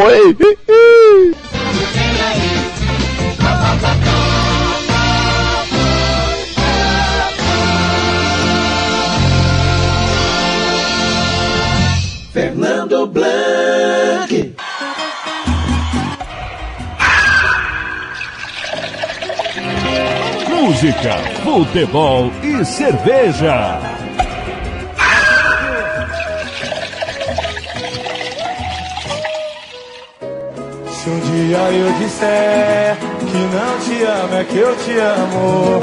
Oi. Fernando Blanc. Música, futebol e cerveja. Dia eu disser que não te amo, é que eu te amo.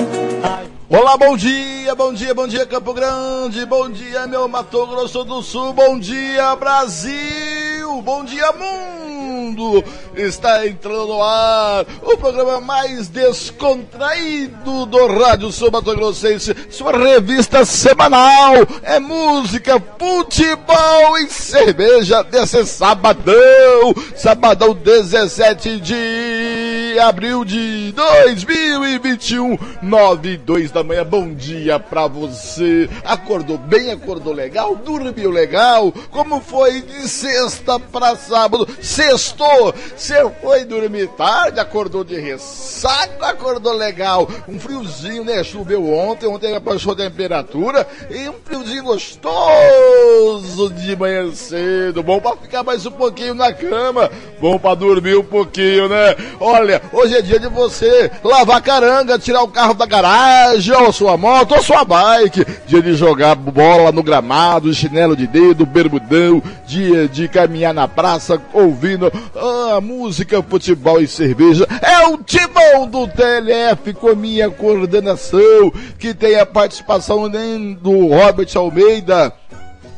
Olá, bom dia, bom dia, bom dia Campo Grande, bom dia meu Mato Grosso do Sul, bom dia Brasil, bom dia mundo. Está entrando no ar o programa mais descontraído do Rádio Sul Mato Grossense, sua revista semanal, é música, futebol e cerveja desse sabadão, sabadão 17 de abril de 2021, 9 e 2 da manhã. Bom dia pra você. Acordou bem, acordou legal, dormiu legal? Como foi de sexta pra sábado? Sextou, você foi dormir tarde, acordou de ressaca, acordou legal. Um friozinho, né? Choveu ontem, ontem abaixou a temperatura e um friozinho gostoso de manhã cedo. Bom pra ficar mais um pouquinho na cama, bom pra dormir um pouquinho, né? Olha, hoje é dia de você lavar caranga, tirar o carro da garagem, ou sua moto, ou sua bike. Dia de jogar bola no gramado, chinelo de dedo, bermudão. Dia de caminhar na praça ouvindo a música, futebol e cerveja. É o timão do TLF com minha coordenação, que tem a participação do Robert Almeida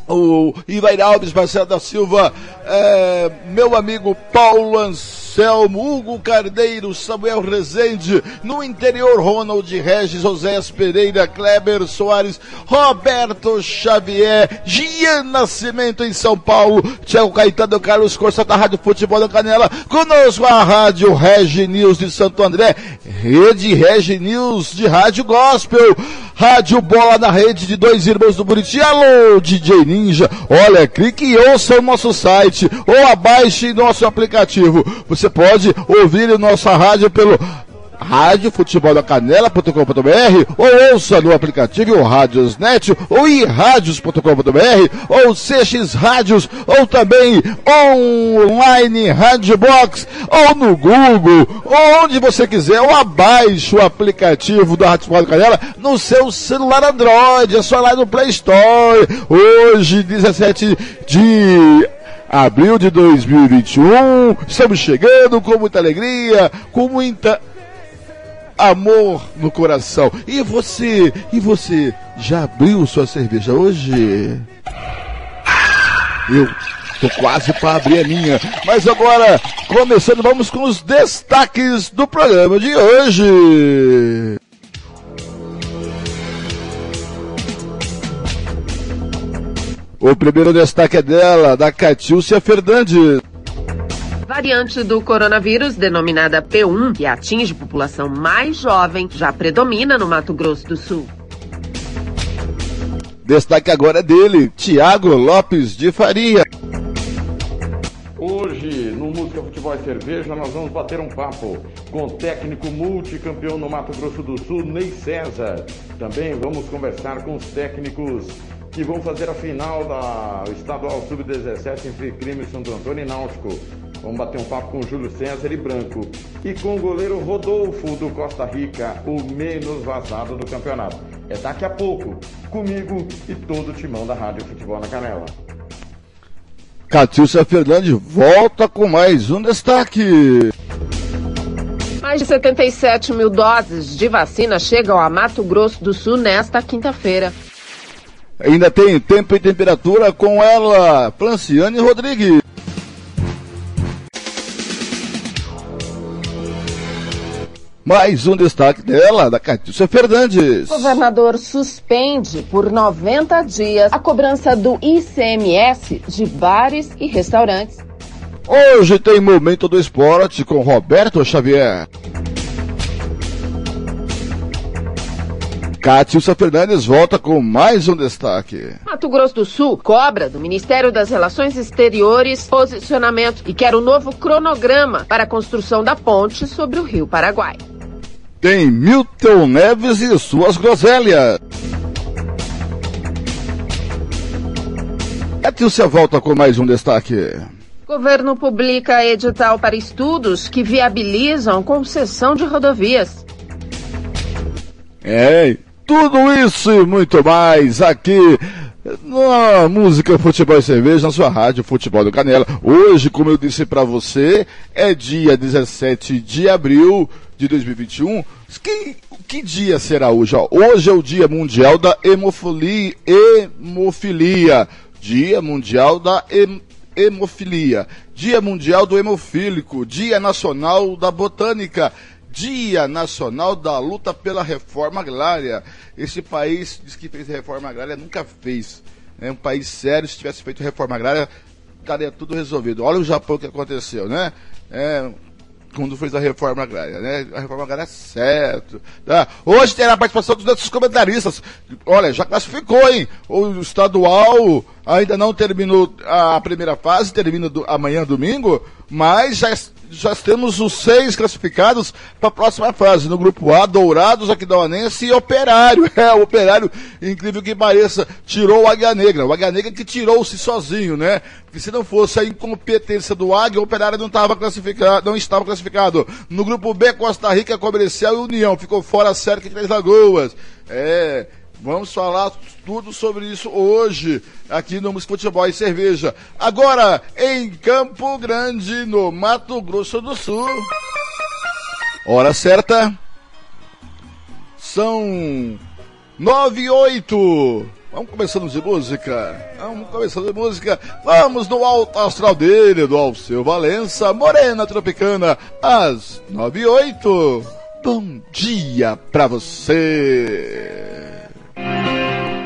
o Ivair Alves, Marcelo da Silva, é, meu amigo Paulo Anselmo, Hugo Carneiro, Samuel Rezende, no interior Ronald Regis, José Pereira, Kleber Soares, Roberto Xavier, Gian Nascimento em São Paulo, Tiago Caetano, Carlos Corsa da Rádio Futebol da Canela, conosco a Rádio Regi News de Santo André, Rede Regi News de Rádio Gospel, Rádio Bola na Rede de Dois Irmãos do Buriti, alô DJ Ninja, olha, clique e ouça o nosso site. Ou abaixe nosso aplicativo. Você pode ouvir nossa rádio pelo rádio futebol da canela.com.br ou ouça no aplicativo Radiosnet ou irradios.com.br ou CX Rádios ou também online Rádio Box ou no Google onde você quiser ou abaixe o aplicativo da Rádio Futebol da Canela no seu celular Android, é só lá no Play Store. Hoje, 17 de abril de 2021. Estamos chegando com muita alegria, com muita amor no coração. E você, e você já abriu sua cerveja hoje? Eu tô quase para abrir a minha. Mas agora, começando, vamos com os destaques do programa de hoje. O primeiro destaque é dela, da Catiúcia Fernandes. Variante do coronavírus, denominada P1, que atinge população mais jovem, já predomina no Mato Grosso do Sul. Destaque agora é dele, Tiago Lopes de Faria. Hoje, no Música Futebol e Cerveja, nós vamos bater um papo com o técnico multicampeão no Mato Grosso do Sul, Ney César. Também vamos conversar com os técnicos que vão fazer a final da Estadual Sub-17 entre Crime Santo Antônio e Náutico. Vamos bater um papo com o Júlio César e Branco. E com o goleiro Rodolfo do Costa Rica, o menos vazado do campeonato. É daqui a pouco, comigo e todo o timão da Rádio Futebol na Canela. Catiúcia Fernandes volta com mais um destaque. Mais de 77 mil doses de vacina chegam a Mato Grosso do Sul nesta quinta-feira. Ainda tem tempo e temperatura com ela, Franciane Rodrigues. Mais um destaque dela, da Catiúcia Fernandes. O governador suspende por 90 dias a cobrança do ICMS de bares e restaurantes. Hoje tem Momento do Esporte com Roberto Xavier. Catiúcia Fernandes volta com mais um destaque. Mato Grosso do Sul cobra do Ministério das Relações Exteriores posicionamento e quer um novo cronograma para a construção da ponte sobre o Rio Paraguai. Tem Milton Neves e suas groselhas. Catiúcia volta com mais um destaque. Governo publica edital para estudos que viabilizam concessão de rodovias. É, tudo isso e muito mais aqui na música Futebol e Cerveja, na sua rádio Futebol do Canela. Hoje, como eu disse para você, é dia 17 de abril de 2021. Que, que dia será hoje? Ó, hoje é o Dia Mundial da Hemofilia. Hemofilia. Dia Mundial da hem, Hemofilia. Dia Mundial do Hemofílico. Dia Nacional da Botânica. Dia Nacional da Luta pela Reforma Agrária. Esse país diz que fez reforma agrária, nunca fez. É um país sério, se tivesse feito reforma agrária, estaria tudo resolvido. Olha o Japão que aconteceu, né? É, quando fez a reforma agrária, né? A reforma agrária é certo. Tá? Hoje terá a participação dos nossos comentaristas. Olha, já classificou, hein? O estadual ainda não terminou a primeira fase, termina do, amanhã, domingo, mas já, já temos os seis classificados para a próxima fase. No grupo A, Dourados, Aquidauanense e Operário. É, o Operário, incrível que pareça, tirou o Águia Negra. O Águia Negra que tirou-se sozinho, né? Porque se não fosse a incompetência do Águia, o Operário não estava classificado, não estava classificado. No grupo B, Costa Rica, Comercial e União. Ficou fora a série que Três Lagoas. É, Vamos falar tudo sobre isso hoje, aqui no Música Futebol e Cerveja. Agora, em Campo Grande, no Mato Grosso do Sul. Hora certa. São nove e oito. Vamos começando de música. Vamos começando de música. Vamos no alto astral dele, do Alceu Valença, Morena Tropicana, às nove e oito. Bom dia pra você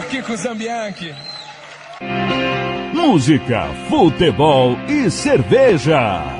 Senhor Kiko Zambianchi. Música, futebol e cerveja.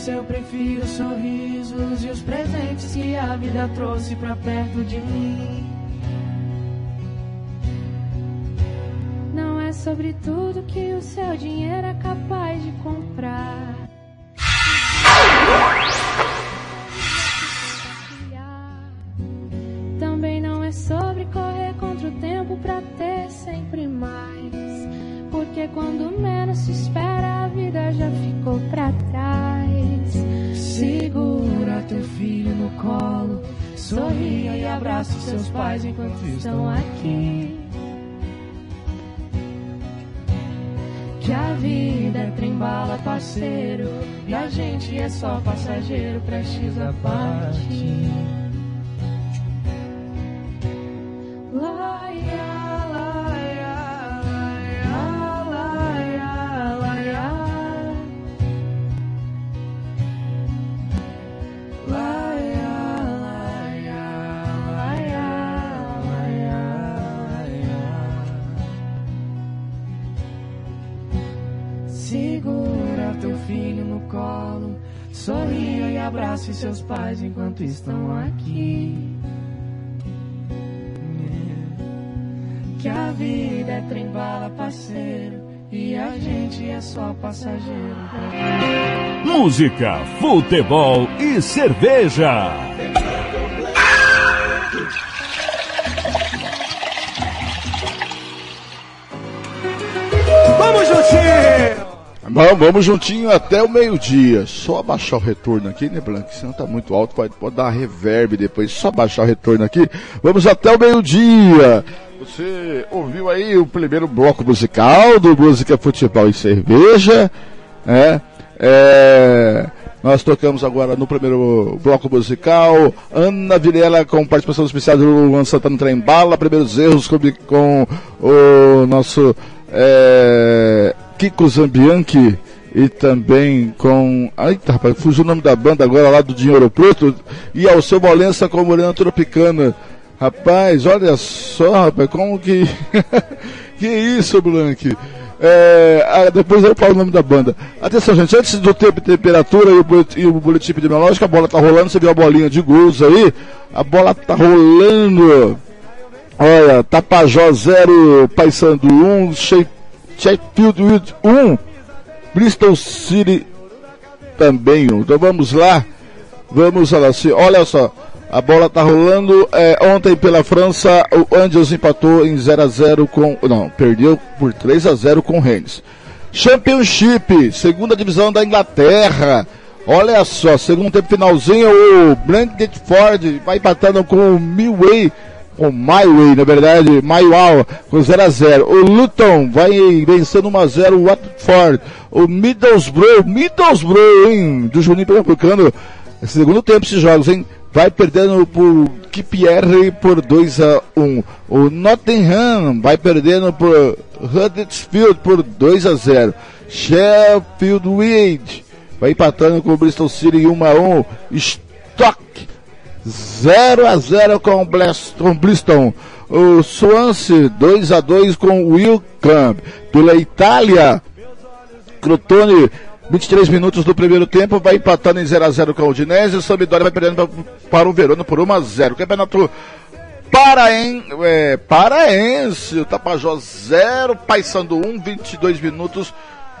Isso eu prefiro sorrisos e os presentes que a vida trouxe pra perto de mim. Não é sobre tudo que o seu dinheiro é capaz de comprar. Também não é sobre correr contra o tempo pra ter sempre mais. Porque quando menos se espera, a vida já ficou pra trás. Segura teu filho no colo, sorria e abraça os seus pais enquanto estão aqui. Que a vida é trem-bala, parceiro, e a gente é só passageiro, prestes a partir. Abrace seus pais enquanto estão aqui. Que a vida é trem-bala, parceiro, e a gente é só passageiro. Música, futebol e cerveja. Vamos, vamos juntinho até o meio-dia. Só abaixar o retorno aqui, né, Blanco? Senão tá muito alto, pode, pode dar reverb depois. Só abaixar o retorno aqui. Vamos até o meio-dia. Você ouviu aí o primeiro bloco musical do Música, Futebol e Cerveja. né? É, nós tocamos agora no primeiro bloco musical Ana Vilela com participação especial do Luan Santana Trembala, primeiros erros com, com o nosso é, Kiko Zambianchi e também com. Eita, rapaz, fugiu o nome da banda agora lá do Dinheiro Preto e ao seu Molença com Morena Tropicana. Rapaz, olha só, rapaz, como que. que isso, Blank? É, ah, depois eu falo o nome da banda. Atenção, gente, antes do tempo e temperatura e o, boletim, e o boletim epidemiológico, a bola tá rolando, você viu a bolinha de gols aí? A bola tá rolando. Olha, Tapajós 0, Paysandu 1, Sheffield 1, Bristol City também 1. Então vamos lá, vamos lá, assim, olha só, a bola tá rolando. É, ontem pela França, o Angels empatou em 0 a 0 com. Não, perdeu por 3 a 0 com o Rennes. Championship, segunda divisão da Inglaterra. Olha só, segundo tempo finalzinho, o Brentford vai empatando com o Milway, com Myway, na verdade, Mywall, com 0 a 0 O Luton vai vencendo 1 a 0 o Watford. O Middlesbrough, Middlesbrough, hein, do Juninho Pernambucano. Segundo tempo esses jogos, hein? Vai perdendo por Kipierre por 2 a 1. O Nottingham vai perdendo por Huddersfield por 2 a 0. Sheffield Wednesday vai empatando com o Bristol City 1 a 1 Stock 0 a 0 com o Bristol. O Swansea 2 a 2 com o Wilcamp. Pela Itália, Crotone 23 minutos do primeiro tempo, vai empatando em 0 a 0 com o Udinese, o Sampdoria vai perdendo para o Verona por 1 a 0 Campeonato Paraen, é, Paraense, o Tapajós 0, Paysandu 1, 22 minutos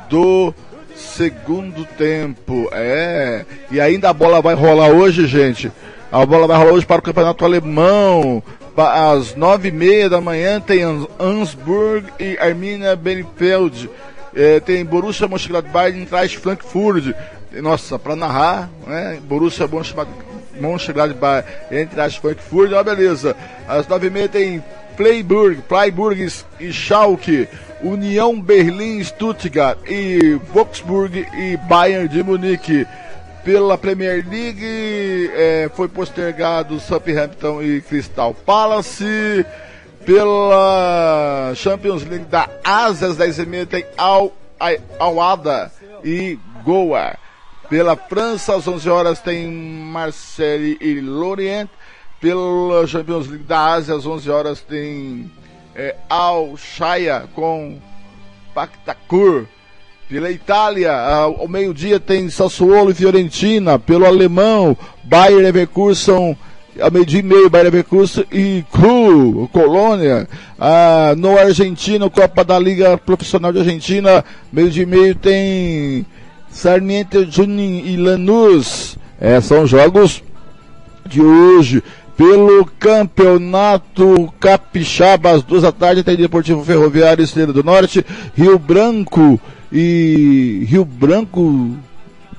do segundo tempo. É, e ainda a bola vai rolar hoje, gente. A bola vai rolar hoje para o Campeonato Alemão. Às nove e meia da manhã tem Ansburg e Arminia Bielefeld. É, tem Borussia Mönchengladbach e Eintracht Frankfurt. Nossa, para narrar, né? Borussia Mönchengladbach e Eintracht Frankfurt, ó, beleza. Às nove e meia tem Freiburg, Freiburg e Schalke. União Berlim, Stuttgart e Wolfsburg e Bayern de Munique pela Premier League é, foi postergado Southampton e Crystal Palace. Pela Champions League da Ásia, às 10h30 tem Al, Alada e Goa. Pela França, às 11 horas tem Marseille e Lorient. Pela Champions League da Ásia, às 11 horas tem é, Al Shaya com Pactacur. Pela Itália, ao meio-dia tem Sassuolo e Fiorentina. Pelo alemão, Bayern Leverkusen, ao meio-dia e meio, Bayern Leverkusen e Cru, Colônia. Ah, no Argentino, Copa da Liga Profissional de Argentina, meio-dia e meio tem Sarmiento Junin e Lanús. É, são jogos de hoje. Pelo Campeonato Capixaba, às duas da tarde, tem Deportivo Ferroviário Estrela do Norte, Rio Branco e Rio Branco,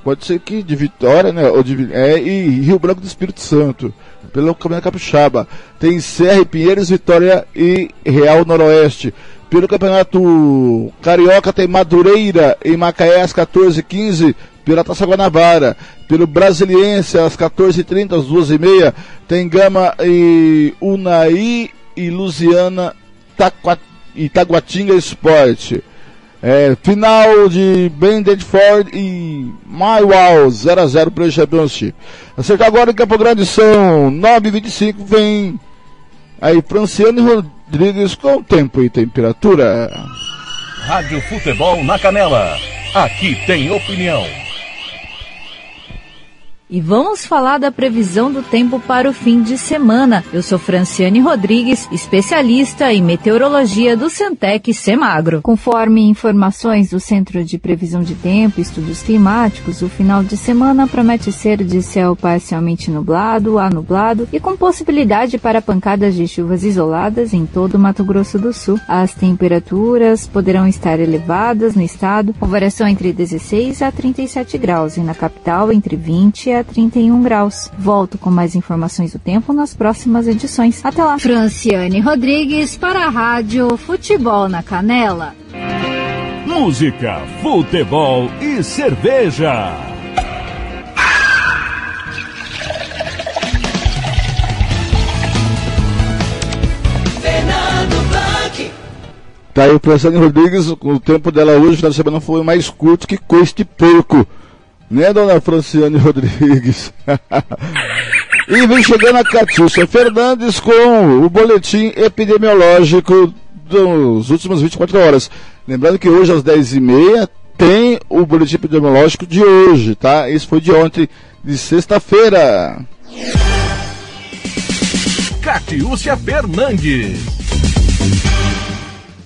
pode ser que de Vitória, né? Ou de, é, e Rio Branco do Espírito Santo, pelo Campeonato Capixaba. Tem Serra e Pinheiros, Vitória e Real Noroeste. Pelo Campeonato Carioca tem Madureira e Macaé às 14h15 pela Taça Guanabara. Pelo Brasiliense às 14h30, às 2h30, tem Gama e Unai e Luziana Itaguatinga Esporte. É, final de Bendedford e Maiwal 0x0 para o Championship. Acertar agora em Campo Grande são 9h25, vem aí Franciano Rodrigues com tempo e temperatura. Rádio Futebol na Canela. Aqui tem opinião. E vamos falar da previsão do tempo para o fim de semana. Eu sou Franciane Rodrigues, especialista em meteorologia do Centec Semagro. Conforme informações do Centro de Previsão de Tempo e Estudos Climáticos, o final de semana promete ser de céu parcialmente nublado a nublado e com possibilidade para pancadas de chuvas isoladas em todo o Mato Grosso do Sul. As temperaturas poderão estar elevadas no estado, com variação entre 16 a 37 graus e na capital entre 20 a 31 graus. Volto com mais informações do tempo nas próximas edições. Até lá. Franciane Rodrigues para a Rádio Futebol na Canela. Música, futebol e cerveja. Tá aí o Franciane Rodrigues, o tempo dela hoje, final de semana, foi mais curto que coice de porco. Né, dona Franciane Rodrigues? e vem chegando a Catiúcia Fernandes com o boletim epidemiológico dos últimos 24 horas. Lembrando que hoje às 10h30 tem o boletim epidemiológico de hoje, tá? Esse foi de ontem, de sexta-feira. Catiúcia Fernandes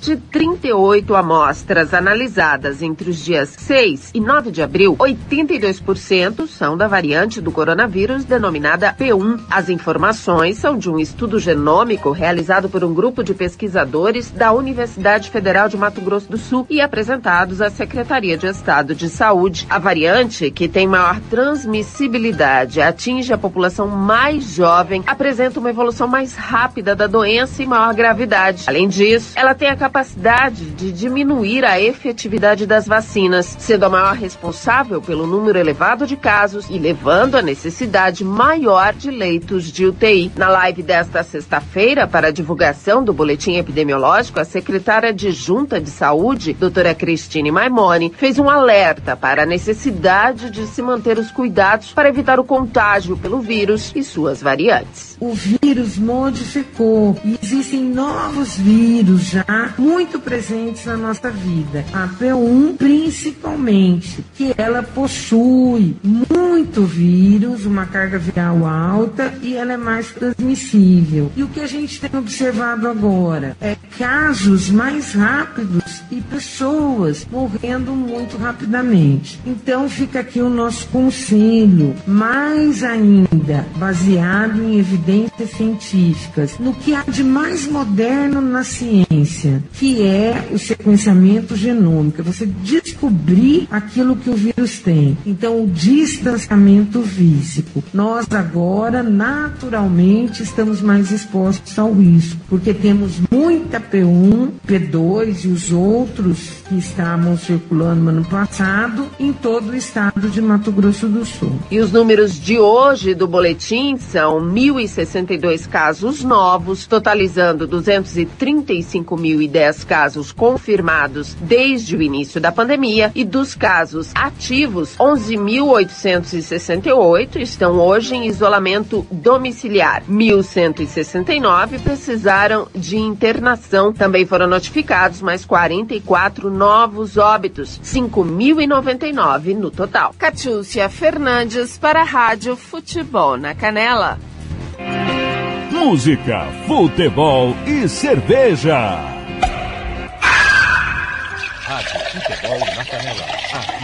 de 38 amostras analisadas entre os dias 6 e 9 de abril, 82% são da variante do coronavírus denominada P1. As informações são de um estudo genômico realizado por um grupo de pesquisadores da Universidade Federal de Mato Grosso do Sul e apresentados à Secretaria de Estado de Saúde. A variante, que tem maior transmissibilidade, atinge a população mais jovem, apresenta uma evolução mais rápida da doença e maior gravidade. Além disso, ela tem a capacidade capacidade de diminuir a efetividade das vacinas, sendo a maior responsável pelo número elevado de casos e levando a necessidade maior de leitos de UTI. Na live desta sexta-feira, para a divulgação do boletim epidemiológico, a secretária adjunta de saúde, doutora Cristine Maimone, fez um alerta para a necessidade de se manter os cuidados para evitar o contágio pelo vírus e suas variantes. O vírus modificou e existem novos vírus já muito presentes na nossa vida. A P1 principalmente, que ela possui muito vírus, uma carga viral alta e ela é mais transmissível. E o que a gente tem observado agora é casos mais rápidos e pessoas morrendo muito rapidamente. Então fica aqui o nosso conselho, mais ainda baseado em evidências científicas, no que há de mais moderno na ciência, que é o sequenciamento genômico, você descobrir aquilo que o vírus tem. Então o distanciamento físico. Nós agora naturalmente estamos mais expostos ao risco, porque temos muita P1, P2 e os outros que estavam circulando no ano passado em todo o estado de Mato Grosso do Sul. E os números de hoje do boletim são 1.062 casos novos, totalizando 235.010 casos confirmados desde o início da pandemia e dos casos ativos, 11.868 estão hoje em isolamento domiciliar. 1.169 precisaram de internação. Também foram notificados mais 44 novos óbitos, 5.099 no total. Catiúcia Fernandes para a Rádio Futebol na Canela. Música, futebol e cerveja. Rádio Futebol na Canela.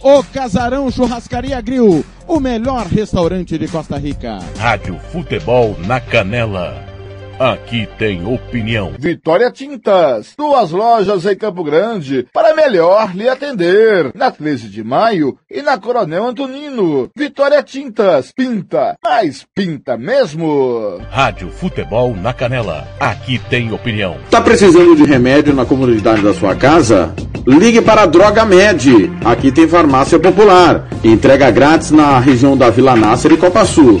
O Casarão Churrascaria Grill, o melhor restaurante de Costa Rica. Rádio Futebol na Canela. Aqui tem opinião. Vitória Tintas, duas lojas em Campo Grande para melhor lhe atender. Na 13 de maio e na Coronel Antonino. Vitória Tintas, pinta, mas pinta mesmo. Rádio Futebol na Canela. Aqui tem opinião. Tá precisando de remédio na comunidade da sua casa? Ligue para a Droga Med. Aqui tem farmácia popular. Entrega grátis na região da Vila Nácer e Copa Sul.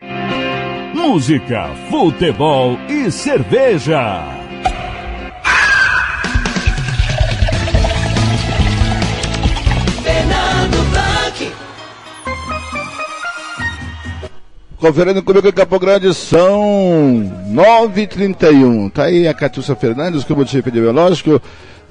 Música, futebol e cerveja. Fernando Blanc. Conferindo comigo em Campo Grande são 9h31. Tá aí a Catiúcia Fernandes com o motivo epidemiológico.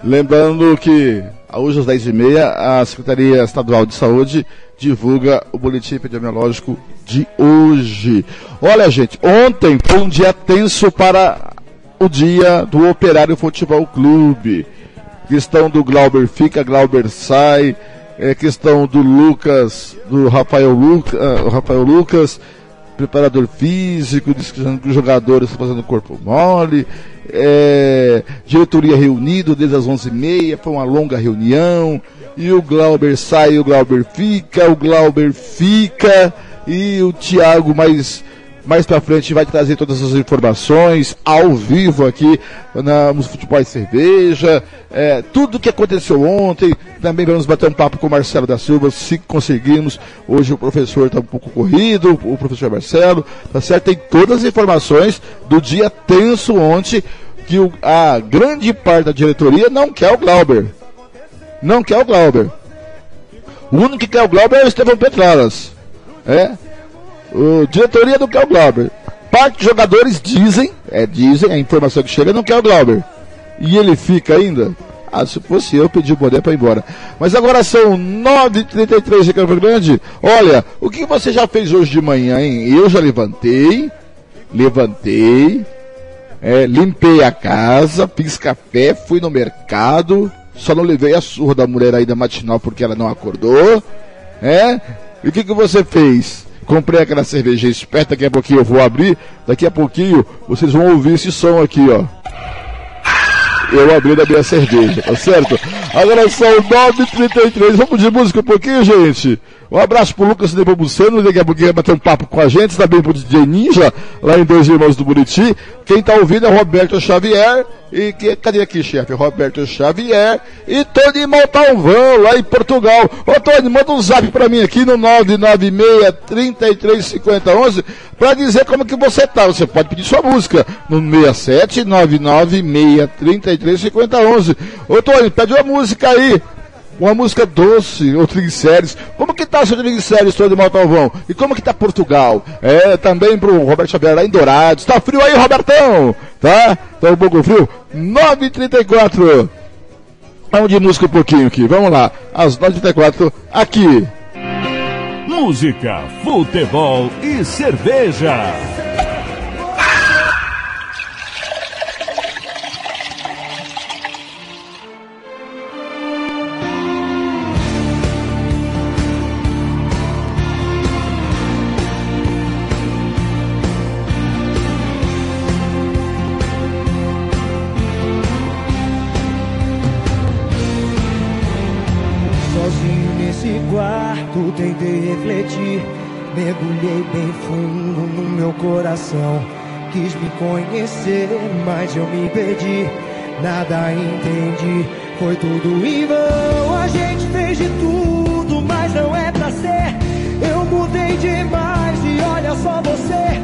Lembrando que hoje às 10h30 a Secretaria Estadual de Saúde divulga o boletim epidemiológico de hoje. Olha, gente, ontem foi um dia tenso para o dia do Operário Futebol Clube. Questão do Glauber fica, Glauber sai. É, questão do Lucas, do Rafael, Luca, uh, Rafael Lucas, preparador físico, dizendo que os jogadores estão fazendo corpo mole. É, diretoria reunido desde as 11h30, foi uma longa reunião. E o Glauber sai, o Glauber fica, o Glauber fica. E o Thiago mais mais pra frente vai trazer todas as informações ao vivo aqui na, no Futebol e Cerveja, é, tudo o que aconteceu ontem. Também vamos bater um papo com o Marcelo da Silva, se conseguimos. Hoje o professor está um pouco corrido, o professor Marcelo, tá certo? Tem todas as informações do dia tenso ontem, que o, a grande parte da diretoria não quer o Glauber. Não quer o Glauber. O único que quer o Glauber é o Estevão Petralas. É, o diretoria não quer o Glauber. Parte dos jogadores dizem, é, dizem, a informação que chega, não quer o Glauber. E ele fica ainda? Ah, se fosse eu, pedi o boné para ir embora. Mas agora são 9h33 de Campo Grande. Olha, o que você já fez hoje de manhã, hein? Eu já levantei, levantei, é, limpei a casa, fiz café, fui no mercado, só não levei a surra da mulher ainda matinal porque ela não acordou, é? E o que, que você fez? Comprei aquela cerveja esperta, daqui a pouquinho eu vou abrir. Daqui a pouquinho vocês vão ouvir esse som aqui, ó. Eu abri da minha cerveja, tá certo? Agora são 9h33. Vamos de música um pouquinho, gente? Um abraço pro Lucas Nepomuceno, daqui a pouquinho vai bater um papo com a gente, também pro DJ Ninja, lá em Dois Irmãos do Buriti. Quem tá ouvindo é Roberto Xavier, e que, cadê aqui, chefe? Roberto Xavier e Tony Montalvão, lá em Portugal. Ô Tony, manda um zap pra mim aqui no 996-335011 pra dizer como que você tá. Você pode pedir sua música no 67 996335011. Ô Tony, pede uma música aí uma música doce, ou Trinséries. Como que tá seu Trinséries todo de Montalvão? E como que tá Portugal? É, também pro Roberto Xavier lá em Dourados. Tá frio aí, Robertão? Tá? Tá um pouco frio? 9h34. Vamos de música um pouquinho aqui. Vamos lá. Às 9h34, aqui. Música, futebol e cerveja. Coração. Quis me conhecer, mas eu me perdi, nada entendi, foi tudo em vão. A gente fez de tudo, mas não é pra ser. Eu mudei demais e olha só você.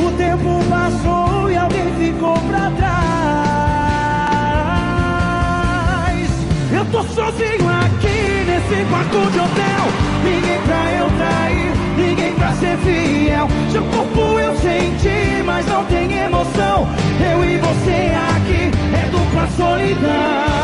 O tempo passou e alguém ficou pra trás. Eu tô sozinho aqui nesse quarto de hotel. Ninguém pra eu trair, ser fiel. Seu corpo eu senti, mas não tem emoção. Eu e você aqui é dupla solidão.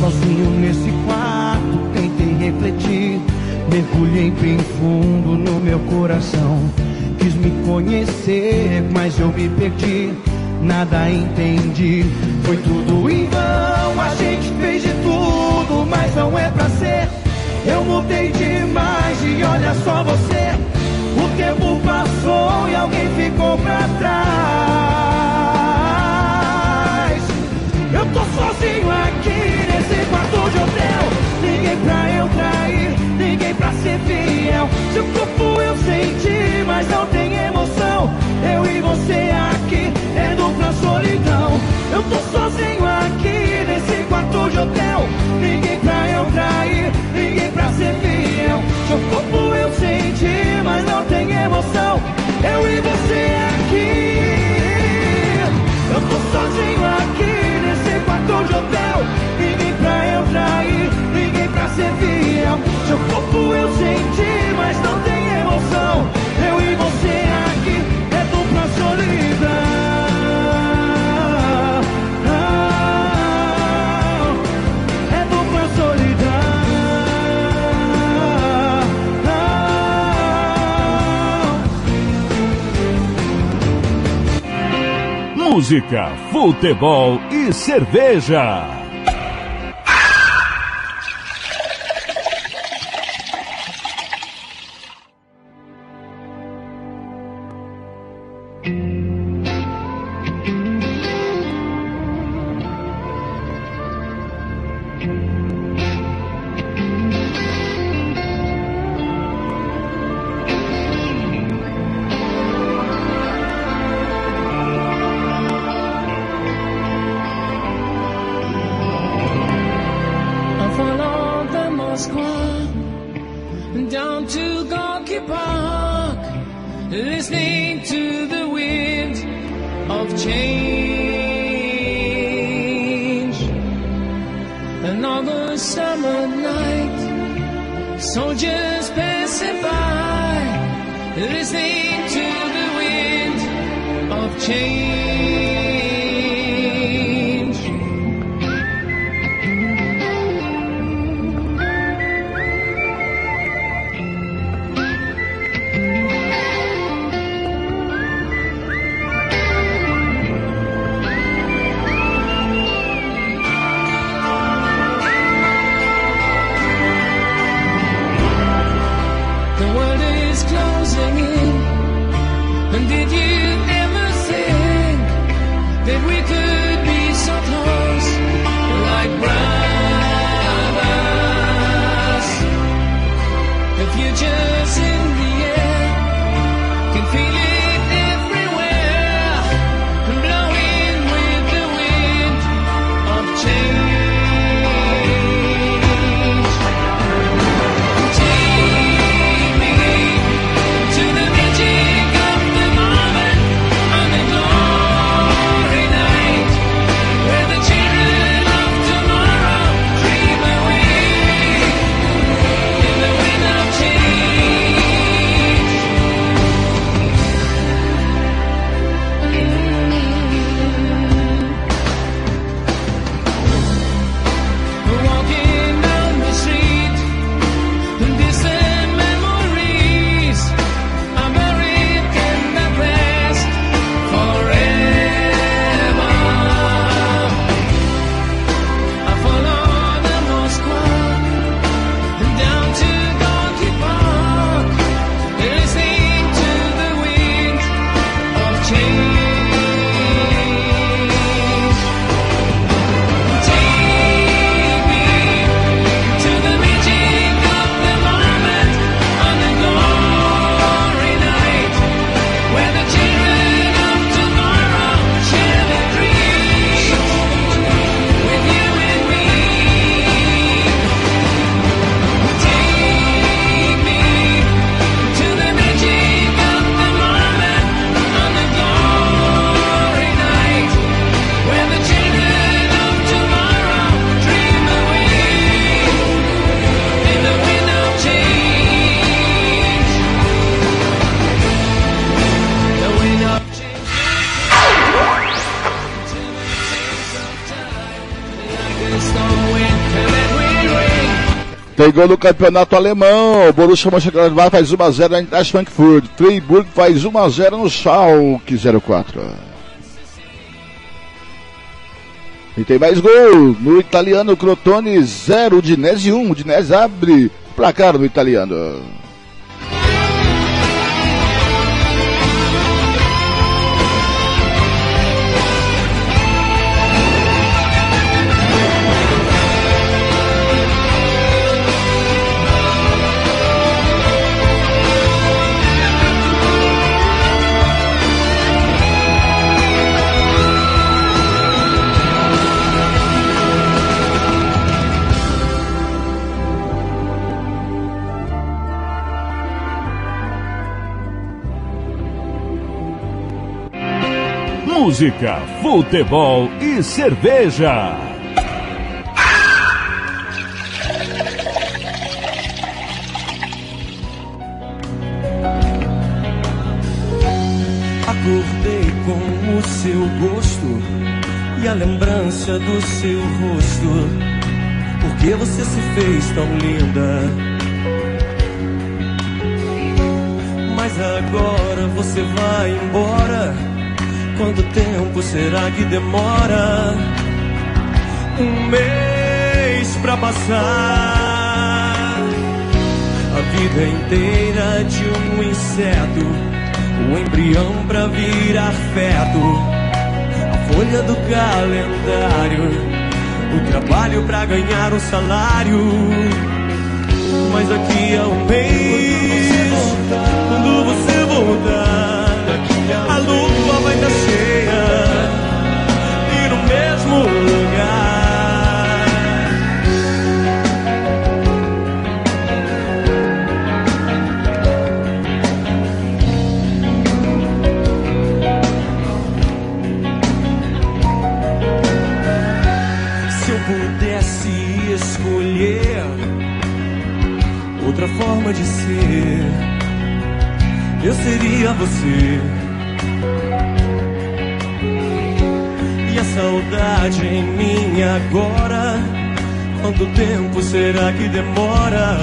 Sozinho nesse quarto, tentei refletir Mergulhei bem fundo no meu coração. Me conhecer, mas eu me perdi. Nada entendi, foi tudo em vão. A gente fez de tudo, mas não é pra ser. Eu mudei demais e olha só você. O tempo passou e alguém ficou pra trás. Eu tô sozinho aqui ser fiel. Seu corpo eu senti, mas não tem emoção. Eu e você aqui é dupla solidão. Eu tô sozinho aqui nesse quarto de hotel. Ninguém pra eu trair, ninguém pra ser fiel. Seu corpo eu senti, mas não tem emoção. Eu e você aqui. Eu tô sozinho aqui nesse quarto de hotel. Ninguém pra eu trair, ninguém pra ser fiel. Eu senti, mas não tem emoção. Eu e você aqui é dupla solidão. É dupla solidão. Música, futebol e cerveja. Gol no campeonato alemão. Borussia Mönchengladbach faz 1x0 na Eintracht Frankfurt. Freiburg faz 1x0 no Schalke 04. E tem mais gol. No italiano, Crotone 0, Udinese 1. Udinese abre placar no italiano. Música, futebol e cerveja. Acordei com o seu gosto e a lembrança do seu rosto. Por que você se fez tão linda? Mas agora você vai embora. Quanto tempo será que demora? Um mês pra passar. A vida inteira de um inseto o embrião pra virar feto, a folha do calendário, o trabalho pra ganhar um salário. Mas daqui a um mês, quando você forma de ser, eu seria você. E a saudade em mim agora, quanto tempo será que demora?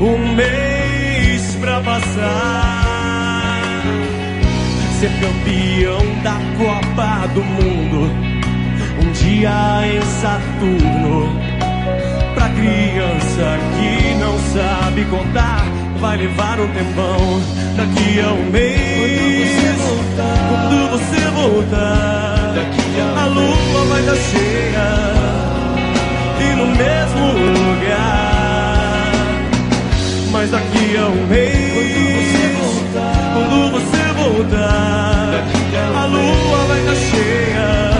Um mês pra passar. Ser campeão da Copa do Mundo, um dia em Saturno Pra criança que não sabe contar, vai levar um tempão. Daqui a um mês, quando você voltar, a lua vai estar cheia. E no mesmo lugar. Mas daqui a um mês, quando você voltar, a lua vai estar cheia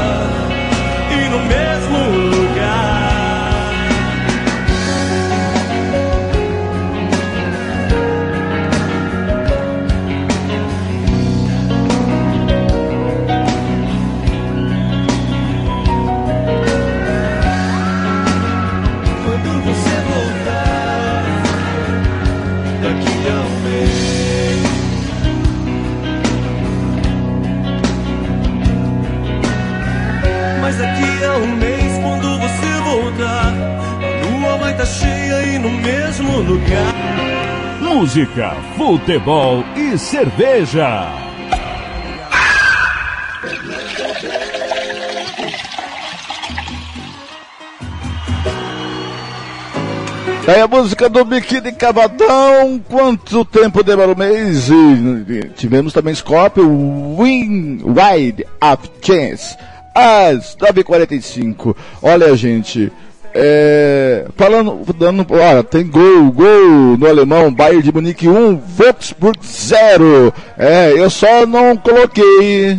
Música, futebol e cerveja. Daí a música do Biquíni Cavadão, quanto tempo demora o mês? E tivemos também Scorpio, Win Wide Up Chance, às 9h45. Olha, gente, é, falando, dando, olha, tem gol, gol no alemão, Bayern de Munique 1, Wolfsburg 0. É, eu só não coloquei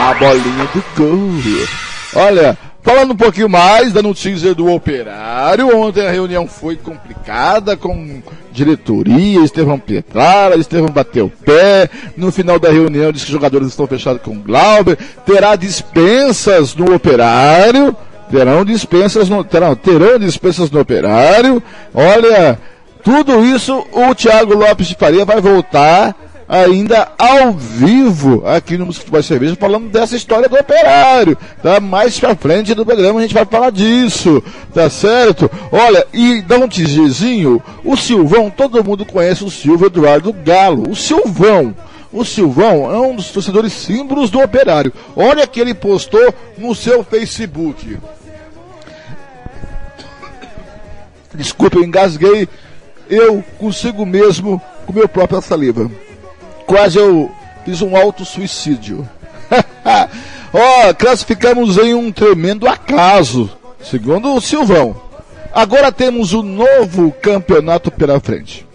a bolinha do gol. Olha, falando um pouquinho mais, dando teaser do operário, ontem a reunião foi complicada com diretoria, Estevão Petrara, Estevão bateu pé, no final da reunião disse que os jogadores estão fechados com o Glauber, terá dispensas no operário, terão dispensas no, terão, terão dispensas no operário, olha, tudo isso o Thiago Lopes de Faria vai voltar ainda ao vivo aqui no Música Futebol Cerveja falando dessa história do operário. Tá mais pra frente do programa a gente vai falar disso, tá certo? Olha, e dá um teaserzinho, o Silvão, todo mundo conhece o Silvio Eduardo Galo. O Silvão, o Silvão é um dos torcedores símbolos do operário. Olha que ele postou no seu Facebook. Desculpa, eu engasguei. Eu consigo mesmo com meu próprio saliva quase eu fiz um auto-suicídio. Ó, oh, classificamos em um tremendo acaso, segundo o Silvão. Agora temos um novo campeonato pela frente.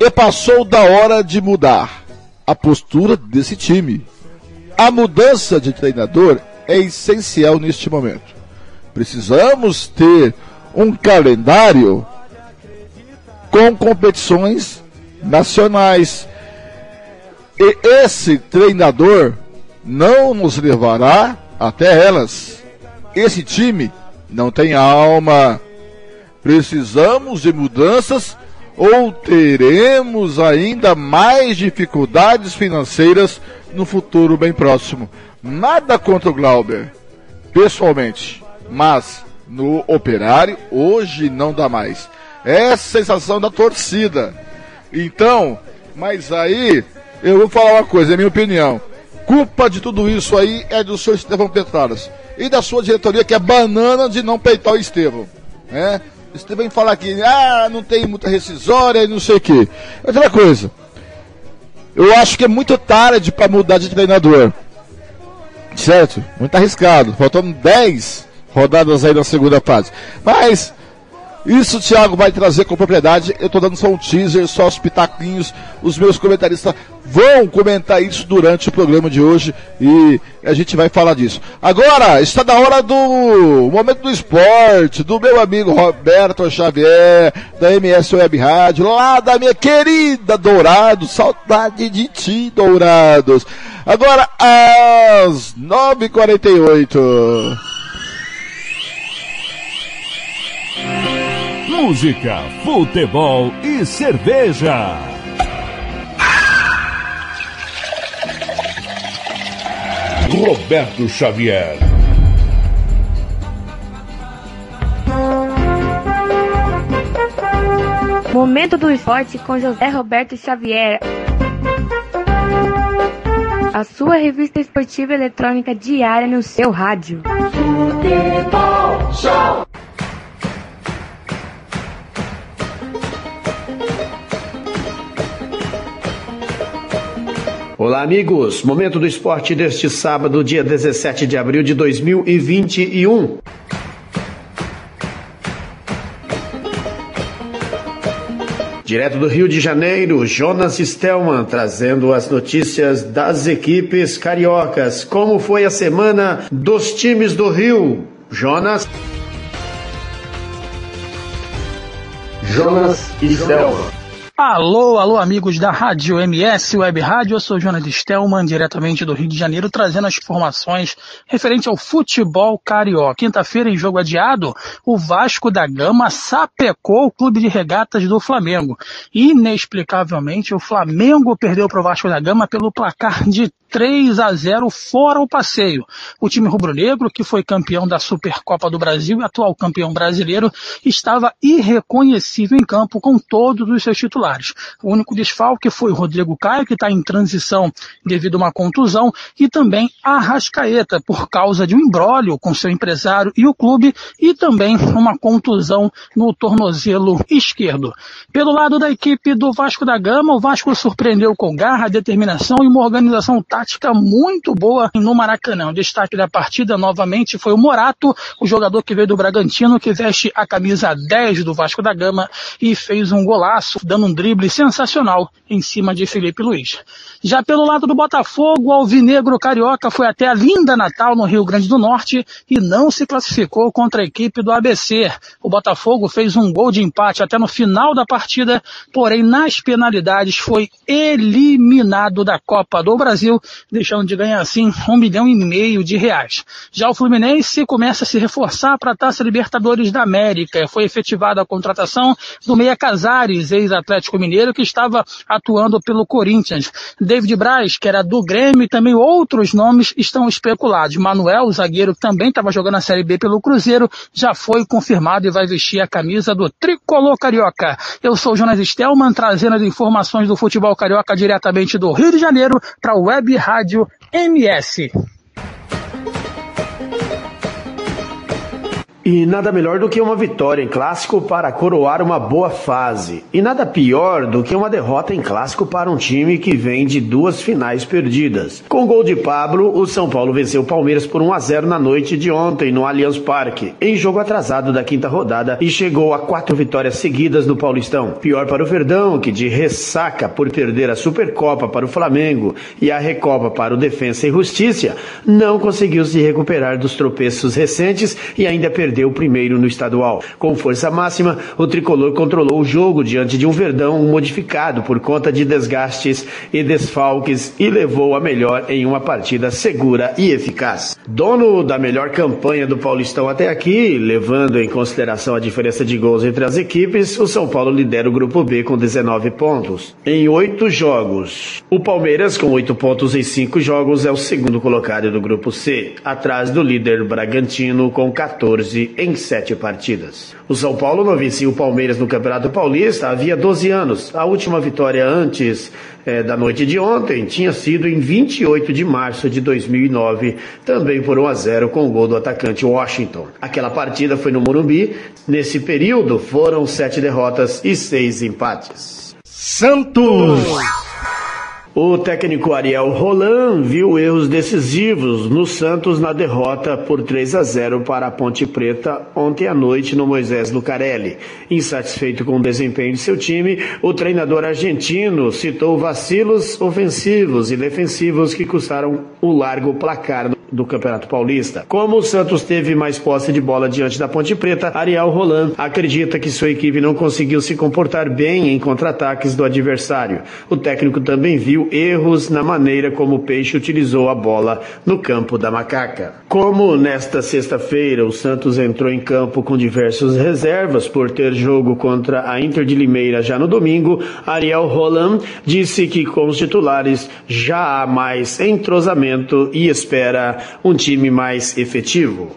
E passou da hora de mudar a postura desse time. A mudança de treinador é essencial neste momento. Precisamos ter um calendário com competições nacionais, e esse treinador não nos levará até elas. Esse time não tem alma. Precisamos de mudanças ou teremos ainda mais dificuldades financeiras no futuro bem próximo. Nada contra o Glauber, pessoalmente, mas no operário hoje não dá mais. É a sensação da torcida. Então, mas aí eu vou falar uma coisa, é minha opinião. Culpa de tudo isso aí é do senhor Estevão Petraras e da sua diretoria, que é banana de não peitar o Estevão. Né? Estevão fala aqui, ah, não tem muita rescisória e não sei o quê. Outra coisa, eu acho que é muito tarde para mudar de treinador. Certo? Muito arriscado. Faltam 10 rodadas aí na segunda fase. Mas isso o Thiago vai trazer com propriedade. Eu estou dando só um teaser, só os pitaquinhos. Os meus comentaristas vão comentar isso durante o programa de hoje e a gente vai falar disso. Agora, está na hora do momento do esporte, do meu amigo Roberto Xavier, da MS Web Rádio, lá da minha querida Dourado. Saudade de ti, Dourados. Agora, às 9h48. Música, futebol e cerveja. Roberto Xavier. Momento do esporte com José Roberto Xavier. A sua revista esportiva eletrônica diária no seu rádio. Futebol Show. Olá, amigos. Momento do esporte deste sábado, dia 17 de abril de 2021. Direto do Rio de Janeiro, Jonas Stelman trazendo as notícias das equipes cariocas. Como foi a semana dos times do Rio? Jonas. Jonas Stelman. Alô, alô, amigos da Rádio MS Web Rádio. Eu sou Jonas Stelman, diretamente do Rio de Janeiro, trazendo as informações referente ao futebol carioca. Quinta-feira, em jogo adiado, o Vasco da Gama sapecou o clube de regatas do Flamengo. Inexplicavelmente, o Flamengo perdeu para o Vasco da Gama pelo placar de 3 a 0 fora o passeio. O time rubro-negro, que foi campeão da Supercopa do Brasil e atual campeão brasileiro, estava irreconhecível em campo com todos os seus titulares. O único desfalque foi o Rodrigo Caio, que está em transição devido a uma contusão, e também a Rascaeta, por causa de um embrólio com seu empresário e o clube, e também uma contusão no tornozelo esquerdo. Pelo lado da equipe do Vasco da Gama, o Vasco surpreendeu com garra, determinação e uma organização tática tática muito boa no Maracanã. O destaque da partida novamente foi o Morato, o jogador que veio do Bragantino, que veste a camisa 10 do Vasco da Gama e fez um golaço, dando um drible sensacional em cima de Felipe Luiz. Já pelo lado do Botafogo, o Alvinegro Carioca foi até a linda Natal no Rio Grande do Norte e não se classificou contra a equipe do ABC. O Botafogo fez um gol de empate até no final da partida, porém nas penalidades foi eliminado da Copa do Brasil deixando de ganhar assim um milhão e meio de reais. Já o Fluminense começa a se reforçar para a Taça Libertadores da América. Foi efetivada a contratação do Meia Casares, ex-Atlético Mineiro, que estava atuando pelo Corinthians. David Braz, que era do Grêmio, e também outros nomes estão especulados. Manuel, o zagueiro também estava jogando a Série B pelo Cruzeiro, já foi confirmado e vai vestir a camisa do Tricolor Carioca. Eu sou Jonas Stelman, trazendo as informações do futebol carioca diretamente do Rio de Janeiro para a Web Rádio MS. E nada melhor do que uma vitória em clássico para coroar uma boa fase. E nada pior do que uma derrota em clássico para um time que vem de duas finais perdidas. Com o gol de Pablo, o São Paulo venceu o Palmeiras por 1 a 0 na noite de ontem no Allianz Parque, em jogo atrasado da quinta rodada e chegou a quatro vitórias seguidas no Paulistão. Pior para o Verdão, que de ressaca por perder a Supercopa para o Flamengo e a Recopa para o Defensa e Justiça, não conseguiu se recuperar dos tropeços recentes e ainda perdeu perdeu o primeiro no estadual. Com força máxima, o tricolor controlou o jogo diante de um Verdão modificado por conta de desgastes e desfalques e levou a melhor em uma partida segura e eficaz. Dono da melhor campanha do Paulistão até aqui, levando em consideração a diferença de gols entre as equipes, o São Paulo lidera o grupo B com 19 pontos. Em oito jogos. O Palmeiras, com oito pontos em cinco jogos, é o segundo colocado do grupo C, atrás do líder Bragantino com 14 em sete partidas. O São Paulo não vencia o Palmeiras no Campeonato Paulista havia 12 anos. A última vitória antes é, da noite de ontem tinha sido em 28 de março de 2009, também por 1 a 0 com o gol do atacante Washington. Aquela partida foi no Morumbi. Nesse período foram sete derrotas e seis empates. Santos! O técnico Ariel Roland viu erros decisivos no Santos na derrota por 3 a 0 para a Ponte Preta ontem à noite no Moisés Lucarelli. Insatisfeito com o desempenho de seu time, o treinador argentino citou vacilos ofensivos e defensivos que custaram o largo placar do Campeonato Paulista. Como o Santos teve mais posse de bola diante da Ponte Preta, Ariel Roland acredita que sua equipe não conseguiu se comportar bem em contra-ataques do adversário. O técnico também viu erros na maneira como o Peixe utilizou a bola no campo da Macaca. Como nesta sexta-feira o Santos entrou em campo com diversas reservas por ter jogo contra a Inter de Limeira já no domingo, Ariel Roland disse que com os titulares já há mais entrosamento e espera um time mais efetivo.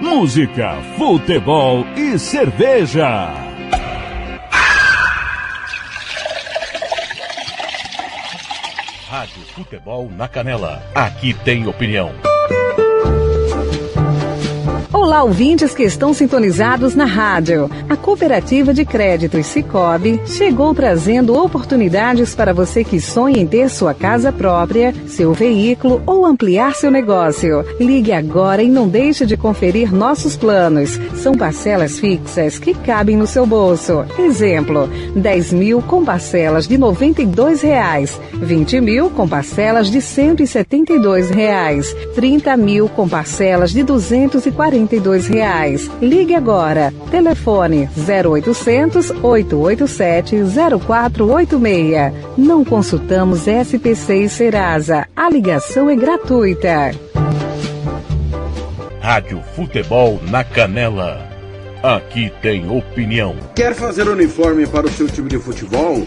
Música, futebol e cerveja. Rádio Futebol na Canela. Aqui tem opinião. Olá, ouvintes que estão sintonizados na rádio. A Cooperativa de Créditos Cicobi chegou trazendo oportunidades para você que sonha em ter sua casa própria, seu veículo ou ampliar seu negócio. Ligue agora e não deixe de conferir nossos planos. São parcelas fixas que cabem no seu bolso. Exemplo, 10 mil com parcelas de 92 reais, 20 mil com parcelas de 172 reais, 30 mil com parcelas de R$ 240 reais. Ligue agora. Telefone 0800 887 0486. Não consultamos SPC e Serasa. A ligação é gratuita. Rádio Futebol na Canela. Aqui tem opinião. Quer fazer uniforme para o seu time de futebol?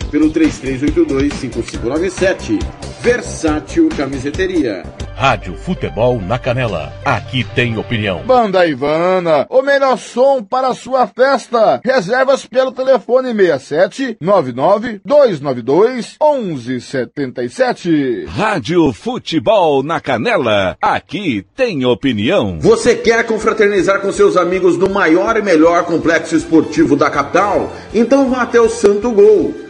pelo 33825597 Versátil Camiseteria Rádio Futebol na Canela. Aqui tem opinião. Banda Ivana, o melhor som para a sua festa. Reservas pelo telefone 67 99 292 1177. Rádio Futebol na Canela. Aqui tem opinião. Você quer confraternizar com seus amigos no maior e melhor complexo esportivo da capital? Então vá até o Santo Gol.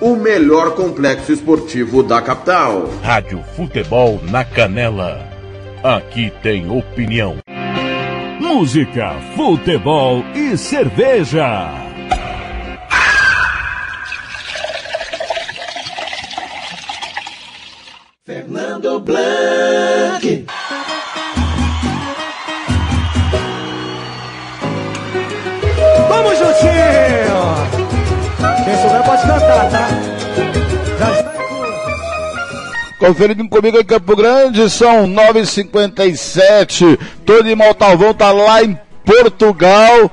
o melhor complexo esportivo da capital. Rádio Futebol na Canela. Aqui tem opinião. Música, futebol e cerveja. Fernando Blanc. Vamos juntinho! Quem souber pode cantar, tá? Conferindo comigo em Campo Grande, são 9h57. Tony Maltalvão tá lá em Portugal.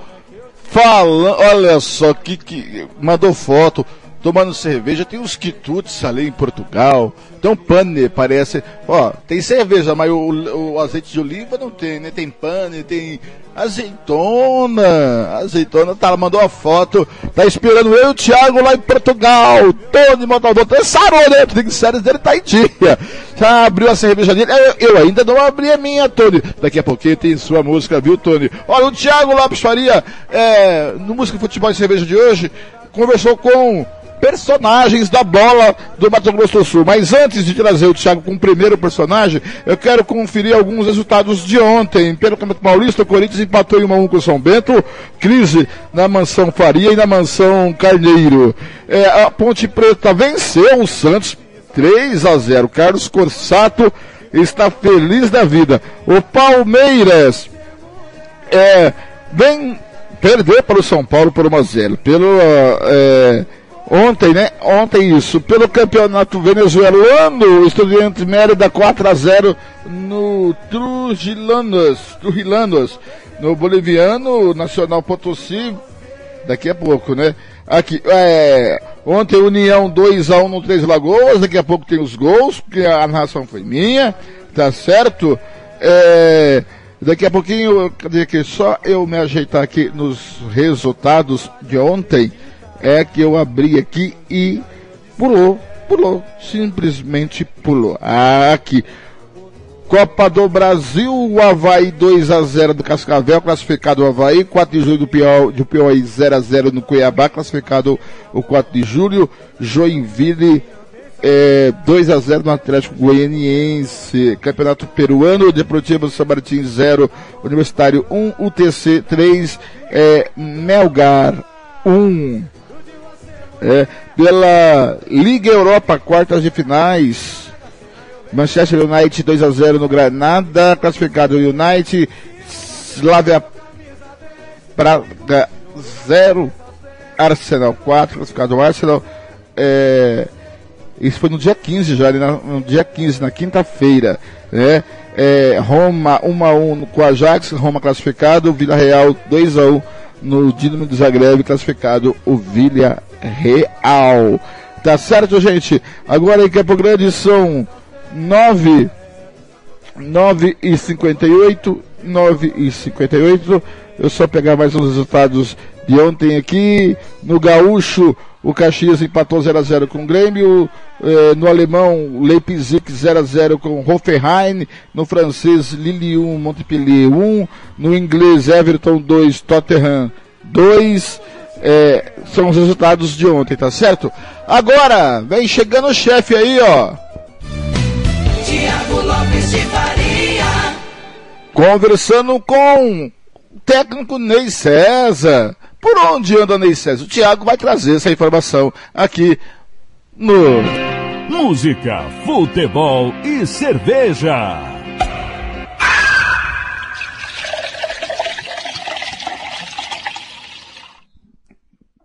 Falando, olha só, que, que mandou foto, tomando cerveja. Tem uns quitutes ali em Portugal. Tem um pane, parece. Ó, tem cerveja, mas o, o azeite de oliva não tem, né? Tem pane, tem azeitona. Azeitona, tá, mandou a foto. Tá esperando eu e o Thiago lá em Portugal. Tony Montalvão, tá sarou, né? Tem séries dele tá em dia. Já abriu a cerveja dele. Eu, eu, ainda não abri a minha, Tony. Daqui a pouquinho tem sua música, viu, Tony? Olha, o Thiago Lopes Faria, é, no Música Futebol e Cerveja de hoje, conversou com personagens da bola do Mato Grosso do Sul. Mas antes de trazer o Thiago com o primeiro personagem, eu quero conferir alguns resultados de ontem. Pelo Campeonato Paulista, o Corinthians empatou em 1 a 1 com o São Bento, crise na Mansão Faria e na Mansão Carneiro. É, a Ponte Preta venceu o Santos 3 a 0. Carlos Corsato está feliz da vida. O Palmeiras é, vem perder para o São Paulo por 1 a 0. Pelo é, ontem, né? Ontem isso, pelo campeonato venezuelano, o Estudiante Mérida 4 a 0 no Trujilanos, Trujilanos, no boliviano Nacional Potosí, daqui a pouco, né? Aqui, é, ontem União 2 a 1 no Três Lagoas, daqui a pouco tem os gols, porque a narração foi minha, tá certo? É, daqui a pouquinho, cadê aqui? Só eu me ajeitar aqui nos resultados de ontem, é que eu abri aqui e pulou, pulou, simplesmente pulou. Ah, aqui. Copa do Brasil, o Havaí 2 a 0 do Cascavel, classificado o Havaí, 4 de julho do Piauí, do Piauí 0 a 0 no Cuiabá, classificado o 4 de julho, Joinville é, 2 a 0 no Atlético Goianiense, Campeonato Peruano, Deportivo São Martin 0, Universitário 1, UTC 3, é, Melgar 1. É, pela Liga Europa, quartas de finais, Manchester United 2 a 0 no Granada, classificado United, Slavia Praga 0, Arsenal 4, classificado Arsenal. É, isso foi no dia 15 já, no dia 15, na quinta-feira, né? É, Roma 1 a 1 com Ajax, Roma classificado, Vila Real 2 a 1 no Dinamo de Zagreb, classificado o Vila Real. Tá certo, gente? Agora em Campo Grande são 9, 9 e 58, 9 e 58. Eu só pegar mais uns resultados de ontem aqui. No Gaúcho, o Caxias empatou 0 a 0 com o Grêmio. Eh, no alemão, Leipzig 0 a 0 com Hoffenheim. No francês, Lille 1, Montpellier 1. No inglês, Everton 2, Tottenham 2. Eh, são os resultados de ontem, tá certo? Agora, vem chegando o chefe aí, ó. Tiago Lopes de Faria. Conversando com o técnico Ney César. Por onde anda Ney César? O Thiago vai trazer essa informação aqui no Música, futebol e cerveja.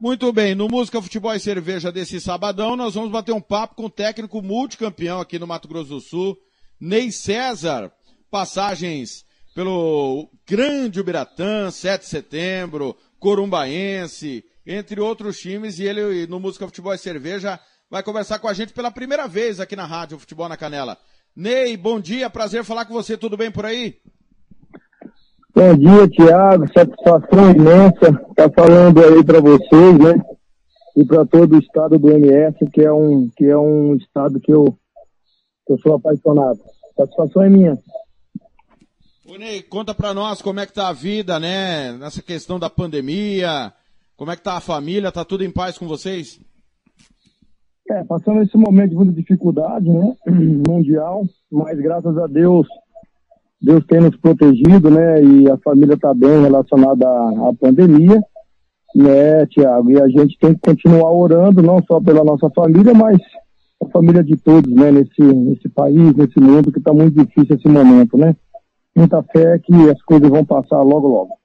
Muito bem, no Música, Futebol e Cerveja desse sabadão, nós vamos bater um papo com o técnico multicampeão aqui no Mato Grosso do Sul, Ney César. Passagens pelo Grande Ubiratã, 7 de setembro, Corumbaense, entre outros times, e ele no Música, Futebol e Cerveja vai conversar com a gente pela primeira vez aqui na Rádio Futebol na Canela. Ney, bom dia, prazer falar com você, tudo bem por aí? Bom dia, Tiago. Satisfação imensa estar falando aí para vocês, né? E para todo o estado do MS, que é um, que é um estado que eu, que eu sou apaixonado. Satisfação é minha. Ô Ney, conta para nós como é que tá a vida, né? Nessa questão da pandemia. Como é que tá a família? Tá tudo em paz com vocês? É, passando esse momento de muita dificuldade, né? Mundial, mas graças a Deus Deus tem nos protegido, né? E a família está bem relacionada à, pandemia, né, Tiago? E a gente tem que continuar orando, não só pela nossa família, mas a família de todos, né? Nesse, nesse país, nesse mundo que está muito difícil esse momento, né? Muita fé que as coisas vão passar logo, logo.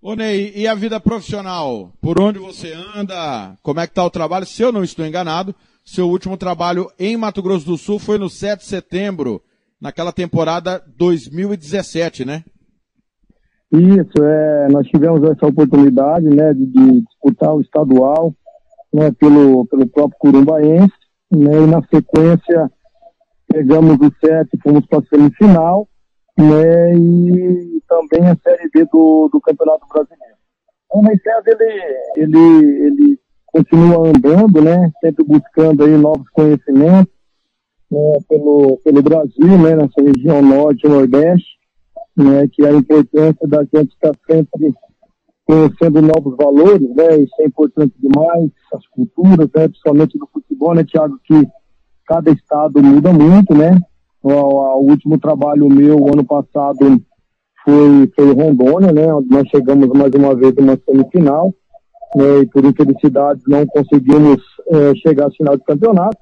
Ô Ney, e a vida profissional? Por onde você anda? Como é que tá o trabalho? Se eu não estou enganado, seu último trabalho em Mato Grosso do Sul foi no 7 de setembro naquela temporada 2017, né? Isso, é, nós tivemos essa oportunidade, né, de, de disputar o estadual, né, pelo, pelo próprio Curumbaense, né, e na sequência pegamos o sete, fomos para a semifinal, né, e também a Série B do, do Campeonato Brasileiro. O César, ele, ele, ele continua andando, né, sempre buscando aí novos conhecimentos, né, pelo, pelo Brasil, né, nessa região norte e nordeste, né, que a importância da gente estar sempre conhecendo novos valores, né? Isso é importante demais, as culturas, né? Principalmente do futebol, né, Thiago, que cada estado muda muito, né? O, o último trabalho meu, ano passado, foi, foi Rondônia, né? Onde nós chegamos mais uma vez numa semifinal, né? E por infelicidade não conseguimos é, chegar à final do campeonato,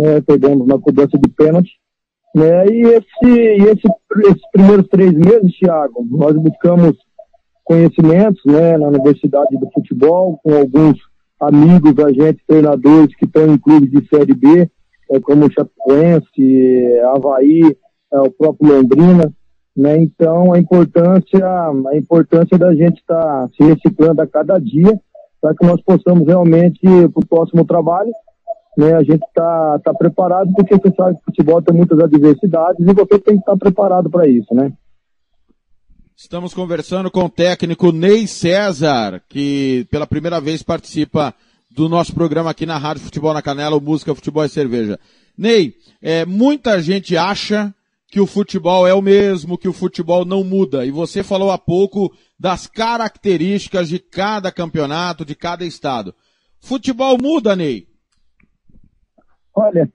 é, perdemos na cobrança de pênalti. Né? E esse, esse, esses primeiros três meses, Thiago, nós buscamos conhecimentos né, na Universidade do Futebol, com alguns amigos, agentes, treinadores que estão em clubes de Série B, é, como o Chapecoense, Havaí, é, o próprio Londrina. Né? Então, a importância, a importância da gente estar tá se reciclando a cada dia para que nós possamos realmente, para o próximo trabalho, né, a gente está tá preparado, porque você sabe que o futebol tem muitas adversidades e você tem que estar tá preparado para isso, né? Estamos conversando com o técnico Ney César, que pela primeira vez participa do nosso programa aqui na Rádio Futebol na Canela, o Música, Futebol e Cerveja. Ney, é, muita gente acha que o futebol é o mesmo, que o futebol não muda. E você falou há pouco das características de cada campeonato, de cada estado. Futebol muda, Ney? Olha,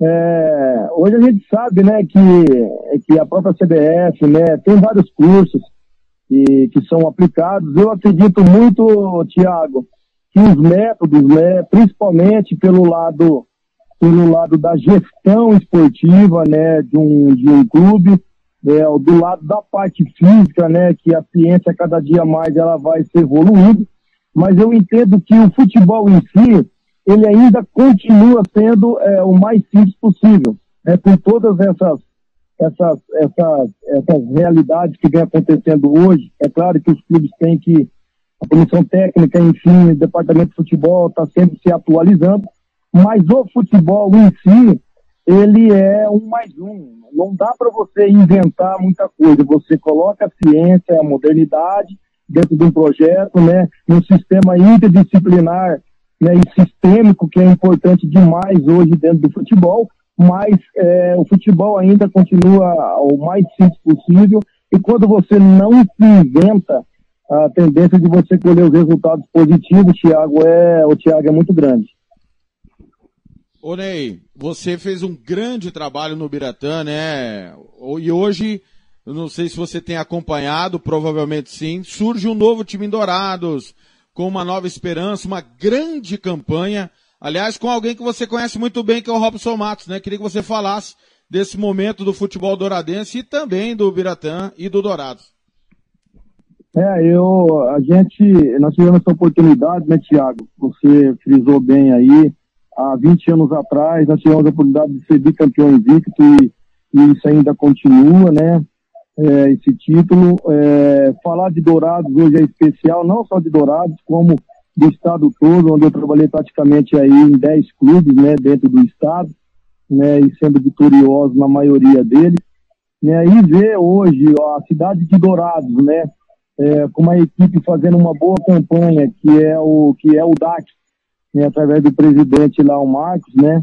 é, hoje a gente sabe, né, que, que a própria CBF, né, tem vários cursos que, que são aplicados. Eu acredito muito, Tiago, que os métodos, né, principalmente pelo lado, pelo lado da gestão esportiva, né, de um, de um clube, é, do lado da parte física, né, que a ciência cada dia mais ela vai se evoluindo, mas eu entendo que o futebol em si, ele ainda continua sendo é, o mais simples possível, né, com todas essas, essas, essas, essas realidades que vem acontecendo hoje. É claro que os clubes têm que, a comissão técnica, enfim, o departamento de futebol está sempre se atualizando, mas o futebol em si, ele é um mais um. Não dá para você inventar muita coisa. Você coloca a ciência, a modernidade dentro de um projeto, né, num sistema interdisciplinar né, e sistêmico que é importante demais hoje dentro do futebol, mas é, o futebol ainda continua o mais simples possível e quando você não se inventa, a tendência de você colher os resultados positivos, Thiago, é, o Thiago é muito grande. Ô Ney, você fez um grande trabalho no Biratã, né? E hoje, não sei se você tem acompanhado, provavelmente sim, surge um novo time em Dourados, com uma nova esperança, uma grande campanha. Aliás, com alguém que você conhece muito bem, que é o Robson Matos, né? Queria que você falasse desse momento do futebol douradense e também do Biratã e do Dourados. É, eu, a gente, nós tivemos essa oportunidade, né, Tiago? Você frisou bem aí. Há 20 anos atrás, nós tivemos a oportunidade de ser bicampeão invicto e, e isso ainda continua, né? É, esse título. É, falar de Dourados hoje é especial, não só de Dourados, como do estado todo, onde eu trabalhei praticamente aí em 10 clubes, né, dentro do estado, né, e sendo vitorioso na maioria deles. Né, e ver hoje ó, a cidade de Dourados, né, é, com uma equipe fazendo uma boa campanha, que é o, que é o DAC, né, através do presidente lá, o Marcos, né,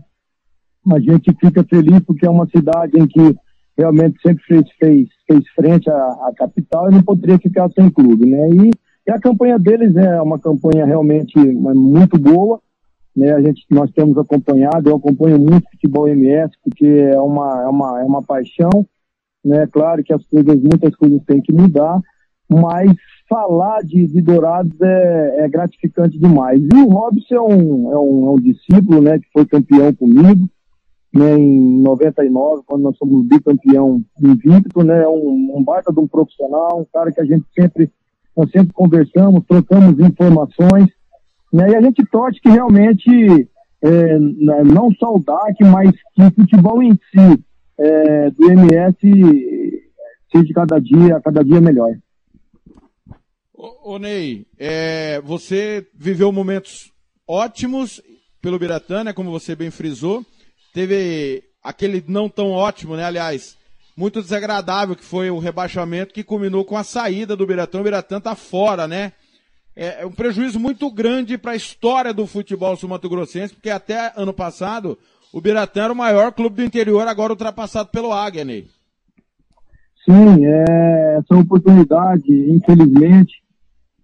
a gente fica feliz porque é uma cidade em que realmente sempre fez, fez, fez frente à, à, capital e não poderia ficar sem clube, né? E, e, a campanha deles é uma campanha realmente muito boa, né? A gente, nós temos acompanhado, eu acompanho muito futebol MS porque é uma, é uma, é uma paixão, né? Claro que as coisas, muitas coisas têm que mudar, mas falar de, de Dourados é, é gratificante demais. E o Robson é um, é um, é um discípulo, né? Que foi campeão comigo, né, em 99, quando nós somos bicampeão invicto, né, um, um baita de um profissional, um cara que a gente sempre, nós sempre conversamos, trocamos informações, né, e a gente torce que realmente, é, não só o DAC, mas que o futebol em si, é, do MS, seja cada dia, cada dia melhor. Ô Ney, é, você viveu momentos ótimos pelo Biratã, né, como você bem frisou, teve aquele não tão ótimo, né? Aliás, muito desagradável que foi o rebaixamento que culminou com a saída do Biratã. O Biratã tá fora, né? É, é um prejuízo muito grande para a história do futebol sul-mato-grossense, porque até ano passado o Biratã era o maior clube do interior, agora ultrapassado pelo Águia, Ney. Sim, é, essa oportunidade, infelizmente,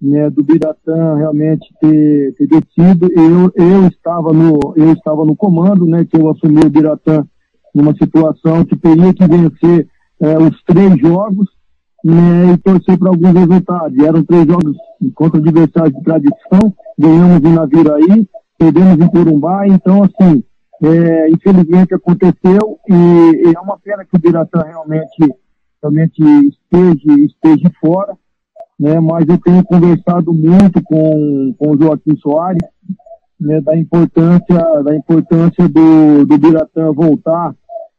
né, do Biratã realmente ter, ter descido. Eu, eu, estava no, eu estava no comando, né, que eu assumi o Biratã numa situação que teria que vencer é, os três jogos né, e torcer para alguns resultados. E eram três jogos contra adversários de tradição, ganhamos em Naviraí, perdemos em Corumbá, então assim, é, infelizmente aconteceu e, e, é uma pena que o Biratã realmente, realmente esteja, esteja fora, né, mas eu tenho conversado muito com, com o Joaquim Soares, né, da importância, da importância do, do Biratã voltar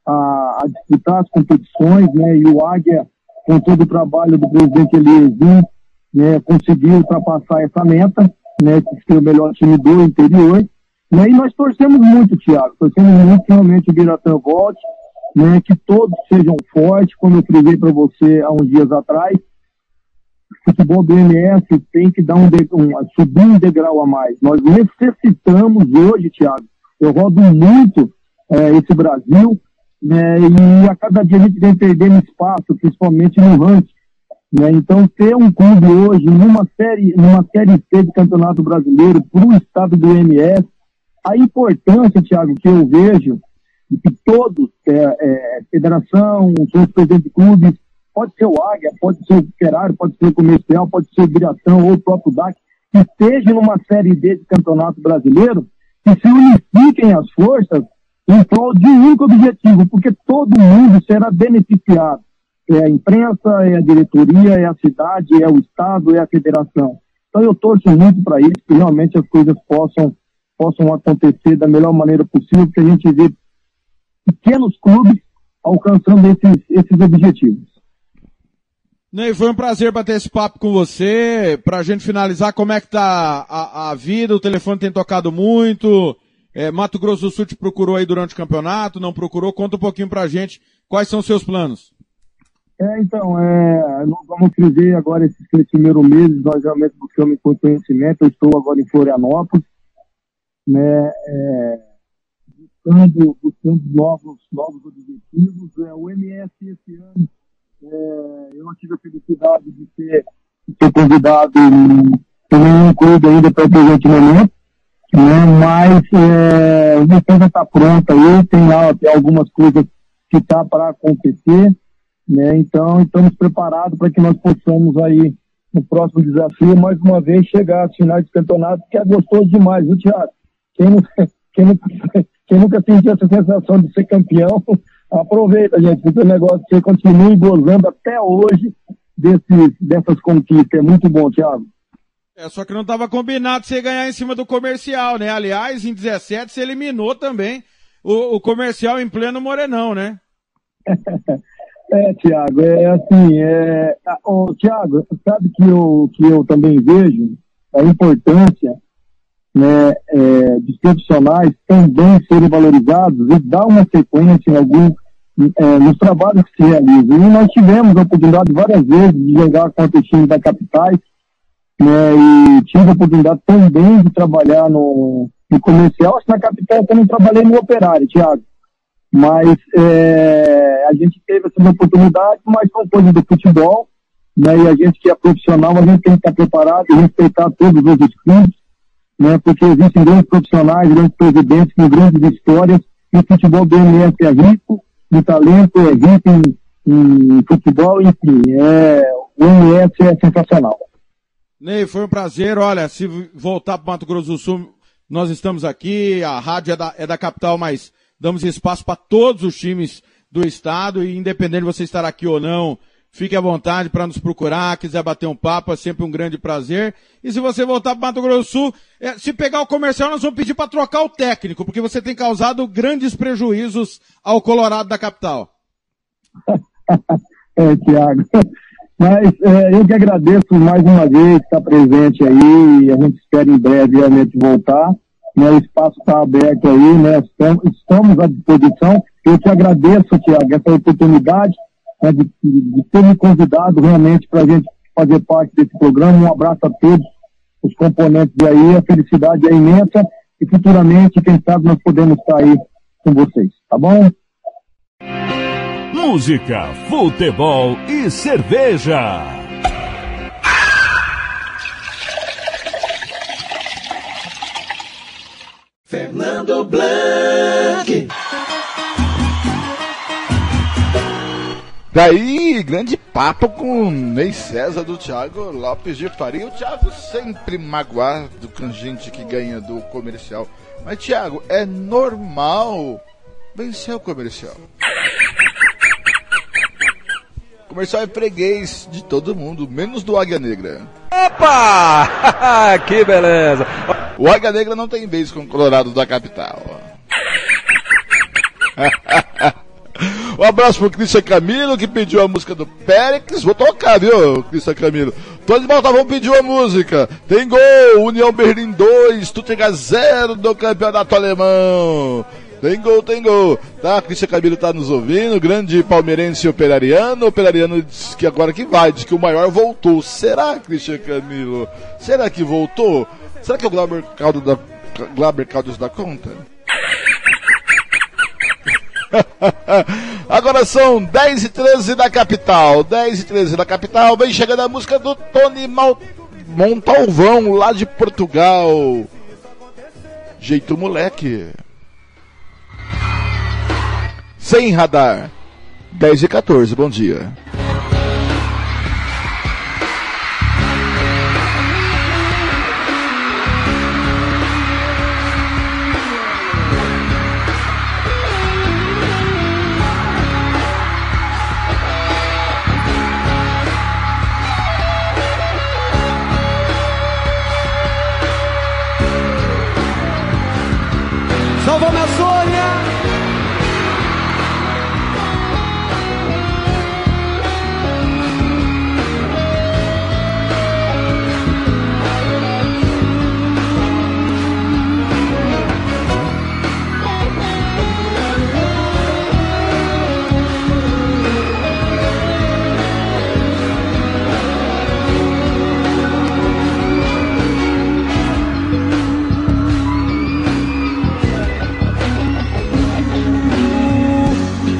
a, a, disputar as competições, né, e o Águia, com todo o trabalho do presidente Eliezinho, né, conseguiu ultrapassar essa meta, né, ser o melhor time do interior, né, e nós torcemos muito, Thiago, torcemos muito que realmente o Biratã volte, né, que todos sejam fortes, como eu frisei para você há uns dias atrás, futebol do MS tem que dar um, de, um subir um degrau a mais. Nós necessitamos hoje, Thiago, eu rodo muito é, esse Brasil, né, e a cada dia a gente vem perdendo espaço, principalmente no ranking. Né? Então, ter um clube hoje numa série, numa série C de Campeonato Brasileiro para o estado do MS, a importância, Thiago, que eu vejo, de que todos, é, é, federação, os presidentes de clubes, pode ser o Águia, pode ser o Ferrari, pode ser o Comercial, pode ser o Biratão ou o próprio DAC, que esteja numa série D de Campeonato Brasileiro, que se unifiquem as forças em prol de um único objetivo, porque todo mundo será beneficiado. É a imprensa, é a diretoria, é a cidade, é o Estado, é a federação. Então eu torço muito para isso, que realmente as coisas possam, possam acontecer da melhor maneira possível, porque a gente vê pequenos clubes alcançando esses, esses objetivos. Ney, foi um prazer bater esse papo com você. Pra gente finalizar, como é que tá a, a vida? O telefone tem tocado muito. É, Mato Grosso do Sul te procurou aí durante o campeonato, não procurou? Conta um pouquinho pra gente quais são os seus planos. É, então, é, vamos dizer agora esses três primeiros meses, nós realmente buscamos conhecimento, eu estou agora em Florianópolis, né, é, buscando, buscando novos, novos objetivos. É, o MS esse ano, é, eu não tive a felicidade de ser, de ser convidado por nenhum clube ainda para o presente momento, né? Mas é, a defesa está pronta aí, tem, lá, tem algumas coisas que está para acontecer, né? Então estamos preparados para que nós possamos aí no próximo desafio mais uma vez chegar às finais de campeonato, que é gostoso demais, viu, Thiago? Quem, quem, quem nunca sentiu essa sensação de ser campeão, aproveita, gente, o negócio que continue gozando até hoje desses, dessas conquistas. É muito bom, Thiago. É, só que não estava combinado você ganhar em cima do comercial, né? Aliás, em 17 você eliminou também o, o comercial em pleno Morenão, né? é, Tiago, é assim, é, oh, Tiago, sabe que eu, que eu também vejo a importância né, é, dos profissionais também serem valorizados e dar uma sequência em algum, é, nos trabalhos que se realizam. E nós tivemos a oportunidade várias vezes de jogar contra os times da capitais, né, e tive a oportunidade também de trabalhar no, no comercial, acho que na capital eu não trabalhei no operário, Thiago. Mas é, a gente teve essa oportunidade, mas são coisas do futebol, né, e a gente que é profissional, a gente tem que estar preparado e respeitar todos os clubes, né, porque existem grandes profissionais, grandes presidentes com grandes histórias, e o futebol do MS é rico, o talento é rico em, em futebol, enfim, é, o MS é sensacional. Ney, foi um prazer. Olha, se voltar para Mato Grosso do Sul, nós estamos aqui. A rádio é da, é da capital, mas damos espaço para todos os times do estado e independente de você estar aqui ou não, fique à vontade para nos procurar, quiser bater um papo, é sempre um grande prazer. E se você voltar para Mato Grosso do Sul, é, se pegar o comercial, nós vamos pedir para trocar o técnico, porque você tem causado grandes prejuízos ao Colorado da capital. é, Tiago. Mas é, eu que agradeço mais uma vez estar presente aí e a gente espera em breve realmente voltar. Né, o espaço está aberto aí, né, estamos, à disposição. Eu te agradeço, Tiago, essa oportunidade né, de, de, ter me convidado realmente para a gente fazer parte desse programa. Um abraço a todos os componentes aí, a felicidade é imensa e futuramente, quem sabe, nós podemos estar aí com vocês, tá bom? Música, futebol e cerveja. Fernando Blanc. Daí, grande papo com o Ney César do Thiago Lopes de Faria. O Thiago sempre magoado com gente que ganha do comercial. Mas, Thiago, é normal vencer o comercial. O comercial é freguês de todo mundo, menos do Águia Negra. Opa! que beleza! O Águia Negra não tem vez com o Colorado da capital. Um abraço pro Cristian Camilo, que pediu a música do Périx. Vou tocar, viu, Cristian Camilo? Todos de Baltavão pediu a música. Tem gol, União Berlim 2, Stuttgart 0 do campeonato alemão. Tem gol, tem gol. Tá, Cristian Camilo tá nos ouvindo, grande palmeirense operariano. Operariano diz que agora que vai, diz que o maior voltou. Será, Cristian Camilo? Será que voltou? Será que é o Glauber Caldo da, Glauber conta? Agora são 10 e 13 da capital. 10 e 13 da capital. Vem chegando a música do Tony Mal... Montalvão, lá de Portugal. Jeito moleque. Sem radar. 10 e 14, bom dia.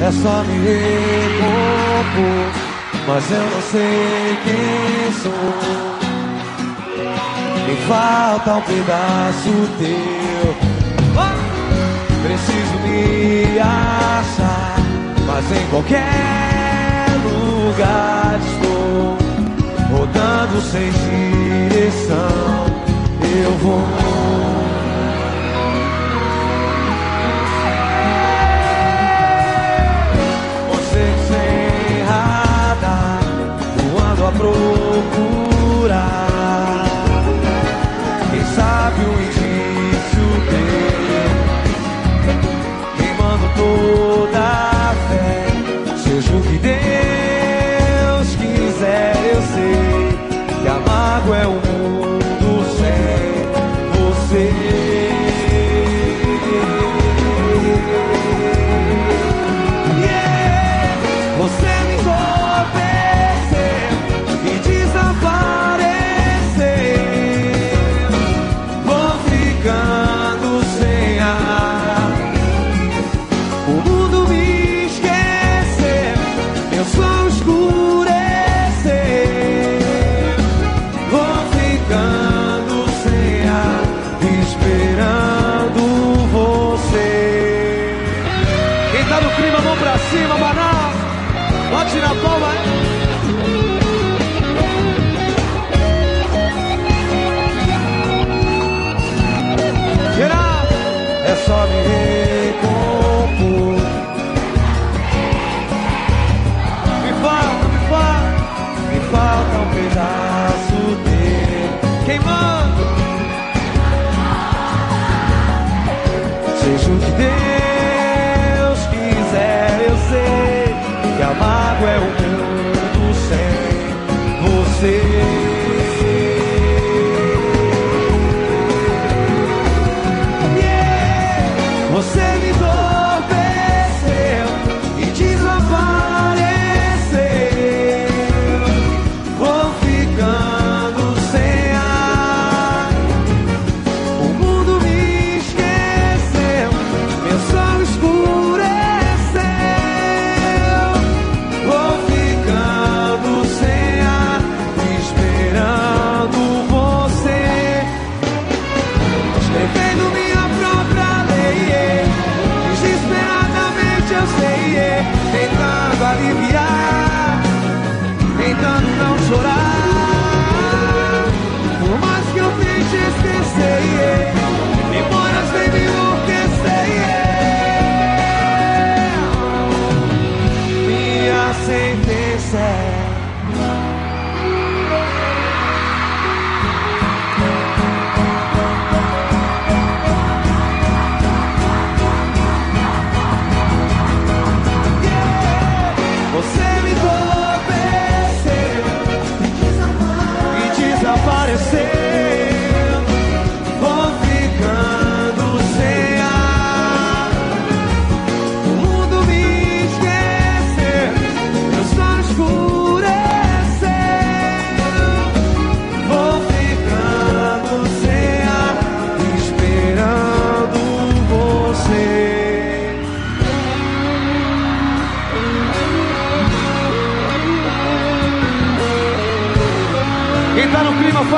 É só me recompor, mas eu não sei quem sou. Me falta um pedaço teu. Preciso me achar, mas em qualquer lugar estou. Rodando sem direção, eu vou. Voando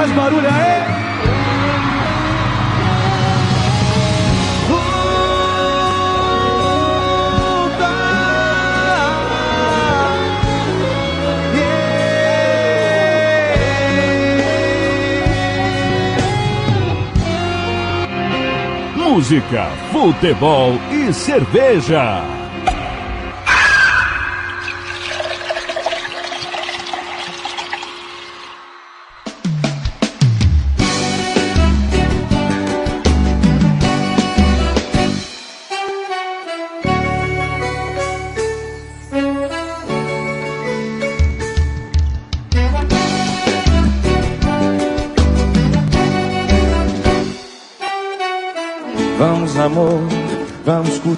faz barulho aí. Música, futebol e cerveja.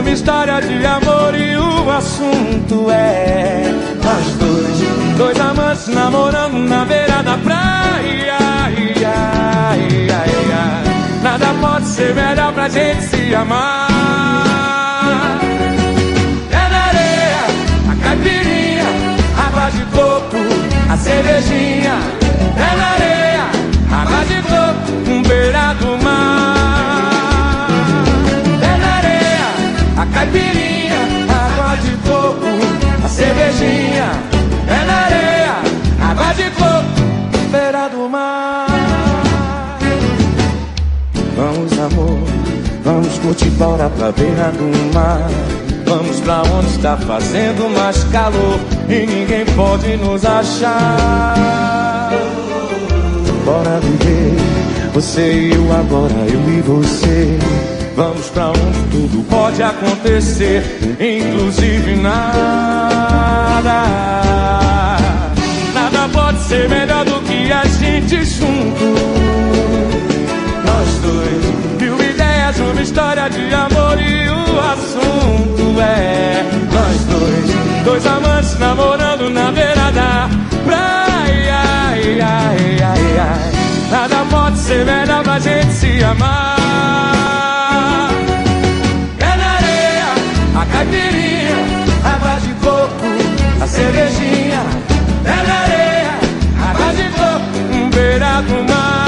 uma história de amor e o assunto é Nós dois, dois amantes namorando na beira da praia. Nada pode ser melhor pra gente se amar. É na areia, a caipirinha, água de coco, a cervejinha. É na areia, água de coco, um beira do mar a caipirinha, água de coco, a cervejinha, é na areia, água de coco, beira do mar. Vamos, amor, vamos curtir, bora pra beira do mar. Vamos pra onde está fazendo mais calor e ninguém pode nos achar. Bora viver, você e eu agora, eu e você. Vamos pra onde tudo pode acontecer, inclusive nada. Nada pode ser melhor do que a gente junto. Nós dois, mil ideias, uma história de amor e o assunto é nós dois, dois amantes namorando na beira da praia. Ai, ai, ai, Nada pode ser melhor pra gente se amar. caipirinha, água de coco, a cervejinha, é na areia, água de coco, beira do mar.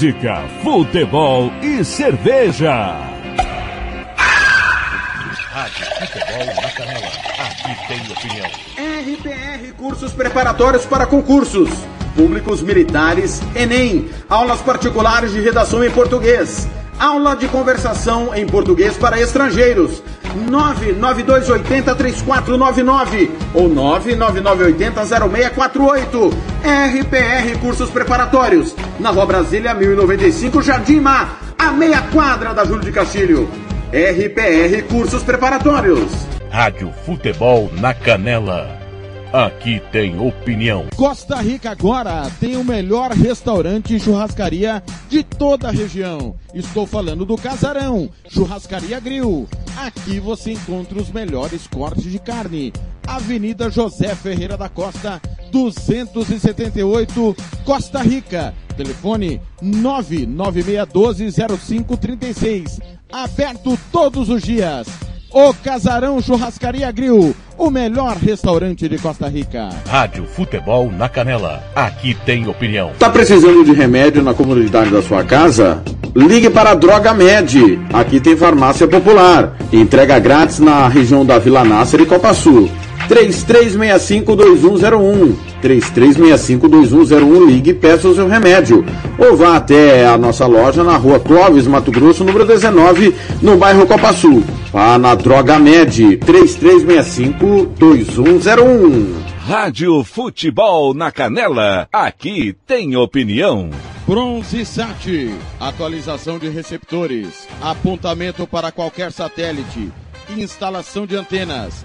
Música, futebol e cerveja. Rádio Futebol na Canela. Aqui tem opinião. RPR Cursos Preparatórios para Concursos. Públicos Militares, Enem. Aulas particulares de redação em português. Aula de conversação em português para estrangeiros. 992803499 ou 999800648. RPR Cursos Preparatórios. Na Rua Brasília 1095, Jardim Mar. A meia quadra da Júlio de Castilho. RPR Cursos Preparatórios. Rádio Futebol na Canela. Aqui tem opinião. Costa Rica agora tem o melhor restaurante e churrascaria de toda a região. Estou falando do Casarão, Churrascaria Grill. Aqui você encontra os melhores cortes de carne. Avenida José Ferreira da Costa, 278, Costa Rica. Telefone 996120536. Aberto todos os dias. O Casarão Churrascaria Grill, o melhor restaurante de Costa Rica. Rádio Futebol na Canela. Aqui tem opinião. Tá precisando de remédio na comunidade da sua casa? Ligue para a Droga Med. Aqui tem farmácia popular. Entrega grátis na região da Vila Nácer e Copa Sul. 3365-2101. 3365-2101. Ligue e peça o seu remédio. Ou vá até a nossa loja na rua Clóvis, Mato Grosso, número 19, no bairro Copa Sul. Vá na Droga Med. 3365-2101. Rádio Futebol na Canela. Aqui tem opinião. Bronze Sat, atualização de receptores, apontamento para qualquer satélite, instalação de antenas,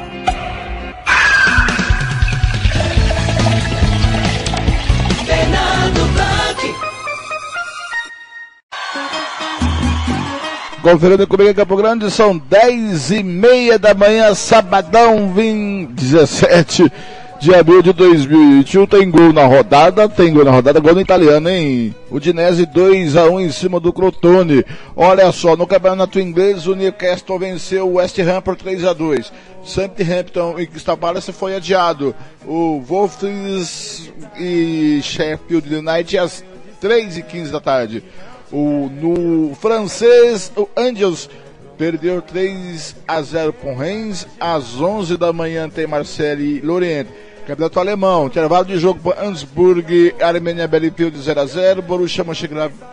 Conferindo comigo em Campo Grande, são 10 e meia da manhã, sabadão, 20, 17 de abril de 2021. Tem gol na rodada, tem gol na rodada, gol no italiano, hein? O Dinese 2 a 1 em cima do Crotone. Olha só, no campeonato inglês, o Newcastle venceu o West Ham por 3 a 2 Southampton e Crystal Palace foi adiado. O Wolves e Sheffield United às 3 e 15 da tarde. O, no francês, o Angels perdeu 3 a 0 com Reims. Às 11 da manhã tem Marseille e Lorient. Campeonato alemão, intervalo de jogo para Ansburg, Armênia Bielefeld 0 a 0, Borussia Mönchengladbach,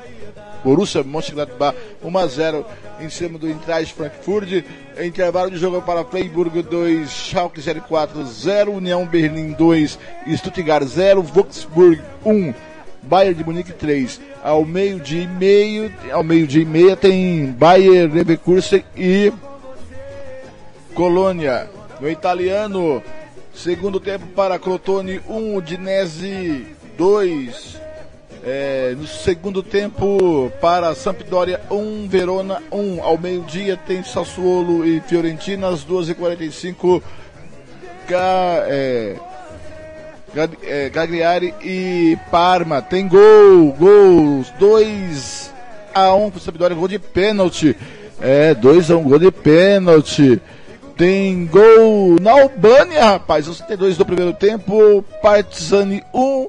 Borussia Mönchengladbach 1 a 0 em cima do Eintracht Frankfurt. Intervalo de jogo para Freiburg 2, Schalke 04 0, União Berlim 2, Stuttgart 0, Wolfsburg 1. Bayern de Munique 3. Ao meio-dia e meio, ao meio-dia meia tem Bayern Leverkusen e Colônia. No italiano, segundo tempo para Crotone 1, Udinese 2. É, no segundo tempo para Sampdoria 1, Verona 1. Ao meio-dia tem Sassuolo e Fiorentina às 2h45. Ga, é, é, Gagliari e Parma. Tem gol, gols, 2 a 1 pro Sampdoria, gol de pênalti. É, 2 a 1 gol de pênalti. Tem gol na Albânia, rapaz. Os 72 do primeiro tempo. Partizani 1,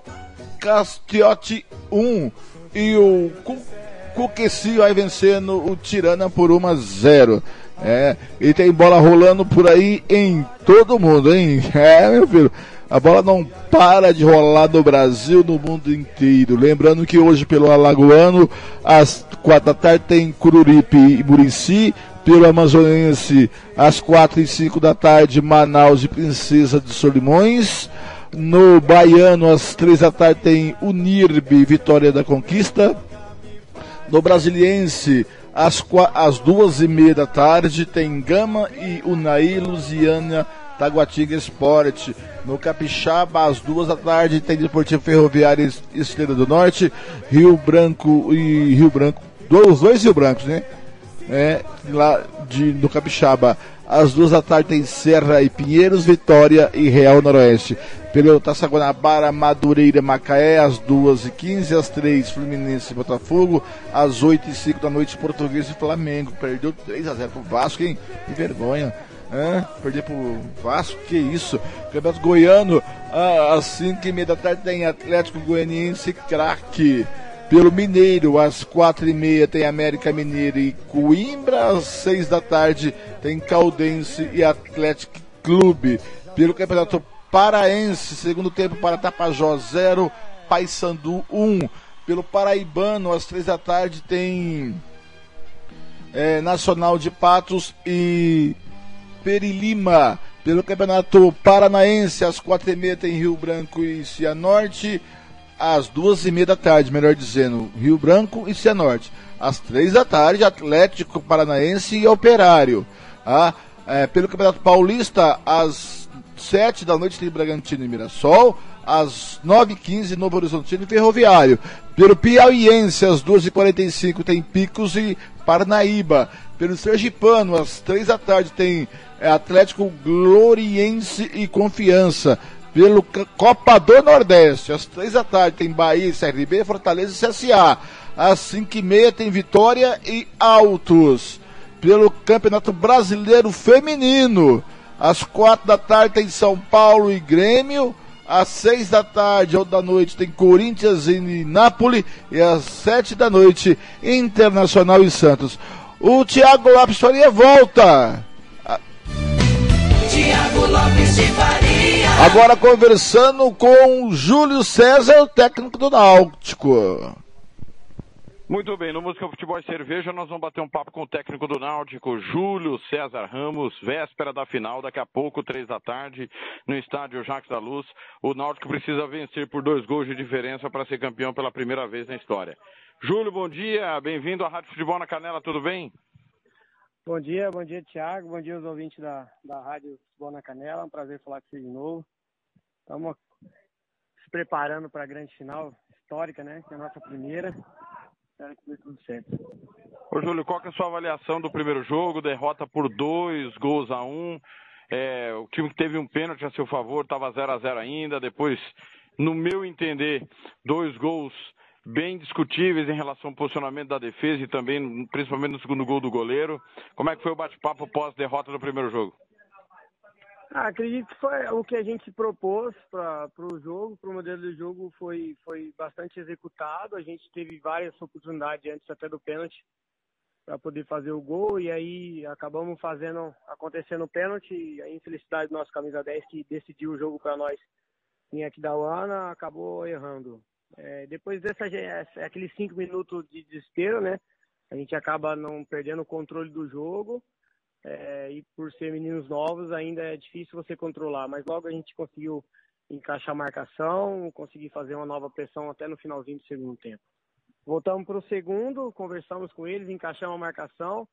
Castiotti 1. E o Cuqueci vai vencendo o Tirana por 1 a 0. É, e tem bola rolando por aí em todo mundo, hein? É, meu filho. A bola não para de rolar no Brasil, no mundo inteiro. Lembrando que hoje pelo Alagoano, às quatro da tarde tem Cururipe e Murici. Pelo Amazonense, às quatro e cinco da tarde, Manaus e Princesa de Solimões. No Baiano, às três da tarde, tem Unirbe, Vitória da Conquista. No Brasiliense, às, duas e meia da tarde, tem Gama e Unai, Lusiana Taguatinga Esporte. No Capixaba, às duas da tarde, tem Desportivo Ferroviário Estrela do Norte, Rio Branco e Rio Branco. Os dois Rio Brancos, né? É, lá de, no Capixaba. Às duas da tarde tem Serra e Pinheiros, Vitória e Real Noroeste. Pelo Taça Guanabara, Madureira, Macaé, às duas e quinze, às três, Fluminense e Botafogo, às oito e cinco da noite, Português e Flamengo. Perdeu 3 a 0 pro Vasco, hein? Que vergonha. Hã? Perder pro Vasco, que isso? Campeonato Goiano, ah, às 5 e meia da tarde tem Atlético Goianiense craque. Pelo Mineiro, às quatro e meia tem América Mineiro e Coimbra, às seis da tarde tem Caldense e Atlético Clube. Pelo Campeonato Paraense, segundo tempo para Tapajós 0, Paysandu 1. Um. Pelo Paraibano, às três da tarde tem é, Nacional de Patos e Perilima. Pelo Campeonato Paranaense, às quatro e meia tem Rio Branco e Cianorte às duas e meia da tarde, melhor dizendo, Rio Branco e Cianorte. Às três da tarde, Atlético Paranaense e Operário. Ah, é, pelo Campeonato Paulista, às sete da noite tem Bragantino e Mirassol. Às nove e quinze, Novo Horizontino Ferroviário. Pelo Piauiense, às duas e quarenta e cinco, tem Picos e Parnaíba. Pelo Sergipano, às três da tarde, tem é, Atlético Gloriense e Confiança pelo Copa do Nordeste. Às três da tarde tem Bahia CRB, Fortaleza e CSA. Às cinco e meia tem Vitória e Altos. Pelo Campeonato Brasileiro Feminino. Às quatro da tarde tem São Paulo e Grêmio. Às seis da tarde ou da noite tem Corinthians e Nápoles. E às sete da noite, Internacional e Santos. O Thiago Lopes Faria volta. Thiago Lopes de Faria. Agora conversando com Júlio César, o técnico do Náutico. Muito bem, no Música Futebol e Cerveja nós vamos bater um papo com o técnico do Náutico, Júlio César Ramos, véspera da final, daqui a pouco, três da tarde, no estádio Jacques da Luz. O Náutico precisa vencer por dois gols de diferença para ser campeão pela primeira vez na história. Júlio, bom dia, bem-vindo à Rádio Futebol na Canela, tudo bem? Bom dia, bom dia, Thiago. Bom dia aos ouvintes da, da Rádio Futebol na Canela. É um prazer falar com você de novo. Estamos se preparando para a grande final histórica, né? Que é a nossa primeira. Espero que dê tudo certo. Ô, Júlio, qual é a sua avaliação do primeiro jogo? Derrota por dois gols a um. É, o time que teve um pênalti a seu favor estava 0 a 0 ainda. Depois, no meu entender, dois gols bem discutíveis em relação ao posicionamento da defesa e também, principalmente no segundo gol do goleiro. Como é que foi o bate-papo pós-derrota do primeiro jogo? Ah, acredito que foi o que a gente propôs para o jogo, para o modelo do jogo foi, foi bastante executado. A gente teve várias oportunidades antes até do pênalti para poder fazer o gol e aí acabamos fazendo acontecendo o pênalti. A infelicidade do nosso camisa 10 que decidiu o jogo para nós em Aquidauana acabou errando. É, depois dessa aqueles cinco minutos de desespero, né? A gente acaba não perdendo o controle do jogo. É, e por ser meninos novos, ainda é difícil você controlar. Mas logo a gente conseguiu encaixar a marcação, conseguir fazer uma nova pressão até no finalzinho do segundo tempo. Voltamos para o segundo, conversamos com eles, encaixamos a marcação,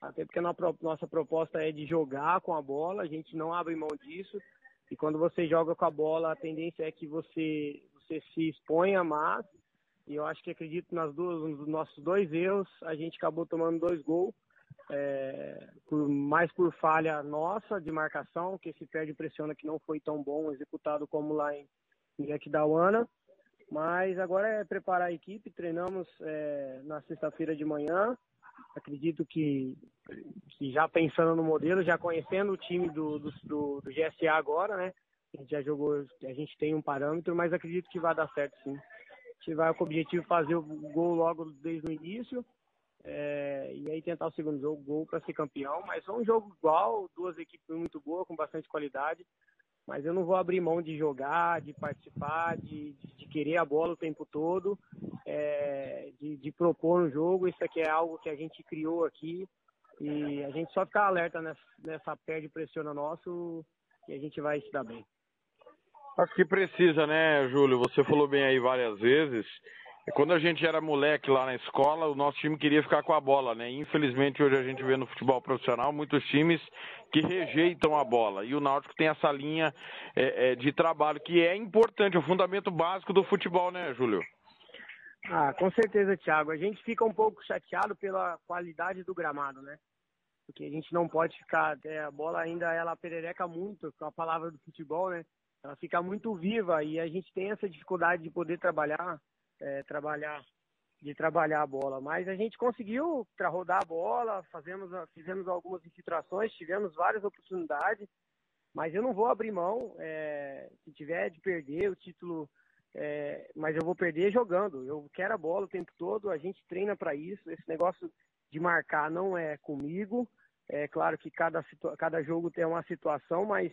até porque a nossa proposta é de jogar com a bola, a gente não abre mão disso. E quando você joga com a bola, a tendência é que você você se exponha mais. E eu acho que acredito nas duas, nos nossos dois erros, a gente acabou tomando dois gols. É, por, mais por falha nossa de marcação, que esse perde pressiona que não foi tão bom executado como lá em, em. Mas agora é preparar a equipe, treinamos é, na sexta-feira de manhã. Acredito que, que já pensando no modelo, já conhecendo o time do, do, do, do GSA agora, né? A gente já jogou, a gente tem um parâmetro, mas acredito que vai dar certo sim. A gente vai com o objetivo fazer o gol logo desde o início. É, e aí tentar o segundo jogo, gol para ser campeão. Mas é um jogo igual, duas equipes muito boas, com bastante qualidade. Mas eu não vou abrir mão de jogar, de participar, de, de querer a bola o tempo todo, é, de, de propor um jogo. Isso aqui é algo que a gente criou aqui. E a gente só ficar alerta nessa, nessa perde pressiona nosso e a gente vai se dar bem. Acho que precisa, né, Júlio? Você falou bem aí várias vezes quando a gente era moleque lá na escola, o nosso time queria ficar com a bola, né? Infelizmente hoje a gente vê no futebol profissional muitos times que rejeitam a bola. E o Náutico tem essa linha é, é, de trabalho que é importante, o fundamento básico do futebol, né, Júlio? Ah, com certeza, Thiago. A gente fica um pouco chateado pela qualidade do gramado, né? Porque a gente não pode ficar. É, a bola ainda ela perereca muito, com a palavra do futebol, né? Ela fica muito viva e a gente tem essa dificuldade de poder trabalhar, é, trabalhar, de trabalhar a bola. Mas a gente conseguiu para rodar a bola, fazemos, fizemos algumas infiltrações, tivemos várias oportunidades, mas eu não vou abrir mão. É, se tiver de perder o título é, mas eu vou perder jogando. Eu quero a bola o tempo todo, a gente treina para isso. Esse negócio de marcar não é comigo. É claro que cada, cada jogo tem uma situação, mas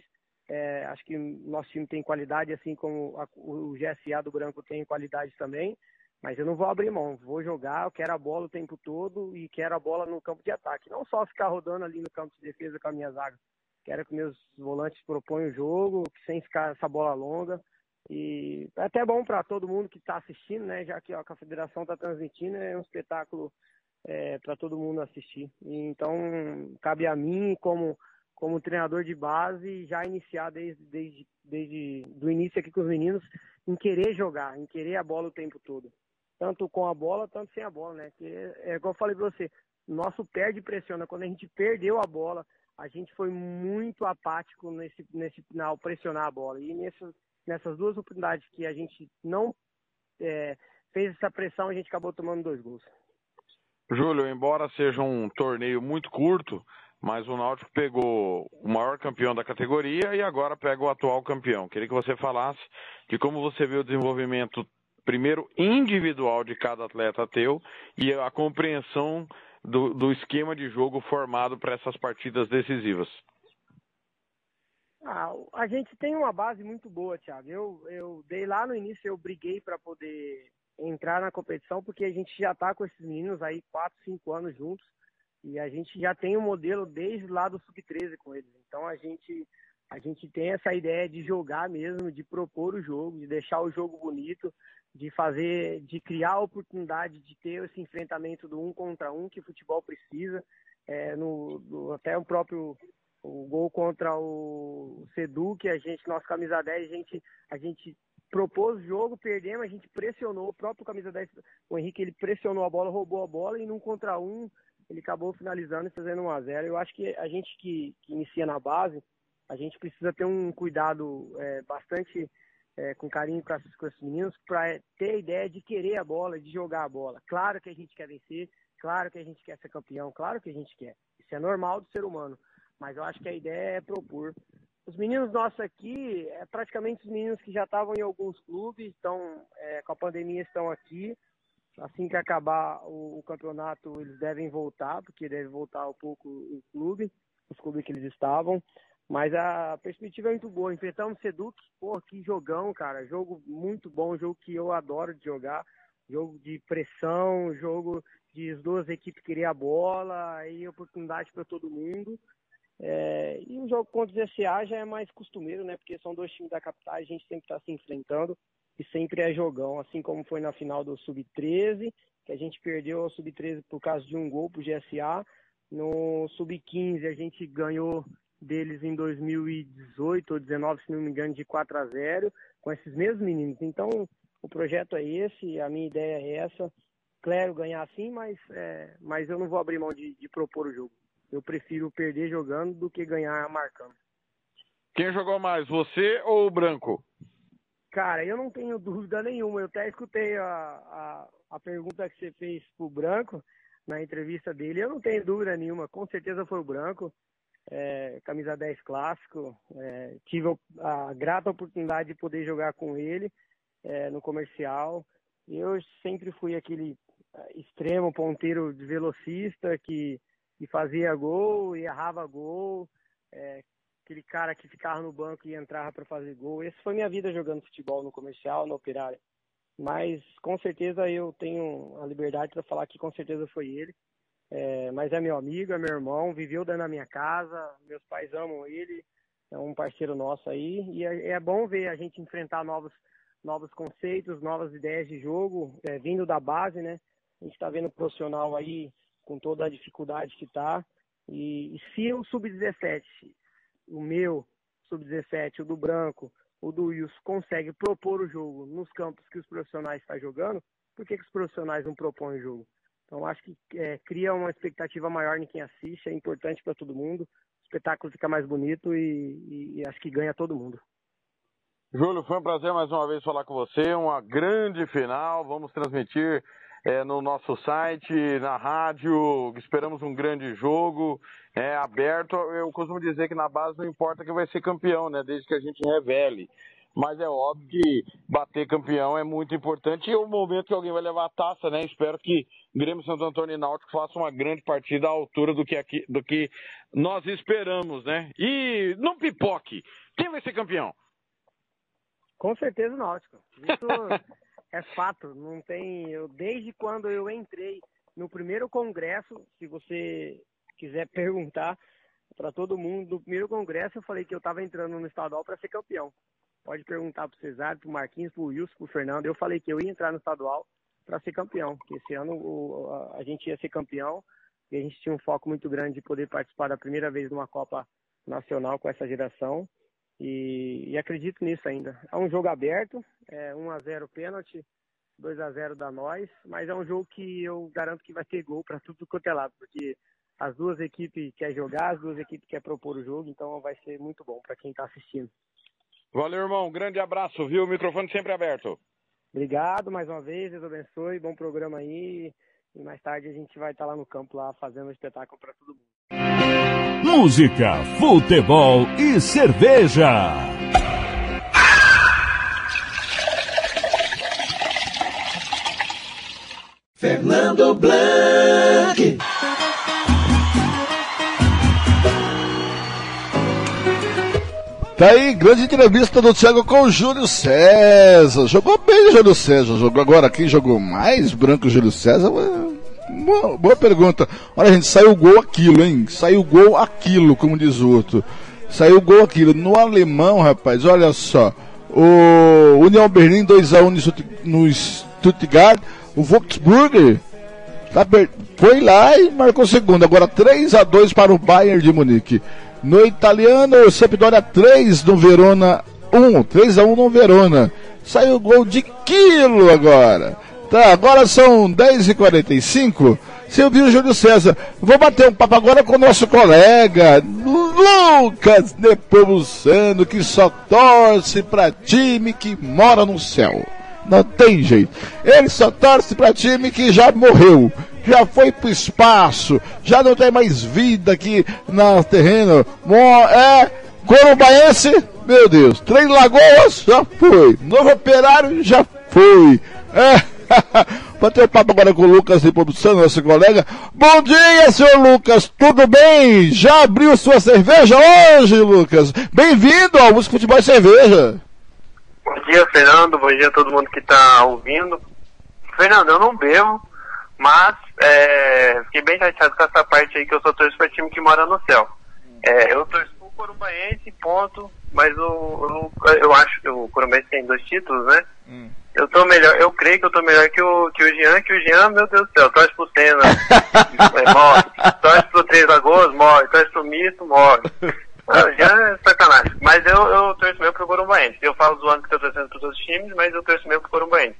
é, acho que nosso time tem qualidade, assim como a, o GSA do Branco tem qualidade também. Mas eu não vou abrir mão, vou jogar, eu quero a bola o tempo todo e quero a bola no campo de ataque. Não só ficar rodando ali no campo de defesa com a minha zaga. Quero que meus volantes proponham o jogo, sem ficar essa bola longa. E é até bom para todo mundo que está assistindo, né? Já que ó, a federação está transmitindo, é um espetáculo é, para todo mundo assistir. E, então, cabe a mim, como, como treinador de base, já iniciar desde, desde, desde do início aqui com os meninos, em querer jogar, em querer a bola o tempo todo. Tanto com a bola, tanto sem a bola, né? Que é, é igual eu falei para você, nosso perde pressiona. Quando a gente perdeu a bola, a gente foi muito apático nesse, nesse, ao pressionar a bola. E nesse, nessas duas oportunidades que a gente não é, fez essa pressão, a gente acabou tomando dois gols. Júlio, embora seja um torneio muito curto, mas o Náutico pegou o maior campeão da categoria e agora pega o atual campeão. Queria que você falasse de como você vê o desenvolvimento, primeiro individual de cada atleta teu e a compreensão do, do esquema de jogo formado para essas partidas decisivas. Ah, a gente tem uma base muito boa, Thiago. Eu, eu dei lá no início, eu briguei para poder entrar na competição, porque a gente já está com esses meninos aí 4, 5 anos juntos. E a gente já tem um modelo desde lá do Sub-13 com eles. Então a gente, a gente tem essa ideia de jogar mesmo, de propor o jogo, de deixar o jogo bonito, de fazer, de criar a oportunidade de ter esse enfrentamento do um contra um que o futebol precisa. É, no, até o próprio o gol contra o Sedu, que a gente, nosso camisa 10, a gente, a gente propôs o jogo, perdemos, a gente pressionou, o próprio camisa 10, o Henrique, ele pressionou a bola, roubou a bola e num contra um ele acabou finalizando e fazendo 1 a 0 Eu acho que a gente que, que inicia na base, a gente precisa ter um cuidado é, bastante é, com carinho com, com esses meninos para ter a ideia de querer a bola, de jogar a bola. Claro que a gente quer vencer, claro que a gente quer ser campeão, claro que a gente quer. Isso é normal do ser humano. Mas eu acho que a ideia é propor. Os meninos nossos aqui, é praticamente os meninos que já estavam em alguns clubes, estão é, com a pandemia estão aqui. Assim que acabar o, o, campeonato, eles devem voltar, porque deve voltar um pouco o clube, os clubes que eles estavam. Mas a perspectiva é muito boa. Enfrentamos o Seduc, pô, que jogão, cara. Jogo muito bom, jogo que eu adoro de jogar. Jogo de pressão, jogo de as duas equipes querer a bola, e oportunidade para todo mundo. É, e o jogo contra o CSA já é mais costumeiro, né? Porque são dois times da capital, a gente sempre está se enfrentando e sempre é jogão, assim como foi na final do Sub-13, que a gente perdeu o Sub-13 por causa de um gol pro GSA. No Sub-15 a gente ganhou deles em 2018 ou 19, se não me engano, de 4 a 0 com esses mesmos meninos. Então, o projeto é esse, a minha ideia é essa. Claro, ganhar sim, mas, é, mas eu não vou abrir mão de, de propor o jogo. Eu prefiro perder jogando do que ganhar marcando. Quem jogou mais, você ou o Branco? Cara, eu não tenho dúvida nenhuma. Eu até escutei a, a, a pergunta que você fez pro Branco na entrevista dele. Eu não tenho dúvida nenhuma. Com certeza foi o Branco. É, camisa 10 clássico. É, tive a, a, grata oportunidade de poder jogar com ele é, no comercial. Eu sempre fui aquele é, extremo ponteiro de velocista que e fazia gol e errava gol. Aquele cara que ficava no banco e entrava para fazer gol. Essa foi minha vida jogando futebol no comercial, no operário. Mas com certeza eu tenho a liberdade para falar que com certeza foi ele. É, mas é meu amigo, é meu irmão, viveu dentro da minha casa, meus pais amam ele, é um parceiro nosso aí. E é, é bom ver a gente enfrentar novos, novos conceitos, novas ideias de jogo, é, vindo da base, né? A gente está vendo o profissional aí com toda a dificuldade que está. E, e se o sub-17, o meu sub-17, o do Branco, o do Wilson, consegue propor o jogo nos campos que os profissionais estão jogando, por que, que os profissionais não propõem o jogo? Então, acho que é, cria uma expectativa maior em quem assiste, é importante para todo mundo, o espetáculo fica mais bonito e, e, e acho que ganha todo mundo. Júlio, foi um prazer mais uma vez falar com você. Uma grande final. Vamos transmitir é, no nosso site, na rádio. Esperamos um grande jogo. É aberto. Eu costumo dizer que na base não importa quem vai ser campeão, né? Desde que a gente revele. Mas é óbvio que bater campeão é muito importante e é o momento que alguém vai levar a taça, né? Espero que Grêmio Santo Antônio e Náutico façam uma grande partida à altura do que, aqui, do que nós esperamos, né? E não pipoque. Quem vai ser campeão? Com certeza o Náutico. Isso é fato. Não tem. Eu, desde quando eu entrei no primeiro congresso, se você quiser perguntar para todo mundo, no primeiro congresso eu falei que eu estava entrando no estadual para ser campeão. Pode perguntar para o Cesário, para o Marquinhos, para o Wilson, para o Fernando. Eu falei que eu ia entrar no estadual para ser campeão. Que esse ano o, a, a gente ia ser campeão e a gente tinha um foco muito grande de poder participar da primeira vez de uma Copa Nacional com essa geração. E, e, acredito nisso ainda. É um jogo aberto, é 1 a 0 pênalti, 2 a 0 da nós, mas é um jogo que eu garanto que vai ter gol para tudo quanto é lado, porque as duas equipes querem jogar, as duas equipes querem propor o jogo, então vai ser muito bom para quem está assistindo. Valeu, irmão. Um grande abraço, viu? O microfone sempre aberto. Obrigado mais uma vez, Deus abençoe, bom programa aí. E mais tarde a gente vai estar lá no campo lá fazendo um espetáculo para todo mundo. Música, futebol e cerveja. Fernando Blanc. Tá aí, grande entrevista do Thiago com o Júlio César. Jogou bem o Júlio César. Jogou agora quem jogou mais branco o Júlio César? Boa, boa pergunta. Olha, gente, saiu gol aquilo, hein? Saiu gol aquilo, como diz o outro. Saiu gol aquilo. No alemão, rapaz, olha só. O União Berlim 2x1 no Stuttgart. O Volksburger tá, foi lá e marcou segundo. Agora 3x2 para o Bayern de Munique. No italiano, Sampdoria 3 no Verona 1. 3x1 no Verona. Saiu gol de quilo agora. Tá, agora são 10h45. Silvio Júlio César. Vou bater um papo agora com o nosso colega Lucas Nepomuceno, que só torce para time que mora no céu. Não tem jeito. Ele só torce para time que já morreu, já foi pro espaço, já não tem mais vida aqui no terreno. É Corumbaense, meu Deus. Três Lagoas, já foi. Novo Operário, já foi. É. Bateu papo agora com o Lucas de produção, nosso colega. Bom dia, senhor Lucas, tudo bem? Já abriu sua cerveja hoje, Lucas? Bem-vindo ao Música Futebol e Cerveja. Bom dia, Fernando. Bom dia a todo mundo que está ouvindo. Fernando, eu não bebo, mas é, fiquei bem chateado com essa parte aí que eu sou torço para time que mora no céu. É, eu torço pro Corumbaense, ponto, mas o, o, eu acho que o Corumbaense tem dois títulos, né? Hum. Eu tô melhor, eu creio que eu tô melhor que o, que o Jean, que o Jean, meu Deus do céu, torce pro Senna, é, morre, torce pro Três Lagoas, morre, torce pro Misto, morre. Não, o Jean é sacanagem. Mas eu, eu torço mesmo pro Corumbaense. Eu falo zoando que tô torcendo pros outros times, mas eu torço mesmo pro Corumbaense.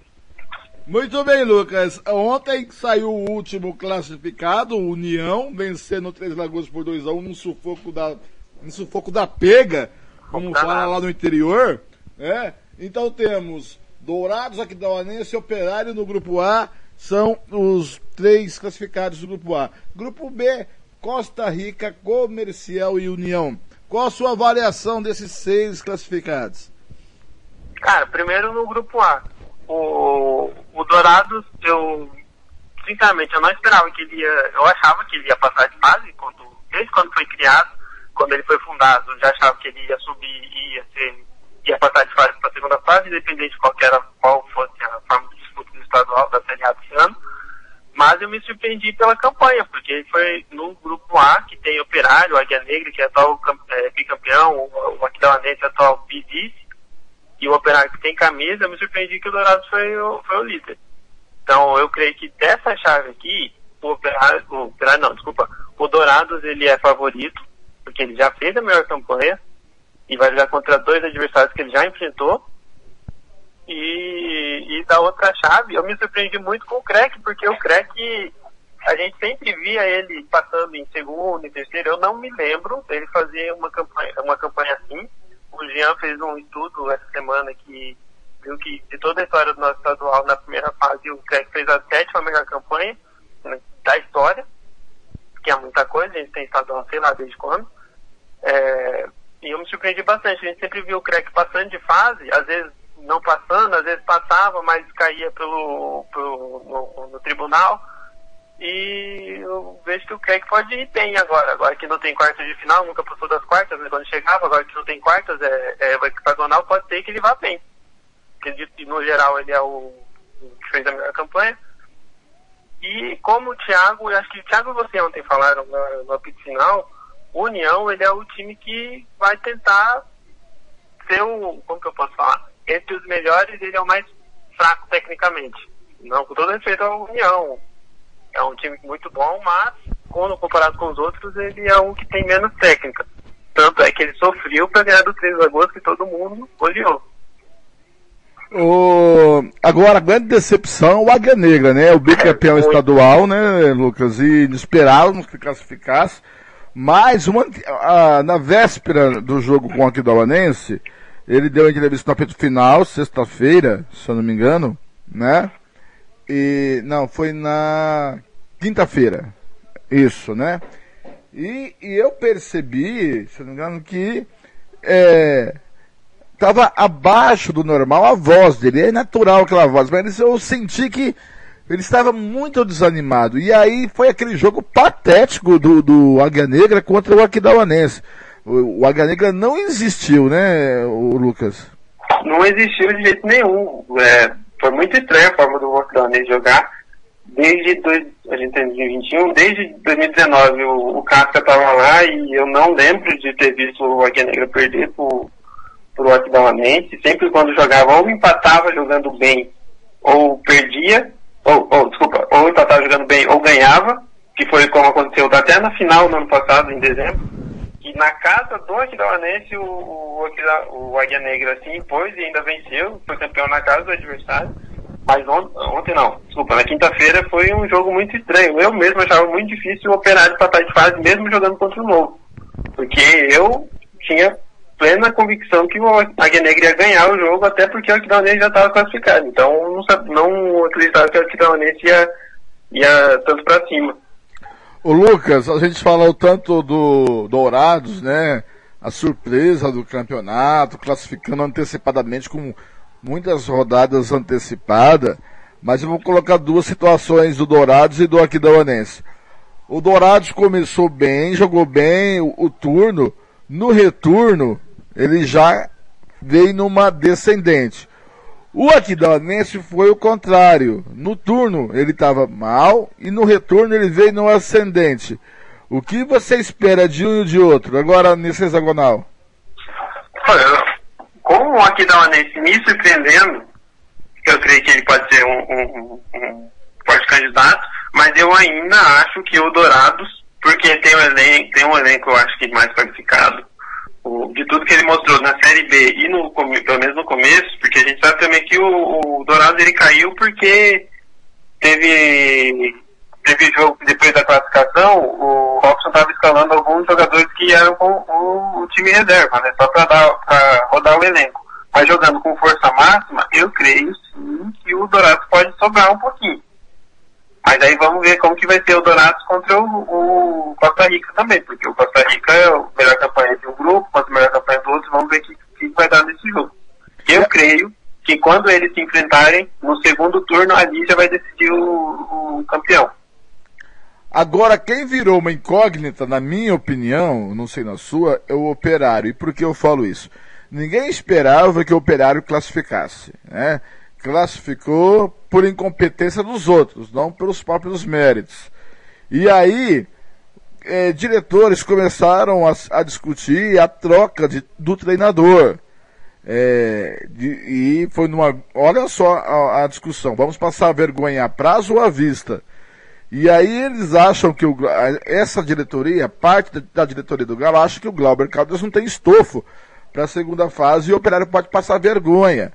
Muito bem, Lucas. Ontem saiu o último classificado, o União, vencendo Três Lagoas por 2x1 um, no sufoco da, no sufoco da pega, como fala lá no interior. É? Então temos Dourados, Aquidauanense e Operário no grupo A são os três classificados do grupo A. Grupo B, Costa Rica, Comercial e União. Qual a sua avaliação desses seis classificados? Cara, primeiro no grupo A. O, o Dourados, eu sinceramente eu não esperava que ele ia. Eu achava que ele ia passar de fase quando, desde quando foi criado, quando ele foi fundado, eu já achava que ele ia subir e ia ser ia passar de fase para a segunda fase, independente de qual, era, qual fosse a forma de disputa do estadual da Série A desse ano. Mas eu me surpreendi pela campanha, porque foi no grupo A, que tem Operário, Águia Negra, que é atual é, bicampeão, o, o Aquidauanense atual vice, e o Operário que tem camisa, eu me surpreendi que o Dourados foi o, foi o líder. Então eu creio que dessa chave aqui, o Operário, o Operário não, desculpa, o Dourados ele é favorito, porque ele já fez a melhor campanha e vai jogar contra dois adversários que ele já enfrentou. E, e da outra chave, eu me surpreendi muito com o Crack, porque o Crack, a gente sempre via ele passando em segundo, em terceiro. Eu não me lembro dele fazer uma campanha, uma campanha assim. O Jean fez um estudo essa semana que viu que de toda a história do nosso estadual, na primeira fase, o Crack fez a sétima melhor campanha né, da história, que é muita coisa, a gente tem estadual, sei lá desde quando. É, e eu me surpreendi bastante. A gente sempre viu o Crack passando de fase, às vezes não passando, às vezes passava, mas caía pelo, pelo no, no, tribunal. E eu vejo que o Craig pode ir bem agora. Agora que não tem quartas de final, nunca passou das quartas, né, quando chegava, agora que não tem quartas, é, é o hexagonal, pode ser que ele vá bem. Acredito que no geral ele é o, que fez a melhor campanha. E como o Thiago, acho que o Thiago e você ontem falaram no apito final, o União ele é o time que vai tentar ser o. Como que eu posso falar? entre os melhores, ele é o mais fraco tecnicamente. Não, com todo respeito ao União. É um time muito bom, mas quando comparado com os outros, ele é um que tem menos técnica. Tanto é que ele sofreu para ganhar do 3 de agosto que todo mundo odiou. O... Agora, a grande decepção o Águia Negra, né? O bicampeão é, estadual, né, Lucas? E esperávamos que classificasse. Mas uma, a, na véspera do jogo com o Aquidauanense, ele deu uma entrevista no apito final, sexta-feira, se eu não me engano, né? E, não, foi na quinta-feira. Isso, né? E, e, eu percebi, se eu não me engano, que é, tava abaixo do normal a voz dele. É natural aquela voz, mas eu senti que ele estava muito desanimado. E aí foi aquele jogo patético do, do Águia Negra contra o Aquidauanense o, o Águia Negra não existiu, né, o Lucas? Não existiu de jeito nenhum. É, foi muito estranha a forma do Volcane jogar. Desde dois, a gente tem 2021, desde 2019 o, o Casca estava lá e eu não lembro de ter visto o Águia Negra perder pro, pro Aquidauanense. Sempre quando jogava ou empatava jogando bem ou perdia, ou, ou desculpa, ou empatava jogando bem ou ganhava, que foi como aconteceu até na final no ano passado, em dezembro que na casa do Aquidauanense o, o, o Águia Negra se impôs e ainda venceu, foi campeão na casa do adversário. Mas on, ontem não, desculpa, na quinta-feira foi um jogo muito estranho. Eu mesmo achava muito difícil o Operário empatar de fase, mesmo jogando contra o Novo. Porque eu tinha plena convicção que o Águia Negra ia ganhar o jogo, até porque o Aquidauanense já estava classificado. Então não, não acreditava que o Aquidauanense ia, ia tanto para cima. O Lucas, a gente falou tanto do Dourados, né? A surpresa do campeonato, classificando antecipadamente com muitas rodadas antecipadas. Mas eu vou colocar duas situações do Dourados e do Aquidauanense. O Dourados começou bem, jogou bem o, o turno. No retorno, ele já veio numa descendente. O Aquidauanense foi o contrário. No turno ele estava mal e no retorno ele veio no ascendente. O que você espera de um e de outro, agora nesse hexagonal? Olha, com o Aquidauanense me surpreendendo, eu creio que ele pode ser um, um, um forte candidato, mas eu ainda acho que o Dourados, porque tem um elenco, tem um elenco eu acho que mais qualificado, o, de tudo que ele mostrou na Série B e no, pelo menos no começo, porque a gente sabe também que o, o Dourado ele caiu porque teve teve jogo depois da classificação, o Robson estava escalando alguns jogadores que eram com o, o time reserva, né? Só para rodar o elenco. Mas jogando com força máxima, eu creio sim que o Dourado pode sobrar um pouquinho. Mas aí vamos ver como que vai ser o Dourados contra o, o, Costa Rica também, porque o Costa Rica é a melhor campanha de um grupo, contra a melhor campanha do outro, vamos ver o que, que vai dar nesse jogo. Eu creio que quando eles se enfrentarem, no segundo turno, ali já vai decidir o, o campeão. Agora, quem virou uma incógnita, na minha opinião, não sei na sua, é o operário. E por que eu falo isso? Ninguém esperava que o operário classificasse, né? classificou por incompetência dos outros, não pelos próprios méritos. E aí, é, diretores começaram a, a, discutir a troca de, do treinador. É, de, e foi numa. Olha só a, a, discussão. Vamos passar a vergonha a prazo ou à vista? E aí eles acham que o, essa diretoria, parte da, diretoria do Galo, acha que o Glauber Caldas não tem estofo para a segunda fase e o Operário pode passar vergonha.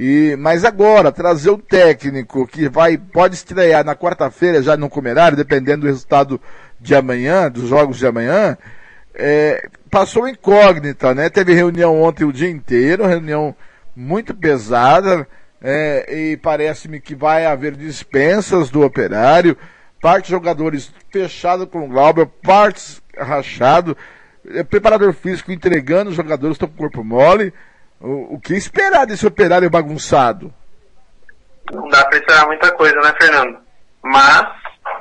E, mas agora, trazer o técnico que vai, pode estrear na quarta-feira já no Comerário, dependendo do resultado de amanhã, dos jogos de amanhã, é, passou incógnita, né? Teve reunião ontem o dia inteiro, reunião muito pesada, é, e parece-me que vai haver dispensas do operário, parte jogadores fechado com o Glauber, partes rachado, é, preparador físico entregando os jogadores, estão com o corpo mole. O, o que esperar desse operário bagunçado? Não dá para esperar muita coisa, né, Fernando? Mas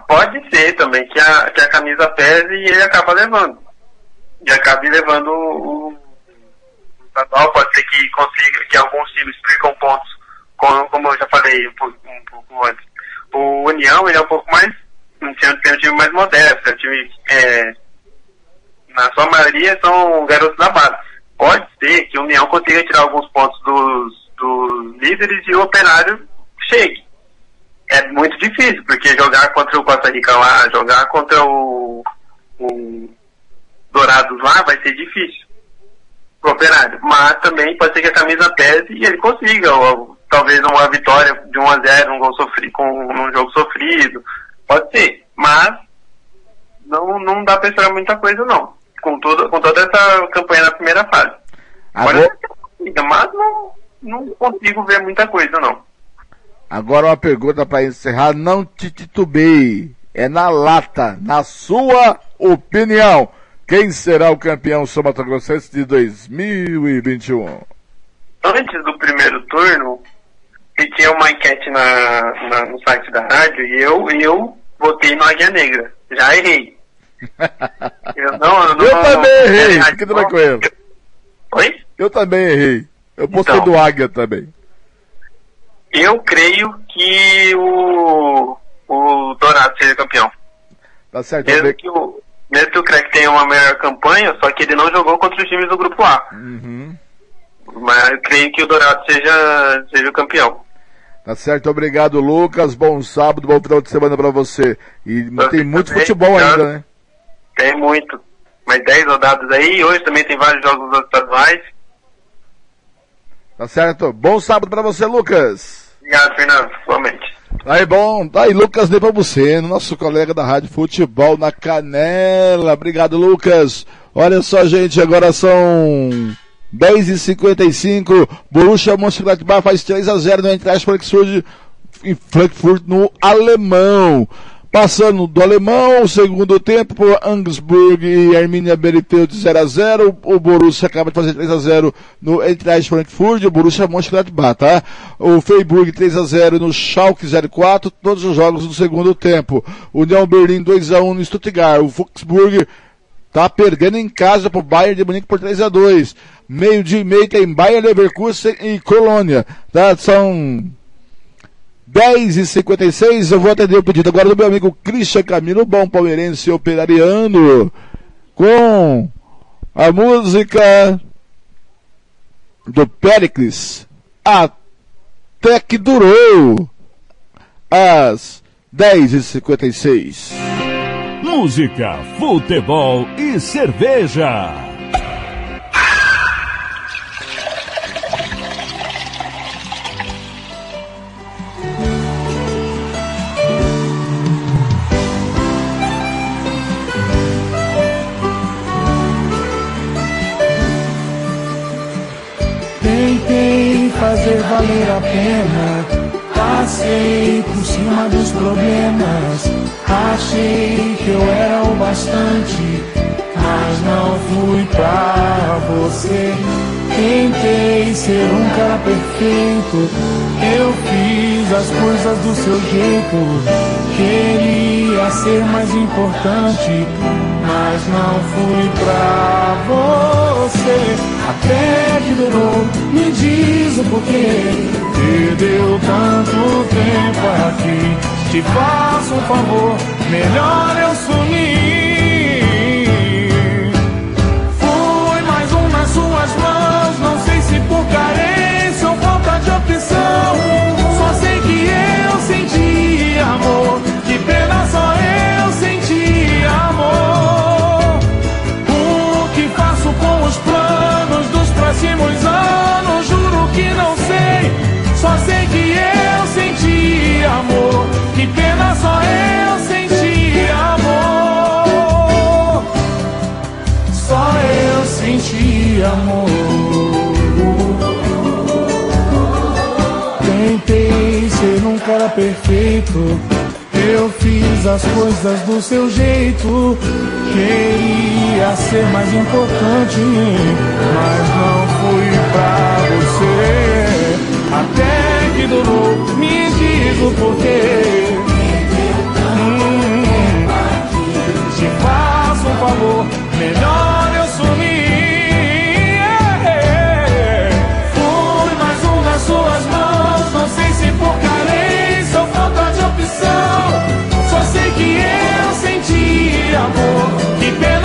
pode ser também que a, que a camisa pese e ele acaba levando e acabe levando o, estadual. Pode ser que consiga, que alguns times explicam pontos, como, como eu já falei um pouco, um pouco, antes. O União, ele é um pouco mais, um time, tem um time mais modesto, é um time, é, na sua maioria são garotos da base. Pode ser que o União consiga tirar alguns pontos dos, dos líderes e o Operário chegue. É muito difícil, porque jogar contra o Costa Rica lá, jogar contra o, o Dourados lá vai ser difícil pro operário. Mas também pode ser que a camisa pese e ele consiga, ou, talvez uma vitória de 1 a 0 um gol sofrido, com um jogo sofrido. Pode ser. Mas não, não dá pra esperar muita coisa não. Com, tudo, com toda essa campanha na primeira fase. Agora... Mas não, não consigo ver muita coisa não. Agora uma pergunta para encerrar, não te titubei. É na lata, na sua opinião. Quem será o campeão somatogrossense de 2021? Antes do primeiro turno, tinha uma enquete na, na, no site da rádio e eu, eu votei no Águia Negra. Já errei. Eu não, eu, não, eu também errei, fique tranquilo. Oi? Eu também errei. Eu postei então, do Águia também. Eu creio que o, o Dourado seja campeão. Tá certo. Mesmo que o, mesmo que o Crack tenha uma melhor campanha, só que ele não jogou contra os times do grupo A. Uhum. Mas eu creio que o Dourado seja, seja o campeão. Tá certo, obrigado Lucas, bom sábado, bom final de semana para você. E eu tem muito também, futebol ainda, né? Tem muito. Mais 10 rodadas aí, hoje também tem vários jogos estaduais. Tá certo, bom sábado para você, Lucas. Obrigado, Fernando, igualmente. Aí, bom, tá aí Lucas Nepomuceno, nosso colega da Rádio Futebol na Canela. Obrigado, Lucas. Olha só, gente, agora são 10h55. Borussia Mönchengladbach faz 3 a 0 no Eintracht Frankfurt, em Frankfurt no alemão. Passando do alemão, segundo tempo, por Angsburg e Arminia Bielefeld 0 a 0 O Borussia acaba de fazer 3 a 0 no Eintracht Frankfurt, o Borussia Mönchengladbach, tá? O Freiburg 3 a 0 no Schalke 04, todos os jogos do segundo tempo. União Berlim 2 a 1 no Stuttgart. O Fuchsburg tá perdendo em casa pro Bayern de Munique por 3 a 2 Meio dia e meio tem Bayern Leverkusen e Colônia, tá? São 10 e 56 eu vou atender o pedido agora do meu amigo Christian Camilo, bom palmeirense operariano, com a música do Pericles, até que durou, às 10 e 56 Música, futebol e cerveja. Valer a pena. Passei por cima dos problemas. Achei que eu era o bastante, mas não fui pra você. Tentei ser um cara perfeito. Eu fiz as coisas do seu jeito. Queria ser mais importante, mas não fui pra você. Até que durou, me diz o porquê. Perdeu tanto tempo aqui. Te faço um favor, melhor eu sumir. próximos anos, juro que não sei. Só sei que eu senti amor. Que pena só eu senti amor. Só eu senti amor. Tentei ser um cara perfeito fiz as coisas do seu jeito. Queria ser mais importante, mas não fui pra você. Até que durou, me diz o porquê. Hum, te faço um favor, melhor senti amor,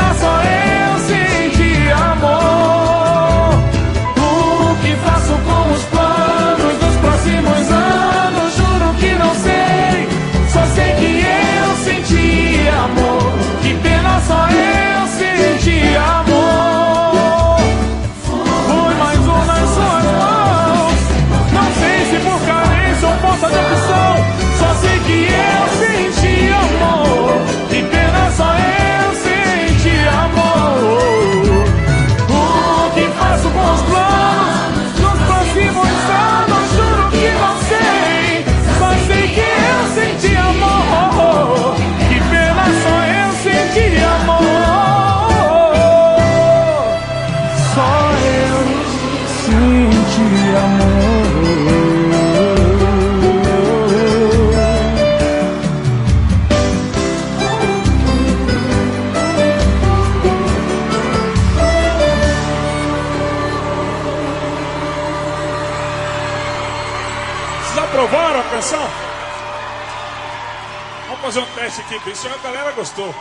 teste aqui, Cristian. A galera gostou.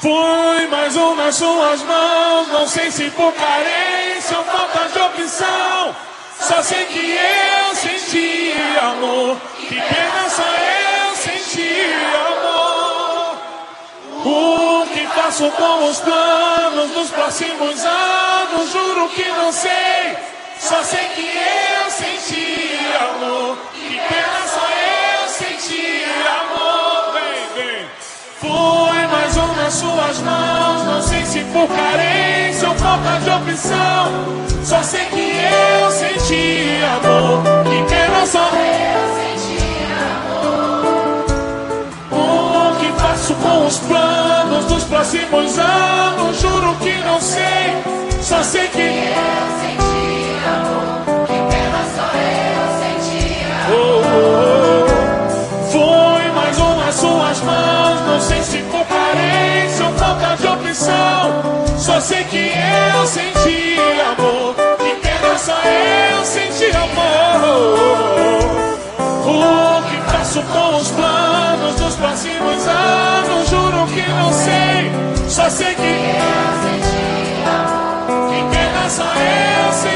Fui mais um nas suas mãos, não sei se por carência ou falta de opção. Só sei que eu senti amor, que pena só eu senti amor. O que faço com os planos dos próximos anos? Juro que não sei. Só sei que eu senti amor. Um nas suas mãos. Não sei se por carência ou falta de opção. Só sei que eu senti amor. Que pena só eu senti amor. O que faço com os planos dos próximos anos? Juro que não sei. Só sei que eu senti Só sei que eu senti amor. Que pena só eu senti amor. O que faço com os planos dos próximos anos? Juro que não sei. Só sei que eu senti amor. Que pena só eu senti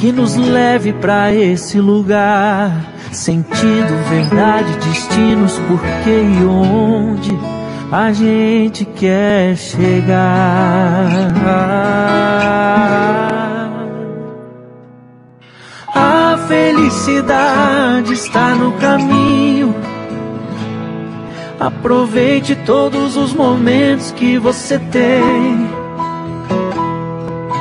que nos leve para esse lugar. Sentido, verdade, destinos, porquê e onde a gente quer chegar. A felicidade está no caminho. Aproveite todos os momentos que você tem.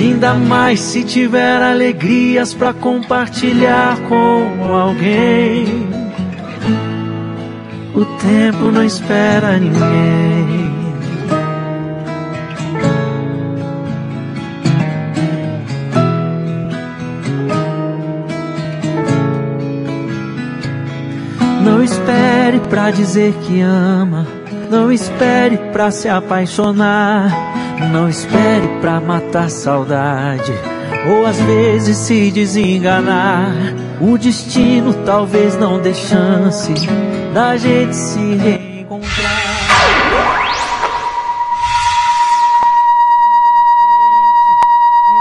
Ainda mais se tiver alegrias para compartilhar com alguém. O tempo não espera ninguém. Não espere pra dizer que ama. Não espere pra se apaixonar. Não espere pra matar saudade. Ou às vezes se desenganar. O destino talvez não dê chance da gente se reencontrar.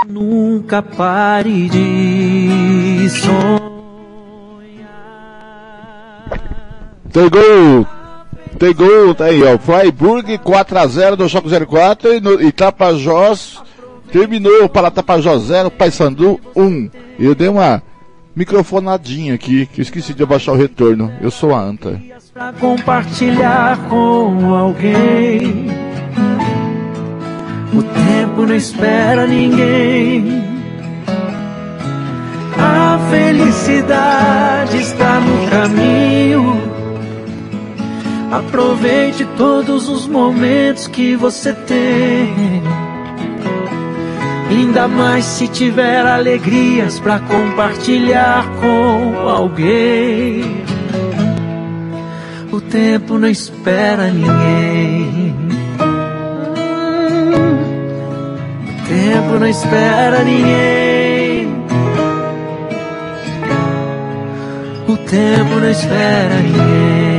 Nunca pare de sonhar. Tem gol. Tem gol, tá aí, ó. Freiburg 4x0 no Choque 04 e, no, e terminou para Tapajós 0, Paysandu 1. Eu dei uma microfonadinha aqui, que esqueci de abaixar o retorno. Eu sou a Anta. pra compartilhar com alguém. O tempo não espera ninguém. A felicidade está no caminho. Aproveite todos os momentos que você tem. Ainda mais se tiver alegrias para compartilhar com alguém. O tempo não espera ninguém. O tempo não espera ninguém. O tempo não espera ninguém.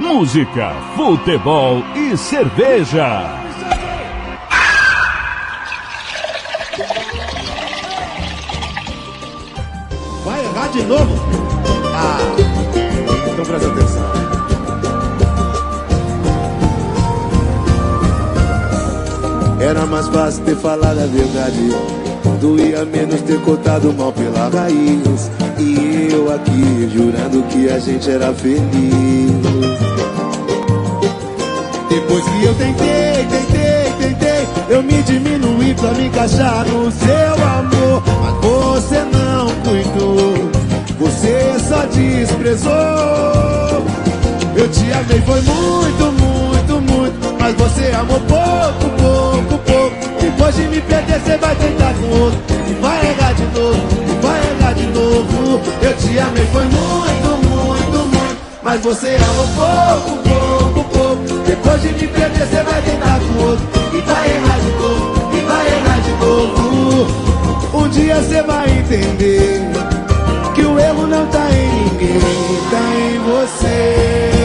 Música, futebol e cerveja. Vai errar de novo? Ah, então presta atenção. Era mais fácil ter falado a verdade. Doía menos ter cortado mal pela raiz. Aqui jurando que a gente era feliz. Depois que eu tentei, tentei, tentei, eu me diminuí pra me encaixar no seu amor. Mas você não cuidou, você só desprezou. Eu te amei, foi muito, muito, muito. Mas você amou pouco, pouco, pouco. Depois de me perder, você vai tentar com outro. E vai errar de novo, e vai errar de novo. Eu te amei, foi muito, muito, muito. Mas você amou pouco, pouco, pouco. Depois de me perder, você vai tentar com outro. E vai errar de novo, e vai errar de novo. Um dia você vai entender que o erro não tá em ninguém, tá em você.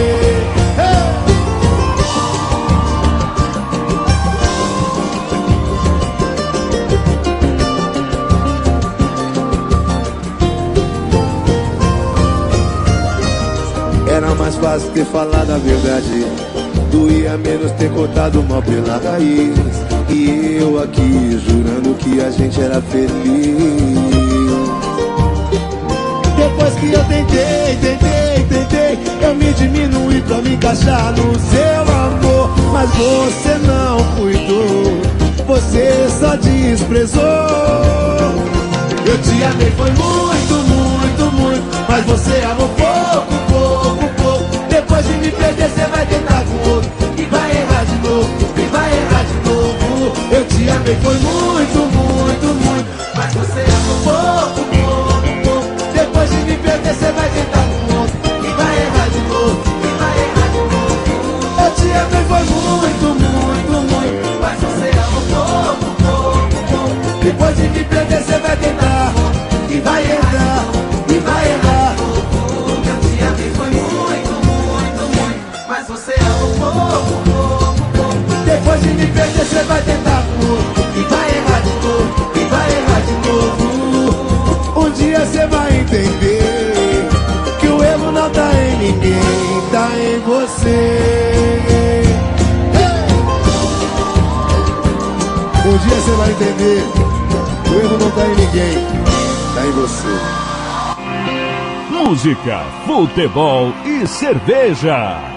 Fácil ter falado a verdade. Doía menos ter cortado mal pela raiz. E eu aqui jurando que a gente era feliz. Depois que eu tentei, tentei, tentei, eu me diminui pra me encaixar no seu amor. Mas você não cuidou, você só desprezou. Eu te amei, foi muito, muito, muito. Mas você amou pouco, pouco, pouco hoje me perder, você vai tentar com outro. E vai errar de novo, e vai errar de novo. Eu te amei, foi muito, muito, muito. Mas você amou pouco, pouco, pouco. Depois de me perder, você vai tentar com outro. E vai errar de novo, e vai errar de novo. Eu te amei, foi muito, muito, muito. Mas você amou pouco, pouco, pouco. Depois de me perder, você vai tentar você vai tentar tudo. E vai errar de novo, e vai errar de novo. Um dia você vai entender que o erro não tá em ninguém, tá em você. Um dia você vai entender que o erro não tá em ninguém, tá em você. Música, futebol e cerveja.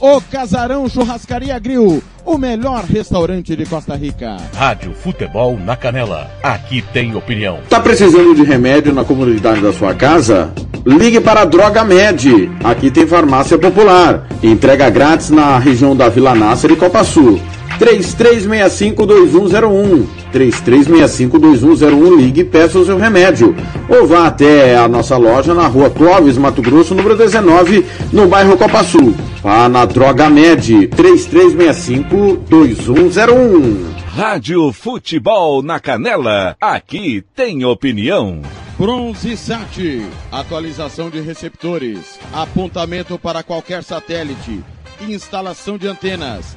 O Casarão Churrascaria Grill, o melhor restaurante de Costa Rica. Rádio Futebol na Canela. Aqui tem opinião. Tá precisando de remédio na comunidade da sua casa? Ligue para a Droga Med. Aqui tem farmácia popular. Entrega grátis na região da Vila Nácer e Copa Sul. 3365-2101. 3365-2101. Ligue e peça o seu remédio. Ou vá até a nossa loja na rua Clóvis, Mato Grosso, número 19, no bairro Copa Sul. Vá na Droga Med. 3365-2101. Rádio Futebol na Canela. Aqui tem opinião. Bronze Sat, atualização de receptores, apontamento para qualquer satélite, instalação de antenas,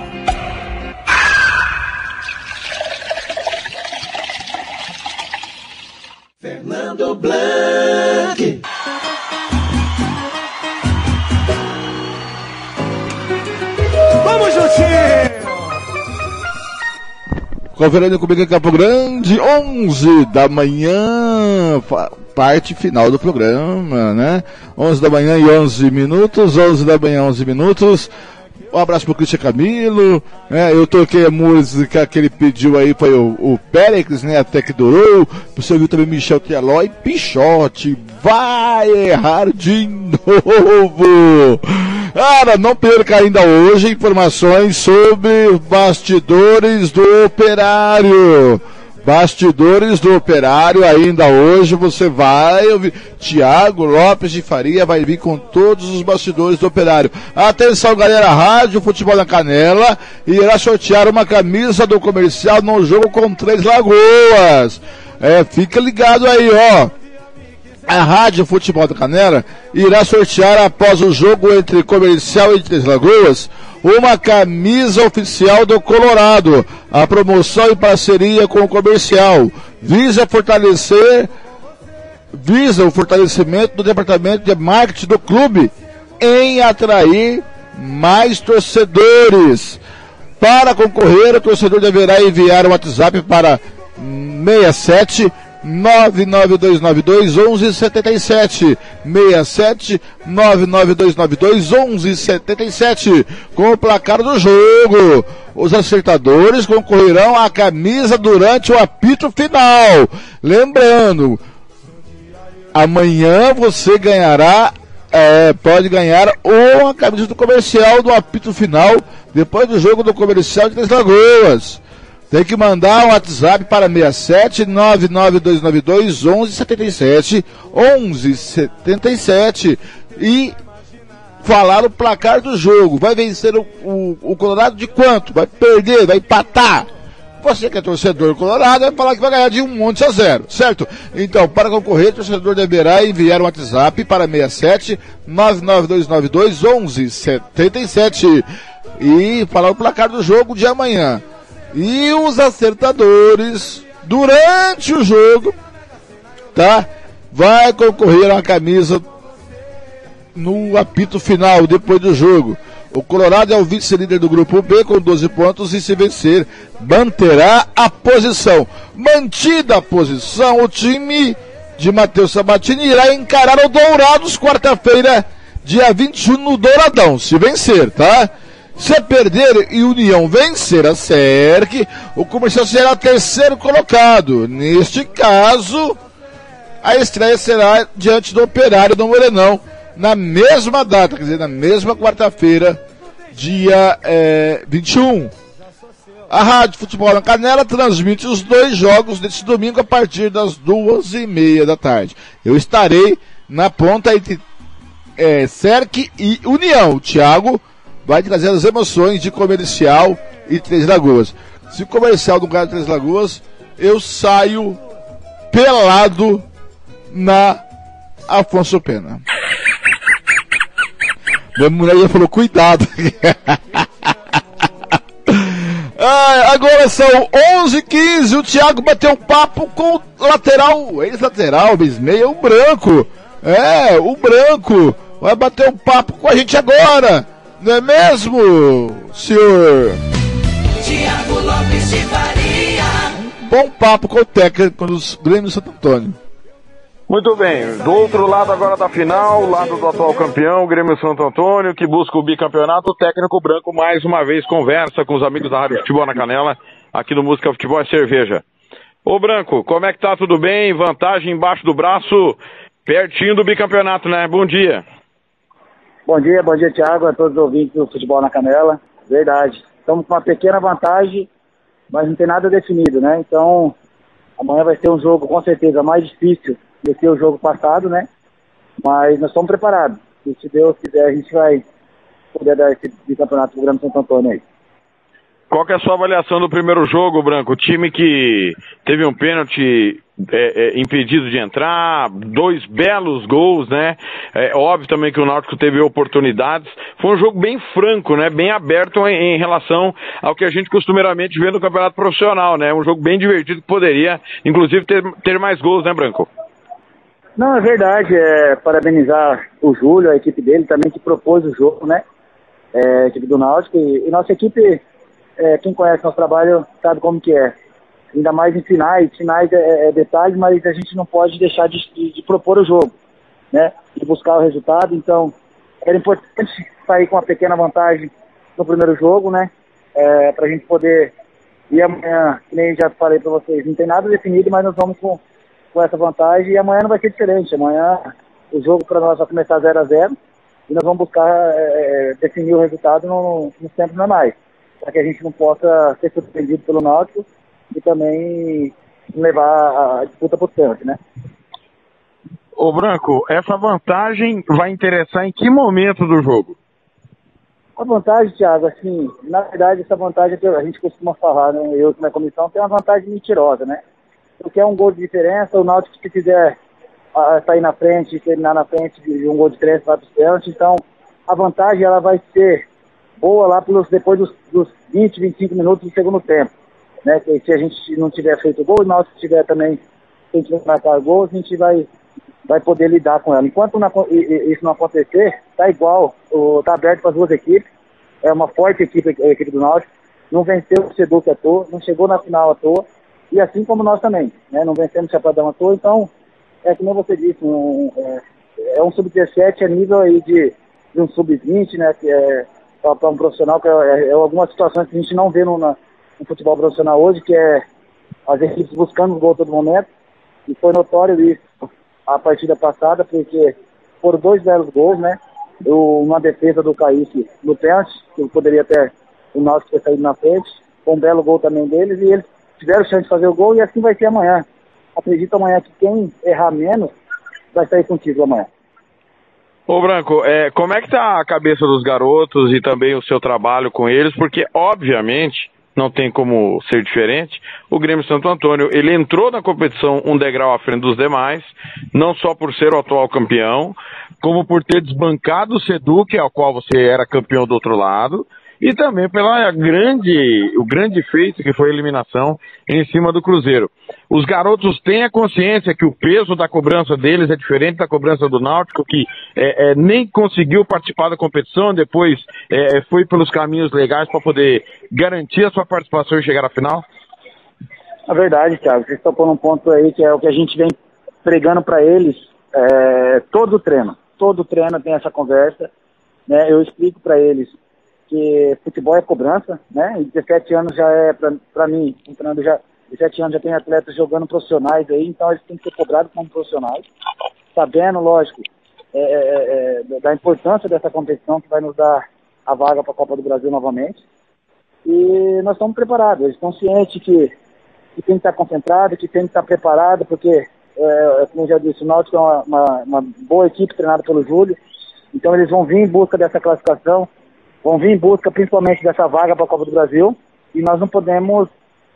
Fernando Blanc. Vamos, Jutinho! Conferindo comigo em Campo Grande, 11 da manhã, parte final do programa, né? 11 da manhã e 11 minutos, 11 da manhã, 11 minutos. Um abraço pro Cristian Camilo, né? Eu toquei a música que ele pediu aí, foi o, o Périx, né? Até que durou. Você ouviu também Michel Teló e Pichote. Vai errar de novo! Cara, não perca ainda hoje informações sobre bastidores do operário. Bastidores do operário, ainda hoje você vai ouvir. Tiago Lopes de Faria vai vir com todos os bastidores do operário. Atenção, galera, Rádio Futebol na Canela irá sortear uma camisa do comercial no jogo com Três Lagoas. É, fica ligado aí, ó. A Rádio Futebol da Canela irá sortear após o jogo entre Comercial e Três Lagoas uma camisa oficial do Colorado. A promoção em parceria com o Comercial visa fortalecer visa o fortalecimento do departamento de marketing do clube em atrair mais torcedores. Para concorrer, o torcedor deverá enviar um WhatsApp para 67 99292 1177 67 99292 1177 com o placar do jogo. Os acertadores concorrerão à camisa durante o apito final. Lembrando, amanhã você ganhará, é, pode ganhar uma camisa do comercial do apito final depois do jogo do comercial de Três Lagoas. Tem que mandar um WhatsApp para 67 99292 1177 1177 e falar o placar do jogo. Vai vencer o, o, o Colorado de quanto? Vai perder? Vai empatar? Você que é torcedor colorado vai falar que vai ganhar de um monte a zero, certo? Então, para concorrer, o torcedor deverá enviar um WhatsApp para 67 99292 1177 e falar o placar do jogo de amanhã. E os acertadores, durante o jogo, tá? Vai concorrer a uma camisa no apito final, depois do jogo. O Colorado é o vice-líder do grupo B com 12 pontos e se vencer, manterá a posição. Mantida a posição, o time de Matheus Sabatini irá encarar o Dourados quarta-feira, dia 21 no Douradão, se vencer, tá? Se perder e União vencer a SERC, o comercial será terceiro colocado. Neste caso, a estreia será diante do Operário do Morenão, na mesma data, quer dizer, na mesma quarta-feira, dia é, 21. A Rádio Futebol na Canela transmite os dois jogos desse domingo a partir das duas e meia da tarde. Eu estarei na ponta entre é, e União. O Thiago vai trazer as emoções de comercial e Três Lagoas. Se o comercial do de Três Lagoas, eu saio pelado na Afonso Pena. Minha mulher falou, cuidado. ah, agora são 11 h 15 o Thiago bateu um papo com o lateral, ex-lateral, ex-meia, o branco. É, o branco. Vai bater um papo com a gente agora. Não é mesmo, senhor? Tiago Lopes de Faria. Bom papo com o técnico dos Grêmio Santo Antônio. Muito bem, do outro lado agora da final, lado do atual campeão, Grêmio Santo Antônio, que busca o bicampeonato, o técnico branco mais uma vez conversa com os amigos da Rádio Futebol na Canela, aqui no Música Futebol é Cerveja. Ô Branco, como é que tá? Tudo bem? Vantagem embaixo do braço, pertinho do bicampeonato, né? Bom dia. Bom dia, bom dia, Thiago, a todos os ouvintes do Futebol na Canela. Verdade. Estamos com uma pequena vantagem, mas não tem nada definido, né? Então, amanhã vai ser um jogo com certeza mais difícil do que o jogo passado, né? Mas nós estamos preparados. E se Deus quiser, a gente vai poder dar esse campeonato pro Grêmio Santo Antônio aí. Qual é a sua avaliação do primeiro jogo, Branco? O time que teve um pênalti é, é, impedido de entrar, dois belos gols, né? É óbvio também que o Náutico teve oportunidades. Foi um jogo bem franco, né? Bem aberto em, em relação ao que a gente costumeiramente vê no campeonato profissional, né? Um jogo bem divertido que poderia, inclusive, ter, ter mais gols, né, Branco? Não, é verdade. É, parabenizar o Júlio, a equipe dele também que propôs o jogo, né? É, a equipe do Náutico. E, e nossa equipe é, quem conhece nosso trabalho sabe como que é. Ainda mais em finais, finais é, é detalhe, mas a gente não pode deixar de, de, de, propor o jogo, né? De buscar o resultado. Então, era importante sair com uma pequena vantagem no primeiro jogo, né? É, para a gente poder ir amanhã, que nem já falei para vocês, não tem nada definido, mas nós vamos com, com essa vantagem e amanhã não vai ser diferente. Amanhã o jogo para nós vai começar 0 a 0 e nós vamos buscar é, é definir o resultado no, nos tempos normais para que a gente não possa ser surpreendido pelo Náutico e também levar a disputa para o pênalti, né? Ô Branco, essa vantagem vai interessar em que momento do jogo? A vantagem, Thiago, assim, na verdade essa vantagem que a gente costuma falar, né? Eu na comissão tem uma vantagem mentirosa, né? Porque é um gol de diferença, o Náutico se quiser uh, sair na frente, terminar na frente de um gol de diferença vai para os pênaltis, então a vantagem ela vai ser boa lá pelos, depois dos, dos 20, 25 minutos do segundo tempo. Né? Que se a gente não tiver feito gol, e nós tiver também, se a gente não marcar gol, a gente vai, vai poder lidar com ela. Enquanto isso não acontecer, tá igual, tá aberto para as duas equipes. É uma forte equipe, a equipe do Náutico. Não venceu o Seduc à toa, não chegou na final à toa. E assim como nós também, né? Não vencemos o Chapadão à toa. Então, é como você disse, um, é, é um sub-17 a nível aí de, de um sub-20, né? Que é para um profissional, que é, é, é, algumas situações que a gente não vê no, na, no futebol profissional hoje, que é as equipes buscando o gol todo momento, e foi notório isso a partida passada, porque foram dois belos gols, né? Uma defesa do Kaique no pênalti, que poderia ter o Náutico ter saído na frente, Foi um belo gol também deles e eles tiveram chance de fazer o gol e assim vai ser amanhã. Acredito amanhã que quem errar menos vai sair com o título amanhã. Ô Branco, é, como é que tá a cabeça dos garotos e também o seu trabalho com eles? Porque, obviamente, não tem como ser diferente, o Grêmio Santo Antônio, ele entrou na competição um degrau à frente dos demais, não só por ser o atual campeão, como por ter desbancado o Seduc, ao qual você era campeão do outro lado, e também pela grande, o grande feito que foi a eliminação em cima do Cruzeiro. Os garotos têm a consciência que o peso da cobrança deles é diferente da cobrança do Náutico, que é, é, nem conseguiu participar da competição, depois é, foi pelos caminhos legais para poder garantir a sua participação e chegar à final? A verdade, Thiago, vocês estão pondo um ponto aí que é o que a gente vem pregando para eles é, todo o treino. Todo treino tem essa conversa. Né? Eu explico para eles que futebol é cobrança, né? E 17 anos já é, para mim, entrando já, 17 anos já tem atletas jogando profissionais aí, então eles têm que ser cobrados como profissionais, sabendo, lógico, é, é, é, da importância dessa competição que vai nos dar a vaga para a Copa do Brasil novamente. E nós estamos preparados, eles estão cientes que, que tem que estar concentrado, que tem que estar preparado, porque, é, como eu já disse, o Náutico é uma, uma, uma boa equipe treinada pelo Júlio, então eles vão vir em busca dessa classificação, vão vir em busca principalmente dessa vaga para a Copa do Brasil e nós não podemos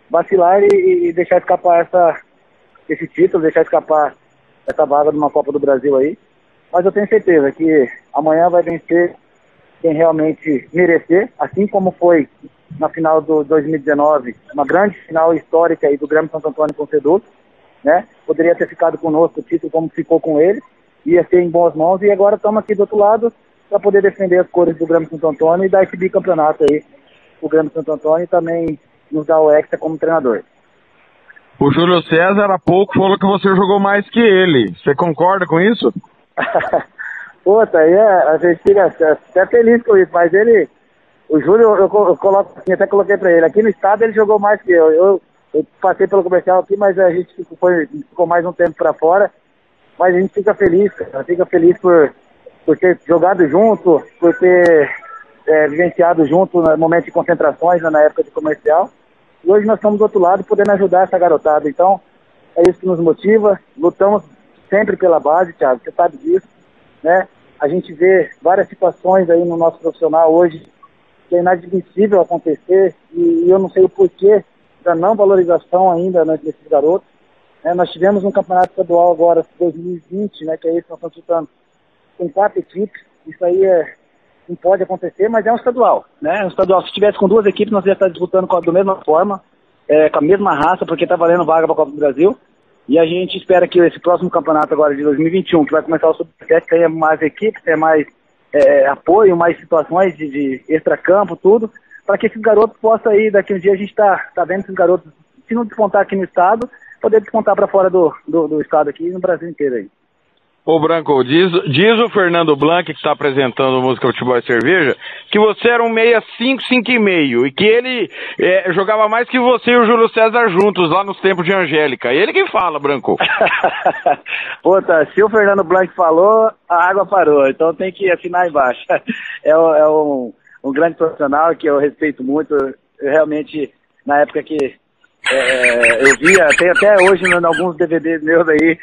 vacilar e, e, deixar escapar essa, esse título, deixar escapar essa vaga de uma Copa do Brasil aí. Mas eu tenho certeza que amanhã vai vencer quem realmente merecer, assim como foi na final do 2019, uma grande final histórica aí do Grêmio Santo Antônio com o né? Poderia ter ficado conosco o título como ficou com ele, ia ser em boas mãos e agora estamos aqui do outro lado para poder defender as cores do Grêmio Santo Antônio e dar esse bicampeonato aí o Grêmio Santo Antônio e também nos dar o Hexa como treinador. O Júlio César há pouco falou que você jogou mais que ele. Você concorda com isso? Puta, aí é, a gente fica até feliz com isso, mas ele, o Júlio, eu, eu coloco assim, até coloquei pra ele, aqui no estado ele jogou mais que eu. Eu, eu passei pelo comercial aqui, mas a gente ficou, foi, ficou mais um tempo pra fora. Mas a gente fica feliz, cara, fica feliz por, por ter jogado junto, por ter é, vivenciado junto no momento de concentrações, né, na época de comercial. E hoje nós estamos do outro lado podendo ajudar essa garotada. Então, é isso que nos motiva. Lutamos sempre pela base, Thiago, você sabe disso. Né? A gente vê várias situações aí no nosso profissional hoje que é inadmissível acontecer e, eu não sei o porquê da não valorização ainda né, desses garotos. Né? Nós tivemos um campeonato estadual agora, 2020, né, que é esse que nós estamos com quatro equipes. Isso aí é, não pode acontecer, mas é um estadual. Né? Um estadual, se tivesse com duas equipes, nós ia estar disputando com da mesma forma, é, com a mesma raça, porque está valendo vaga para a Copa do Brasil. E a gente espera que esse próximo campeonato agora de 2021, que vai começar o Sub-17, tenha mais equipes, tenha mais é, apoio, mais situações de, de extra-campo, tudo, para que esses garotos possam aí, daqui um dia a gente está tá vendo esses garotos, se não despontar aqui no estado, poder despontar para fora do, do, do estado aqui e no Brasil inteiro aí. Ô Branco, diz, diz o Fernando Blanc, que está apresentando música Futebol e Cerveja, que você era um meia 5, 5 e meio, e que ele é, jogava mais que você e o Júlio César juntos lá nos tempos de Angélica. Ele que fala, Branco. Puta, se o Fernando Blanc falou, a água parou, então tem que afinar embaixo. É, é um, um grande profissional que eu respeito muito, eu realmente, na época que é, eu via, tem até hoje em alguns DVDs meus aí,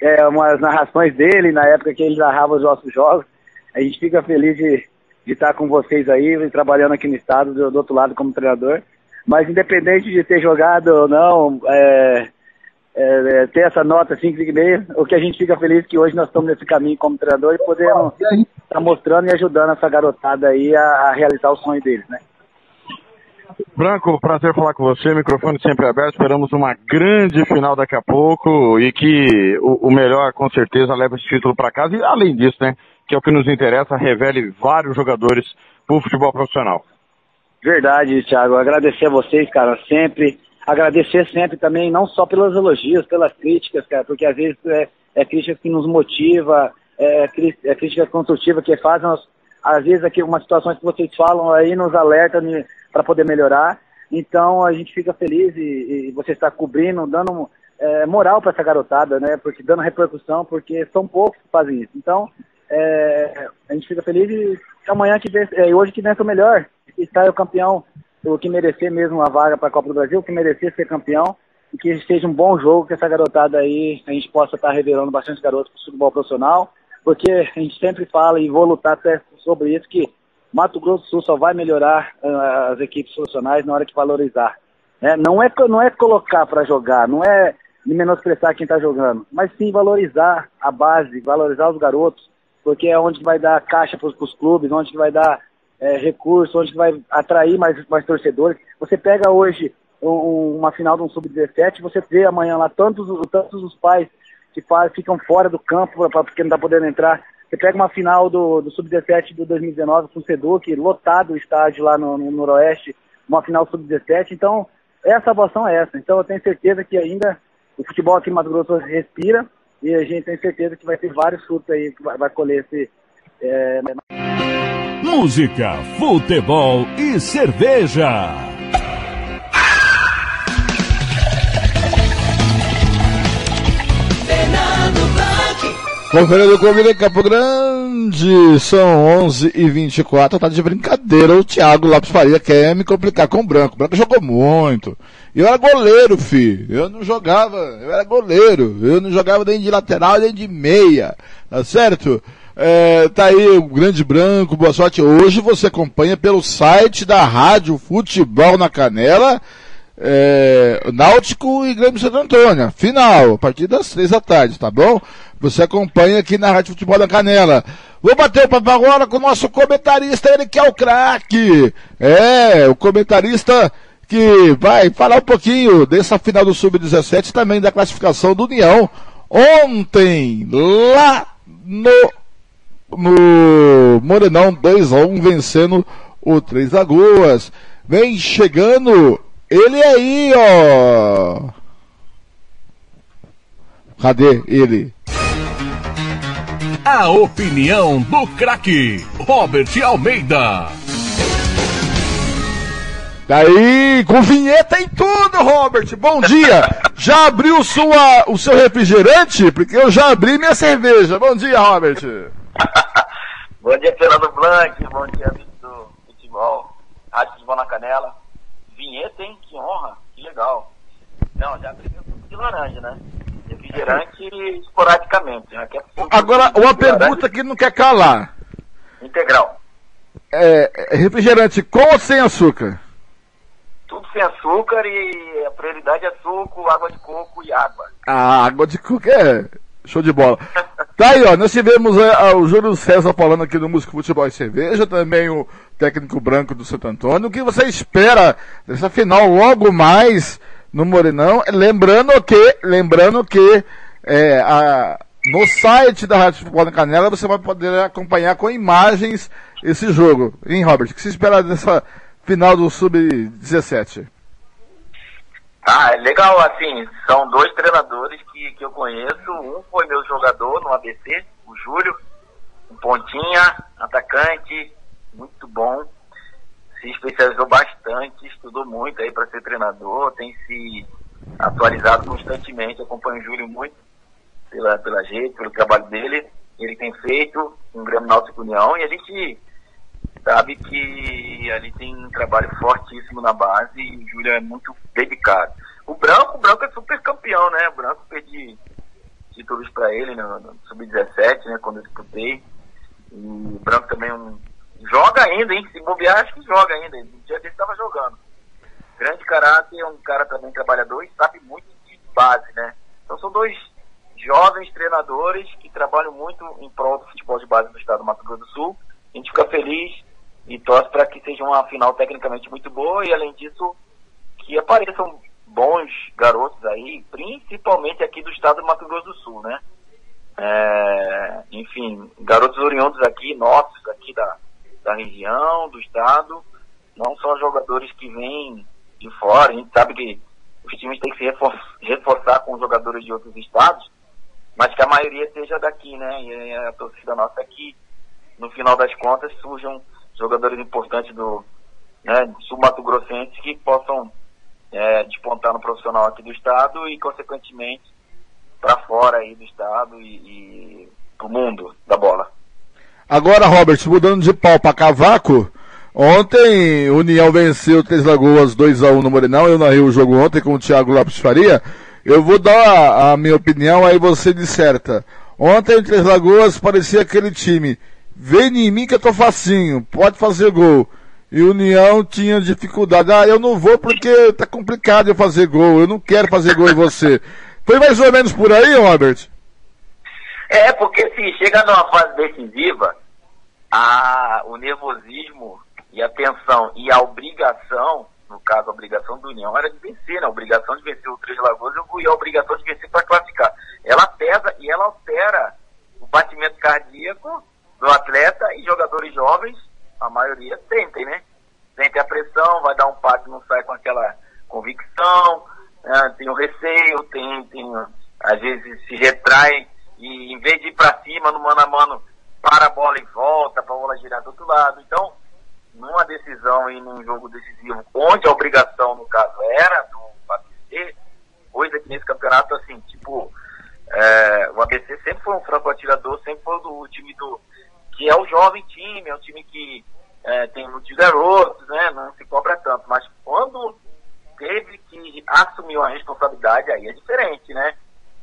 é, umas narrações dele na época que ele narrava os nossos jogos. A gente fica feliz de, de estar com vocês aí, trabalhando aqui no estado, do, do outro lado como treinador. Mas independente de ter jogado ou não, é, é, ter essa nota 5,5, o que a gente fica feliz é que hoje nós estamos nesse caminho como treinador e podemos estar tá mostrando e ajudando essa garotada aí a, a realizar o sonho deles, né? Branco, prazer falar com você, microfone sempre aberto, esperamos uma grande final daqui a pouco e que o, o melhor com certeza leve esse título para casa e além disso, né, que é o que nos interessa, revele vários jogadores para o futebol profissional. Verdade, Thiago, agradecer a vocês, cara, sempre, agradecer sempre também, não só pelos elogios, pelas críticas, cara, porque às vezes é, é crítica que nos motiva, é, é crítica construtiva que faz, nós, às vezes aqui umas situações que vocês falam aí nos alertam para poder melhorar. Então a gente fica feliz e, e você está cobrindo, dando é, moral para essa garotada, né? Porque dando repercussão, porque são poucos que fazem isso. Então é, a gente fica feliz e amanhã que vence, é, hoje que vence o melhor, que sai o campeão o que merecer mesmo a vaga para a Copa do Brasil, o que merecer ser campeão e que seja um bom jogo, que essa garotada aí, a gente possa estar revelando bastante garotos para o futebol profissional, porque a gente sempre fala e vou lutar até sobre isso, que Mato Grosso do Sul só vai melhorar uh, as equipes profissionais na hora que valorizar. Né? Não, é, não é colocar para jogar, não é menosprezar quem está jogando, mas sim valorizar a base, valorizar os garotos, porque é onde vai dar caixa para os clubes, onde vai dar é, recurso, onde vai atrair mais, mais torcedores. Você pega hoje um, uma final de um sub-17, você vê amanhã lá tantos, tantos os pais que faz, ficam fora do campo pra, porque não está podendo entrar. Você pega uma final do, do sub-17 do 2019 com o Seduc, lotado o estádio lá no, no Noroeste, uma final sub-17. Então, essa salvação é essa. Então, eu tenho certeza que ainda o futebol aqui em Mato Grosso respira e a gente tem certeza que vai ter vários frutos aí que vai, vai colher esse. É... Música, futebol e cerveja. Conferindo comigo em Campo Grande, são 11 e 24 tá de brincadeira. O Thiago Lopes Faria quer me complicar com o Branco. O Branco jogou muito. Eu era goleiro, filho. Eu não jogava, eu era goleiro. Eu não jogava nem de lateral, nem de meia. Tá certo? É, tá aí o Grande Branco, boa sorte. Hoje você acompanha pelo site da Rádio Futebol na Canela é, Náutico e Grêmio Santo Antônio. Final, a partir das três da tarde, tá bom? Você acompanha aqui na Rádio Futebol da Canela. Vou bater o papo agora com o nosso comentarista, ele que é o craque. É, o comentarista que vai falar um pouquinho dessa final do Sub-17 também da classificação do União. Ontem, lá no, no Morenão 2x1, vencendo o Três Lagoas. Vem chegando ele aí, ó. Cadê ele? A opinião do craque Robert Almeida. Daí, com vinheta e tudo, Robert. Bom dia. Já abriu sua, o seu refrigerante? Porque eu já abri minha cerveja. Bom dia, Robert. bom dia, Fernando Blanc. Bom dia, amigo do futebol. Rádio Futebol na Canela vinheta, hein? Que honra, que legal. Não, já aprendi suco de laranja, né? Refrigerante esporadicamente. Né? É Agora, uma pergunta que não quer calar. Integral. É, refrigerante com ou sem açúcar? Tudo sem açúcar e a prioridade é suco, água de coco e água. Ah, água de coco é show de bola. tá aí, ó, nós tivemos é, o Júlio César falando aqui no Músico Futebol e Cerveja, também o técnico branco do Santo Antônio. O que você espera dessa final logo mais no Morenão? Lembrando que, lembrando que é, a, no site da Rádio Futebol Canela você vai poder acompanhar com imagens esse jogo. Hein, Robert? O que você espera dessa final do Sub-17? Ah, é legal, assim, são dois treinadores que, que eu conheço. Um foi meu jogador no ABC, o Júlio, um pontinha, atacante, muito bom. Se especializou bastante, estudou muito aí para ser treinador, tem se atualizado constantemente. Acompanho o Júlio muito pela, pela gente, pelo trabalho dele. Ele tem feito um Grêmio Náutico União e a gente sabe que ali tem um trabalho fortíssimo na base e o Júlio é muito dedicado. O Branco, o Branco é super campeão, né? O Branco perdi títulos para ele no, no Sub-17, né? Quando eu disputei. E o Branco também é um Joga ainda, hein? Se bobear, acho que joga ainda. No dia dele estava jogando. Grande caráter, é um cara também trabalhador e sabe muito de base, né? Então são dois jovens treinadores que trabalham muito em prol do futebol de base do estado do Mato Grosso do Sul. A gente fica feliz e torce para que seja uma final tecnicamente muito boa e, além disso, que apareçam bons garotos aí, principalmente aqui do estado do Mato Grosso do Sul, né? É, enfim, garotos oriundos aqui, nossos, aqui da, da região, do estado, não só jogadores que vêm de fora, a gente sabe que os times têm que se reforçar com jogadores de outros estados, mas que a maioria seja daqui, né? E a torcida nossa aqui, no final das contas, surjam jogadores importantes do né, sul-mato grossense que possam é, despontar no profissional aqui do estado e, consequentemente, para fora aí do estado e, e pro mundo da bola. Agora, Robert, mudando de pau para cavaco, Ontem, União venceu Três Lagoas 2x1 no Morenão. Eu narrei o jogo ontem com o Thiago Lopes Faria. Eu vou dar a, a minha opinião, aí você disserta. Ontem, Três Lagoas parecia aquele time. Vem em mim que eu tô facinho, pode fazer gol. E União tinha dificuldade. Ah, eu não vou porque tá complicado eu fazer gol. Eu não quero fazer gol em você. Foi mais ou menos por aí, Robert? É, porque se chega numa fase decisiva, a, o nervosismo e a tensão e a obrigação, no caso a obrigação do União era de vencer, né? a obrigação de vencer o Três Lagoas e a obrigação de vencer para classificar. Ela pesa e ela altera o batimento cardíaco do atleta e jogadores jovens, a maioria sentem, né? Sente a pressão, vai dar um passe, não sai com aquela convicção, né? tem o receio, tem, tem, às vezes se retrai e em vez de ir para cima no mano a mano, para a bola e volta, para a bola girar do outro lado. Então, numa decisão e num jogo decisivo, onde a obrigação, no caso, era do ABC, coisa que nesse campeonato, assim, tipo, é, o ABC sempre foi um franco atirador, sempre foi do time do. que é o jovem time, é um time que é, tem muitos garotos, né? Não se cobra tanto. Mas quando teve que assumir uma responsabilidade, aí é diferente, né?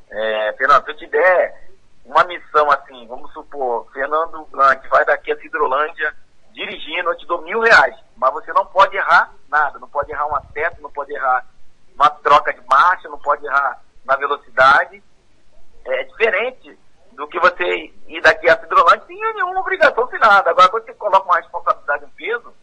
É, Fernando, se eu te der uma missão assim, vamos supor, Fernando Blanc vai daqui a Cidrolândia dirigindo, eu te dou mil reais. Mas você não pode errar nada, não pode errar uma seta, não pode errar uma troca de marcha, não pode errar na velocidade. É diferente do que você ir daqui a Cidrolândia sem nenhuma obrigação sem nada. Agora, quando você coloca uma responsabilidade, um peso,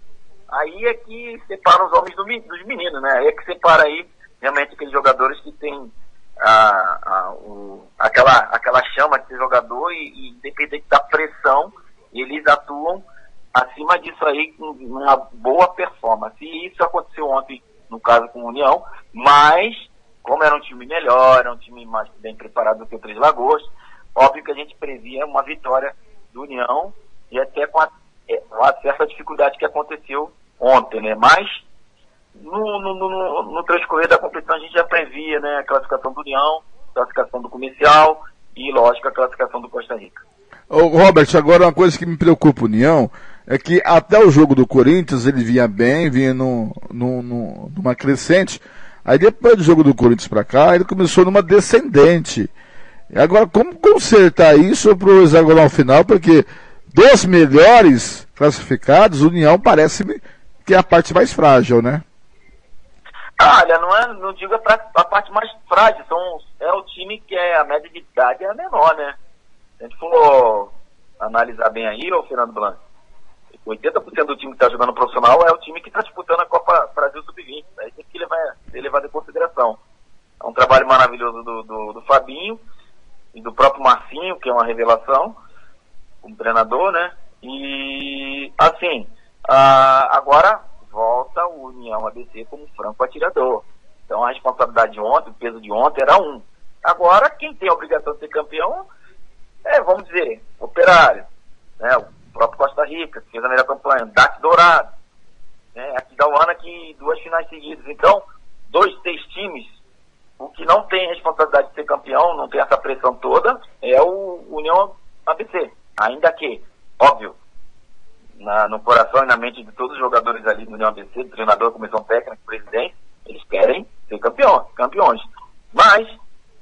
aí é que separa os homens do, dos meninos, né? Aí é que separa aí realmente aqueles jogadores que têm a, a, o, aquela, aquela chama de ser jogador e, e independente da pressão, eles atuam acima disso aí com uma boa performance. E isso aconteceu ontem, no caso com o União, mas como era um time melhor, era um time mais bem preparado do que o Três Lagoas, óbvio que a gente previa uma vitória do União e até com a, é, uma certa dificuldade que aconteceu ontem, né? Mas no, no, no, no transcorrer da competição a gente já previa né, a classificação do União, a classificação do Comercial e, lógico, a classificação do Costa Rica. Ô, Robert, agora uma coisa que me preocupa, União, é que até o jogo do Corinthians ele vinha bem, vinha no, no, no, numa crescente. Aí depois do jogo do Corinthians para cá, ele começou numa descendente. E agora, como consertar isso para o hexagonal final? Porque dos melhores classificados, o União parece que é a parte mais frágil, né? Olha, não, é, não digo a, a parte mais frágil, são, é o time que é, a média de idade é menor, né? Se a gente for analisar bem aí, ô Fernando Blanco, 80% do time que está jogando profissional é o time que está disputando a Copa Brasil Sub-20. Aí tem que levar, ser levado em consideração. É um trabalho maravilhoso do, do, do, Fabinho e do próprio Marcinho, que é uma revelação, como treinador, né? E, assim, agora volta o União ABC como franco atirador. Então a responsabilidade de ontem, o peso de ontem era um. Agora, quem tem a obrigação de ser campeão é, vamos dizer, operário, né? O próprio Costa Rica, que fez a melhor campanha, DAC Dourado, né? aqui da Uana que duas finais seguidas. Então, dois, três times, o que não tem responsabilidade de ser campeão, não tem essa pressão toda, é o União ABC. Ainda que, óbvio, na, no coração e na mente de todos os jogadores ali do União ABC, do treinador, comissão técnica, presidente, eles querem ser campeões, campeões. Mas,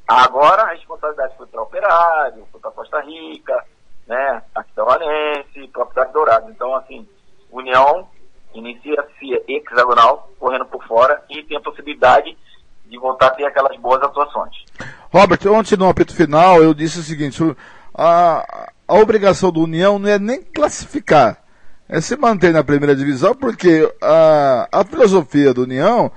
agora a responsabilidade foi para o Operário, foi para Costa Rica, né, Capitão Valense, próprio Dourado. Então, assim, União inicia-se hexagonal, correndo por fora, e tem a possibilidade de voltar a ter aquelas boas atuações. Robert, ontem no apito final eu disse o seguinte, a, a obrigação do União não é nem classificar, é se manter na primeira divisão, porque a, a filosofia do União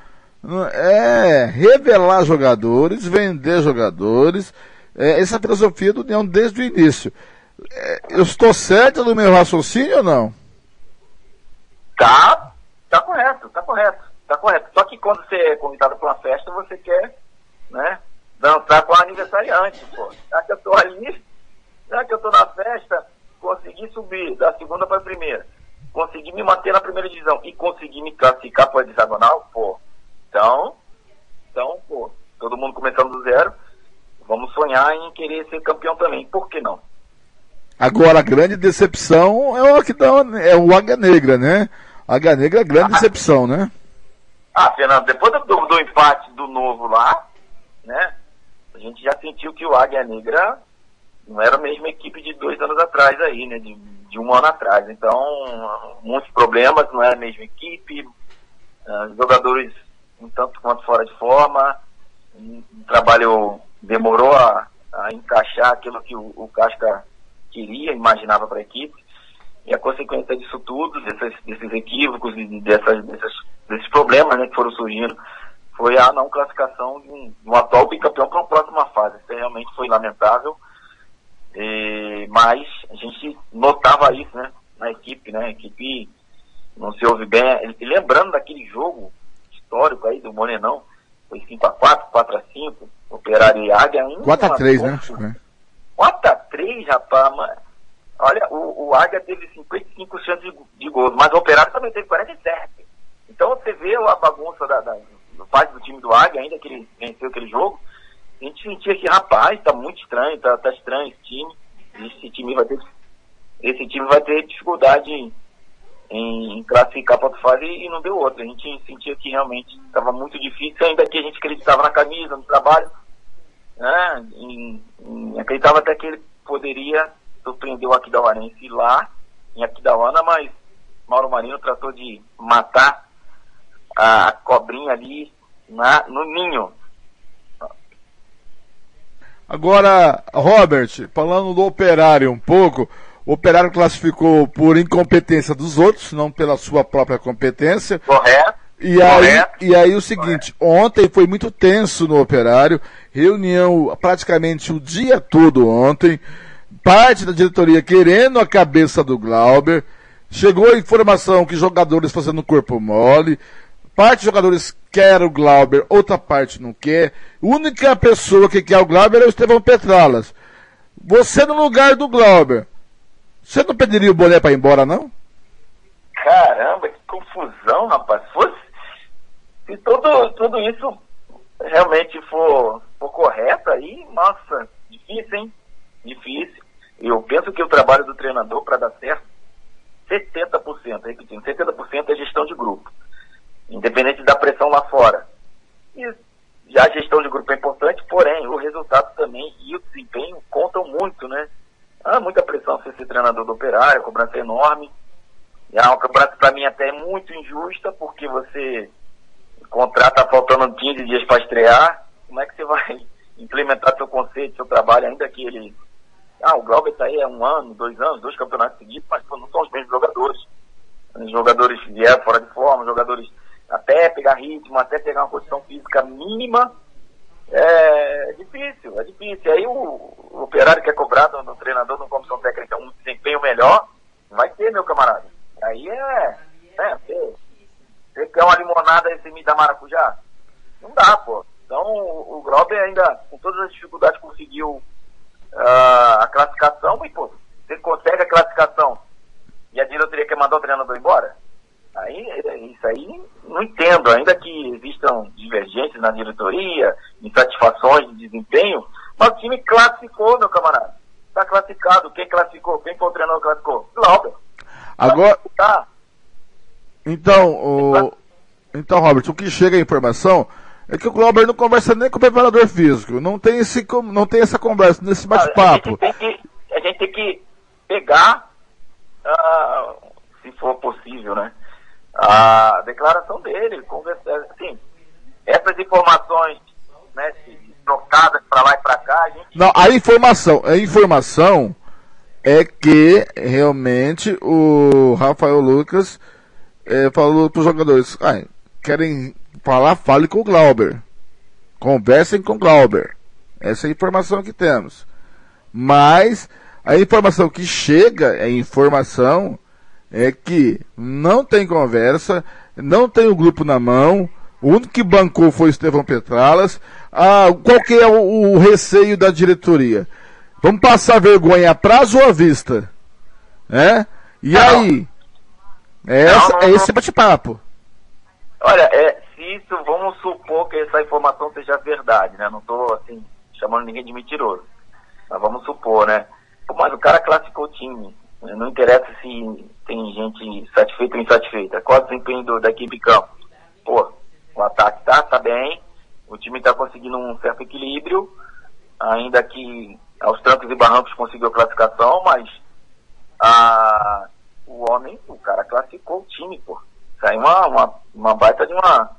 é revelar jogadores, vender jogadores, é essa filosofia do União desde o início. É, eu estou certo no meu raciocínio ou não? Tá, tá correto, tá correto, tá correto. Só que quando você é convidado para uma festa, você quer, né, dançar com o aniversariante, pô. Já que eu tô ali, já que eu tô na festa, consegui subir da segunda para a primeira, consegui me manter na primeira divisão e consegui me classificar para a hexagonal, pô. Então, então, pô, todo mundo começando do zero, vamos sonhar em querer ser campeão também, por que não? Agora, a grande decepção é o que dá, é o Águia Negra, né? Águia Negra é grande decepção, né? Ah, Fernando, depois do, do, do empate do novo lá, né? A gente já sentiu que o Águia Negra não era a mesma equipe de dois anos atrás aí, né? De, de um ano atrás. Então, muitos problemas, não é a mesma equipe, ah, jogadores um tanto quanto fora de forma, um trabalho demorou a, a encaixar aquilo que o, o Casca queria, imaginava para a equipe. E a consequência disso tudo, desses, desses equívocos e dessas, desses problemas né, que foram surgindo, foi a não classificação de um, de um atual bicampeão para uma próxima fase. Isso realmente foi lamentável. E, mas a gente notava isso né, na equipe, né? A equipe não se ouve bem. E lembrando daquele jogo histórico aí do Morenão, foi 5x4, 4x5, Operário e Águia. 4x3, né? Acho que é. 4x3, rapaz. Mas, olha, o, o Águia teve 55 chances de, de gols, mas o Operário também teve 47. Então você vê a bagunça da, da, do do time do Águia, ainda que ele venceu aquele jogo. A gente sentia que, rapaz, tá muito estranho, tá, tá estranho esse time. Esse time vai ter, esse time vai ter dificuldade em, em classificar para outra fase e não deu outra. A gente sentia que realmente estava muito difícil, ainda que a gente acreditava na camisa, no trabalho, né? Em, em, acreditava até que ele poderia surpreender o Aquidauanense lá em Aquidauana, mas Mauro Marino tratou de matar a cobrinha ali na, no ninho. Agora, Robert, falando do operário um pouco, o operário classificou por incompetência dos outros, não pela sua própria competência. Correto. E aí, e aí o seguinte, ontem foi muito tenso no operário, reunião praticamente o dia todo ontem, parte da diretoria querendo a cabeça do Glauber, chegou a informação que jogadores fazendo corpo mole, parte dos jogadores quer o Glauber, outra parte não quer. A única pessoa que quer o Glauber é o Estevão Petralas. Você no lugar do Glauber, você não pediria o boné para ir embora, não? Caramba, que confusão, rapaz. Se, se tudo, tudo isso realmente for, for correto aí, nossa, difícil, hein? Difícil. Eu penso que o trabalho do treinador para dar certo, 70%, repetindo, 70% é gestão de grupo. Independente da pressão lá fora. E a gestão de grupo é importante, porém, o resultado também e o desempenho contam muito, né? Há muita pressão você ser treinador do operário, a cobrança é enorme. É uma cobrança para mim até muito injusta, porque você contrata faltando 15 dias para estrear. Como é que você vai implementar seu conceito, seu trabalho, ainda que ele. Ah, o Glauber está aí há um ano, dois anos, dois campeonatos seguidos, mas não são os mesmos jogadores. Os jogadores vieram fora de forma, jogadores até pegar ritmo, até pegar uma condição física mínima, é difícil, é difícil. Aí o, o operário que é cobrado no treinador, no comissão técnica, um desempenho melhor, vai ter, meu camarada. Aí é, né, você, quer uma limonada e você me dá maracujá? Não dá, pô. Então o, o ainda, com todas as dificuldades, conseguiu uh, a classificação, e pô, você consegue a classificação e a diretoria quer mandar o treinador embora? Aí, isso aí, não entendo. Ainda que existam divergências na diretoria, insatisfações de desempenho, mas o time classificou, meu camarada. Está classificado. Quem classificou? Quem foi o treinador que classificou? Glauber. Agora. Tá. Então, o... então, Robert, o que chega a informação é que o Glauber não conversa nem com o preparador físico. Não tem, esse, não tem essa conversa, nesse bate-papo. A, a, gente tem que pegar, uh, se for possível, né? A declaração dele, conversar, assim, essas informações, né, trocadas para lá e para cá, a gente... Não, a informação, a informação é que realmente o Rafael Lucas é, falou para os jogadores, ah, querem falar, fale com o Glauber. Conversem com o Glauber. Essa é a informação que temos. Mas a informação que chega é informação é que não tem conversa, não tem o grupo na mão, o único que bancou foi o Estevão Petralas. Ah, qual que é o, o, receio da diretoria? Vamos passar vergonha a prazo ou à vista? É? E não. aí? É, não, essa, não, é esse bate-papo. Olha, é, se isso, vamos supor que essa informação seja verdade, né? Não estou assim, chamando ninguém de mentiroso. Mas vamos supor, né? Mas o cara classificou o time Não interessa se tem gente satisfeita ou insatisfeita. Qual o desempenho do- da equipe campo? Pô, o ataque tá, tá bem, o time tá conseguindo um certo equilíbrio, ainda que aos trancos e barrancos conseguiu a classificação, mas a, o homem, o cara classificou o time, pô. Isso aí é uma, uma, uma baita de uma,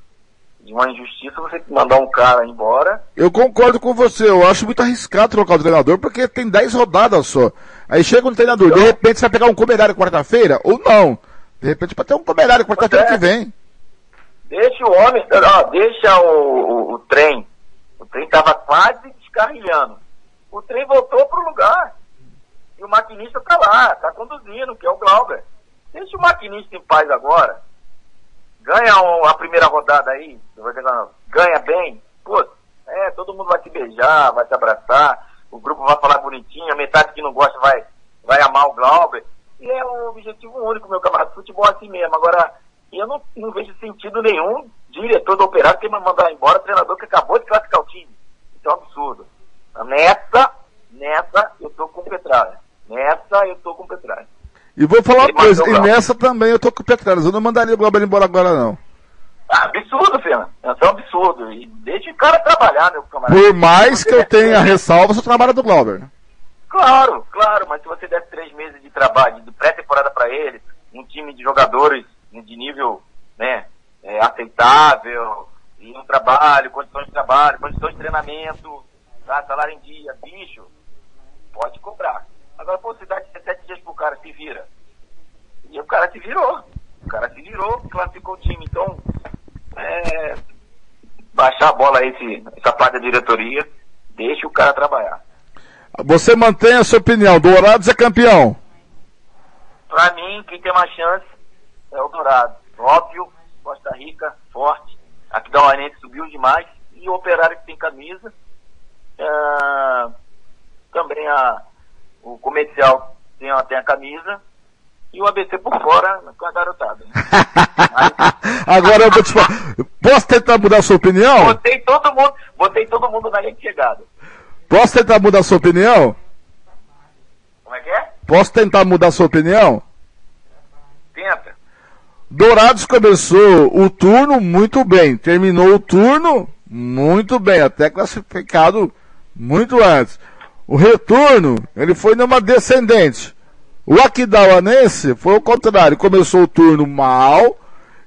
de uma injustiça você mandar um cara embora. Eu concordo com você, eu acho muito arriscado trocar o treinador, porque tem 10 rodadas só. Aí chega um treinador, de repente você vai pegar um comerário quarta-feira, ou não. De repente pode ter um comerário quarta-feira que vem. Deixa o homem, ó, deixa o, o, o trem. O trem tava quase descarrilhando. O trem voltou pro lugar. E o maquinista tá lá, tá conduzindo, que é o Glauber. Deixa o maquinista em paz agora. Ganha um- a primeira rodada aí, ganha bem. Pô, é, todo mundo vai se beijar, vai se abraçar. O grupo vai falar bonitinho, a metade que não gosta vai, vai amar o Glauber. E é um objetivo único, meu camarada. Futebol é assim mesmo. Agora, eu não, não vejo sentido nenhum diretor do operário ter mandar embora treinador que acabou de classificar o time. Isso é um absurdo. Nessa, nessa, eu tô com o Petralha. Nessa, eu tô com o Petralha. E vou falar uma coisa, e o nessa também eu tô com o Petranas. Eu não mandaria o Glauber embora agora, não. É um absurdo. E deixa o cara trabalhar, meu camarada. Por mais que eu tenha três- ressalva, eu sou trabalho do Glauber. Claro, claro, mas se você der três meses de trabalho, de pré-temporada para ele, um time de jogadores de nível né, é, aceitável, e um trabalho, condições de trabalho, condições de treinamento, tá, salário em dia, bicho, pode cobrar. Agora, pô, você dá 17 dias pro cara, se vira. E o cara se virou. O cara se virou, classificou o time. Então, é, baixar a bola aí, esse, essa parte da diretoria, deixa o cara trabalhar. Você mantém a sua opinião, Dourados é campeão. Pra mim, quem tem mais chance é o Dourado. Óbvio, Costa Rica, forte. Aqui da Uarense subiu demais. E o Operário que tem camisa. Ah, também a, o comercial tem, tem a camisa. E o ABC por fora com a garotada. Agora eu vou te falar. Posso tentar mudar a sua opinião? Botei todo mundo, botei todo mundo na linha de chegada. Posso tentar mudar a sua opinião? Como é que é? Posso tentar mudar a sua opinião? Tenta. Dourados começou o turno muito bem, terminou o turno muito bem, até classificado muito antes. O retorno, ele foi numa descendente. O Aquidauanense foi o contrário, começou o turno mal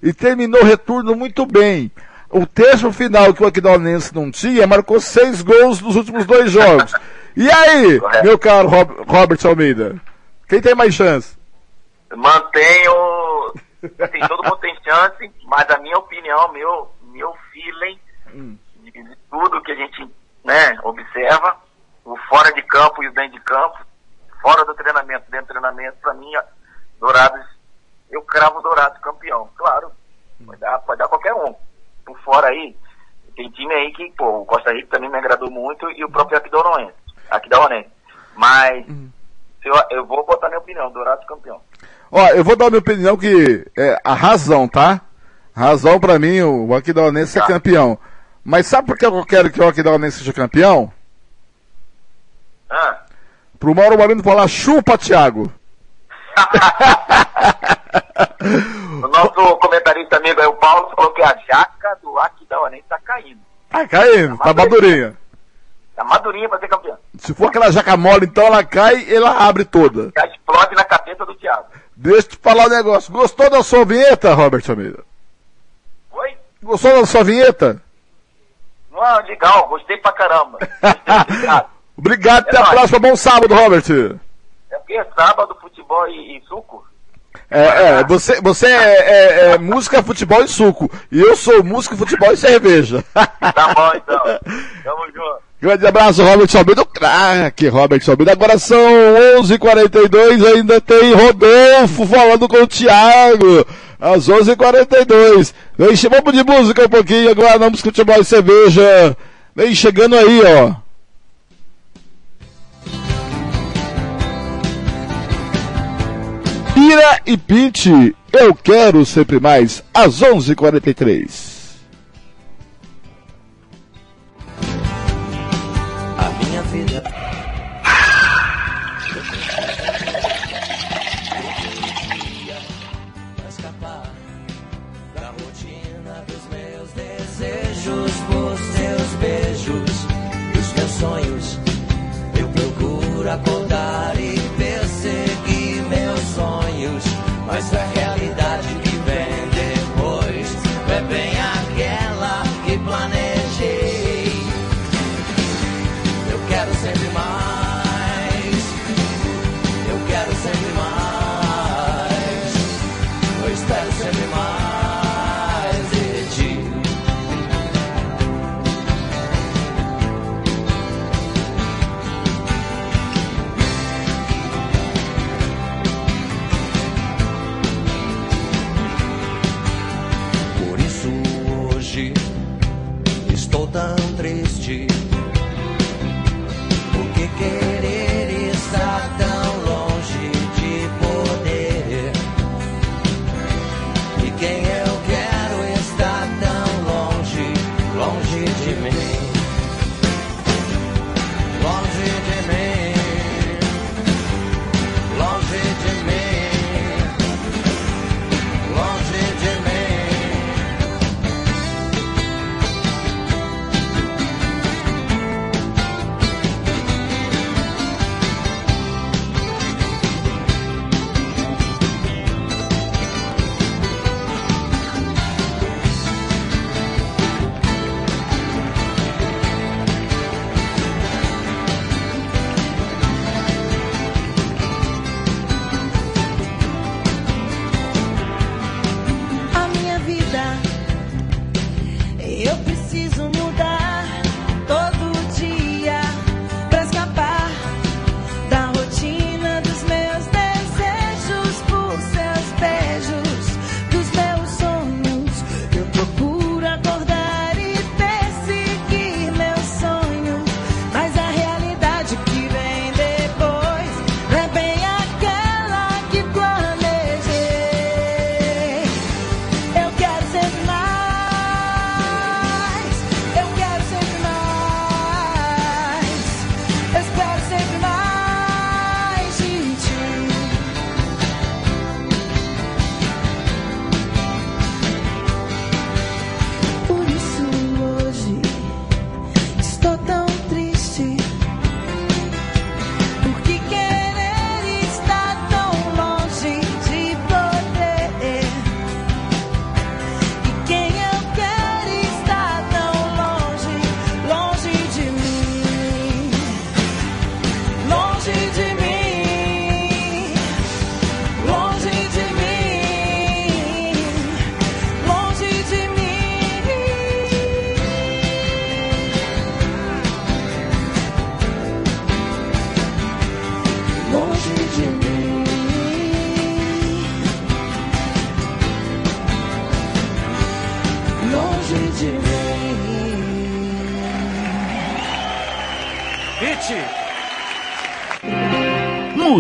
e terminou o retorno muito bem. O terço final que o Aquidauanense não tinha, marcou seis gols nos últimos dois jogos. E aí, meu caro Rob- Robert Almeida? Quem tem mais chance? Mantenho. Assim, todo mundo tem chance, mas a minha opinião, meu, meu feeling de, de tudo que a gente né, observa, o fora de campo e o dentro de campo, fora do treinamento, dentro do treinamento, pra mim, Dourados, eu cravo Dourados campeão. Claro, pode dar, pode dar qualquer um. Por fora aí, tem time aí que, pô, o Costa Rica também me agradou muito e o próprio Aquidauanense. Aquidauanense. Mas se eu, eu vou botar minha opinião, Dourados campeão. Ó, eu vou dar a minha opinião que é a razão, tá? Razão pra mim, o Aquidauanense é campeão. Mas sabe por que eu quero que o Aquidauanense seja campeão? Ah. Pro Mauro Marino falar chupa, Thiago. O nosso comentarista amigo aí, o Paulo, falou que a jaca do Aquidauanense tá caindo. Tá caindo, tá madurinha. Tá madurinha pra ser campeão. Se for aquela jaca mole, então ela cai e ela abre toda. Já explode na cabeça do Thiago. Deixa eu te falar um negócio. Gostou da sua vinheta, Robert Almeida? Oi? Gostou da sua vinheta? Não, legal, gostei pra caramba. Obrigado, até É a nóis. próxima. Bom sábado, Robert. É porque é sábado, futebol e, e suco. É, é, você, você é, é- é música, futebol e suco. E eu sou música, futebol e cerveja. Tá bom, então. Tamo junto. Grande abraço, Robert Almeida. O craque, Robert Almeida. Agora são 11h42, ainda tem Rodolfo falando com o Thiago. Às 11h42. Vem, vamos de música um pouquinho, agora vamos futebol e cerveja. Vem chegando aí, ó. Tira e Pinte, eu quero sempre mais, às 11:43. h 43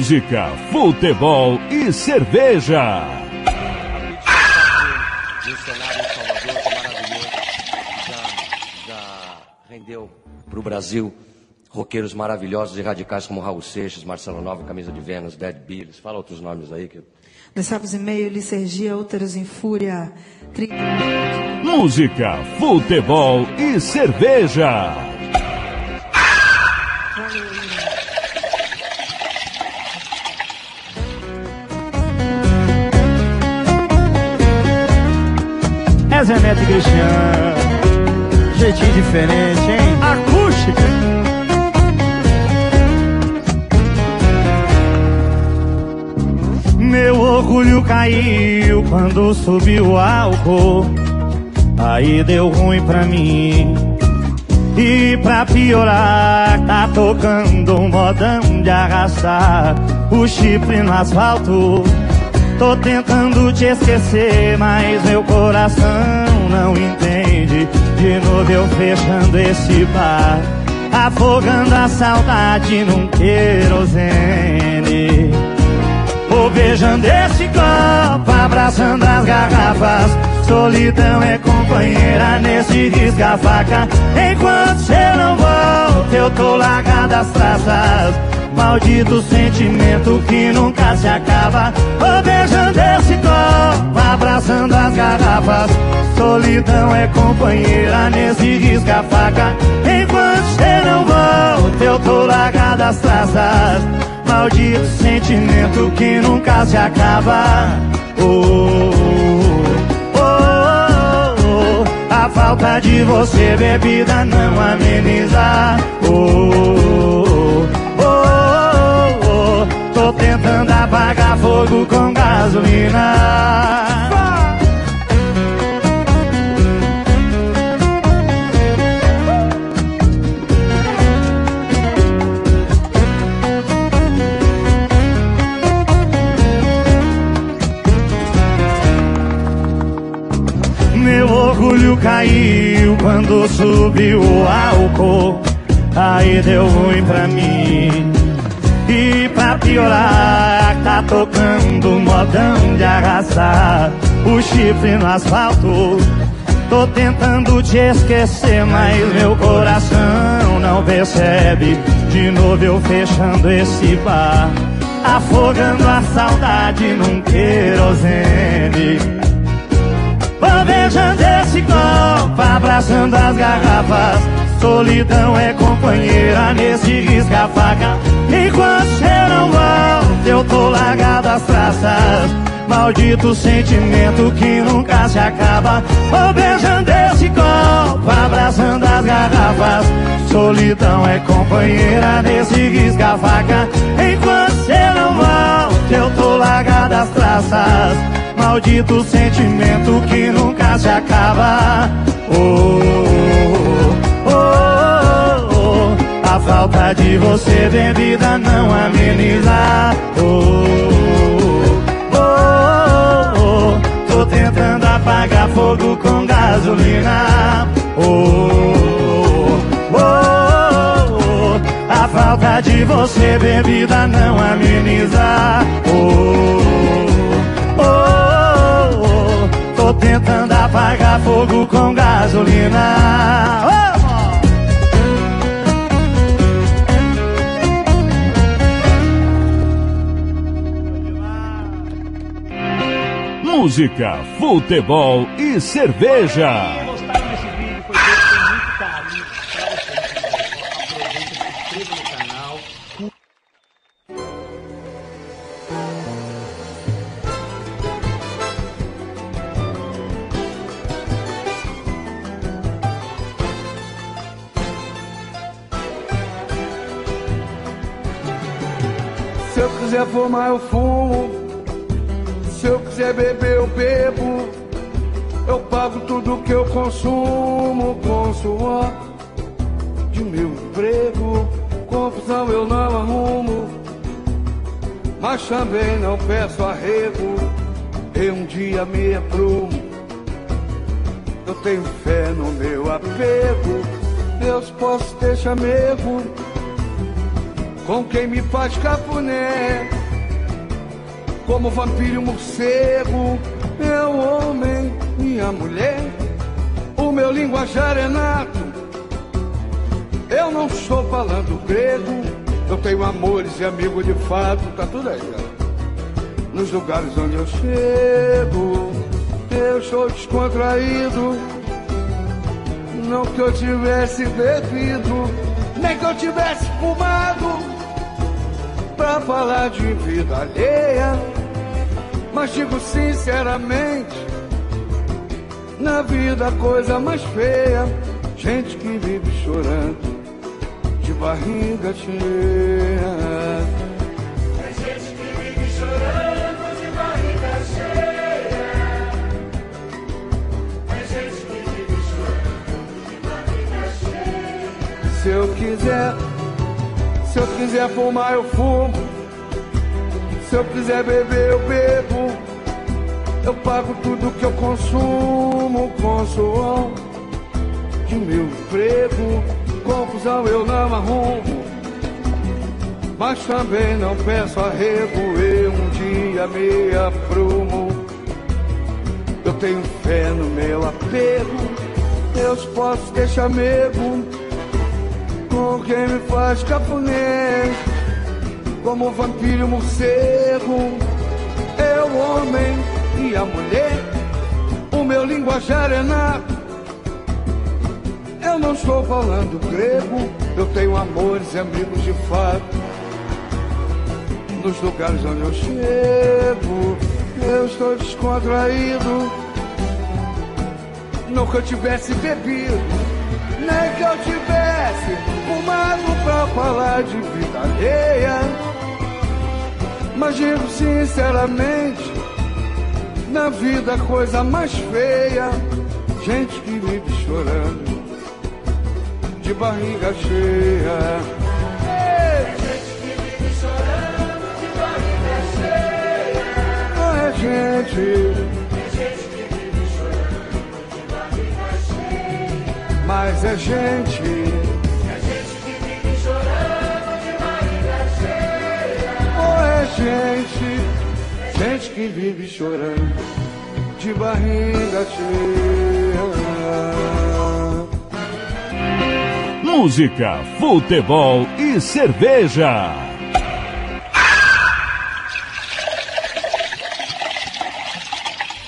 Música, futebol e cerveja. de um cenário em Salvador que é maravilhoso. Já, já rendeu para o Brasil roqueiros maravilhosos e radicais como Raul Seixas, Marcelo Nova, Camisa de Vênus, Dead Bills. Fala outros nomes aí que Dois sábados e meio, Licergia, Úteros em Fúria. Tri... Música, futebol e cerveja. É Zé Neto e Cristiano. Jeitinho diferente, hein? Acústica. Meu orgulho caiu quando subiu o álcool. Aí deu ruim pra mim. E pra piorar, tá tocando um modão de arrastar o chifre no asfalto. Tô tentando te esquecer, mas meu coração não entende. De novo eu fechando esse bar, afogando a saudade num querosene. Vou beijando esse copo, abraçando as garrafas. Solidão é companheira nesse risca-faca. Enquanto cê não volta, eu tô largado as traças. Maldito sentimento que nunca se acaba. Vou beijando esse copo, abraçando as garrafas. Solidão é companheira nesse risca-faca. Enquanto cê não volta, eu tô largado as traças. Maldito sentimento que nunca se acaba. Oh, oh, oh, oh. A falta de você, bebida, não ameniza. Oh, oh, oh, oh. Tentando apagar fogo com gasolina. Meu orgulho caiu quando subiu o álcool. Aí deu ruim pra mim. E piorar, tá tocando modão de arrastar o chifre no asfalto. Tô tentando te esquecer, mas meu coração não percebe. De novo eu fechando esse bar, afogando a saudade num querosene. Beijando esse copo, abraçando as garrafas. Solidão é companheira nesse risca-faca. Enquanto cê não volta, eu tô largado as traças. Maldito sentimento que nunca se acaba. Vou beijando esse copo, abraçando as garrafas. Solidão é companheira nesse risca-faca. Enquanto cê não volta, eu tô largado as traças. Maldito sentimento que nunca se acaba. Oh. A falta de você, bebida, não ameniza. Oh, oh, oh. Tô tentando apagar fogo com gasolina. Oh, oh, oh. A falta de você, bebida, não ameniza. Oh, oh, oh. Tô tentando apagar fogo com gasolina. Música, futebol e cerveja. Se eu quiser fumar, eu fumo. Se eu quiser beber, eu bebo. Eu pago tudo que eu consumo com suor de meu emprego. Confusão eu não arrumo, mas também não peço arrego. E um dia me aprumo. Eu tenho fé no meu apego. Deus posso ter chamego. com quem me faz cafuné. Como vampiro morcego, o homem e a mulher. O meu linguajar é nato, eu não estou falando grego. Eu tenho amores e amigos de fato, tá tudo aí. Nos lugares onde eu chego, eu sou descontraído. Não que eu tivesse bebido, nem que eu tivesse fumado pra falar de vida alheia. Mas digo sinceramente, na vida a coisa mais feia, gente que vive chorando de barriga cheia. Tem gente que vive chorando de barriga cheia. Tem gente que vive chorando de barriga cheia. Se eu quiser, se eu quiser fumar, eu fumo. Se eu quiser beber, eu bebo. Eu pago tudo que eu consumo com suor de meu emprego. Confusão eu não arrumo, mas também não peço arrego. Eu um dia me aprumo. Eu tenho fé no meu apego. Deus posso deixar mesmo com quem me faz cafuné. Como vampiro e morcego, é o homem e a mulher. O meu linguajar é nato. Eu não estou falando grego, eu tenho amores e amigos de fato. Nos lugares onde eu chego, eu estou descontraído. Nunca eu tivesse bebido, nem que eu tivesse fumado pra falar de vida alheia. Mas digo sinceramente, na vida a coisa mais feia, gente que vive chorando de barriga cheia. Gente. Não é gente, Tem gente que vive chorando de barriga cheia. mas é gente. Gente, gente que vive chorando de barriga cheia. Música, futebol e cerveja.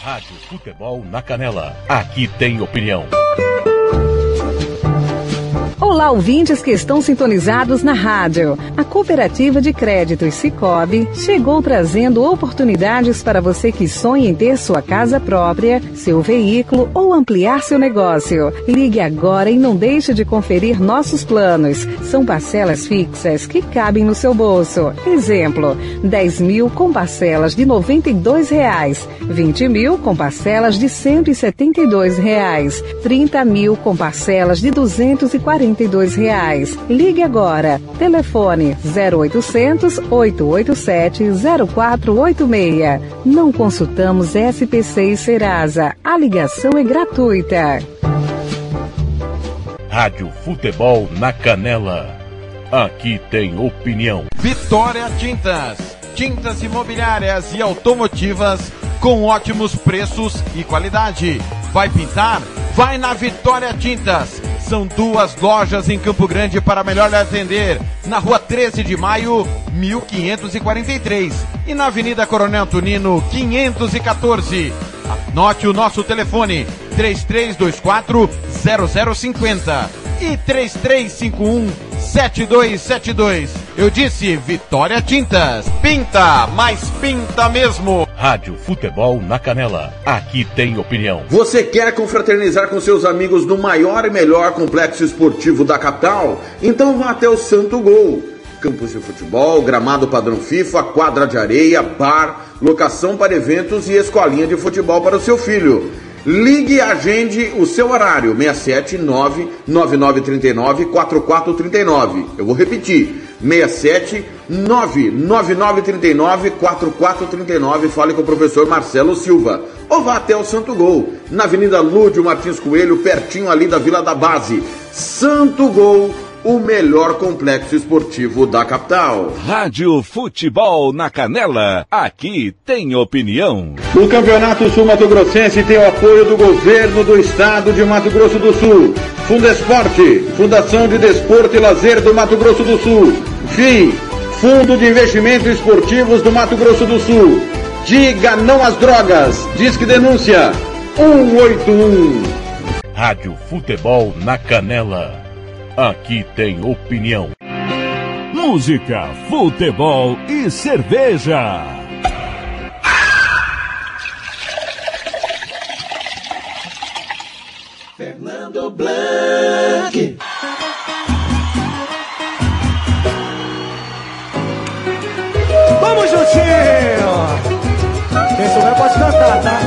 Rádio Futebol na Canela. Aqui tem opinião. Olá, ouvintes que estão sintonizados na rádio. A Cooperativa de Créditos Cicobi chegou trazendo oportunidades para você que sonha em ter sua casa própria, seu veículo ou ampliar seu negócio. Ligue agora e não deixe de conferir nossos planos. São parcelas fixas que cabem no seu bolso. Exemplo, 10 mil com parcelas de 92 reais, 20 mil com parcelas de 172 reais, 30 mil com parcelas de R$ 242 reais. Ligue agora. Telefone 0800 887 0486. Não consultamos SPC e Serasa. A ligação é gratuita. Rádio Futebol na Canela. Aqui tem opinião. Vitória Tintas. Tintas imobiliárias e automotivas com ótimos preços e qualidade. Vai pintar? Vai na Vitória Tintas. São duas lojas em Campo Grande para melhor atender. Na rua 13 de maio, 1543. E na Avenida Coronel Tunino, 514. Anote o nosso telefone: 3324 0050 e 3351 7272. Eu disse Vitória Tintas. Pinta, mas pinta mesmo. Rádio Futebol na Canela. Aqui tem opinião. Você quer confraternizar com seus amigos no maior e melhor complexo esportivo da capital? Então vá até o Santo Gol. Campos de futebol, gramado padrão FIFA, quadra de areia, bar, locação para eventos e escolinha de futebol para o seu filho. Ligue e agende o seu horário, 679 9939 4439. Eu vou repetir, 67 99939 4439. Fale com o professor Marcelo Silva. Ou vá até o Santo Gol, na Avenida Lúdio Martins Coelho, pertinho ali da Vila da Base. Santo Gol, o melhor complexo esportivo da capital. Rádio Futebol na Canela, aqui tem opinião. O Campeonato Sul Mato Grossense tem o apoio do governo do estado de Mato Grosso do Sul. Fundesporte, Fundação de Desporto e Lazer do Mato Grosso do Sul. FII, Fundo de Investimentos Esportivos do Mato Grosso do Sul. Diga não às drogas. Disque denúncia 181. Rádio Futebol na Canela. Aqui tem opinião. Música, futebol e cerveja. Fernando Blanc. Vamos juntinho! Quem souber pode cantar, tá?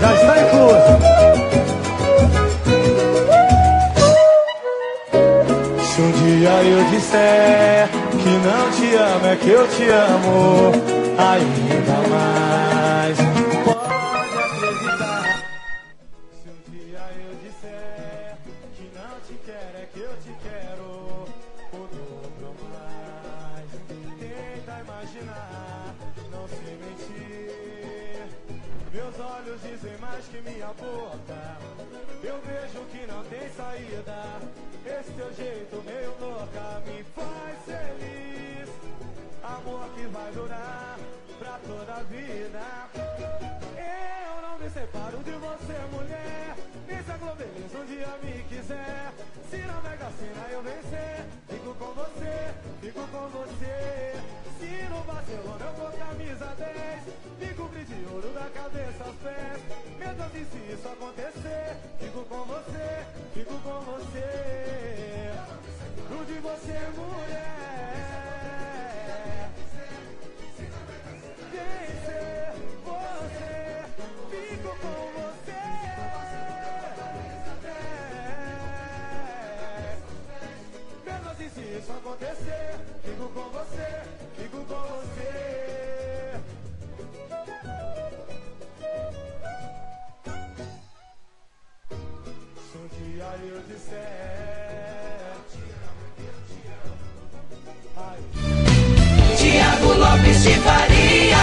Já está incluso. Dia eu disser que não te amo, é que eu te amo ainda mais. Pode acreditar. Se um dia eu disser que não te quero, é que eu te quero o dobro mais. Tenta imaginar, não se mentir. Meus olhos dizem mais que minha boca. Eu vejo que não tem saída. Esse teu jeito meio louca me faz feliz. Amor que vai durar pra toda a vida. Eu não me separo de você, mulher. E se a um dia me quiser, se na Mega Sena eu vencer, fico com você, fico com você. Se no Barcelona eu for camisa 10, fico brilho de ouro da cabeça aos pés. Meu Deus, e se isso acontecer, fico com você, fico com você. Você, mulher. Vencer você, fico com você. Mesmo assim, se isso acontecer, fico com você, fico com você. Se um dia eu disser, Faria.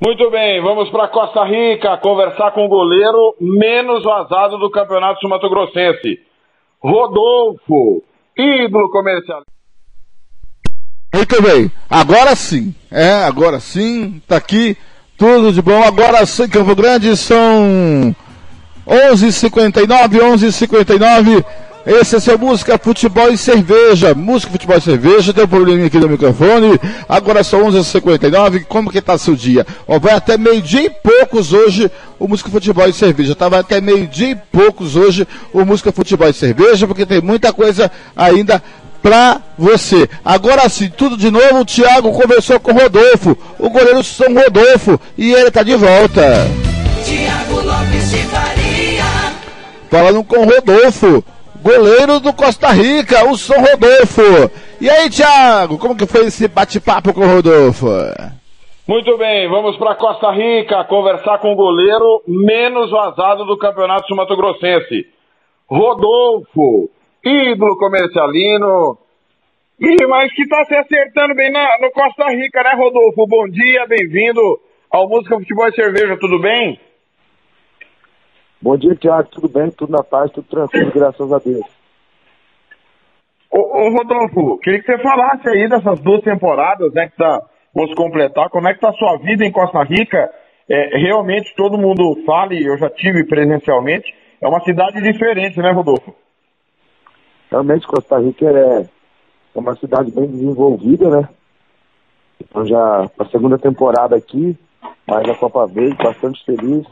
Muito bem, vamos para Costa Rica conversar com o goleiro menos vazado do Campeonato Sul Mato Grossense. Rodolfo, ídolo comercial. Muito bem, agora sim, é, agora sim, tá aqui, tudo de bom. Agora sim, Campo Grande são 11h59, 11h59. Esse é seu Música, Futebol e Cerveja. Música, Futebol e Cerveja. Tem um probleminha aqui no microfone. Agora são 11h59. Como que tá seu dia? Ó, vai até meio-dia e poucos hoje o Música, Futebol e Cerveja. Tá? Vai até meio-dia e poucos hoje o Música, Futebol e Cerveja, porque tem muita coisa ainda pra você. Agora sim, tudo de novo. O Thiago conversou com o Rodolfo, o goleiro São Rodolfo, e ele tá de volta. Tiago Lopes de Faria. Falando com o Rodolfo, goleiro do Costa Rica, o São Rodolfo. E aí, Thiago, como que foi esse bate-papo com o Rodolfo? Muito bem, vamos para Costa Rica conversar com o goleiro menos vazado do Campeonato Mato Grossense. Rodolfo, ídolo comercialino. E, mas que tá se acertando bem na, no Costa Rica, né, Rodolfo? Bom dia, bem-vindo ao Música Futebol e Cerveja, tudo bem? Bom dia, Tiago. Tudo bem? Tudo na paz, tudo tranquilo, graças a Deus. Ô, ô, Rodolfo, queria que você falasse aí dessas duas temporadas, né, que tá, vamos completar, como é que tá a sua vida em Costa Rica? É, realmente todo mundo fala, e eu já tive presencialmente, é uma cidade diferente, né, Rodolfo? Realmente, Costa Rica é, é uma cidade bem desenvolvida, né? Então já a segunda temporada aqui, mas a Copa Verde, bastante feliz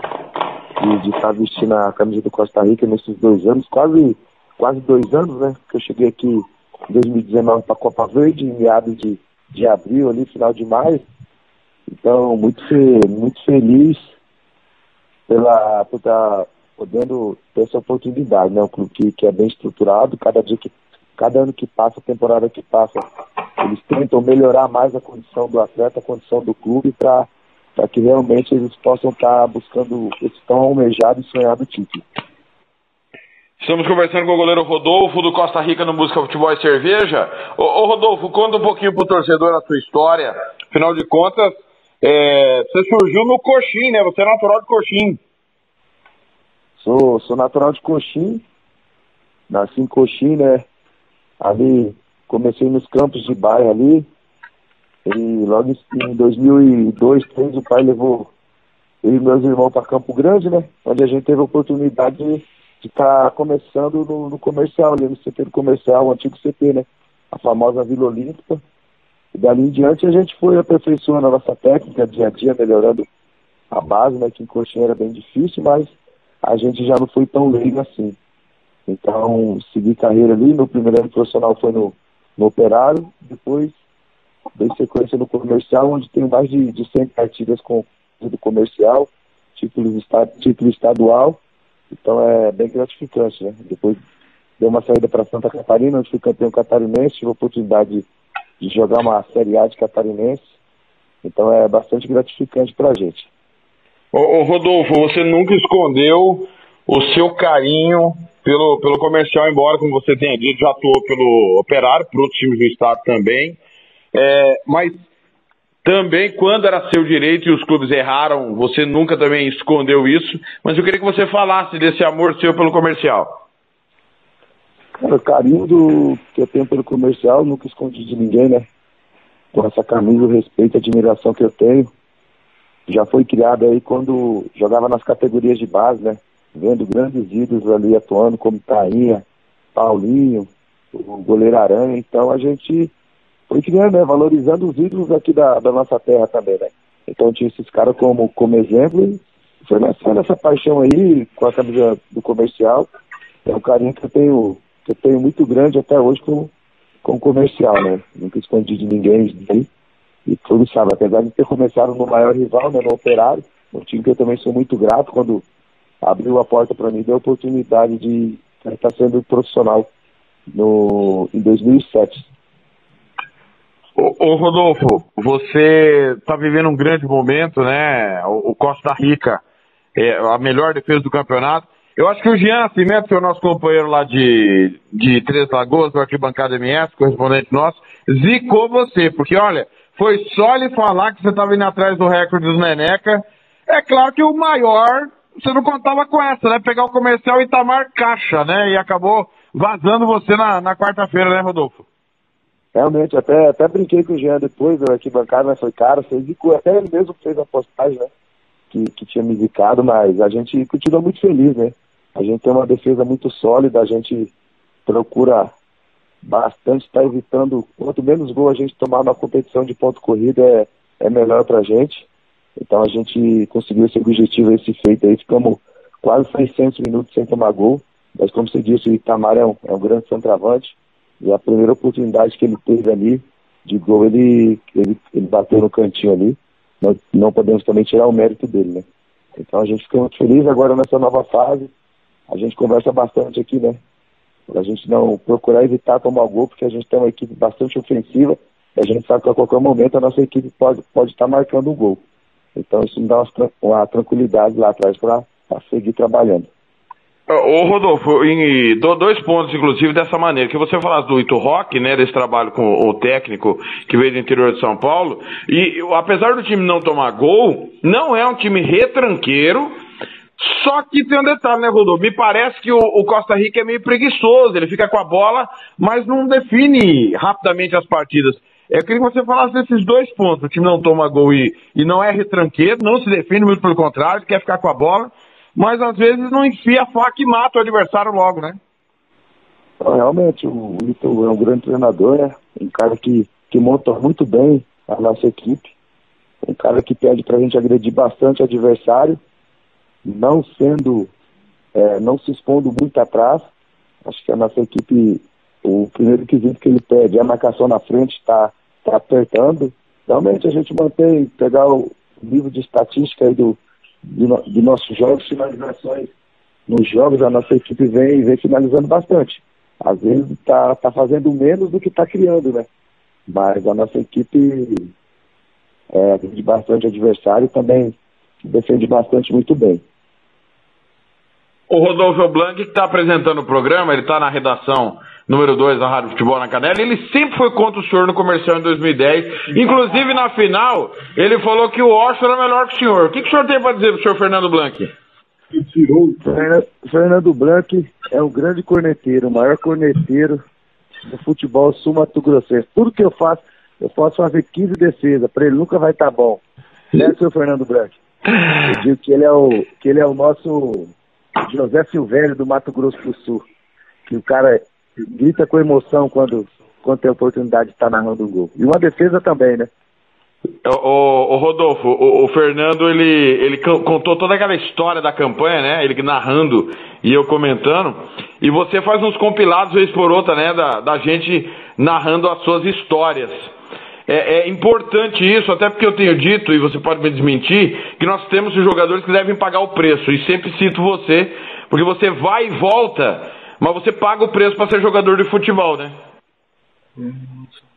de, estar vestindo a camisa do Costa Rica nesses dois anos, quase, quase dois anos, né? Que eu cheguei aqui em 2019 para a Copa Verde, em meados de, de abril, ali, final de maio. Então, muito, muito feliz pela, por estar podendo ter essa oportunidade, né? Um clube que, que é bem estruturado, cada dia que, cada ano que passa, temporada que passa, eles tentam melhorar mais a condição do atleta, a condição do clube, para que realmente eles possam estar buscando esse tão almejado e sonhado título. Estamos conversando com o goleiro Rodolfo do Costa Rica no Música Futebol e Cerveja. Ô, ô Rodolfo, conta um pouquinho pro torcedor a sua história. Afinal de contas, é, você surgiu no Coxim, né? Você é natural de Coxim. Sou, sou natural de Coxim, nasci em Coxim, né? Ali comecei nos campos de bairro ali. E logo em 2002, 2003, o pai levou eu e meus irmãos para Campo Grande, né? Onde a gente teve a oportunidade de estar tá começando no, no, comercial, ali no CT do comercial, o antigo CT, né? A famosa Vila Olímpica. E dali em diante a gente foi aperfeiçoando a nossa técnica dia a dia, melhorando a base, né? Que em coxinha era bem difícil, mas a gente já não foi tão leigo assim. Então, segui carreira ali, meu primeiro ano profissional foi no, no Operário, depois dei sequência no comercial, onde tenho mais de, de 100 partidas com do comercial, título, título estadual, então é bem gratificante, né? Depois dei uma saída para Santa Catarina, onde fui campeão catarinense, tive a oportunidade de, de jogar uma Série A de catarinense, então é bastante gratificante para a gente. Ô, ô, Rodolfo, você nunca escondeu o seu carinho pelo, pelo comercial, embora, como você tenha dito, já atuou pelo Operário, por outros times do estado também. É, mas também, quando era seu direito e os clubes erraram, você nunca também escondeu isso. Mas eu queria que você falasse desse amor seu pelo comercial. Cara, o carinho do, que eu tenho pelo comercial, nunca escondi de ninguém, né? Com essa camisa, o respeito e admiração que eu tenho. Já foi criado aí quando jogava nas categorias de base, né? Vendo grandes ídolos ali atuando, como Tainha, Paulinho, o goleiro Aranha. Então a gente criando, né, valorizando os ídolos aqui da, da nossa terra também, né? Então tinha esses caras como, como exemplo e foi nascendo essa paixão aí com a camisa do comercial. É um carinho que eu tenho, que eu tenho muito grande até hoje com, com o comercial, né? Nunca escondi de ninguém aí. E tudo sabe, apesar de ter começado no maior rival, né, no Operário, um time que eu também sou muito grato quando abriu a porta para mim, deu a oportunidade de estar sendo profissional no, em 2007. Ô, Rodolfo, você está vivendo um grande momento, né? O, Costa Rica é a melhor defesa do campeonato. Eu acho que o Jean Cimento, que é o nosso companheiro lá de, de Três Lagoas, do Arquibancada MS, correspondente nosso, zicou você, porque olha, foi só ele falar que você estava indo atrás do recorde dos Neneca. É claro que o maior, você não contava com essa, né? Pegar o comercial Itamar Caixa, né? E acabou vazando você na, na quarta-feira, né, Rodolfo? Realmente, até, até brinquei com o Jean depois, da arquibancada, mas foi você zicou, até ele mesmo fez a postagem, né? Que, que tinha me zicado, mas a gente continua muito feliz, né? A gente tem uma defesa muito sólida, a gente procura bastante estar tá evitando, quanto menos gol a gente tomar na competição de ponto corrida é, é melhor pra gente. Então a gente conseguiu esse objetivo, esse feito aí, ficamos quase 600 minutos sem tomar gol, mas como você disse, o Itamar é um, é um grande centroavante, e a primeira oportunidade que ele teve ali de gol, ele, ele, ele bateu no cantinho ali. Nós não podemos também tirar o mérito dele, né? Então a gente fica muito feliz agora nessa nova fase. A gente conversa bastante aqui, né? Pra gente não procurar evitar tomar gol, porque a gente tem uma equipe bastante ofensiva. E a gente sabe que a qualquer momento a nossa equipe pode, pode estar marcando um gol. Então isso me dá uma, uma tranquilidade lá atrás para seguir trabalhando. Ô Rodolfo, em, dois pontos, inclusive, dessa maneira, que você falasse do Ito Rock, né, desse trabalho com o técnico que veio do interior de São Paulo, e apesar do time não tomar gol, não é um time retranqueiro, só que tem um detalhe, né, Rodolfo? Me parece que o, o, Costa Rica é meio preguiçoso, ele fica com a bola, mas não define rapidamente as partidas. Eu queria que você falasse desses dois pontos. O time não toma gol e, e não é retranqueiro, não se define, muito pelo contrário, quer ficar com a bola mas às vezes não enfia a faca e mata o adversário logo, né? Realmente, o Vitor é um grande treinador, né? Um cara que, que monta muito bem a nossa equipe. Um cara que pede pra gente agredir bastante o adversário, não sendo, é, não se expondo muito atrás. Acho que a nossa equipe, o primeiro quesito que ele pede é a marcação na frente, está tá apertando. Realmente a gente mantém, pegar o nível de estatística aí do, de, no, de nossos jogos, finalizações nos jogos, a nossa equipe vem, vem finalizando bastante. Às vezes está tá fazendo menos do que está criando, né? Mas a nossa equipe é, bastante adversário também defende bastante muito bem. O Rodolfo Blanc, que está apresentando o programa, ele está na redação número 2 da Rádio Futebol na Canela, ele sempre foi contra o senhor no comercial em 2010. Inclusive, na final, ele falou que o Osho era melhor que o senhor. O que, que o senhor tem para dizer pro senhor Fernando Blanc? Fernando- Fernando Blanc é o grande corneteiro, o maior corneteiro do futebol sul-mato grossense. Tudo que eu faço, eu posso fazer 15 defesas, para ele nunca vai estar bom. Né, seu Fernando Blanc? Eu digo que ele é o, que ele é o nosso José Silvério do Mato Grosso do Sul. Que o cara grita com emoção quando, quando tem a oportunidade de estar narrando um gol. E uma defesa também, né? O, Rodolfo, o, o Fernando, ele, ele contou toda aquela história da campanha, né? Ele narrando e eu comentando. E você faz uns compilados vez por outra, né? Da, da gente narrando as suas histórias. É, é importante isso, até porque eu tenho dito, e você pode me desmentir, que nós temos os jogadores que devem pagar o preço. E sempre cito você, porque você vai e volta, mas você paga o preço para ser jogador de futebol, né?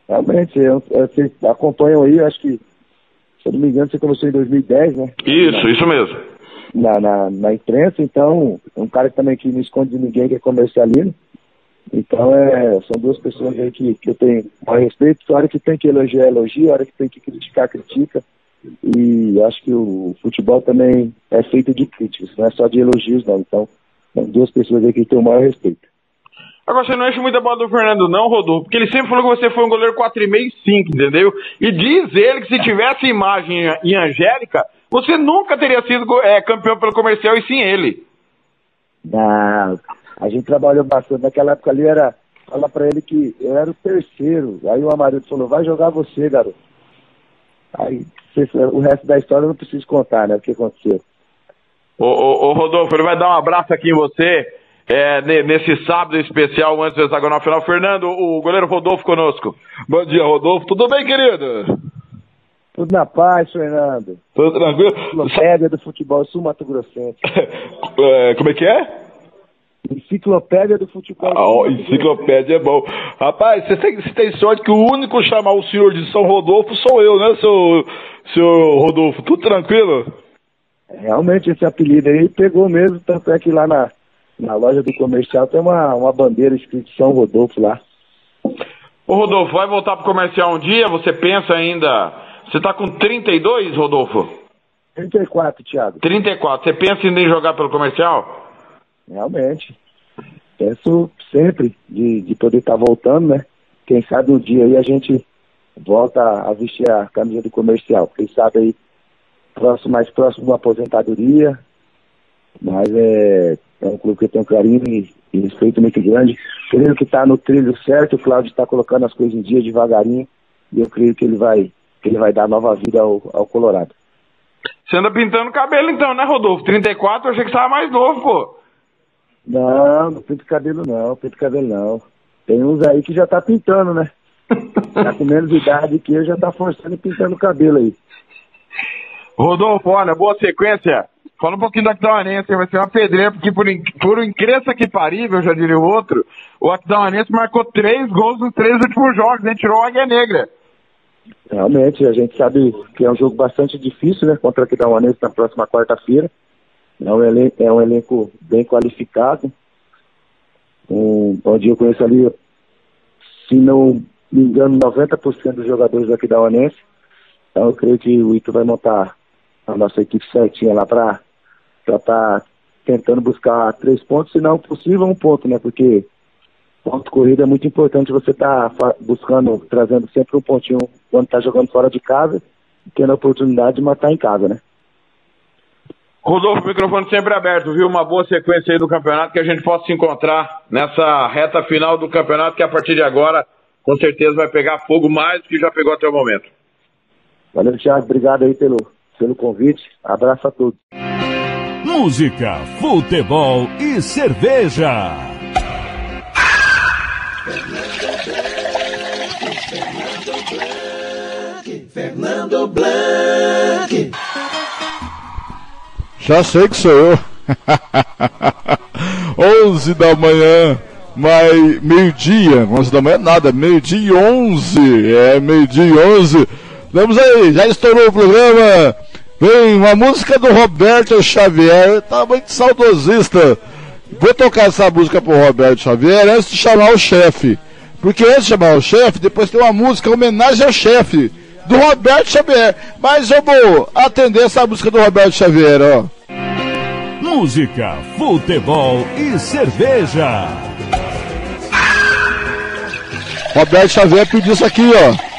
Realmente, eu, eu- vocês acompanham aí, acho que, se eu não me engano, você começou em 2010, né? Isso, isso mesmo. Na, na, na imprensa, então, um cara também que não esconde de ninguém, que é comercialino. Então, é, são duas pessoas aí que, que eu tenho maior respeito. A hora que tem que elogiar, elogia. A hora que tem que criticar, critica. E acho que o futebol também é feito de críticas, não é só de elogios, não. Então, são duas pessoas aí que eu tenho o maior respeito. Agora você não enche muita bola do Fernando, não, Rodolfo, porque ele sempre falou que você foi um goleiro 4,5 e 5, entendeu? E diz ele que se tivesse imagem em Angélica, você nunca teria sido é, campeão pelo comercial e sim ele. Não, a gente trabalhou bastante. Naquela época ali era. Fala pra ele que eu era o terceiro. Aí o Amarildo falou: vai jogar você, garoto. Aí o resto da história eu não preciso contar, né? O que aconteceu. Ô, ô, ô, Rodolfo, ele vai dar um abraço aqui em você é, ne- nesse sábado especial antes do hexagonal final. Fernando, o goleiro Rodolfo conosco. Bom dia, Rodolfo. Tudo bem, querido? Tudo na paz, Fernando. Tudo tranquilo? Enciclopédia do futebol sul-mato grossense. É, como é que é? Enciclopédia do futebol Ah, ó, enciclopédia é bom. Rapaz, você tem, você tem sorte que o único a chamar o senhor de São Rodolfo sou eu, né, seu, seu Rodolfo? Tudo tranquilo? Realmente esse apelido aí pegou mesmo, tanto é que lá na, na loja do comercial tem uma, uma bandeira escrito São Rodolfo lá. Ô, Rodolfo, vai voltar pro comercial um dia? Você pensa ainda. Você tá com 32, Rodolfo? 34, Thiago. 34. Você pensa ainda em jogar pelo comercial? Realmente. Penso sempre de, de poder estar voltando, né? Quem sabe um dia aí a gente volta a vestir a camisa do comercial. Quem sabe aí próximo, mais próximo da aposentadoria. Mas é, é um clube que eu tenho carinho e, e respeito muito grande. Creio que está no trilho certo, o Cláudio está colocando as coisas em dia devagarinho. E eu creio que ele vai, que ele vai dar nova vida ao, ao Colorado. Você anda pintando cabelo então, né, Rodolfo? 34, eu achei que você tava mais novo, pô. Não, não pinto cabelo não, pinto cabelo não. Tem uns aí que já tá pintando, né? Tá com menos idade que eu, já tá forçando e pintando o cabelo aí. Rodolfo, olha, boa sequência. Fala um pouquinho do Aquidauanense, vai ser uma pedreira, porque por, por incrença que parível, já diria o outro, o Aquidauanense marcou três gols nos três últimos jogos, né? Tirou a Águia Negra. Realmente, a gente sabe que é um jogo bastante difícil, né? Contra o Aquidauanense na próxima quarta-feira. É um, elen- é um elenco bem qualificado. Um, onde eu conheço ali, se não me engano, 90% dos jogadores do Aquidauanense. Então eu creio que o Ito vai montar a nossa equipe certinha lá para estar tentando buscar três pontos, se não possível um ponto, né? Porque ponto corrida é muito importante você estar buscando, trazendo sempre um pontinho quando está jogando fora de casa, tendo a oportunidade de matar em casa, né? Rodolfo, microfone sempre aberto, viu? Uma boa sequência aí do campeonato, que a gente possa se encontrar nessa reta final do campeonato, que a partir de agora, com certeza vai pegar fogo mais do que já pegou até o momento. Valeu, Thiago. Obrigado aí pelo, pelo convite. Abraço a todos. Música, futebol e cerveja. Fernando Blanc. Já sei que sou eu. 11 da manhã, mas meio-dia, 11 da manhã é nada, meio-dia 11. É, meio-dia 11. Vamos aí, já estourou o programa. Vem uma música do Roberto Xavier, tá muito saudosista. Vou tocar essa música pro Roberto Xavier antes de chamar o chefe. Porque antes de chamar o chefe, depois tem uma música homenagem ao chefe, do Roberto Xavier. Mas eu vou atender essa música do Roberto Xavier, ó música, futebol e cerveja. Roberto Xavier pediu isso aqui, ó.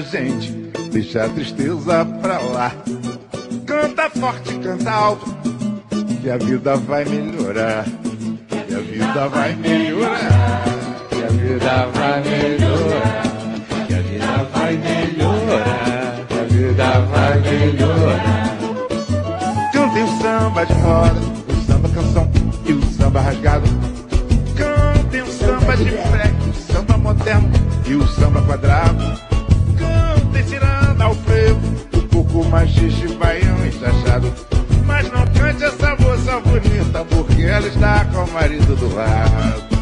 gente, deixa a tristeza pra lá. Canta forte, canta alto, que a vida vai melhorar. Que a vida vai melhorar. Que a vida vai melhorar. Que a vida vai melhorar. Que a vida vai melhorar. Cantem o samba de roda, o samba canção e o samba rasgado. Cantem o samba de freque, o samba moderno e o samba quadrado. machista e baião enxachado. Mas não cante essa moça bonita, porque ela está com o marido do lado.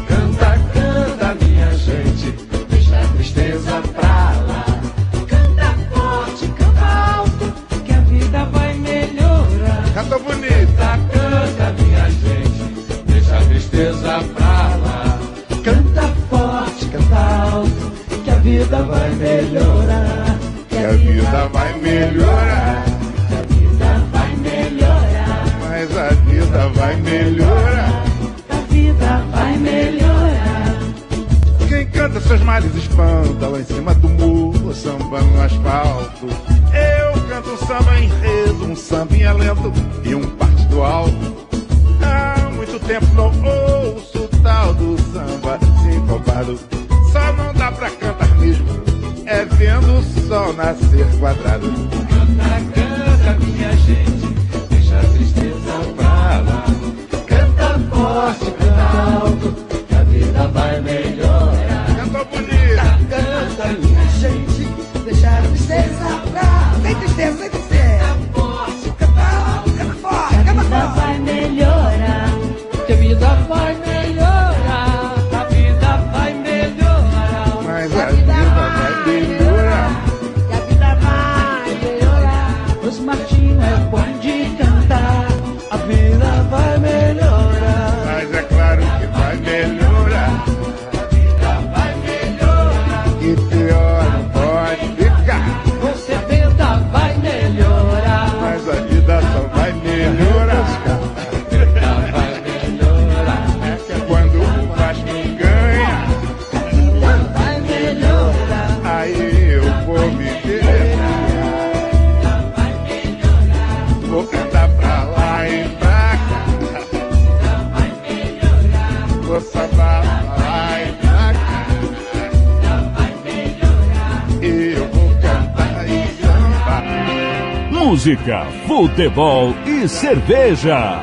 Seus males espanta lá em cima do muro, samba no asfalto. Eu canto um samba enredo, um sambinha lento e um partido alto. Há muito tempo não ouço tal do samba sincopado. Só não dá pra cantar mesmo, é vendo o sol nascer quadrado. Canta, canta, Música, futebol e cerveja.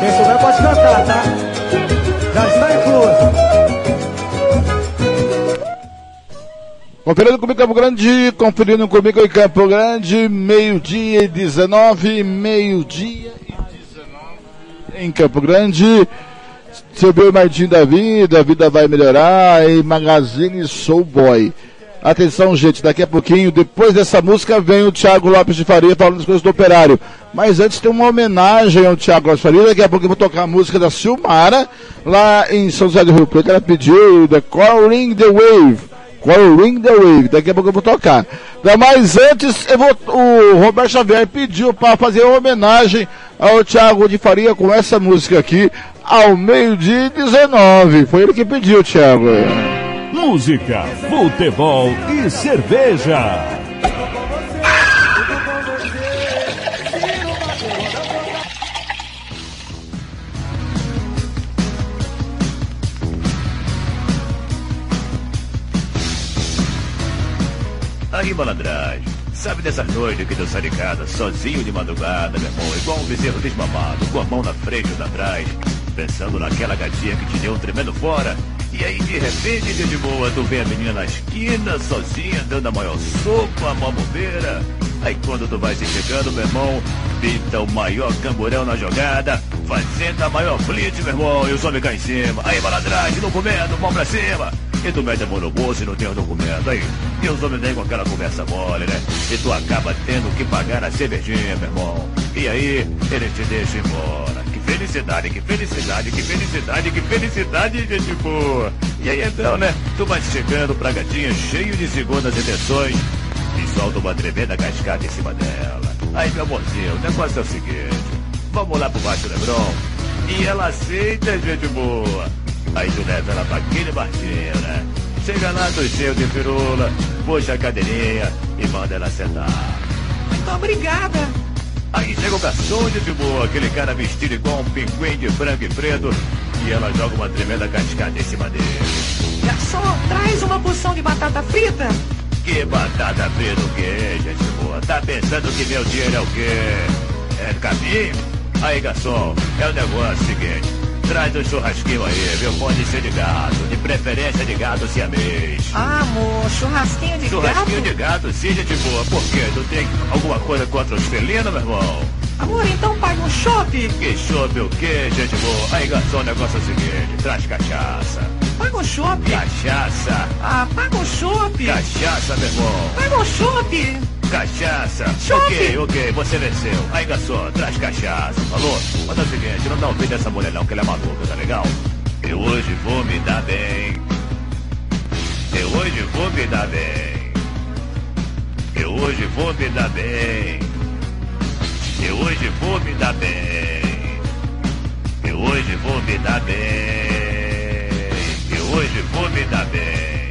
Quem souber pode cantar, tá? Já está incluso. Conferindo comigo Campo Grande, conferindo comigo em Campo Grande, meio-dia e 19, meio-dia e 19 em Campo Grande. Seu Bel Martim da Vida, a vida vai melhorar e Magazine Soul Boy. Atenção, gente, daqui a pouquinho, depois dessa música, vem o Thiago Lopes de Faria falando das coisas do operário. Mas antes tem uma homenagem ao Thiago Lopes de Faria. Daqui a pouco eu vou tocar a música da Silmara, lá em São José do Rio Preto. Ela pediu The Calling the Wave. Calling the Wave. Daqui a pouco eu vou tocar. Mas antes, eu vou, o Roberto Xavier pediu para fazer uma homenagem ao Thiago de Faria com essa música aqui, ao meio-dia e 19. Foi ele que pediu, Thiago. Música, futebol e cerveja. Aí, malandragem, sabe dessa noite que sai de casa sozinho de madrugada, meu irmão, igual um bezerro desmamado, com a mão na frente ou atrás, pensando naquela gatinha que te deu um tremendo fora, e aí de repente, dia de boa, tu vê a menina na esquina, sozinha, dando a maior sopa, a maior bobeira. Aí quando tu vai se chegando, meu irmão, pinta o maior camburão na jogada, fazendo a maior blitz, meu irmão, e o some cá em cima. Aí, malandragem, documento, mão pra cima. E tu mete a mão no bolso e não tem o documento. Aí, e os homens vêm com aquela conversa mole, né? E tu acaba tendo que pagar a cervejinha, meu irmão. E aí, eles te deixam embora. Que felicidade, que felicidade, que felicidade, que felicidade, gente boa. E aí então, né? Tu vai chegando pra gatinha cheio de segundas intenções e solta uma tremenda cascata em cima dela. Aí, meu amorzinho, o negócio é o seguinte. Vamos lá pro Baixo Lebron. E ela aceita, gente boa. Aí tu leva ela pra aquele barquinho, né? Chega lá, tu cheio de firula, puxa a cadeirinha e manda ela sentar. Muito obrigada. Aí chega o garçom de boa, aquele cara vestido igual um pinguim de branco e preto, e ela joga uma tremenda cascada em cima dele. Garçom, traz uma porção de batata frita. Que batata frita o quê, gente boa? Tá pensando que meu dinheiro é o quê? É caminho? Aí, garçom, é o negócio seguinte. Traz um churrasquinho aí, viu? Pode ser de gato, de preferência de gato siamês. Ah, amor, churrasquinho de Churrasquinho gato. de gato, sim, gente boa. Por quê? Tu tem alguma coisa contra os felinos, meu irmão? Amor, então paga um chope. Que chope o quê, gente boa? Aí, garçom, o negócio é o seguinte. Traz cachaça. Paga um chope. Cachaça. Ah, paga um chope. Cachaça, meu irmão. Paga um chope. Cachaça. Ok, ok, você venceu. Aí, garçom, traz cachaça, falou? Mas é o seguinte, não dá ouvido dessa mulher não, que ela é maluca, tá legal? Eu hoje vou me dar bem. Eu hoje vou me dar bem. Eu hoje vou me dar bem. Eu hoje vou me dar bem. Eu hoje vou me dar bem. Eu hoje vou me dar bem.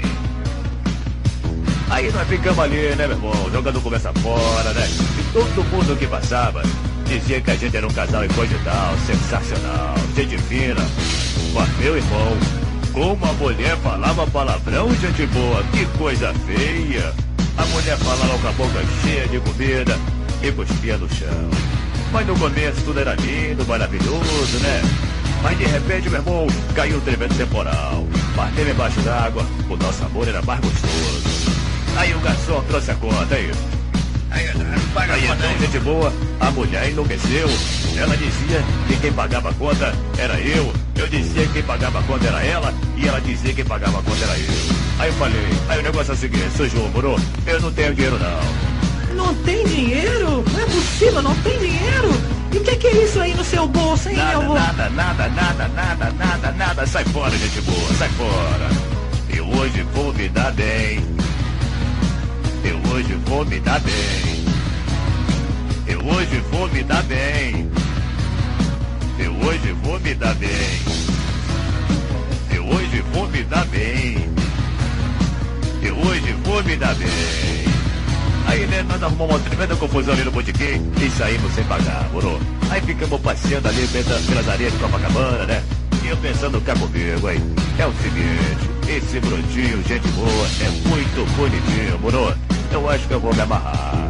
Aí nós ficamos ali, né, meu irmão? Jogando conversa fora, né? E todo mundo que passava dizia que a gente era um casal e coisa e tal, sensacional, gente fina. Mas, meu irmão, como a mulher falava palavrão, gente boa, que coisa feia. A mulher falava com a boca cheia de comida e cuspia no chão. Mas no começo tudo era lindo, maravilhoso, né? Mas de repente, meu irmão, caiu um tremendo temporal. Bateu embaixo d'água, o nosso amor era mais gostoso. Aí o garçom trouxe a conta, aí. Aí, aí então, gente boa, a mulher enlouqueceu. Ela dizia que quem pagava a conta era eu. Eu dizia que quem pagava a conta era ela. E ela dizia que quem pagava a conta era eu. Aí eu falei, aí o negócio é o seguinte, seu João Moro, eu não tenho dinheiro não. Não tem dinheiro? Não é possível, não tem dinheiro? E o que, que é isso aí no seu bolso, hein, Nada, meu avô? nada, nada, nada, nada, nada, nada. Sai fora, gente boa, sai fora. Eu hoje vou me dar bem. Eu hoje vou me dar bem. Eu hoje vou me dar bem. Eu hoje vou me dar bem. Eu hoje vou me dar bem. Eu hoje vou me dar bem. Aí, né, nós arrumamos uma tremenda confusão ali no botiquim e saímos sem pagar, moro? Aí ficamos passeando ali pela- pelas areias de Copacabana, né? E eu pensando cá comigo, aí. É o seguinte, esse brotinho, gente boa, é muito bonitinho, moro? Eu acho que eu vou me amarrar.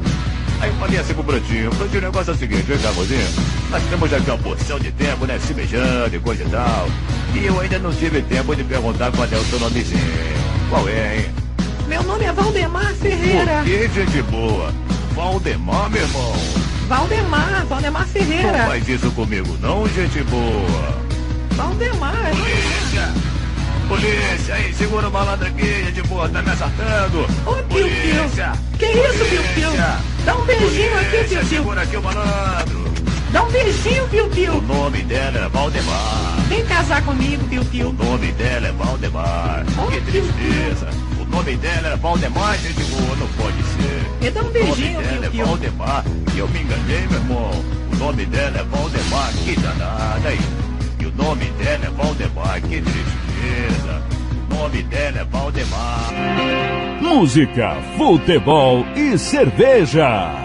Aí eu falei assim pro Brotinho, Brotinho, o negócio é o seguinte, vem cá, mozinho. Nós temos já aqui uma porção de tempo, né? Se beijando e coisa e tal. E eu ainda não tive tempo de perguntar qual é o seu nomezinho. Qual é, hein? Meu nome é Valdemar Ferreira. Por que, gente boa? Valdemar, meu irmão. Valdemar, Valdemar Não Ferreira. faz isso comigo não, gente boa. Valdemar. Polícia! Polícia! Aí, segura o malandro aqui, gente boa, tá me assaltando. Polícia! Que isso, Piu Piu? Dá um beijinho aqui, Polícia, Piu Piu. segura aqui o malandro. Dá um beijinho, Piu O Piu. nome dela é Valdemar. Vem casar comigo, Piu Piu. O nome dela é Valdemar. Que tristeza. O nome dela é Valdemar, gente boa, não pode ser. Me dá um O beijinho, nome dela Piu é Piu. Valdemar. E eu me enganei, meu irmão. O nome dela é Valdemar, que danada aí. E o nome dela é Valdemar, que tristeza. O nome dela é Valdemar. Música, futebol e cerveja.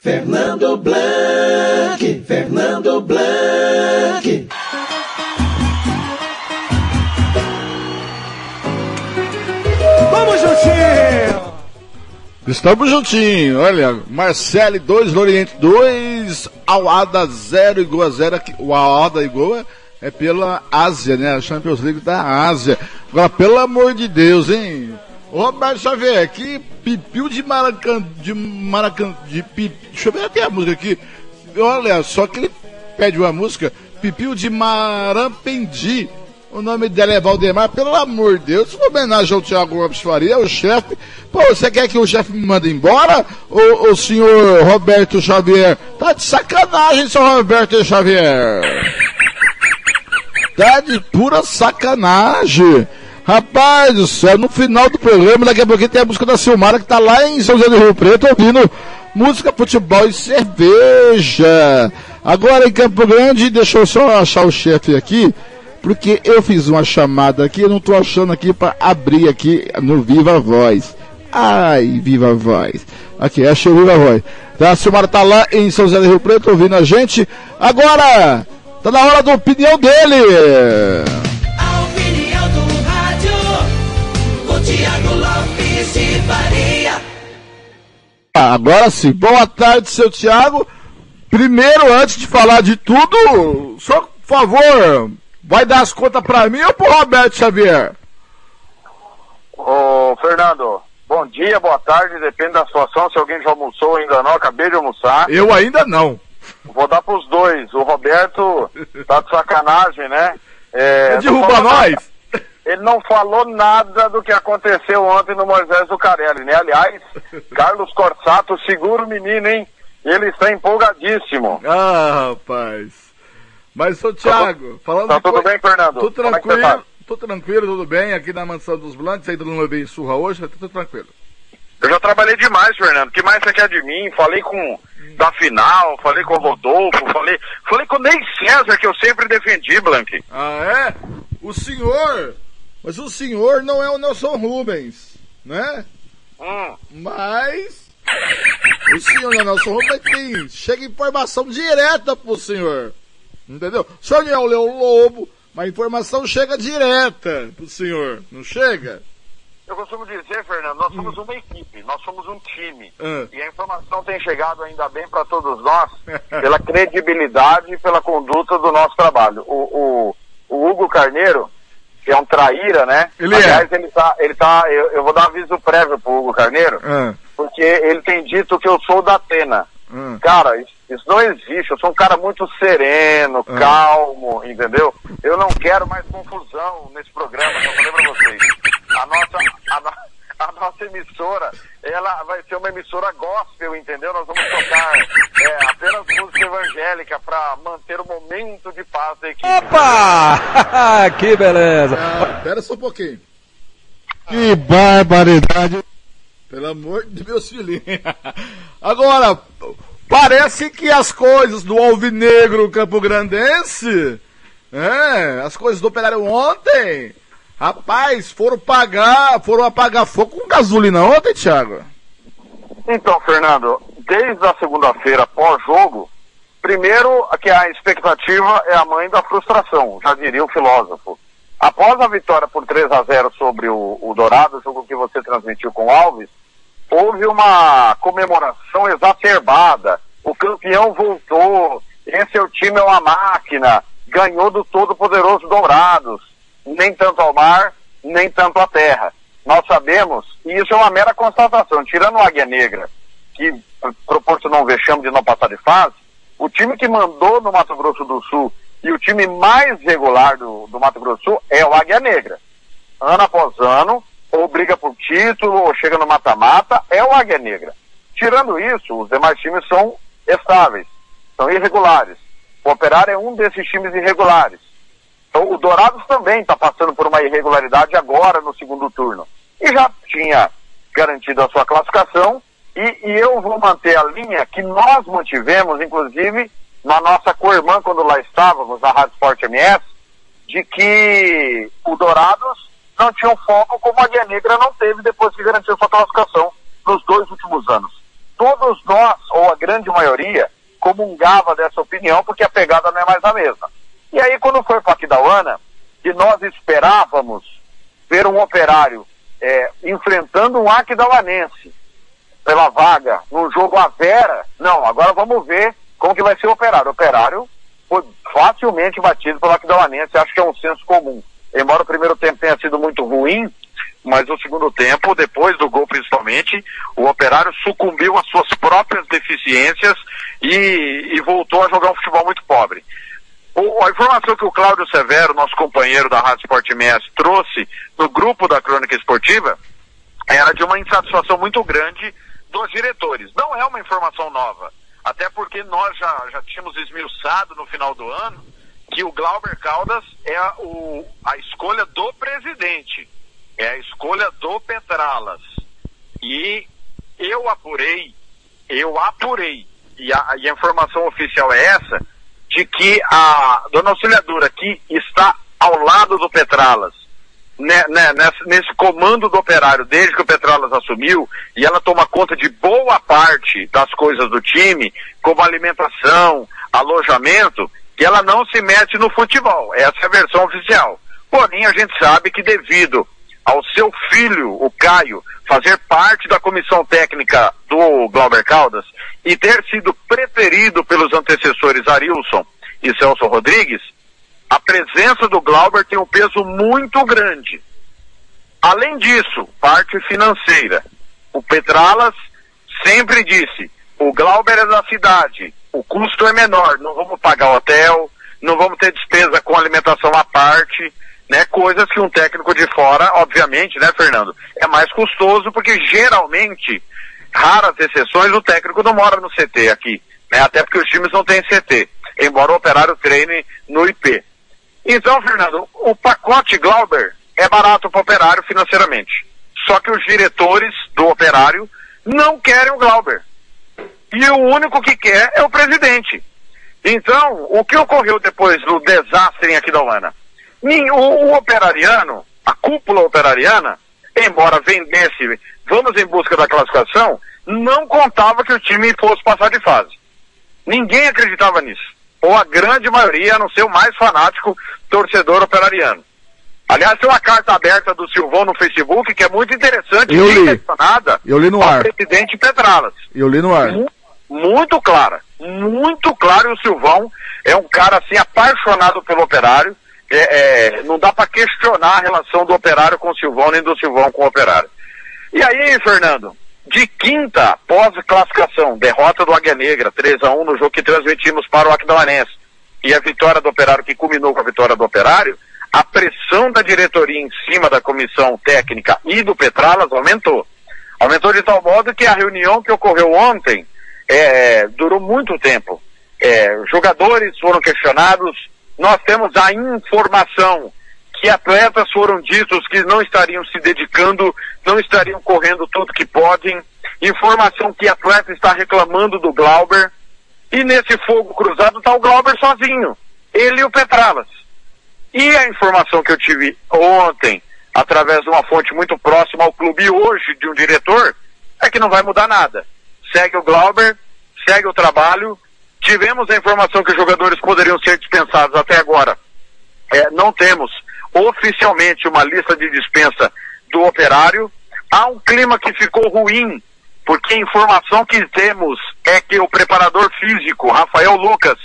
Fernando Blanc, Fernando Blanc. Vamos juntinho! Estamos juntinho, olha, Marcele 2, Loriente 2, Alada 0 e Goa 0, aqui, o Alada e Goa é pela Ásia, né, a Champions League da Ásia. Agora, pelo amor de Deus, hein, Roberto Xavier, que pipiu de maracan, de maracan, de pi, deixa eu ver até a música aqui, olha, só que ele pede uma música, pipiu de Marampendi, o nome dela é Valdemar, pelo amor de Deus, uma homenagem ao Thiago Lopes Faria, o chefe. Pô, você quer que o chefe me mande embora? O, o senhor Roberto Xavier? Tá de sacanagem, seu Roberto Xavier. Tá de pura sacanagem. Rapaz do céu, no final do programa, daqui a pouquinho tem a música da Silmara que tá lá em São José do Rio Preto ouvindo música, futebol e cerveja. Agora em Campo Grande, deixa eu só achar o chefe aqui, porque eu fiz uma chamada aqui, eu não tô achando aqui para abrir aqui no Viva Voz. Ai, Viva Voz. Aqui, achei o Viva Voz. Então, a Silmara tá lá em São José do Rio Preto ouvindo a gente. Agora, tá na hora da opinião dele. A opinião do rádio, com Tiago Lopes de Faria. Ah, Agora sim, boa tarde, seu Tiago. Primeiro, antes de falar de tudo, só por favor, vai dar as contas pra mim ou pro Roberto Xavier? Ô, Fernando, bom dia, boa tarde, depende da situação, se alguém já almoçou ou ainda não, acabei de almoçar. Eu ainda não. Vou dar pros dois, o Roberto tá de sacanagem, né? É, falou nós? nada. Ele não falou nada do que aconteceu ontem no Moisés Zucarelli, né? Aliás, Carlos Corsato segura o menino, hein? Ele está empolgadíssimo. Ah, rapaz. Mas, ô Thiago, falando tá tudo coi- bem, Fernando? Tudo é tranquilo, tá? tudo tranquilo, tudo bem, aqui na mansão dos Blancs, aí não levei surra hoje, tá tudo tranquilo. Eu já trabalhei demais, Fernando. O que mais você quer de mim? Falei com da final, falei com o Rodolfo, falei, falei com o Ney César, que eu sempre defendi, Blank. Ah, é? O senhor, mas o senhor não é o Nelson Rubens, né? Hum. Mas o senhor não é o Nelson Rubens, mas tem, chega informação direta pro senhor, entendeu? O senhor não é o Leão Lobo, mas a informação chega direta pro senhor, não chega? Eu costumo dizer, Fernando, nós somos uma equipe, nós somos um time. Ah. E a informação tem chegado ainda bem para todos nós, pela credibilidade e pela conduta do nosso trabalho. O, o, o Hugo Carneiro, que é um traíra, né? Ele é. Aliás, ele tá, ele tá, eu, eu vou dar aviso prévio pro Hugo Carneiro, Ah, porque ele tem dito que eu sou da Atena. ah. Cara, isso, isso não existe. Eu sou um cara muito sereno, Ah. calmo, entendeu? Eu não quero mais confusão nesse programa, já falei pra vocês. A nossa, a, no- a nossa emissora, ela vai ser uma emissora gospel, entendeu? Nós vamos tocar é, apenas música evangélica pra manter o momento de paz da equipe. Opa! que beleza! Ah, pera só um pouquinho. Que barbaridade. Pelo amor de meus filhinhos. Agora, parece que as coisas do Alvinegro Campo Grandense, é, as coisas do operário ontem, rapaz, foram pagar, foram apagar fogo com gasolina ontem, Thiago. Então, Fernando, desde a segunda-feira pós-jogo, primeiro que a expectativa é a mãe da frustração, já diria o filósofo. Após a vitória por 3 a 0 sobre o, o Dourado, jogo que você transmitiu com o Alves, houve uma comemoração exacerbada. O campeão voltou, esse é o time é uma máquina, ganhou do todo poderoso Dourados. Nem tanto ao mar, nem tanto à terra. Nós sabemos, e isso é uma mera constatação, tirando o Águia Negra, que proporcionou um vexame de não passar de fase, o time que mandou no Mato Grosso do Sul e o time mais regular do, do Mato Grosso do Sul é o Águia Negra. Ano após ano, ou briga por título, ou chega no mata-mata, é o Águia Negra. Tirando isso, os demais times são estáveis, são irregulares. O Operário é um desses times irregulares. Então, o Dourados também está passando por uma irregularidade agora no segundo turno. E já tinha garantido a sua classificação. E, e eu vou manter a linha que nós mantivemos, inclusive, na nossa co-irmã, quando lá estávamos, na Rádio Sport MS, de que o Dourados não tinha um foco como a Guia Negra não teve depois que garantiu sua classificação nos dois últimos anos. Todos nós, ou a grande maioria, comungava dessa opinião porque a pegada não é mais a mesma. E aí, quando foi para Aquidauana, que nós esperávamos ver um operário é, enfrentando um Aquidauanense pela vaga num jogo à vera, não, agora vamos ver como que vai ser o operário. O operário foi facilmente batido pelo Aquidauanense, acho que é um senso comum. Embora o primeiro tempo tenha sido muito ruim, mas o segundo tempo, depois do gol principalmente, o operário sucumbiu às suas próprias deficiências e, e voltou a jogar um futebol muito pobre. O- a informação que o Cláudio Severo, nosso companheiro da Rádio Sport MS, trouxe no grupo da Crônica Esportiva era de uma insatisfação muito grande dos diretores. Não é uma informação nova, até porque nós já, já tínhamos esmiuçado no final do ano que o Glauber Caldas é a, o- a escolha do presidente, é a escolha do Petralas. E eu apurei, eu apurei, e a, e a informação oficial é essa, de que a dona auxiliadora que está ao lado do Petralas, né, né, nesse, nesse comando do operário, desde que o Petralas assumiu, e ela toma conta de boa parte das coisas do time, como alimentação, alojamento, que ela não se mete no futebol. Essa é a versão oficial. Porém, a gente sabe que devido ao seu filho, o Caio, fazer parte da comissão técnica do Glauber Caldas e ter sido preferido pelos antecessores Arilson e Celso Rodrigues, a presença do Glauber tem um peso muito grande. Além disso, parte financeira. O Petralas sempre disse, o Glauber é da cidade, o custo é menor, não vamos pagar hotel, não vamos ter despesa com alimentação à parte, né? Coisas que um técnico de fora, obviamente, né, Fernando, é mais custoso porque geralmente, raras exceções, o técnico não mora no CT aqui, né? Até porque os times não têm CT, embora o operário treine no IP. Então, Fernando, o pacote Glauber é barato para o operário financeiramente. Só que os diretores do operário não querem o Glauber. E o único que quer é o presidente. Então, o que ocorreu depois do desastre em Aquidauana? O, o operariano, a cúpula operariana, embora vendesse, vamos em busca da classificação, não contava que o time fosse passar de fase. Ninguém acreditava nisso. Ou a grande maioria, a não ser o mais fanático torcedor operariano. Aliás, tem uma carta aberta do Silvão no Facebook que é muito interessante, Eu li. Eu li no ar. presidente Petralas. Eu li no ar. Mu- Muito clara, muito claro. E o Silvão é um cara assim apaixonado pelo operário. É, é, não dá para questionar a relação do operário com o Silvão, nem do Silvão com o operário. E aí, Fernando, de quinta, pós-classificação, derrota do Águia Negra, 3 a 1 no jogo que transmitimos para o Aquidauanense, e a vitória do operário que culminou com a vitória do operário, a pressão da diretoria em cima da comissão técnica e do Petralas aumentou. Aumentou de tal modo que a reunião que ocorreu ontem é, durou muito tempo. É, jogadores foram questionados, nós temos a informação que atletas foram ditos que não estariam se dedicando, não estariam correndo tudo que podem, informação que atleta está reclamando do Glauber, e nesse fogo cruzado está o Glauber sozinho, ele e o Petralas. E a informação que eu tive ontem, através de uma fonte muito próxima ao clube e hoje de um diretor, é que não vai mudar nada. Segue o Glauber, segue o trabalho. Tivemos a informação que os jogadores poderiam ser dispensados até agora. É, não temos oficialmente uma lista de dispensa do operário. Há um clima que ficou ruim, porque a informação que temos é que o preparador físico, Rafael Lucas,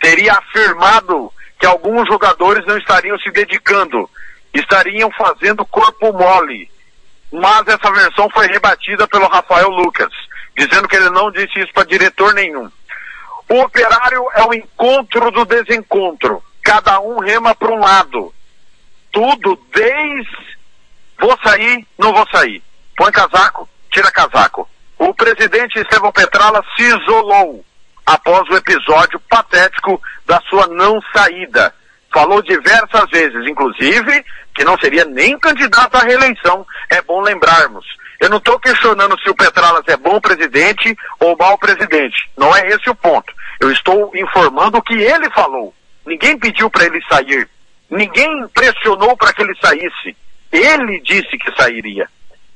teria afirmado que alguns jogadores não estariam se dedicando, estariam fazendo corpo mole. Mas essa versão foi rebatida pelo Rafael Lucas, dizendo que ele não disse isso para diretor nenhum. O operário é o encontro do desencontro. Cada um rema para um lado. Tudo desde vou sair, não vou sair. Põe casaco, tira casaco. O presidente Estevão Petrala se isolou após o episódio patético da sua não saída. Falou diversas vezes, inclusive, que não seria nem candidato à reeleição. É bom lembrarmos. Eu não estou questionando se o Petralas é bom presidente ou mau presidente. Não é esse o ponto. Eu estou informando o que ele falou. Ninguém pediu para ele sair. Ninguém pressionou para que ele saísse. Ele disse que sairia.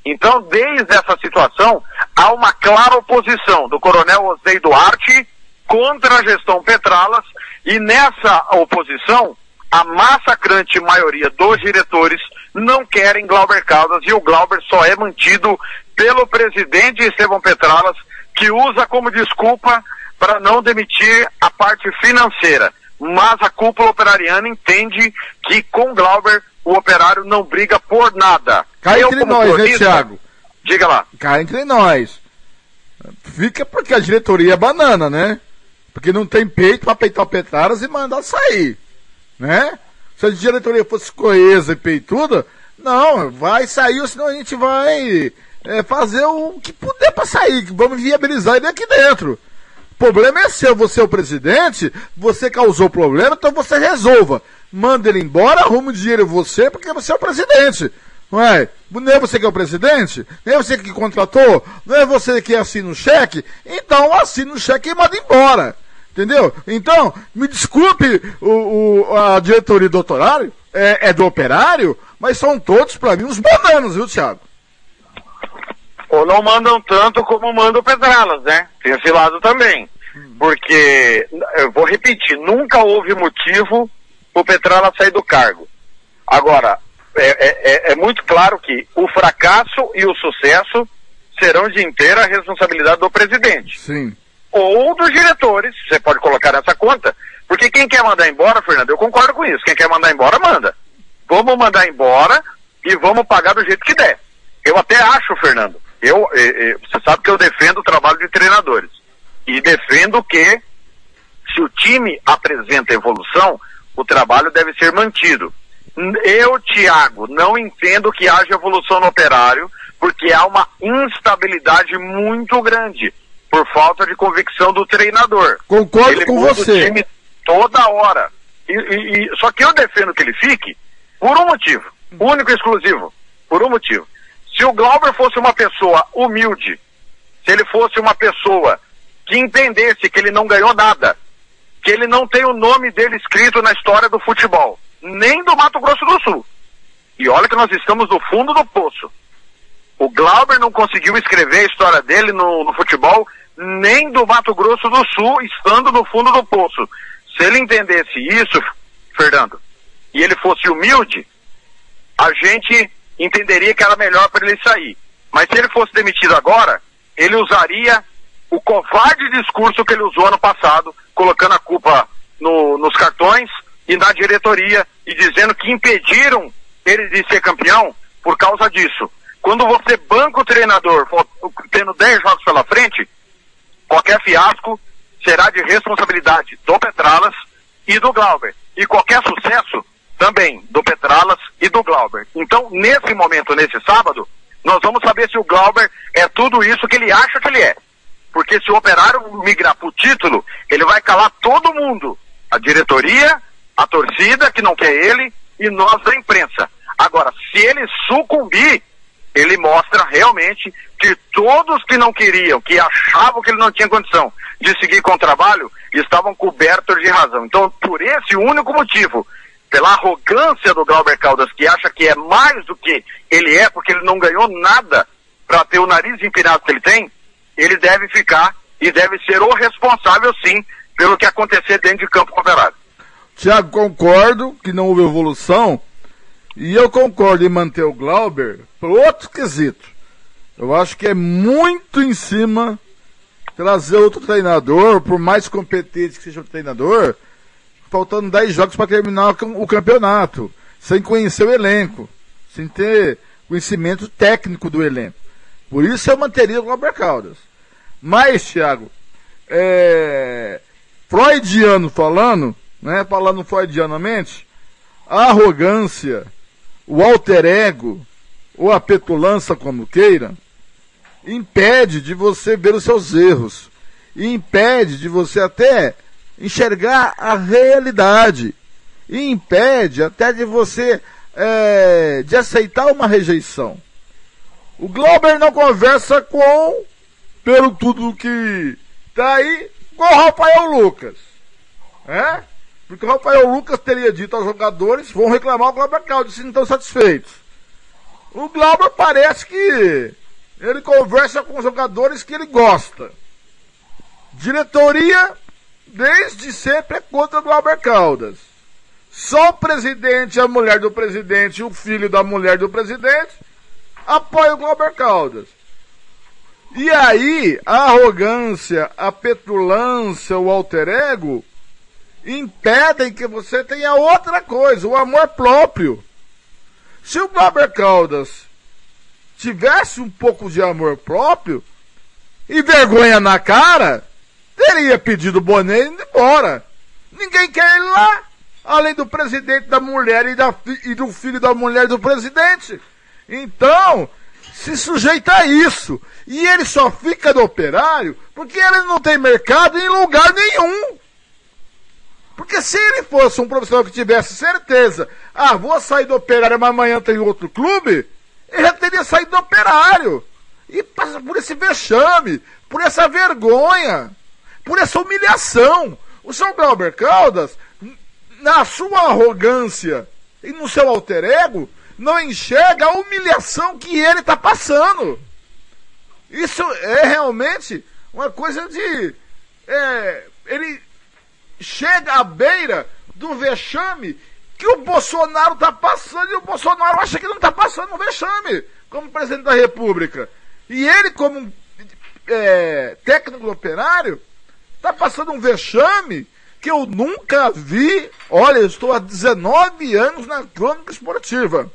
Então, desde essa situação, há uma clara oposição do coronel Osei Duarte contra a gestão Petralas e nessa oposição, a massacrante maioria dos diretores não querem Glauber Caldas e o Glauber só é mantido pelo presidente Estevão Petralas, que usa como desculpa para não demitir a parte financeira. Mas a cúpula operariana entende que com Glauber o operário não briga por nada. Cá Eu, entre nós, né, cronista- Thiago? Diga lá. Cá entre nós. Fica porque a diretoria é banana, né? Porque não tem peito pra peitar o Petraras e mandar sair. Né? Se a diretoria fosse coesa e peituda, não, vai sair, senão a gente vai é, fazer o que puder pra sair. Vamos viabilizar ele aqui dentro. O problema é seu, você é o presidente, você causou o problema, então você resolva. Manda ele embora, arruma o dinheiro você, porque você é o presidente. Não é? Não é você que é o presidente? Não é você que contratou? Não é você que assina o cheque? Então assina o cheque e manda embora. Entendeu? Então, me desculpe o, o- a diretoria do operário, é, é do operário, mas são todos, pra mim, uns bananos, viu, Thiago? Ou não mandam tanto como manda o Pedralas, né? Tem esse lado também. Porque, eu vou repetir, nunca houve motivo o Petrala sair do cargo. Agora, é, é- é- é muito claro que o fracasso e o sucesso serão de inteira responsabilidade do presidente. Sim. Ou dos diretores, você pode colocar nessa conta. Porque quem quer mandar embora, Fernando, eu concordo com isso. Quem quer mandar embora, manda. Vamos mandar embora e vamos pagar do jeito que der. Eu até acho, Fernando, eu, eh, eh, você sabe que eu defendo o trabalho de treinadores. E defendo que, se o time apresenta evolução, o trabalho deve ser mantido. Eu, Thiago, não entendo que haja evolução no operário, porque há uma instabilidade muito grande por falta de convicção do treinador. Concordo Ele com você. O time toda hora. E, e- e- só que eu defendo que ele fique por um motivo, único e exclusivo, por um motivo. Se o Glauber fosse uma pessoa humilde, se ele fosse uma pessoa que entendesse que ele não ganhou nada, que ele não tem o nome dele escrito na história do futebol, nem do Mato Grosso do Sul. E olha que nós estamos no fundo do poço. O Glauber não conseguiu escrever a história dele no, no futebol, nem do Mato Grosso do Sul, estando no fundo do poço. Se ele entendesse isso, Fernando, e ele fosse humilde, a gente entenderia que era melhor para ele sair. Mas se ele fosse demitido agora, ele usaria o covarde discurso que ele usou ano passado, colocando a culpa no- nos cartões e na diretoria e dizendo que impediram ele de ser campeão por causa disso. Quando você banca o treinador tendo 10 jogos pela frente, qualquer fiasco será de responsabilidade do Petralas e do Glauber. E qualquer sucesso também do Petralas e do Glauber. Então, nesse momento, nesse sábado, nós vamos saber se o Glauber é tudo isso que ele acha que ele é. Porque se o operário migrar para o título, ele vai calar todo mundo. A diretoria, a torcida que não quer ele e nós da imprensa. Agora, se ele sucumbir, ele mostra realmente que todos que não queriam, que achavam que ele não tinha condição de seguir com o trabalho, estavam cobertos de razão. Então, por esse único motivo, pela arrogância do Glauber Caldas, que acha que é mais do que ele é, porque ele não ganhou nada para ter o nariz empinado que ele tem, ele deve ficar e deve ser o responsável, sim, pelo que acontecer dentro de campo operário. Tiago, concordo que não houve evolução. E eu concordo em manter o Glauber por outro quesito. Eu acho que é muito em cima trazer outro treinador, por mais competente que seja o treinador, faltando 10 jogos para terminar o cam- o campeonato, sem conhecer o elenco, sem ter conhecimento técnico do elenco. Por isso eu manteria o Glauber Caldas. Mas, Thiago, é, freudiano falando, né, falando freudianamente, a arrogância, o alter ego, ou a petulância, como queira, impede de você ver os seus erros. E impede de você até enxergar a realidade. E impede até de você é, de aceitar uma rejeição. O Glauber não conversa com, pelo tudo que tá aí, com o Rafael Lucas. É? Porque o Rafael Lucas teria dito aos jogadores, vão reclamar o Glauber Caldas se não estão satisfeitos. O Glauber parece que ele conversa com os jogadores que ele gosta. Diretoria, desde sempre, é contra o Glauber Caldas. Só o presidente, a mulher do presidente e o filho da mulher do presidente apoiam o Glauber Caldas. E aí, a arrogância, a petulância, o alter ego impedem que você tenha outra coisa, o amor próprio. Se o Glauber Caldas tivesse um pouco de amor próprio e vergonha na cara, teria pedido o boné e ido embora. Ninguém quer ele lá, além do presidente da mulher e, da e do filho da mulher do presidente. Então, se sujeita a isso. E ele só fica no operário porque ele não tem mercado em lugar nenhum. Porque se ele fosse um profissional que tivesse certeza, ah, vou sair do operário, mas amanhã tem outro clube, ele já teria saído do operário. E passa por esse vexame, por essa vergonha, por essa humilhação. O São Glauber Caldas, na sua arrogância e no seu alter ego, não enxerga a humilhação que ele está passando. Isso é realmente uma coisa de. é, ele chega à beira do vexame que o Bolsonaro está passando e o Bolsonaro acha que não está passando um vexame como presidente da República. E ele, como é, técnico operário, está passando um vexame que eu nunca vi. Olha, eu estou há 19 anos na crônica esportiva.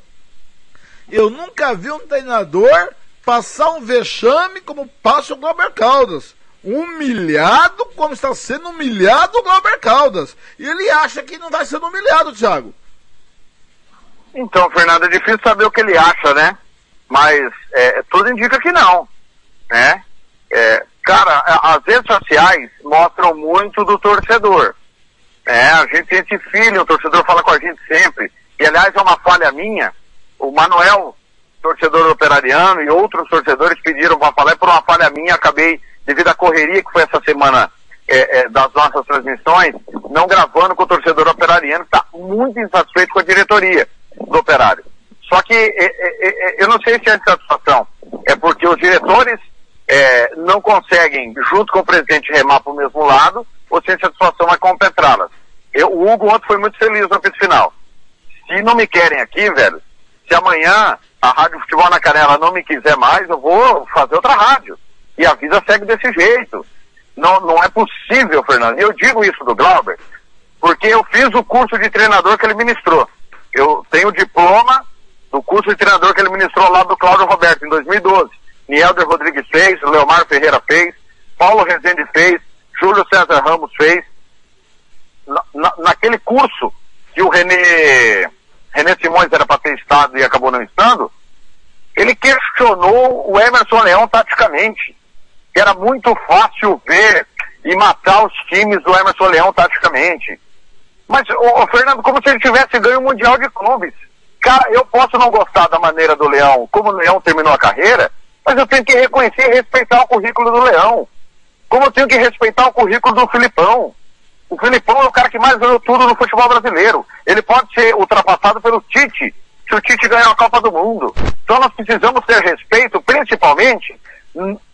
Eu nunca vi um treinador passar um vexame como passa o Glauber Caldas. Humilhado como está sendo humilhado o Glauber Caldas. E ele acha que não vai sendo humilhado, Thiago. Então, Fernando, é difícil saber o que ele acha, né? Mas é, tudo indica que não, né? É, cara, as redes sociais mostram muito do torcedor. É, a gente filho, o torcedor fala com a gente sempre. E aliás é uma falha minha. O Manuel, torcedor operariano, e outros torcedores pediram para falar, e por uma falha minha, acabei, devido à correria que foi essa semana é, é, das nossas transmissões, não gravando com o torcedor operariano, que está muito insatisfeito com a diretoria do operário. Só que é, é, é, eu não sei se é insatisfação. É porque os diretores é, não conseguem, junto com o presidente, remar para o mesmo lado, ou se a insatisfação é competrá-las. O Hugo ontem foi muito feliz no apito final. Se não me querem aqui, velho, se amanhã a Rádio Futebol na Canela não me quiser mais, eu vou fazer outra rádio. E a vida segue desse jeito. Não, não é possível, Fernando. E eu digo isso do Glauber, porque eu fiz o curso de treinador que ele ministrou. Eu tenho o diploma do curso de treinador que ele ministrou lá do Cláudio Roberto, em 2012. Nielder Rodrigues fez, Leomar Ferreira fez, Paulo Rezende fez, Júlio César Ramos fez. Na- na- naquele curso que o René, René Simões era para ter estado e acabou não estando, ele questionou o Emerson Leão taticamente. Que era muito fácil ver e matar os times do Emerson Leão taticamente. Mas, ô, Fernando, como se ele tivesse ganho o Mundial de Clubes. Cara, eu posso não gostar da maneira do Leão, como o Leão terminou a carreira, mas eu tenho que reconhecer e respeitar o currículo do Leão. Como eu tenho que respeitar o currículo do Filipão. O Filipão é o cara que mais ganhou tudo no futebol brasileiro. Ele pode ser ultrapassado pelo Tite, se o Tite ganhar a Copa do Mundo. Então nós precisamos ter respeito, principalmente,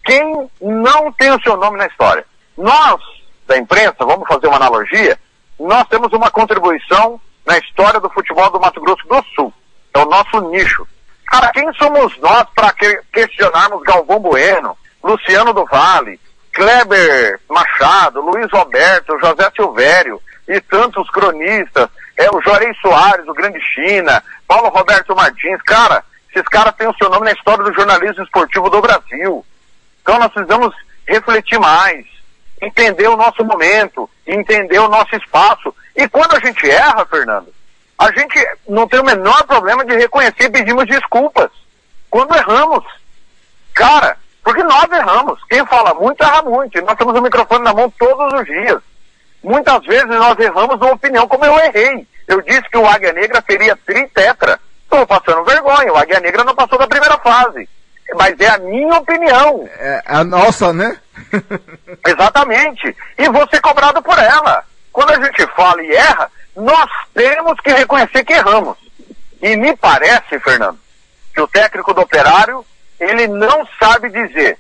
quem não tem o seu nome na história. Nós, da imprensa, vamos fazer uma analogia, nós temos uma contribuição na história do futebol do Mato Grosso do Sul. É o nosso nicho. Cara, quem somos nós para questionarmos Galvão Bueno, Luciano do Vale, Kleber Machado, Luiz Roberto, José Silvério e tantos cronistas, é o Juarez Soares, o Grande China, Paulo Roberto Martins, cara, esses caras têm o seu nome na história do jornalismo esportivo do Brasil. Então nós precisamos refletir mais, entender o nosso momento, entender o nosso espaço. E quando a gente erra, Fernando, a gente não tem o menor problema de reconhecer e pedimos desculpas. Quando erramos. Cara, porque nós erramos. Quem fala muito, erra muito. E nós temos o microfone na mão todos os dias. Muitas vezes nós erramos uma opinião, como eu errei. Eu disse que o Águia Negra seria tritetra. Estou passando vergonha. O Águia Negra não passou da primeira fase. Mas é a minha opinião. É a nossa, né? Exatamente. E vou ser cobrado por ela. Quando a gente fala e erra, nós temos que reconhecer que erramos. E me parece, Fernando, que o técnico do operário, ele não sabe dizer,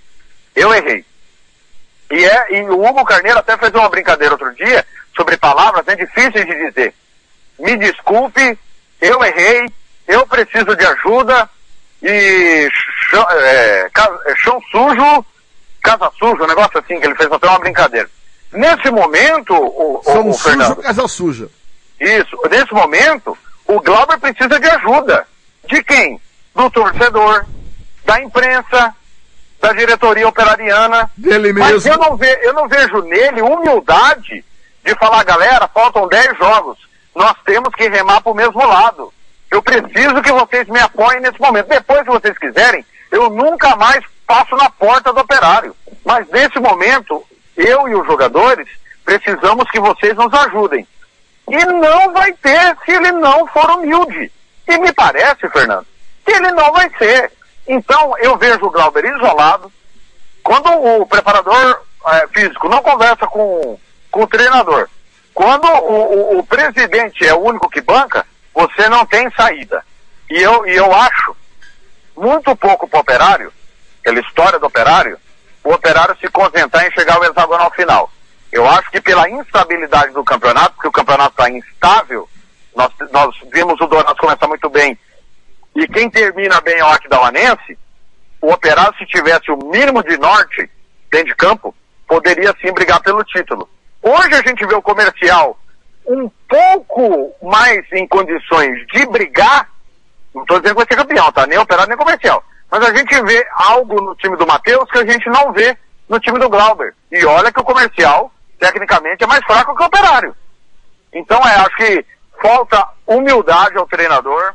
eu errei. E, é, e o Hugo Carneiro até fez uma brincadeira outro dia sobre palavras né, difíceis de dizer. Me desculpe, eu errei, eu preciso de ajuda e chão, é, ca- é, chão sujo, casa suja, um negócio assim, que ele fez até uma brincadeira. Nesse momento, o, o, São o sujo, Fernando, casa suja. isso, nesse momento, o Glauber precisa de ajuda. De quem? Do torcedor, da imprensa, da diretoria operariana. Dele Mas mesmo. eu não, ve- eu não vejo nele humildade de falar, galera, faltam 10 jogos. Nós temos que remar para o mesmo lado. Eu preciso que vocês me apoiem nesse momento. Depois, se vocês quiserem, eu nunca mais passo na porta do operário. Mas nesse momento, eu e os jogadores precisamos que vocês nos ajudem. E não vai ter se ele não for humilde. E me parece, Fernando, que ele não vai ser. Então, eu vejo o Glauber isolado. Quando o preparador eh, físico não conversa com, com o treinador, quando o, o- o presidente é o único que banca, você não tem saída. E eu, e eu acho muito pouco para o operário, pela história do operário, o operário se concentrar em chegar ao hexagonal final. Eu acho que pela instabilidade do campeonato, porque o campeonato está instável, nós, nós vimos o Dourados começar muito bem, e quem termina bem é o Aquidauanense, o operário, se tivesse o mínimo de norte dentro de campo, poderia sim brigar pelo título. Hoje a gente vê o comercial um pouco mais em condições de brigar, não estou dizendo que vai ser campeão, tá? Nem operário nem comercial. Mas a gente vê algo no time do Matheus que a gente não vê no time do Glauber. E olha que o comercial, tecnicamente, é mais fraco que o operário. Então, é, acho que falta humildade ao treinador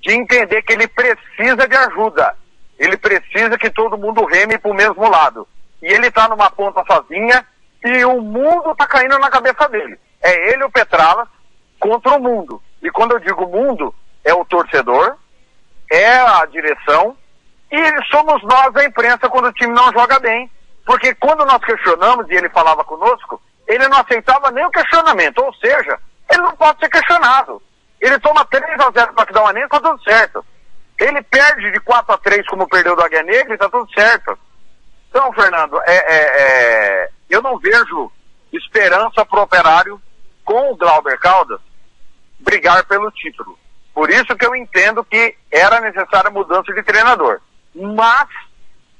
de entender que ele precisa de ajuda. Ele precisa que todo mundo reme para o mesmo lado. E ele está numa ponta sozinha e o mundo está caindo na cabeça dele. É ele, o Petrala, contra o mundo. E quando eu digo mundo, é o torcedor, é a direção e somos nós, a imprensa, quando o time não joga bem. Porque quando nós questionamos e ele falava conosco, ele não aceitava nem o questionamento. Ou seja, ele não pode ser questionado. Ele toma 3 a 0 para dar uma nem, tá tudo certo. Ele perde de 4 a 3 como perdeu do Águia Negra e tá tudo certo. Então, Fernando, é, é, é, eu não vejo esperança pro operário com o Glauber Caldas brigar pelo título. Por isso que eu entendo que era necessária mudança de treinador. Mas,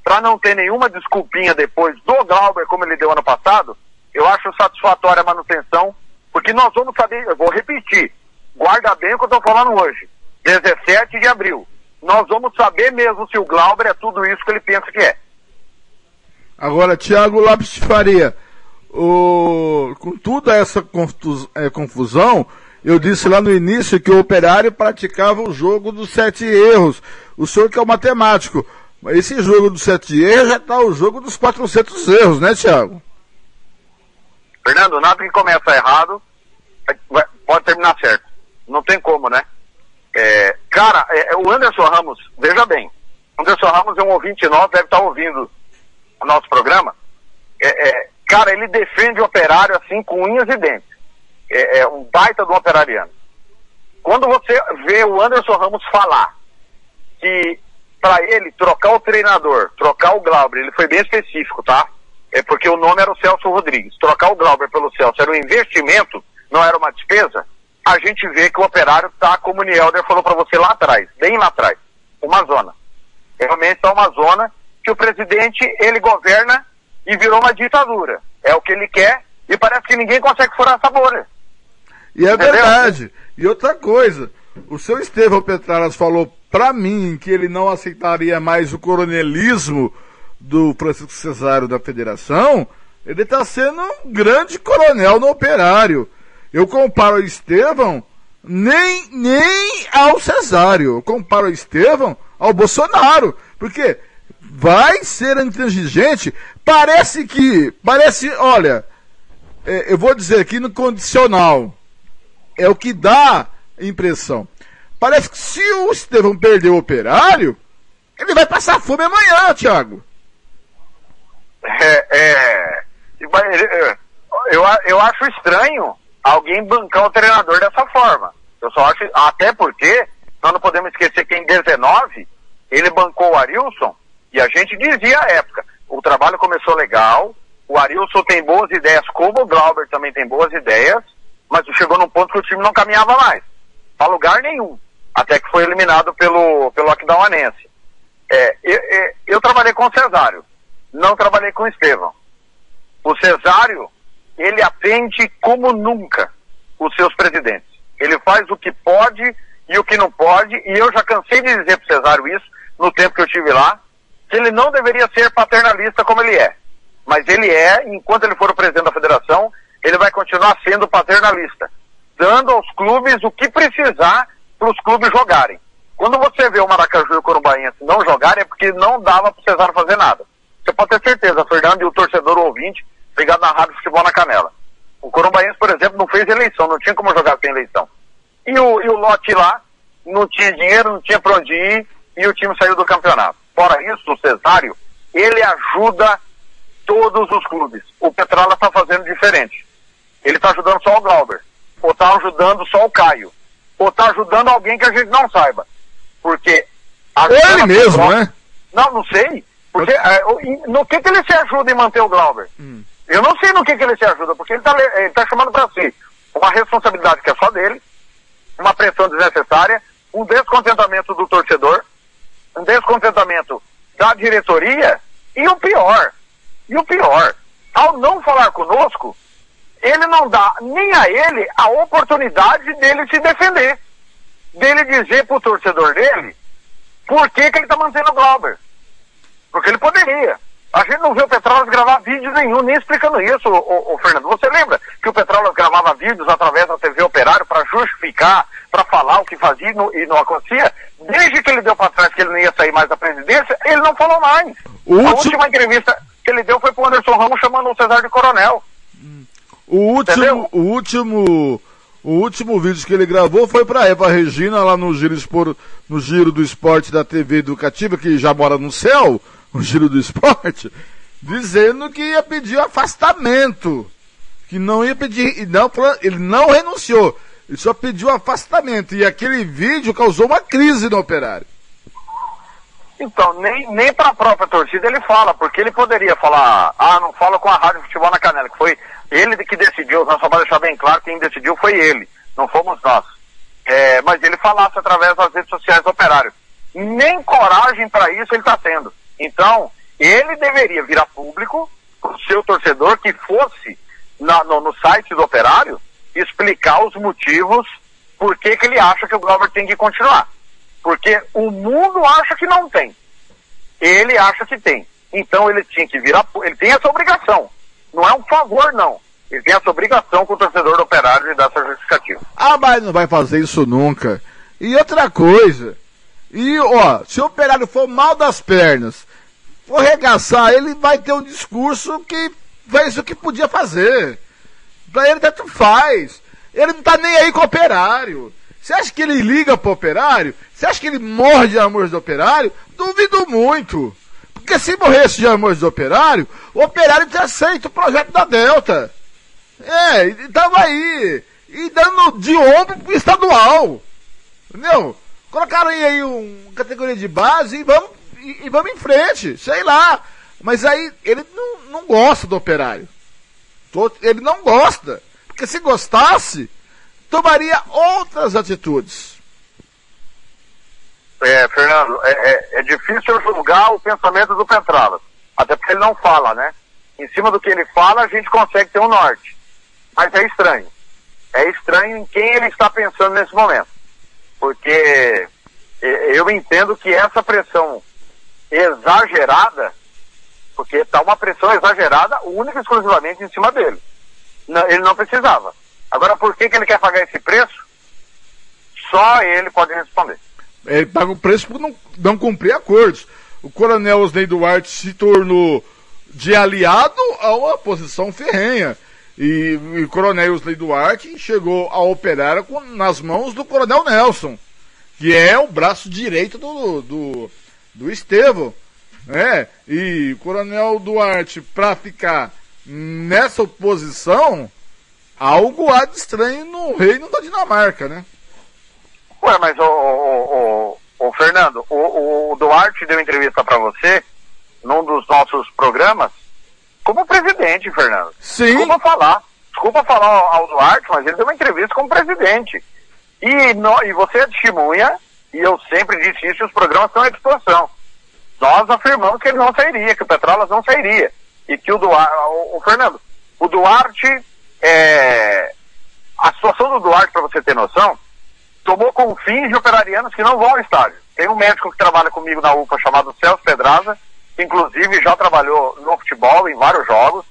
para não ter nenhuma desculpinha depois do Glauber, como ele deu ano passado, eu acho satisfatória a manutenção, porque nós vamos saber, eu vou repetir, guarda bem o que eu estou falando hoje, 17 de abril. Nós vamos saber mesmo se o Glauber é tudo isso que ele pensa que é. Agora, Thiago Lopes Faria, o... com toda essa eh, confusão, eu disse lá no início que o operário praticava o jogo dos sete erros. O senhor que é o matemático. Esse jogo dos sete erros já está o jogo dos 400 erros, né, Thiago? Fernando, nada que começa errado vai- pode terminar certo. Não tem como, né? É, cara, é, é, o Anderson Ramos, veja bem, Anderson Ramos é um ouvinte nosso, deve estar ouvindo o nosso programa. É, é, cara, ele defende o operário assim com unhas e dentes. É, é um baita do operariano. Quando você vê o Anderson Ramos falar que para ele trocar o treinador, trocar o Glauber, ele foi bem específico, tá? É porque o nome era o Celso Rodrigues. Trocar o Glauber pelo Celso era um investimento, não era uma despesa. A gente vê que o operário está como o Nielder falou para você lá atrás, bem lá atrás, uma zona. Realmente é uma zona que o presidente ele governa e virou uma ditadura. É o que ele quer e parece que ninguém consegue furar essa bolha. E é Entendeu? verdade. E outra coisa, o seu Estevão Petraras falou pra mim que ele não aceitaria mais o coronelismo do Francisco Cesário da federação. Ele está sendo um grande coronel no operário. Eu comparo o Estevão nem, nem ao Cesário. Eu comparo o Estevão ao Bolsonaro. Porque vai ser intransigente. Parece que, parece, olha, é, eu vou dizer aqui no condicional é o que dá impressão. Parece que se o Estevão perder o operário, ele vai passar fome amanhã, Thiago. É, é, é, eu, eu acho estranho alguém bancar o treinador dessa forma. Eu só acho, até porque nós não podemos esquecer que em 19 ele bancou o Arilson e a gente dizia à época, o trabalho começou legal, o Arilson tem boas ideias, como o Glauber também tem boas ideias, mas chegou num ponto que o time não caminhava mais, para lugar nenhum, até que foi eliminado pelo, pelo Aquidauanense. É, eu, eu- trabalhei com o Cesário, não trabalhei com o Estevão. O Cesário, ele atende como nunca os seus presidentes. Ele faz o que pode e o que não pode, e eu já cansei de dizer para o Cesário isso, no tempo que eu estive lá, que ele não deveria ser paternalista como ele é. Mas ele é, enquanto ele for o presidente da federação, ele vai continuar sendo paternalista, dando aos clubes o que precisar para os clubes jogarem. Quando você vê o Maracaju e o Corumbaense não jogarem, é porque não dava para o Cesário fazer nada. Você pode ter certeza, Fernando e o torcedor ouvinte, ligado na Rádio Futebol na Canela. O Corumbaense, por exemplo, não fez eleição, não tinha como jogar sem eleição. E o, e o lote lá não tinha dinheiro, não tinha para onde ir, e o time saiu do campeonato. Fora isso, o Cesário, ele ajuda todos os clubes. O Petrala está fazendo diferente. Ele está ajudando só o Glauber, ou está ajudando só o Caio, ou está ajudando alguém que a gente não saiba. Porque. ele mesmo, né? Não, não sei. Porque é, o- em- no que, que ele se ajuda em manter o Glauber? Eu não sei no que, que ele se ajuda, porque ele está ele tá chamando para si uma responsabilidade que é só dele, uma pressão desnecessária, um descontentamento do torcedor, um descontentamento da diretoria e o pior, e o pior, ao não falar conosco, ele não dá nem a ele a oportunidade dele se defender, dele dizer pro torcedor dele por que, que ele está mantendo o Glauber. Porque ele poderia. A gente não viu o Petrolas gravar vídeo nenhum, nem explicando isso, ô, Fernando. Você lembra que o Petrolas gravava vídeos através da TV Operário para justificar, para falar o que fazia e não, e não acontecia? Desde que ele deu para trás que ele não ia sair mais da presidência, ele não falou mais. O A último- última entrevista que ele deu foi pro Anderson Ramos chamando o Cesar de coronel. O último, o último, o último vídeo que ele gravou foi pra Eva Regina lá no Giro, Espor, no Giro do Esporte da TV Educativa, que já mora no céu, o Giro do Esporte, dizendo que ia pedir afastamento. Que não ia pedir, e não, ele não renunciou. Ele só pediu afastamento. E aquele vídeo causou uma crise no operário. Então, nem, nem para a própria torcida ele fala, porque ele poderia falar, ah, não fala com a Rádio Futebol na Canela, que foi ele que decidiu, só para deixar bem claro, quem decidiu foi ele, não fomos nós. É, mas ele falasse através das redes sociais do operário. Nem coragem para isso ele está tendo. Então, ele deveria virar público, o seu torcedor, que fosse na- no, no site do operário, explicar os motivos por que, que ele acha que o Glauber tem que continuar. Porque o mundo acha que não tem. Ele acha que tem. Então ele tinha que virar. Ele tem essa obrigação. Não é um favor, não. Ele tem essa obrigação com o torcedor do operário de dar essa justificativa. Ah, mas não vai fazer isso nunca. E outra coisa. E, ó, se o operário for mal das pernas, for regaçar, ele vai ter um discurso que fez o que podia fazer. Pra ele tanto faz. Ele não tá nem aí com o operário. Você acha que ele liga pro operário? Você acha que ele morre de amor do operário? Duvido muito. Porque se morresse de amor do operário, o operário tinha aceito o projeto da Delta. É, e tava aí. E dando de ombro pro estadual. Entendeu? Colocaram aí, aí um categoria de base e vamos, e, e vamos em frente. Sei lá. Mas aí ele não, não gosta do operário. Ele não gosta. Porque se gostasse, tomaria outras atitudes. É, Fernando, é, é- é difícil julgar o pensamento do Petralas. Até porque ele não fala, né? Em cima do que ele fala, a gente consegue ter um norte. Mas é estranho. É estranho em quem ele está pensando nesse momento. Porque é, eu entendo que essa pressão exagerada, porque está uma pressão exagerada única e exclusivamente em cima dele. Ele não precisava. Agora, por que, que ele quer pagar esse preço? Só ele pode responder. Ele paga o preço por não, não cumprir acordos. O coronel Osney Duarte se tornou de aliado a uma posição ferrenha. E, o coronel Osney Duarte chegou a operar com- nas mãos do coronel Nelson, que é o braço direito do, do, do Estevão. né? E o coronel Duarte, para ficar nessa posição, algo há de estranho no reino da Dinamarca, né? Ué, mas o, o, o, o Fernando, o, o Duarte deu entrevista para você num dos nossos programas como presidente, Fernando. Sim. Desculpa falar. Desculpa falar ao, Duarte, mas ele deu uma entrevista como presidente. E, nó- e você é testemunha, e eu sempre disse isso, os programas estão à disposição. Nós afirmamos que ele não sairia, que o Petrolas não sairia. E que o Duarte, o, o Fernando, o Duarte, é, a situação do Duarte, para você ter noção, tomou confins de operarianos que não vão ao estádio. Tem um médico que trabalha comigo na UPA chamado Celso Pedraza, que inclusive já trabalhou no futebol em vários jogos,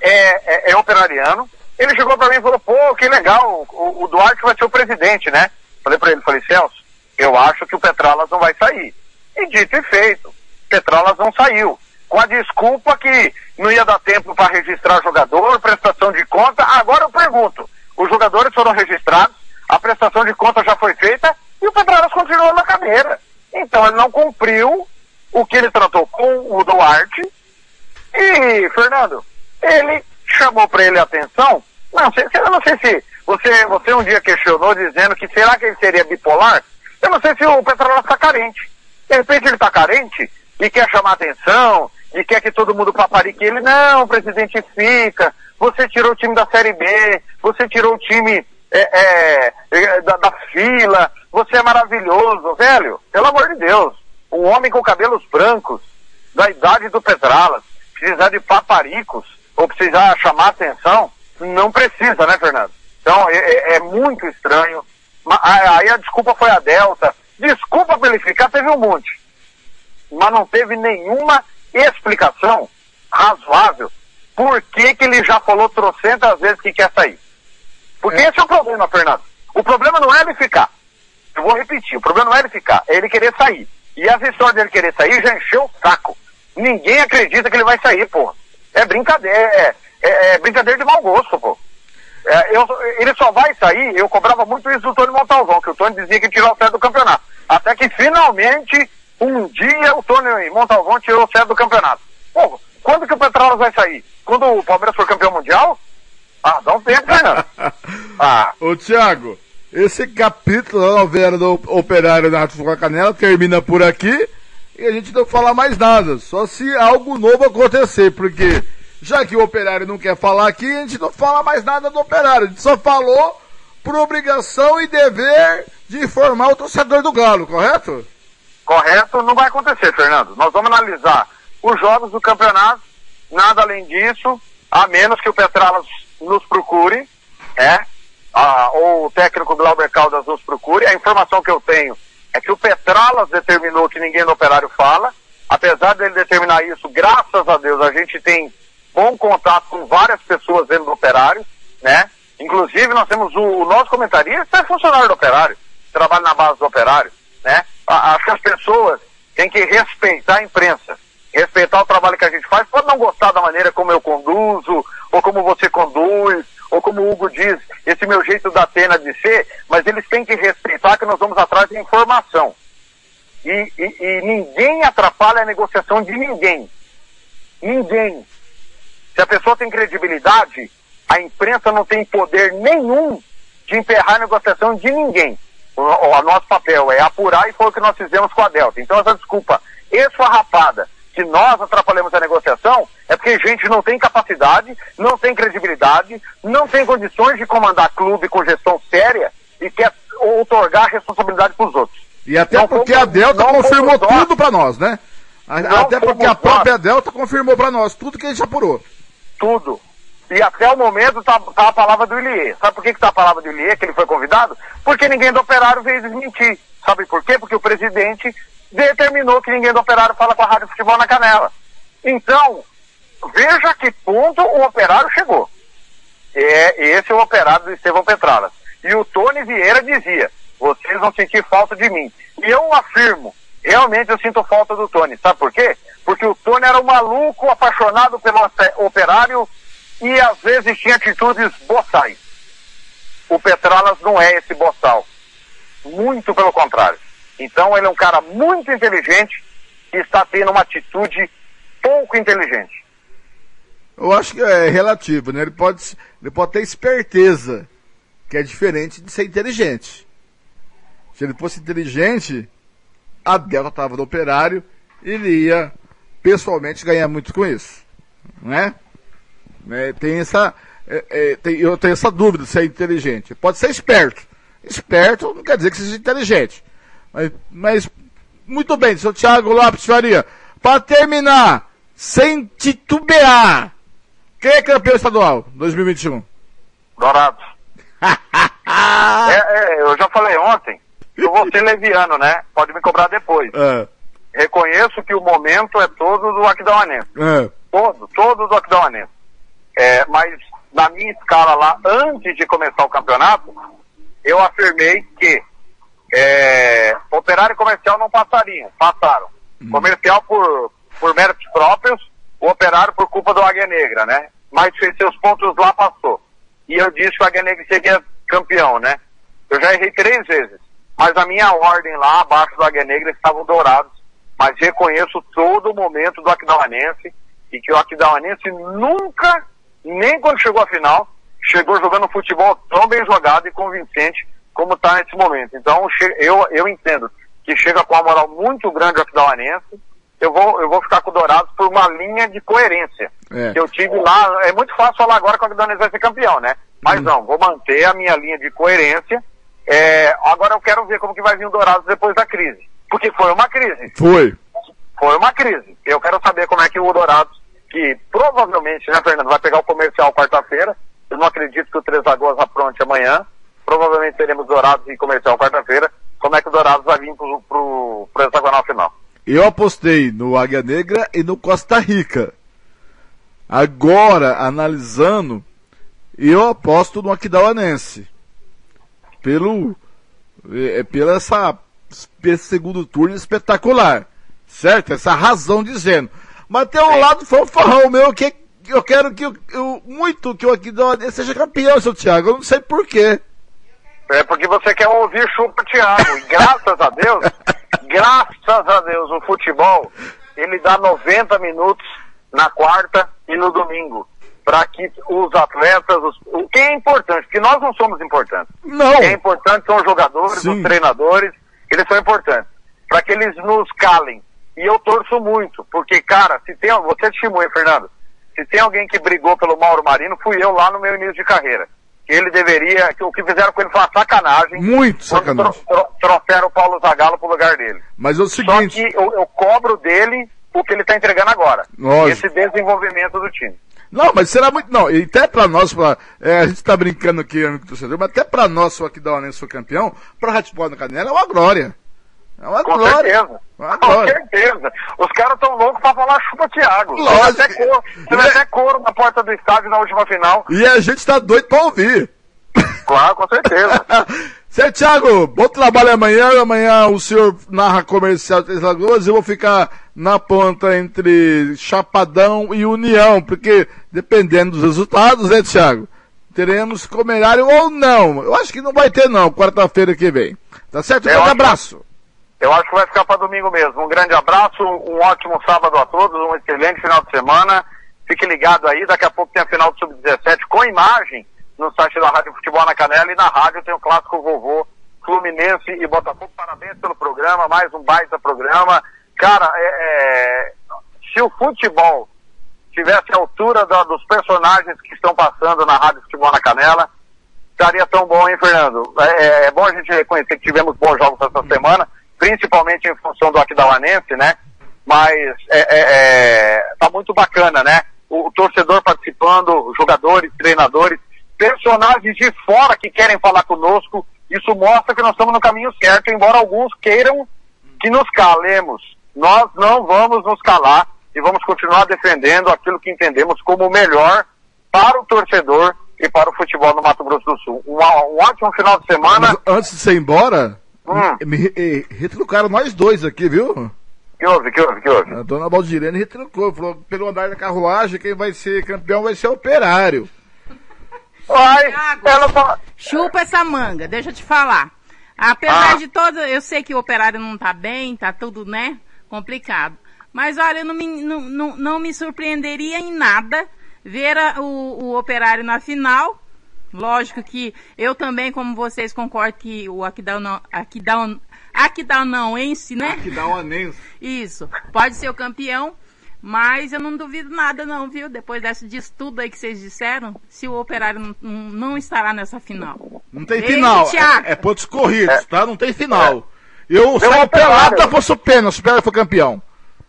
é, é, é operariano. Ele chegou para mim e falou, pô, que legal, o, o Duarte vai ser o presidente, né? Falei para ele, falei, Celso, eu acho que o Petralas não vai sair. E dito e feito, Petralas não saiu. Com a desculpa que não ia dar tempo para registrar jogador, prestação de conta. Agora eu pergunto, os jogadores foram registrados, a prestação de conta já foi feita e o Petralas continuou na cadeira. Então ele não cumpriu o que ele tratou com o Duarte. E, Fernando, ele chamou para ele a atenção. Não, sei, eu não sei se você, você um dia questionou dizendo que será que ele seria bipolar? Eu não sei se o Petrolas está carente. De repente ele está carente e quer chamar atenção e quer que todo mundo paparique ele. Não, o presidente fica. Você tirou o time da Série B, você tirou o time é, é, é, da, da fila, você é maravilhoso, velho. Pelo amor de Deus. Um homem com cabelos brancos, da idade do Petralas, precisar de paparicos ou precisar chamar atenção, não precisa, né, Fernando? Então é, é- é muito estranho. Aí a desculpa foi a Delta. Desculpa pra ele ficar, teve um monte. Mas não teve nenhuma explicação razoável, por que, que ele já falou trocentas vezes que quer sair? Porque esse é o problema, Fernando. O problema não é ele ficar. Eu vou repetir, o problema não é ele ficar, é ele querer sair. E essa história dele querer sair já encheu o saco. Ninguém acredita que ele vai sair, pô. É brincadeira, é, é- é brincadeira de mau gosto, pô. É, eu- ele só vai sair, eu cobrava muito isso do Tony Montalvão, que o Tony dizia que tirou o Cé do campeonato. Até que finalmente, um dia, o Tony Montalvão tirou o Cé do campeonato. Pô, quando que o Petrolas vai sair? Quando o Palmeiras for campeão mundial? Ah, dá um tempo, Fernando. Ah. Ô, Thiago, esse capítulo da novela do Operário na Rádio Canela termina por aqui e a gente não fala mais nada, só se algo novo acontecer, porque já que o Operário não quer falar aqui, a gente não fala mais nada do Operário, a gente só falou por obrigação e dever de informar o torcedor do Galo, correto? Correto, não vai acontecer, Fernando. Nós vamos analisar os jogos do campeonato, nada além disso, a menos que o Petralas nos procure, é, a- ou o técnico Glauber Caldas nos procure. A informação que eu tenho é que o Petralas determinou que ninguém do operário fala. Apesar dele determinar isso, graças a Deus, a gente tem bom contato com várias pessoas dentro do operário, né? Inclusive, nós temos o, o nosso comentarista é funcionário do operário, trabalha na base do operário, né? Acho que as pessoas têm que respeitar a imprensa, respeitar o trabalho que a gente faz. Pode não gostar da maneira como eu conduzo, ou como você conduz, ou como o Hugo diz, esse meu jeito da pena de ser, mas eles têm que respeitar que nós vamos atrás de informação. E, e- e ninguém atrapalha a negociação de ninguém. Ninguém. Se a pessoa tem credibilidade, a imprensa não tem poder nenhum de emperrar a negociação de ninguém. O, o- o nosso papel é apurar e foi o que nós fizemos com a Delta. Então essa desculpa esfarrapada que nós atrapalhamos a negociação é porque gente não tem capacidade, não tem credibilidade, não tem condições de comandar clube com gestão séria e quer outorgar responsabilidade para os outros. E até Não porque fomos- a Delta confirmou nós. tudo pra nós, né? A- Não até porque a própria Delta confirmou pra nós tudo que a gente apurou. Tudo. E até o momento tá, tá a palavra do Ilie. Sabe por que, que tá a palavra do Ilie, que ele foi convidado? Porque ninguém do operário veio desmentir. Sabe por quê? Porque o presidente determinou que ninguém do operário fala com a Rádio Futebol na Canela. Então, veja que ponto o operário chegou. É, esse é o operário do Estevão Petralas. E o Tony Vieira dizia, vocês vão sentir falta de mim. E eu afirmo, realmente eu sinto falta do Tony. Sabe por quê? Porque o Tony era um maluco apaixonado pelo ope- operário e às vezes tinha atitudes boçais. O Petralas não é esse boçal. Muito pelo contrário. Então ele é um cara muito inteligente que está tendo uma atitude pouco inteligente. Eu acho que é relativo, né? Ele pode, ele pode ter esperteza, que é diferente de ser inteligente. Se ele fosse inteligente, a Delta estava no operário, ele ia pessoalmente ganhar muito com isso. Né? É, tem essa. é, é, tem- eu tenho essa dúvida se é inteligente. Pode ser esperto. Esperto não quer dizer que seja inteligente. Mas, mas muito bem, seu Thiago Lopes Faria. Para terminar, sem titubear, quem é campeão estadual 2021? Dourados. é, é, eu já falei ontem, eu vou ser leviano, né? Pode me cobrar depois. É, Reconheço que o momento é todo do Aquidauanense. é. Todo, todo do Aquidauanense. É, mas na minha escala lá, antes de começar o campeonato, eu afirmei que é, operário e comercial não passariam, passaram. Comercial por, por méritos próprios, o operário por culpa do Águia Negra, né? Mas fez seus pontos lá, passou. E eu disse que o Águia Negra seria campeão, né? Eu já errei três vezes. Mas a minha ordem lá, abaixo do Águia Negra, estavam dourados. Mas reconheço todo o momento do Aquidauanense e que o Aquidauanense nunca, nem quando chegou à final, chegou jogando futebol tão bem jogado e convincente como está nesse momento. Então, eu, eu entendo que chega com uma moral muito grande o Aquidauanense. Eu vou, eu vou ficar com o Dourados por uma linha de coerência. É. Que eu tive lá, é muito fácil falar agora que o Aquidauanense vai ser campeão, né? Mas não, vou manter a minha linha de coerência. É, agora eu quero ver como que vai vir o Dourados depois da crise. Porque foi uma crise. Foi. Foi uma crise. Eu quero saber como é que o Dourados, que provavelmente, né, Fernando, vai pegar o comercial quarta-feira. Eu não acredito que o Três Lagoas apronte amanhã. Provavelmente teremos Dourados e comercial quarta-feira. Como é que o Dourados vai vir pro, pro, pro hexagonal final? Eu apostei no Águia Negra e no Costa Rica. Agora, analisando, eu aposto no Aquidauanense. Pelo, é, pela essa, esse segundo turno espetacular. Certo? Essa razão dizendo. Mas tem um lado fanfarrão meu que eu quero que eu, eu- muito que o Aquidauanense seja campeão, seu Thiago. Eu não sei porquê. É porque você quer ouvir chupa Thiago. E graças a Deus, graças a Deus, o futebol, ele dá 90 minutos na quarta e no domingo. Para que os atletas, os- o que é importante, porque nós não somos importantes. Não. O que é importante são os jogadores, Sim. os treinadores, eles são importantes. Para que eles nos calem. E eu torço muito, porque, cara, se tem, você é testemunha, Fernando, se tem alguém que brigou pelo Mauro Marino, fui eu lá no meu início de carreira. Que ele deveria, que o que fizeram com ele foi uma sacanagem. Muito sacanagem. tro- tro- trouxeram o Paulo Zagallo pro lugar dele. Mas é o Só seguinte. que eu, eu cobro dele o que ele tá entregando agora. Lógico. Esse desenvolvimento do time. Não, mas será muito. Não, e até pra nós, pra, é, a gente tá brincando aqui, amigo torcedor, mas até pra nós, o Aquidauanense foi campeão, pra Ratipó na Canela é uma glória. É uma Com glória. certeza. Uma Com glória. certeza. Os caras tão loucos pra falar chupa Thiago. Teve Lógico. até couro, teve até couro na porta do estádio na última final. E a gente tá doido pra ouvir. Claro, com certeza. Certo, Thiago, bom trabalho amanhã. Amanhã o senhor narra comercial Três Lagoas. Eu vou ficar na ponta entre Chapadão e União, porque dependendo dos resultados, né, Thiago? Teremos comerário ou não. Eu acho que não vai ter, não, quarta-feira que vem. Tá certo? Um grande acho- abraço. Eu acho que vai ficar para domingo mesmo. Um grande abraço, um ótimo sábado a todos, um excelente final de semana. Fique ligado aí, daqui a pouco tem a final do Sub-17 com imagem no site da Rádio Futebol na Canela e na rádio tem o clássico vovô Fluminense e Botafogo. Parabéns pelo programa, mais um baita programa. Cara, é, é, se o futebol tivesse a altura da- dos personagens que estão passando na Rádio Futebol na Canela, estaria tão bom, hein, Fernando? É, é bom a gente reconhecer que tivemos bons jogos essa semana, principalmente em função do Aquidauanense, né? Mas é, é, é, tá muito bacana, né? O, o torcedor participando, jogadores, treinadores, personagens de fora que querem falar conosco. Isso mostra que nós estamos no caminho certo, embora alguns queiram que nos calemos. Nós não vamos nos calar e vamos continuar defendendo aquilo que entendemos como o melhor para o torcedor e para o futebol no Mato Grosso do Sul. Um, um ótimo final de semana. Antes de você ir embora, Hum. me, me retrucaram nós dois aqui, viu? Que houve, que houve, que houve? A dona Baldirene retrucou, falou, pelo andar da carruagem, quem vai ser campeão vai ser operário. Ai, ela fala... Chupa essa manga, deixa eu te falar. Apesar de todo, eu sei que o operário não tá bem, tá tudo, né, complicado. Mas olha, eu não me, não, não, não me surpreenderia em nada ver a- o, o operário na final. Lógico que eu também, como vocês, concordo que o Aquidauan, Aquidauan, Aquidauanense, né? Aquidauanense. Isso, pode ser o campeão, mas eu não duvido nada não, viu? Depois desse, disso tudo aí que vocês disseram, se o Operário não, não, estará nessa final. Não tem Beijo, final, é, é pontos corridos, tá? Não tem final. Eu Meu saio operário. pelado da Fosso Pena, se o Operário for campeão.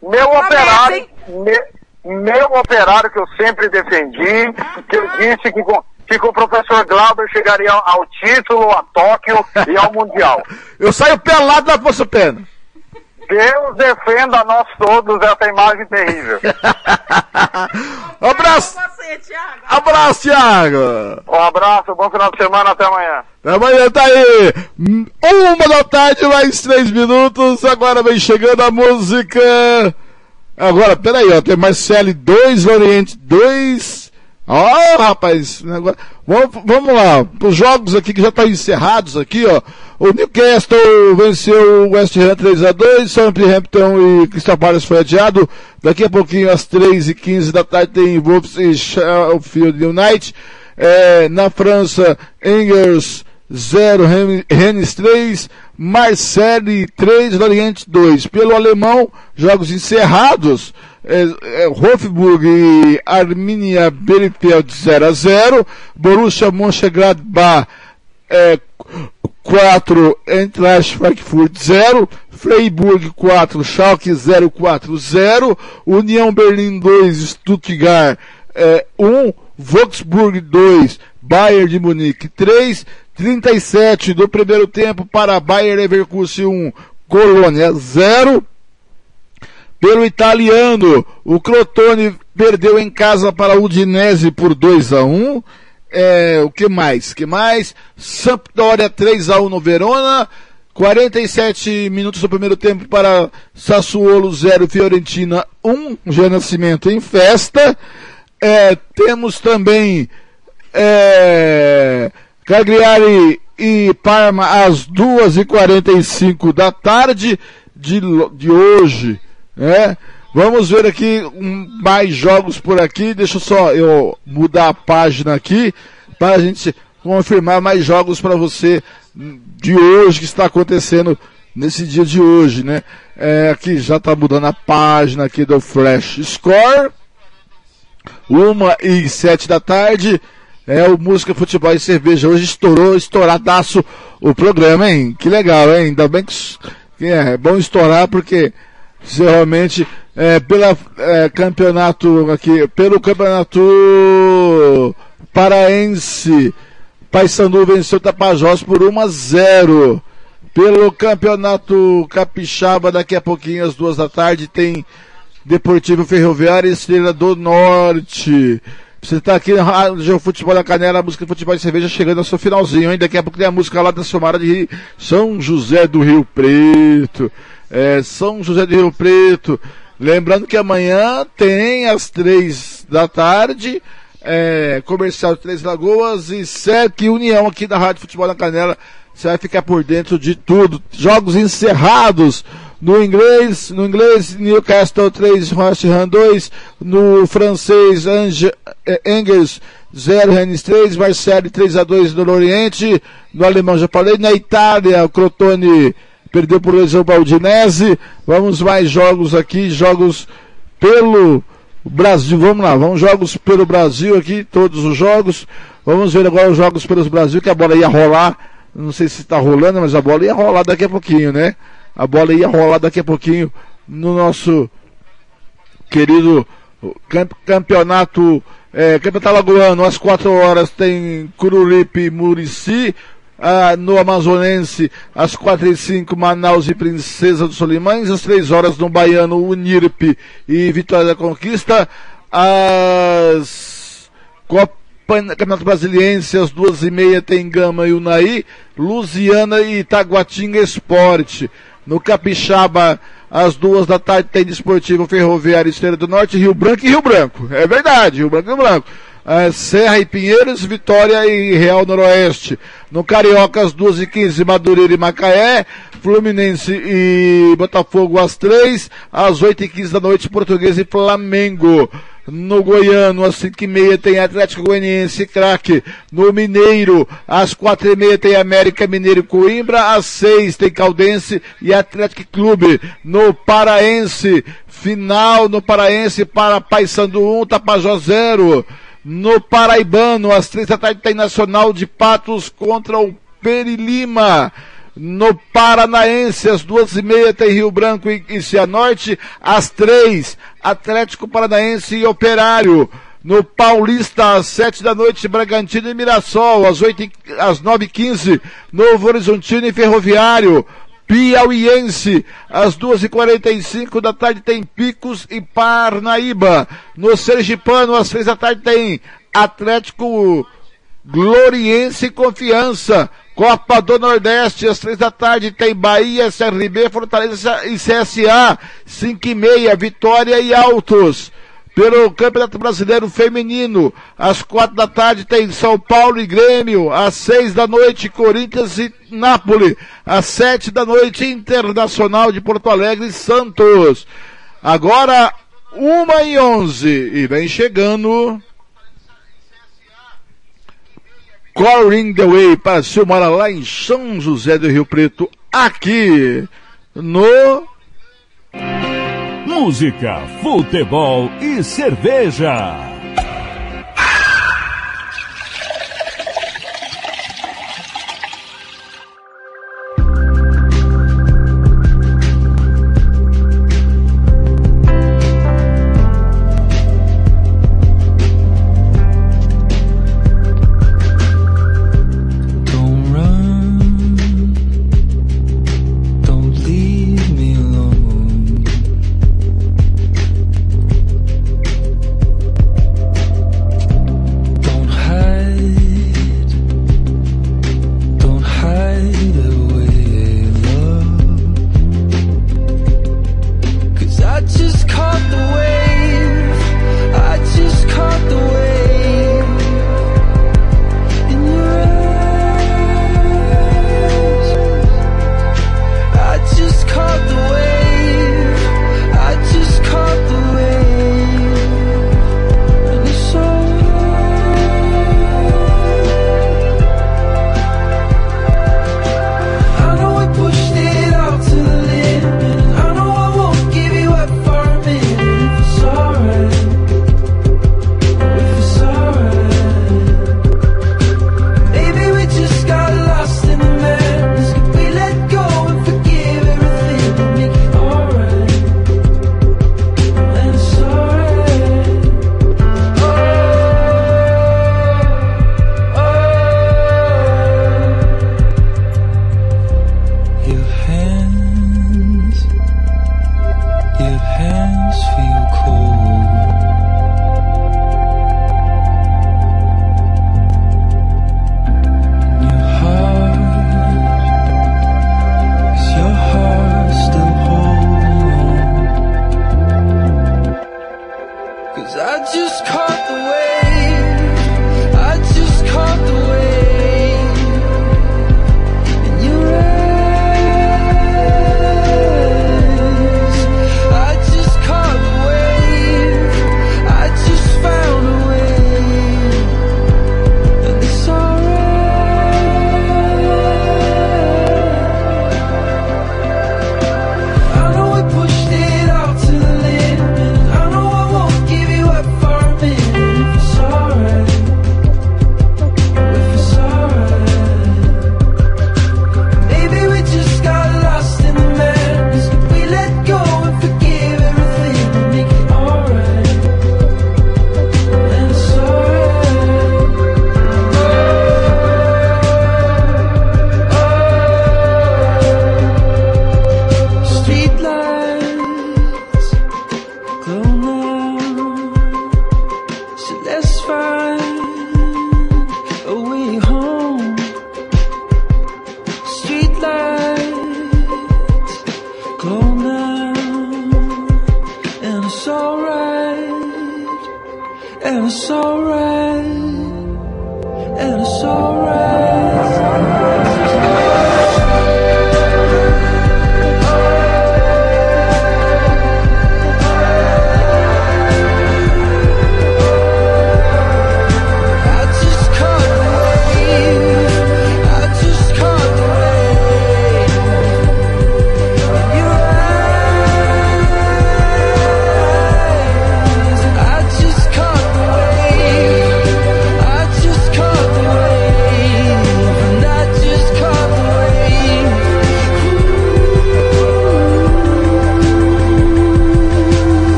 Meu operário, me- meu operário que eu sempre defendi, que eu disse que que com o professor Glauber chegaria ao, ao título, a Tóquio e ao Mundial. Eu saio pelado da Fosso Pena. Deus defenda a nós todos essa imagem terrível. Abraço! Abraço, Thiago! Um abraço, bom final de semana, até amanhã. Amanhã tá aí! Uma da tarde, mais três minutos. Agora vem chegando a música. Agora, peraí, ó. Tem Marcele 2, Oriente 2. Ó, rapaz. Agora, vamos, vamos lá. Os jogos aqui que já estão encerrados aqui, ó. O Newcastle venceu o West Ham 3x2. Southampton e Crystal Palace foi adiado. Daqui a pouquinho, às 3h15 da tarde, tem Wolves e Sheffield United. É, na França, Engels 0, Ren- Rennes 3, Marseille 3, Lorient 2. Pelo alemão, jogos encerrados, é, é, Hofburg e Arminia Bielefeld 0 a 0, Borussia Mönchengladbach é, 4, Eintracht Frankfurt 0, Freiburg 4, Schalke 0, 4, 0, União Berlim 2, Stuttgart é, 1, Wolfsburg 2, Bayern de Munique 3, 37 do primeiro tempo para Bayern Leverkusen 1, Colônia 0, pelo italiano. O Crotone perdeu em casa para o Udinese por 2 a 1 é, o que mais? que mais? Sampdoria 3 a 1 no Verona. 47 minutos do primeiro tempo para Sassuolo 0, Fiorentina 1, Jean Nascimento em festa. É, temos também é, Cagliari e Parma às 2h45 da tarde de, de hoje. Né? Vamos ver aqui um, mais jogos por aqui. Deixa só eu mudar a página aqui para a gente confirmar mais jogos para você de hoje que está acontecendo nesse dia de hoje, né? É, aqui já está mudando a página aqui do Flash Score. Uma e sete da tarde. É o Música, Futebol e Cerveja. Hoje estourou, estouradaço o programa, hein? Que legal, hein? Ainda bem que é, é bom estourar porque realmente é, pela é, campeonato aqui, pelo campeonato paraense, Paysandu venceu Tapajós por 1 a 0. Pelo campeonato capixaba, daqui a pouquinho às duas da tarde tem Deportivo Ferroviária e Estrela do Norte. Você está aqui na Rádio Futebol da Canela, a música de futebol e cerveja chegando ao seu finalzinho, hein? Daqui a pouco tem a música lá da Somara de São José do Rio Preto. É, São José do Rio Preto. Lembrando que amanhã tem às três da tarde, é, comercial de Três Lagoas e SEC União aqui da Rádio Futebol da Canela. Você vai ficar por dentro de tudo. Jogos encerrados. No inglês, no inglês, Newcastle 3, West Ham 2. No francês, Ange, eh, Engels 0, Rennes 3. Marseille 3 a 2 no Oriente. No alemão já falei. Na Itália, o Crotone perdeu por lesão Udinese. Vamos mais jogos aqui, jogos pelo Brasil. Vamos lá, vamos jogos pelo Brasil aqui, todos os jogos. Vamos ver agora os jogos pelos Brasil, que a bola ia rolar. Não sei se está rolando, mas a bola ia rolar daqui a pouquinho, né? A bola ia rolar daqui a pouquinho no nosso querido camp- campeonato é, campeonato alagoano. Às 4 horas tem Cururipe Murici. Ah, no Amazonense, às 4 e 5 Manaus e Princesa dos Solimães. Às 3 horas no Baiano, Unirpe e Vitória da Conquista. Às Copa Campeonato Brasiliense, às duas e meia tem Gama e Unaí, Lusiana e Itaguatinga Esporte. No Capixaba, às duas da tarde tem Desportivo Ferroviário Esteira do Norte, Rio Branco e Rio Branco. É verdade, Rio Branco e Rio Branco. Ah, Serra e Pinheiros, Vitória e Real Noroeste. No Carioca, às duas e quinze, Madureira e Macaé. Fluminense e Botafogo às três. Às oito e quinze da noite, Português e Flamengo. No Goiano, às 5 e meia tem Atlético Goianiense Craque. No Mineiro, às quatro e meia tem América Mineiro e Coimbra. Às 6 tem Caldense e Atlético Clube. No Paraense, final no Paraense para Paysandu 1, Tapajós 0. No Paraibano, às três da tarde tem Nacional de Patos contra o Perilima. No Paranaense, às duas e meia tem Rio Branco e, e Cianorte. Às três, Atlético Paranaense e Operário. No Paulista, às sete da noite, Bragantino e Mirassol. Às, às nove e quinze, Novo Horizontino e Ferroviário. Piauiense, às duas e quarenta e cinco da tarde tem Picos e Parnaíba. No Sergipano, às seis da tarde tem Atlético Gloriense e Confiança. Copa do Nordeste, às três da tarde, tem Bahia, CRB, Fortaleza e CSA. Cinco e meia, Vitória e Altos. Pelo Campeonato Brasileiro Feminino, às quatro da tarde tem São Paulo e Grêmio. Às seis da noite, Corinthians e Nápoles. Às sete da noite, Internacional de Porto Alegre e Santos. Agora, uma e onze. E vem chegando... Coring the Way para seu mora lá em São José do Rio Preto, aqui no Música, futebol e cerveja.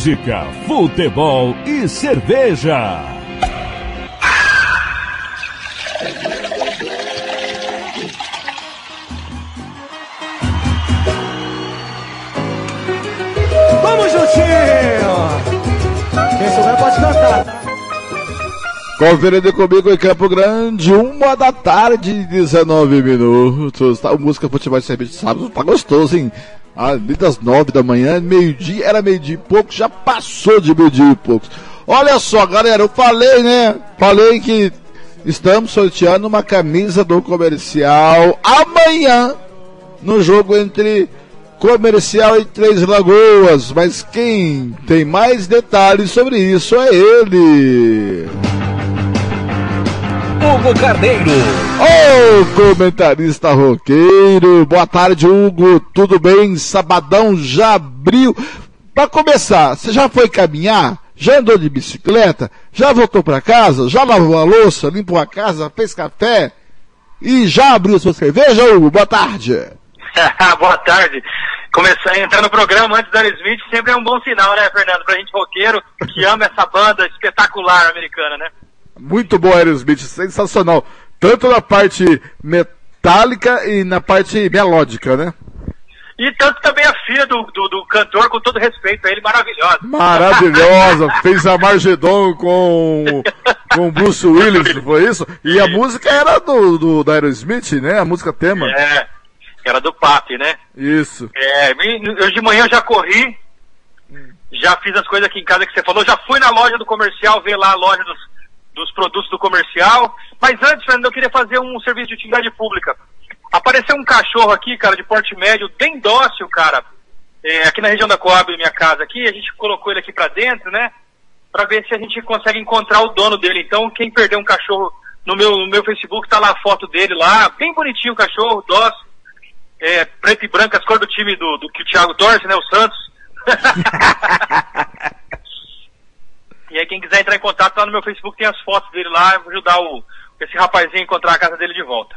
música, futebol e cerveja. Vamos juntinho! Quem souber pode cantar. Conferindo comigo em Campo Grande, uma da tarde, 19 minutos. Tá, música Futebol e Cerveja de Sábado tá gostoso, hein? Ah, ali das nove da manhã, meio-dia, era meio-dia e pouco, já passou de meio-dia e pouco. Olha só, galera, eu falei, né? Falei que estamos sorteando uma camisa do comercial amanhã no jogo entre comercial e Três Lagoas. Mas quem tem mais detalhes sobre isso é ele. Hugo Carneiro. Ô, comentarista roqueiro. Boa tarde, Hugo. Tudo bem? Sabadão já abriu. Pra começar, você já foi caminhar? Já andou de bicicleta? Já voltou pra casa? Já lavou a louça? Limpou a casa? Fez café? E já abriu sua cerveja, Hugo? Boa tarde. Boa tarde. Começar a entrar no programa antes da Aerosmith sempre é um bom sinal, né, Fernando? Pra gente roqueiro que ama essa banda espetacular americana, né? Muito bom, Aerosmith. Sensacional. Tanto na parte metálica e na parte melódica, né? E tanto também a filha do, do, do cantor, com todo respeito a ele, maravilhosa. Maravilhosa. Fez a Margedon com, com Bruce Willis, foi isso? E a música era do, do, da Aerosmith, né? A música tema. É, era do Papi, né? Isso. É, hoje de manhã eu já corri, já fiz as coisas aqui em casa que você falou, já fui na loja do comercial, ver lá a loja dos, dos produtos do comercial. Mas antes, Fernando, eu queria fazer um serviço de utilidade pública. Apareceu um cachorro aqui, cara, de porte médio, bem dócil, cara. É, aqui na região da Coab, minha casa aqui, a gente colocou ele aqui pra dentro, né? Pra ver se a gente consegue encontrar o dono dele. Então, quem perdeu um cachorro no meu, no meu Facebook, tá lá a foto dele lá, bem bonitinho o cachorro, dócil. É, preto e branco, as cores do time do, do que o Thiago torce, né? O Santos. e aí, quem quiser entrar em contato lá no meu Facebook, tem as fotos dele lá, eu vou ajudar o, esse rapazinho a encontrar a casa dele de volta.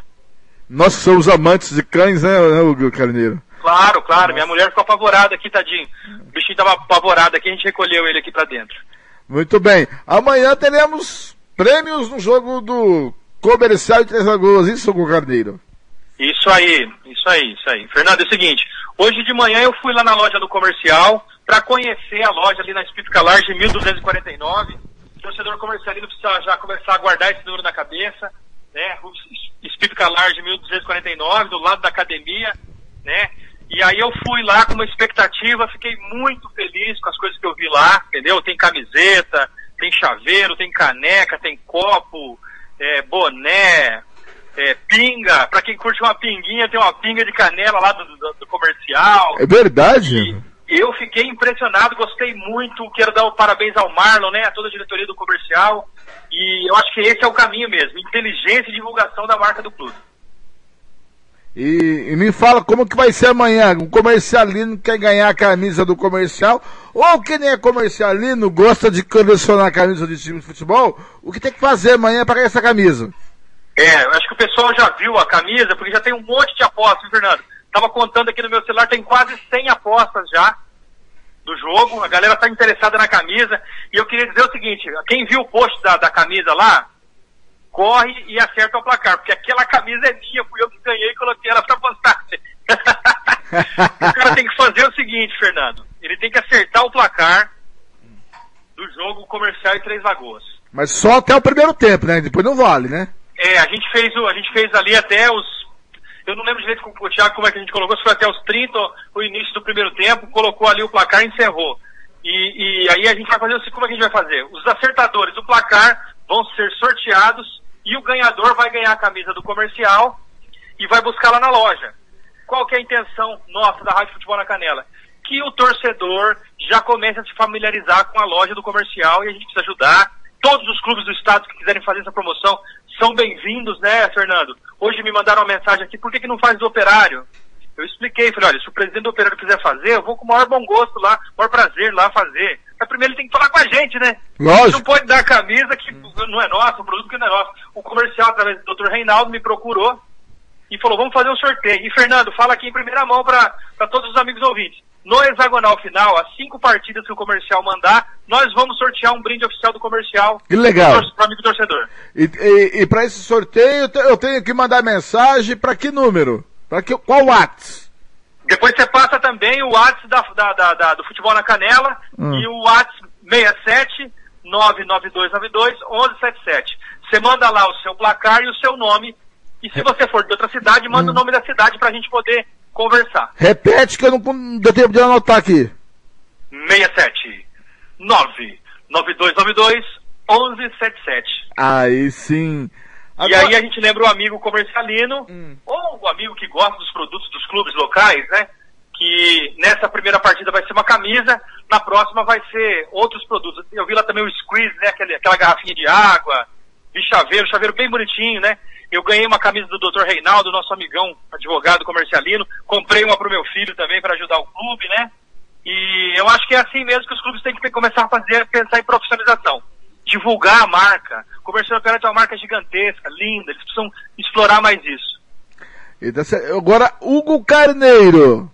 Nós somos amantes de cães, né, né, Hugo Carneiro? Claro, claro. Minha mulher ficou apavorada aqui, tadinho. O bichinho tava apavorado aqui, a gente recolheu ele aqui pra dentro. Muito bem. Amanhã teremos prêmios no jogo do Comercial de Três Lagoas. Isso, Hugo Carneiro? Isso aí, isso aí, isso aí. Fernando, é o seguinte, hoje de manhã eu fui lá na loja do comercial para conhecer a loja ali na Espírito Large 1249. O torcedor comercialino precisa já começar a guardar esse número na cabeça, né? Espírito Large 1249, do lado da academia, né? E aí eu fui lá com uma expectativa, fiquei muito feliz com as coisas que eu vi lá, entendeu? Tem camiseta, tem chaveiro, tem caneca, tem copo, é, boné, é, pinga, pra quem curte uma pinguinha, tem uma pinga de canela lá do, do- do comercial. É verdade? Eu fiquei impressionado, gostei muito, quero dar o parabéns ao Marlon, né, a toda a diretoria do comercial, e eu acho que esse é o caminho mesmo, inteligência e divulgação da marca do clube. E, e me fala como que vai ser amanhã. O comercialino quer ganhar a camisa do comercial, ou quem nem é comercialino gosta de colecionar a camisa de time de futebol, o que tem que fazer amanhã para ganhar essa camisa? É, eu acho que o pessoal já viu a camisa, porque já tem um monte de apostas, Fernando? Tava contando aqui no meu celular, tem quase 100 apostas já do jogo, a galera tá interessada na camisa, e eu queria dizer o seguinte, quem viu o post da, da camisa lá, corre e acerta o placar, porque aquela camisa é minha, fui eu que ganhei e coloquei ela pra postagem. o cara tem que fazer o seguinte, Fernando, ele tem que acertar o placar do jogo comercial em Três Lagoas. Mas só até o primeiro tempo, né? Depois não vale, né? É, a gente fez o, a gente fez ali até os. Eu não lembro direito com o Thiago como é que a gente colocou, se foi até os 30, o início do primeiro tempo, colocou ali o placar e encerrou. E, e aí a gente vai fazer seguinte, como é que a gente vai fazer? Os acertadores do placar vão ser sorteados e o ganhador vai ganhar a camisa do comercial e vai buscar lá na loja. Qual que é a intenção nossa da Rádio Futebol na Canela? Que o torcedor já comece a se familiarizar com a loja do comercial e a gente precisa ajudar. Todos os clubes do estado que quiserem fazer essa promoção são bem-vindos, né, Fernando? Hoje me mandaram uma mensagem aqui, por que, que não faz do operário? Eu expliquei, falei, olha, se o presidente do operário quiser fazer, eu vou com o maior bom gosto lá, maior prazer lá fazer. Mas primeiro ele tem que falar com a gente, né? Lógico. Não pode dar a camisa que não é nossa, um produto que não é nosso. O comercial, através do Dr. Reinaldo, me procurou e falou, vamos fazer um sorteio. E Fernando, fala aqui em primeira mão para todos os amigos ouvintes. No hexagonal final, as cinco partidas que o comercial mandar, nós vamos sortear um brinde oficial do comercial. Que legal. Para o amigo torcedor. E, e, e para esse sorteio eu te- eu tenho que mandar mensagem para que número? Para que qual WhatsApp? Depois você passa também o WhatsApp da, da- da- da- do Futebol na Canela Hum. e o WhatsApp 67 99292 1177. Você manda lá o seu placar e o seu nome. E se você for de outra cidade, manda o nome da cidade para a gente poder conversar. Repete que eu não, deu tempo de anotar aqui. 67 99292 1177. Aí sim. E aí a gente lembra o amigo comercialino, ou o amigo que gosta dos produtos dos clubes locais, né? E nessa primeira partida vai ser uma camisa, na próxima vai ser outros produtos. Eu vi lá também o squeeze, né? Aquela, aquela garrafinha de água, vi chaveiro, chaveiro bem bonitinho, né? Eu ganhei uma camisa do Dr. Reinaldo, nosso amigão, advogado comercialino. Comprei uma pro meu filho também para ajudar o clube, né? E eu acho que é assim mesmo que os clubes têm que começar a fazer, pensar em profissionalização. Divulgar a marca. O Comercial Operário é uma marca gigantesca, linda, eles precisam explorar mais isso. Agora, Hugo Carneiro.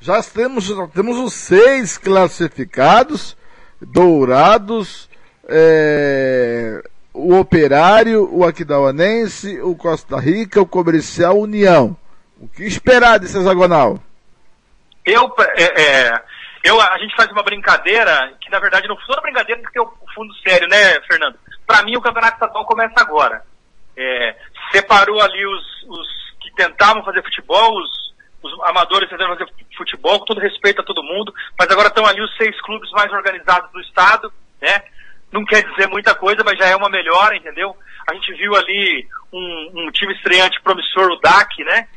Já temos, já temos os seis classificados, dourados, é, o Operário, o Aquidauanense, o Costa Rica, o Comercial União. O que esperar desse hexagonal? Eu, é, é, eu, a gente faz uma brincadeira, que na verdade não toda brincadeira tem que ter o fundo sério, né, Fernando? Para mim o campeonato estadual começa agora. É, separou ali os, os que tentavam fazer futebol, os, os amadores tentando fazer futebol, com todo respeito a todo mundo, mas agora estão ali os seis clubes mais organizados do estado, né? Não quer dizer muita coisa, mas já é uma melhora, entendeu? A gente viu ali um, um time estreante promissor, o DAC, né?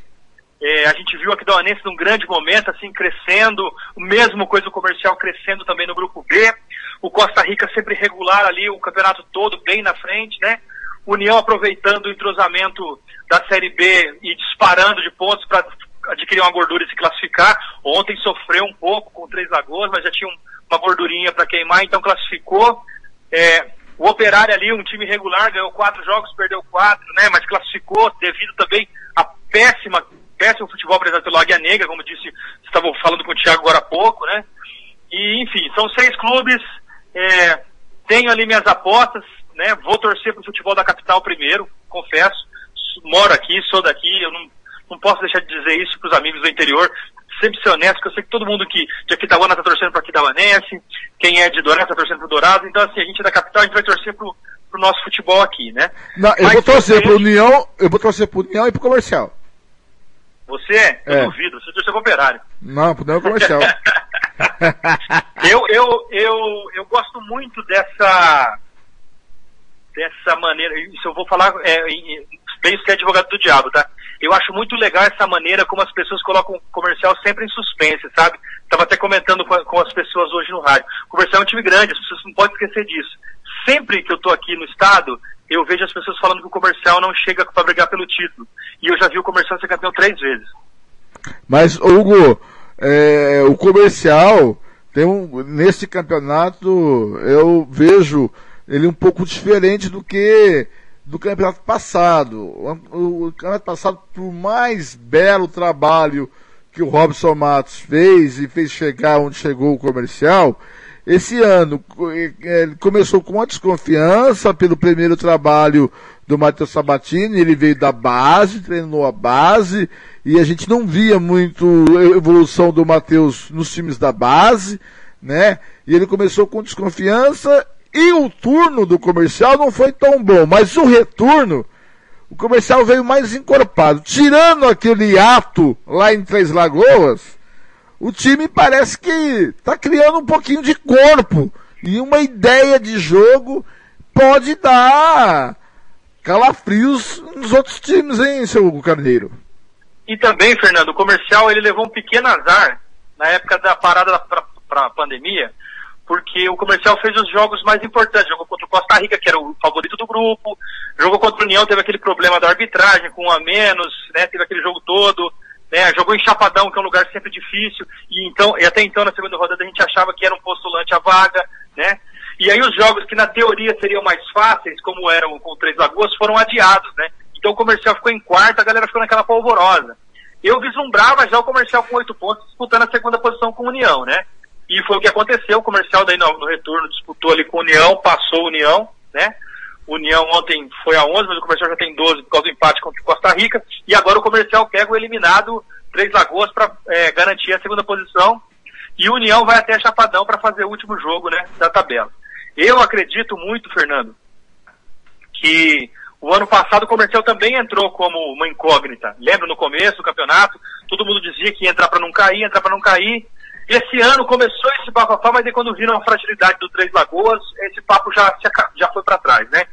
É, a gente viu aqui do Anense num grande momento, assim, crescendo, o mesmo coisa o comercial crescendo também no grupo B. O Costa Rica sempre regular ali, o campeonato todo bem na frente, né? União aproveitando o entrosamento da Série B e disparando de pontos para adquirir uma gordura e se classificar. Ontem sofreu um pouco com Três Lagoas, mas já tinha um- uma gordurinha para queimar, então classificou. É, o Operário ali, um time regular, ganhou quatro jogos, perdeu quatro, né? Mas classificou devido também à péssima, péssimo futebol apresentado pelo Águia Negra, como disse, estavam falando com o Thiago agora há pouco, né? E, enfim, são seis clubes, é, tenho ali minhas apostas, né? Vou torcer pro futebol da capital primeiro, confesso. Moro aqui, sou daqui, eu não, não posso deixar de dizer isso pros amigos do interior. Sempre ser honesto, porque eu sei que todo mundo que de Aquidauana tá torcendo pro Aquidauanense, quem é de Dourado tá torcendo pro Dourado, então assim, a gente é da capital, a gente vai torcer pro, pro nosso futebol aqui, né? Não, eu Mas vou torcer pro União, eu vou torcer pro União e pro Comercial. Você? Eu É. duvido, você torceu pro operário. Não, pro União e Comercial. eu, eu, eu, eu gosto muito dessa dessa maneira, isso eu vou falar é, em- em- bem isso que é advogado do diabo, tá? Eu acho muito legal essa maneira como as pessoas colocam o comercial sempre em suspense, sabe? Tava até comentando com, com as pessoas hoje no rádio. O comercial é um time grande, as pessoas não podem esquecer disso. Sempre que eu tô aqui no estado, eu vejo as pessoas falando que o comercial não chega para brigar pelo título. E eu já vi o comercial ser campeão três vezes. Mas, Hugo, é, o comercial tem um, nesse campeonato eu vejo ele um pouco diferente do que do campeonato passado. O, o campeonato passado, por mais belo trabalho que o Robson Matos fez e fez chegar onde chegou o comercial, esse ano eh, ele começou com uma desconfiança pelo primeiro trabalho do Matheus Sabatini, ele veio da base, treinou a base, e a gente não via muito evolução do Matheus nos times da base, né? E ele começou com desconfiança, e o turno do comercial não foi tão bom, mas o retorno, o comercial veio mais encorpado. Tirando aquele ato lá em Três Lagoas, o time parece que está criando um pouquinho de corpo. E uma ideia de jogo pode dar calafrios nos outros times, hein, seu Hugo Carneiro? E também, Fernando, o comercial ele levou um pequeno azar na época da parada para a pandemia, porque o comercial fez os jogos mais importantes. Jogou contra o Costa Rica, que era o favorito do grupo, jogou contra o União, teve aquele problema da arbitragem com um a menos, né? Teve aquele jogo todo, né? Jogou em Chapadão, que é um lugar sempre difícil, e então, e até então na segunda rodada a gente achava que era um postulante à vaga, né? E aí os jogos que na teoria seriam mais fáceis, como eram com o Três Lagoas, foram adiados, né? Então o comercial ficou em quarto, a galera ficou naquela polvorosa. Eu vislumbrava já o comercial com oito pontos, disputando a segunda posição com a União, né? E foi o que aconteceu, o comercial daí no, no retorno disputou ali com a União, passou a União, né? União ontem foi a 11, mas o comercial já tem 12 por causa do empate contra o Costa Rica. E agora o comercial pega o eliminado Três Lagoas para garantir a segunda posição. E o União vai até Chapadão para fazer o último jogo né, da tabela. Eu acredito muito, Fernando, que o ano passado o comercial também entrou como uma incógnita. Lembra no começo do campeonato? Todo mundo dizia que ia entrar para não cair, entrar para não cair. Esse ano começou esse bafafá, mas aí quando viram a fragilidade do Três Lagoas, esse papo já, já foi para trás, né?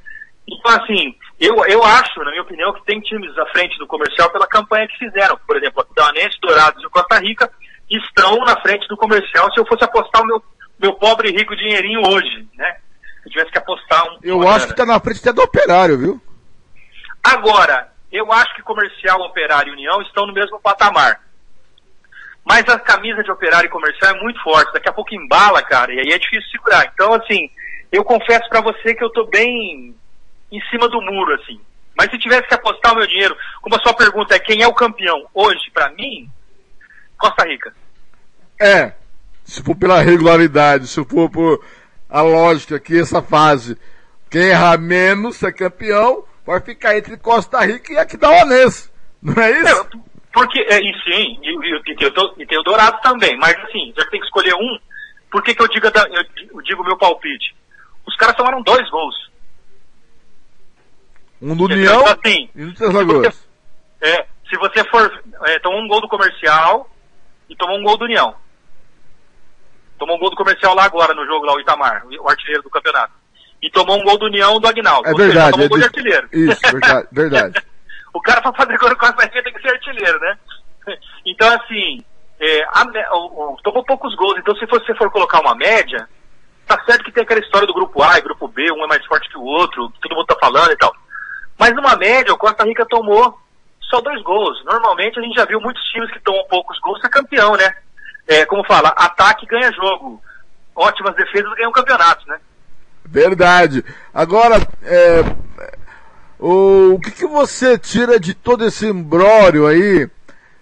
Então, assim, eu, eu acho, na minha opinião, que tem times à frente do comercial pela campanha que fizeram. Por exemplo, a Danense, Dourados e o Costa Rica estão na frente do comercial se eu fosse apostar o meu, meu pobre e rico dinheirinho hoje, né? Se eu tivesse que apostar um. Eu acho que tá na frente até do operário, viu? Agora, eu acho que comercial, operário e união estão no mesmo patamar. Mas a camisa de operário e comercial é muito forte. Daqui a pouco embala, cara, e aí é difícil segurar. Então, assim, eu confesso pra você que eu tô bem em cima do muro, assim. Mas se tivesse que apostar o meu dinheiro, como a sua pergunta é quem é o campeão hoje, pra mim, Costa Rica. É. Se for pela regularidade, se for por a lógica que essa fase, quem errar menos é campeão, vai ficar entre Costa Rica e Aquidauanense. Não é isso? Porque, é, e sim, e, e- tem o e tem o Dourado também, mas assim, já que tem que escolher um, por que, que eu, digo, eu, digo meu palpite? Os caras tomaram dois gols. Um do? União Então, assim, e do Três Lagoas. É, se você for. É, tomou um gol do comercial e tomou um gol do União. Tomou um gol do comercial lá agora no jogo lá, o Itamar, o artilheiro do campeonato. E tomou um gol do União do Agnaldo. É Ou seja, verdade. tomou um gol de é artilheiro. de- Isso, verdade, verdade. o cara pra fazer gol no Costa Rica tem que ser artilheiro, né? Então, assim, é, a o- o- tomou poucos gols. Então, se você for colocar uma média, tá certo que tem aquela história do grupo A e grupo B, um é mais forte que o outro, todo mundo tá falando e tal. Mas numa média, o Costa Rica tomou só dois gols. Normalmente a gente já viu muitos times que tomam poucos gols ser campeão, né? É, como fala, ataque ganha jogo. Ótimas defesas ganham campeonatos, né? Verdade. Agora, é, o, que, que você tira de todo esse imbróglio aí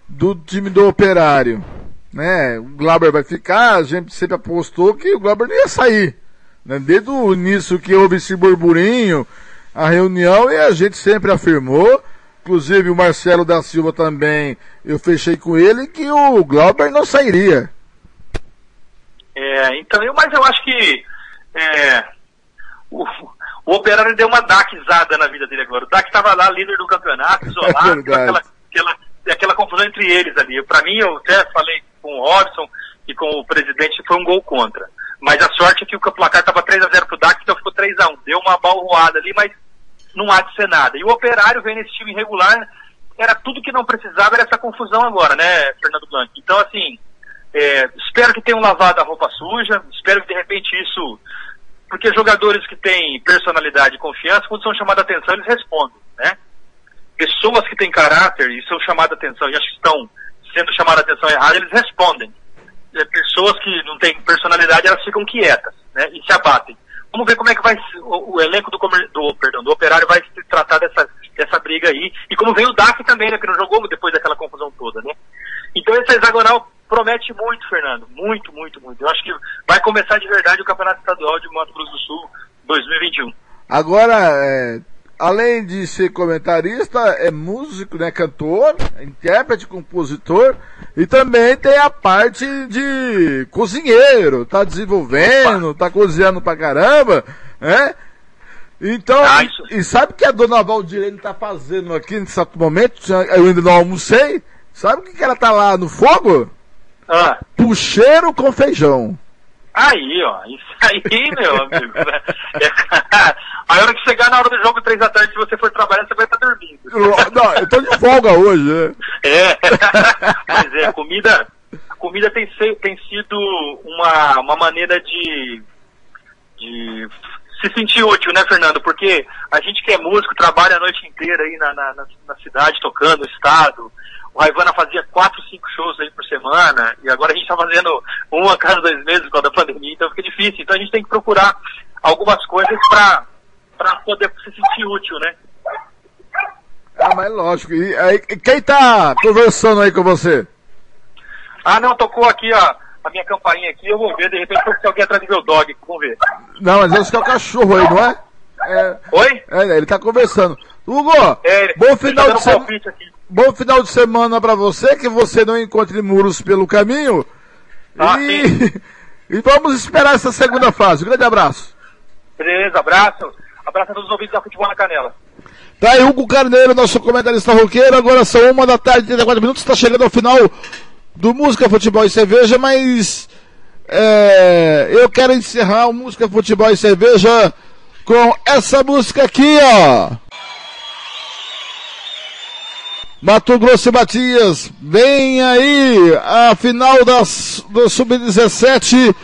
do time do Operário? Né? O Glauber vai ficar, a gente sempre apostou que o Glauber não ia sair. Né? Desde o início que houve esse burburinho, a reunião, e a gente sempre afirmou, inclusive o Marcelo da Silva também, eu fechei com ele, que o Glauber não sairia. É, então, eu, mas eu acho que é, o, o Operário deu uma daquizada na vida dele agora. O Dak estava lá, líder do campeonato, isolado, É aquela, aquela, aquela confusão entre eles ali. Para mim, eu até falei com o Robson e com o presidente, foi um gol contra. Mas a sorte é que o placar estava 3x0 pro Dak, então ficou 3x1. Deu uma balroada ali, mas não há de ser nada. E o Operário vem nesse time irregular, era tudo que não precisava, era essa confusão agora, né, Fernando Blanc? Então, assim, é, espero que tenham lavado a roupa suja, espero que de repente isso. Porque jogadores que têm personalidade e confiança, quando são chamados a atenção, eles respondem, né? Pessoas que têm caráter e são chamadas a atenção e acho que estão sendo chamadas a atenção errada, eles respondem. É, pessoas que não têm personalidade, elas ficam quietas, né? E se abatem. Vamos ver como é que vai o, o elenco do, do, perdão, do operário vai se tratar dessa, dessa briga aí. E como vem o DAC também, né? Que não jogou depois daquela confusão toda, né? Então esse hexagonal promete muito, Fernando. Muito, muito, muito. Eu acho que vai começar de verdade o Campeonato Estadual de Mato Grosso do Sul 2021. Agora, é, além de ser comentarista, é músico, né, cantor, intérprete, compositor e também tem a parte de cozinheiro, tá desenvolvendo, tá cozinhando pra caramba, né? Então, e, e sabe o que a dona Valdirene tá fazendo aqui nesse momento? Eu ainda não almocei. Sabe o que, que ela tá lá no fogo? Ah. Puxeiro com feijão. Aí, ó, isso aí, meu amigo. né? É, a hora que chegar na hora do jogo, três da tarde, se você for trabalhar, você vai estar dormindo. Não, eu tô de folga hoje, né? É. Mas é, comida, a comida tem, tem sido uma, uma maneira de, de se sentir útil, né, Fernando? Porque a gente que é músico, trabalha a noite inteira aí na, na, na- cidade, tocando, estado. O Raivana fazia quatro, cinco shows aí por semana, e agora a gente tá fazendo um a cada dois meses causa da pandemia, então fica difícil. Então a gente tem que procurar algumas coisas pra, pra poder se sentir útil, né? Ah, mas lógico. E aí, quem tá conversando aí com você? Ah, não, tocou aqui a, a minha campainha aqui, eu vou ver, de repente tem alguém atrás do meu dog, vamos ver. Não, mas esse que é o cachorro aí, não é? é Oi? É, ele tá conversando. Hugo, É, bom final tá de dando semana. Bom final de semana pra você, que você não encontre muros pelo caminho. Ah, e... e vamos esperar essa segunda fase. Um grande abraço. Beleza, abraço. Abraço a todos os ouvintes da Futebol na Canela. Tá aí, Hugo Carneiro, nosso comentarista roqueiro. Agora são uma da tarde, 34 minutos. Está chegando ao final do Música, Futebol e Cerveja, mas é, eu quero encerrar o Música, Futebol e Cerveja com essa música aqui, ó. Mato Grosso e Matias, vem aí a final das, do Sub-17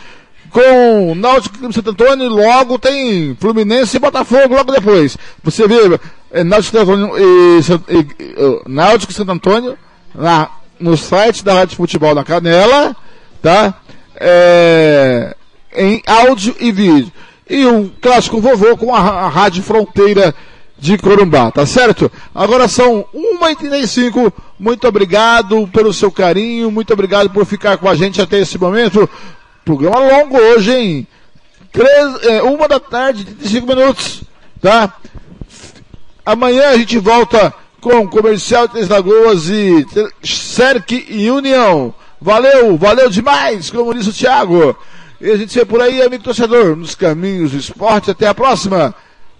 com Náutico e Santo Antônio logo tem Fluminense e Botafogo logo depois. Você vê é, Náutico, e e, San- e- e- Náutico e Santo Antônio na, no site da Rádio Futebol na Canela, tá? É, em áudio e vídeo. E um clássico vovô com a, a Rádio Fronteira de Corumbá, tá certo? Agora são 1h35. Muito obrigado pelo seu carinho, muito obrigado por ficar com a gente até esse momento. Programa longo hoje, hein? Três, é, uma da tarde, 35 minutos, tá? Amanhã a gente volta com Comercial Três Lagoas e Cerc e União. Valeu, valeu demais, como disse o Thiago. E a gente se vê por aí, amigo torcedor, nos caminhos do esporte. Até a próxima.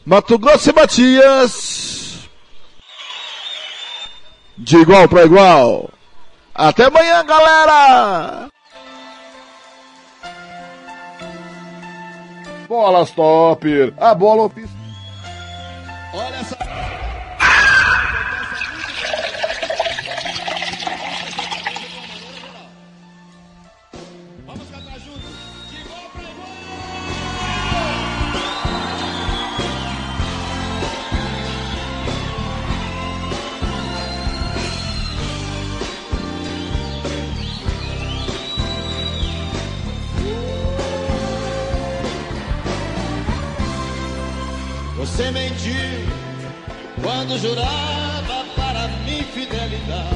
Mato Grosso e Matias. De igual para igual. Até amanhã, galera! Bolas Topper, a bola oficial. Olha essa. Você mentiu quando jurava para mim fidelidade.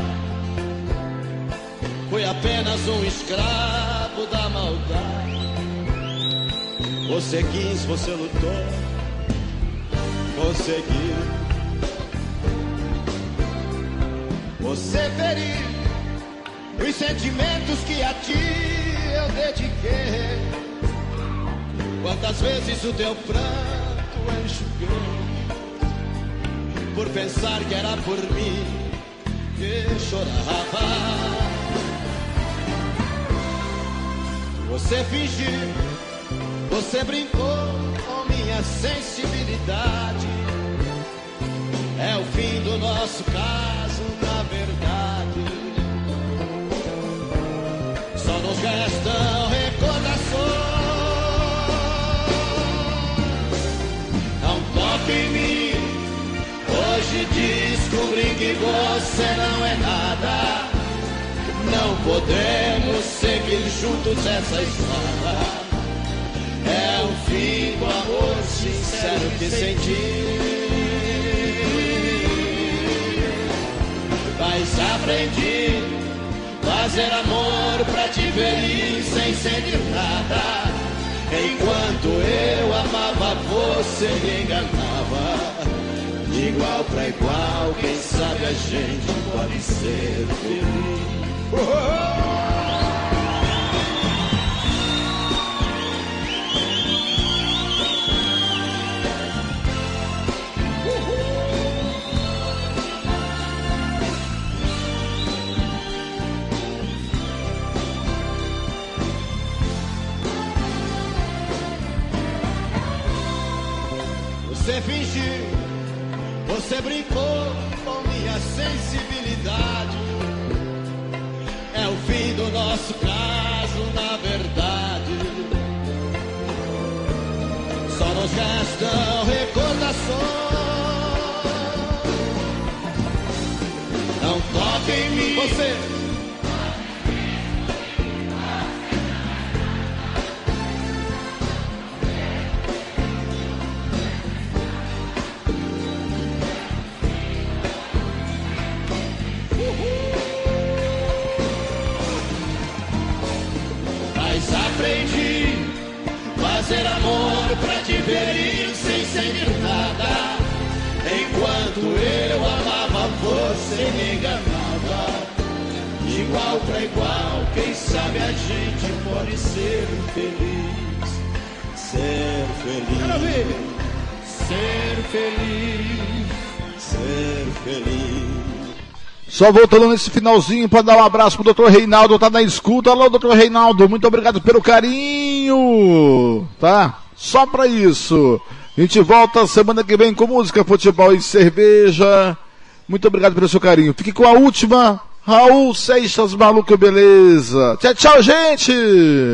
Foi apenas um escravo da maldade. Você quis, você lutou, conseguiu. Você feriu os sentimentos que a ti eu dediquei. Quantas vezes o teu pranto enxuguei por pensar que era por mim que chorava. Você fingiu, você brincou com minha sensibilidade. É o fim do nosso caso, na verdade. Só nos restam que você não é nada. Não podemos seguir juntos essa estrada. É o fim do amor sincero que senti. Mas aprendi fazer amor pra te ver sem sentir nada. Enquanto eu amava, você me enganava. De igual pra igual, quem sabe a gente pode ser feliz. Você fingiu, você brincou com minha sensibilidade. É o fim do nosso caso, na verdade. Só nos restam recordações. Não toque em mim, você. Amor pra te ver ir sem sentir nada. Enquanto eu amava, você me enganava. De igual pra igual, quem sabe a gente pode ser feliz. Ser feliz. Ser feliz. Ser feliz. Só voltando nesse finalzinho para dar um abraço pro Dr. Reinaldo, tá na escuta. Alô, Dr. Reinaldo, muito obrigado pelo carinho, tá? Só para isso. A gente volta semana que vem com música, futebol e cerveja. Muito obrigado pelo seu carinho. Fique com a última. Raul Seixas, maluco, beleza. Tchau, tchau, gente!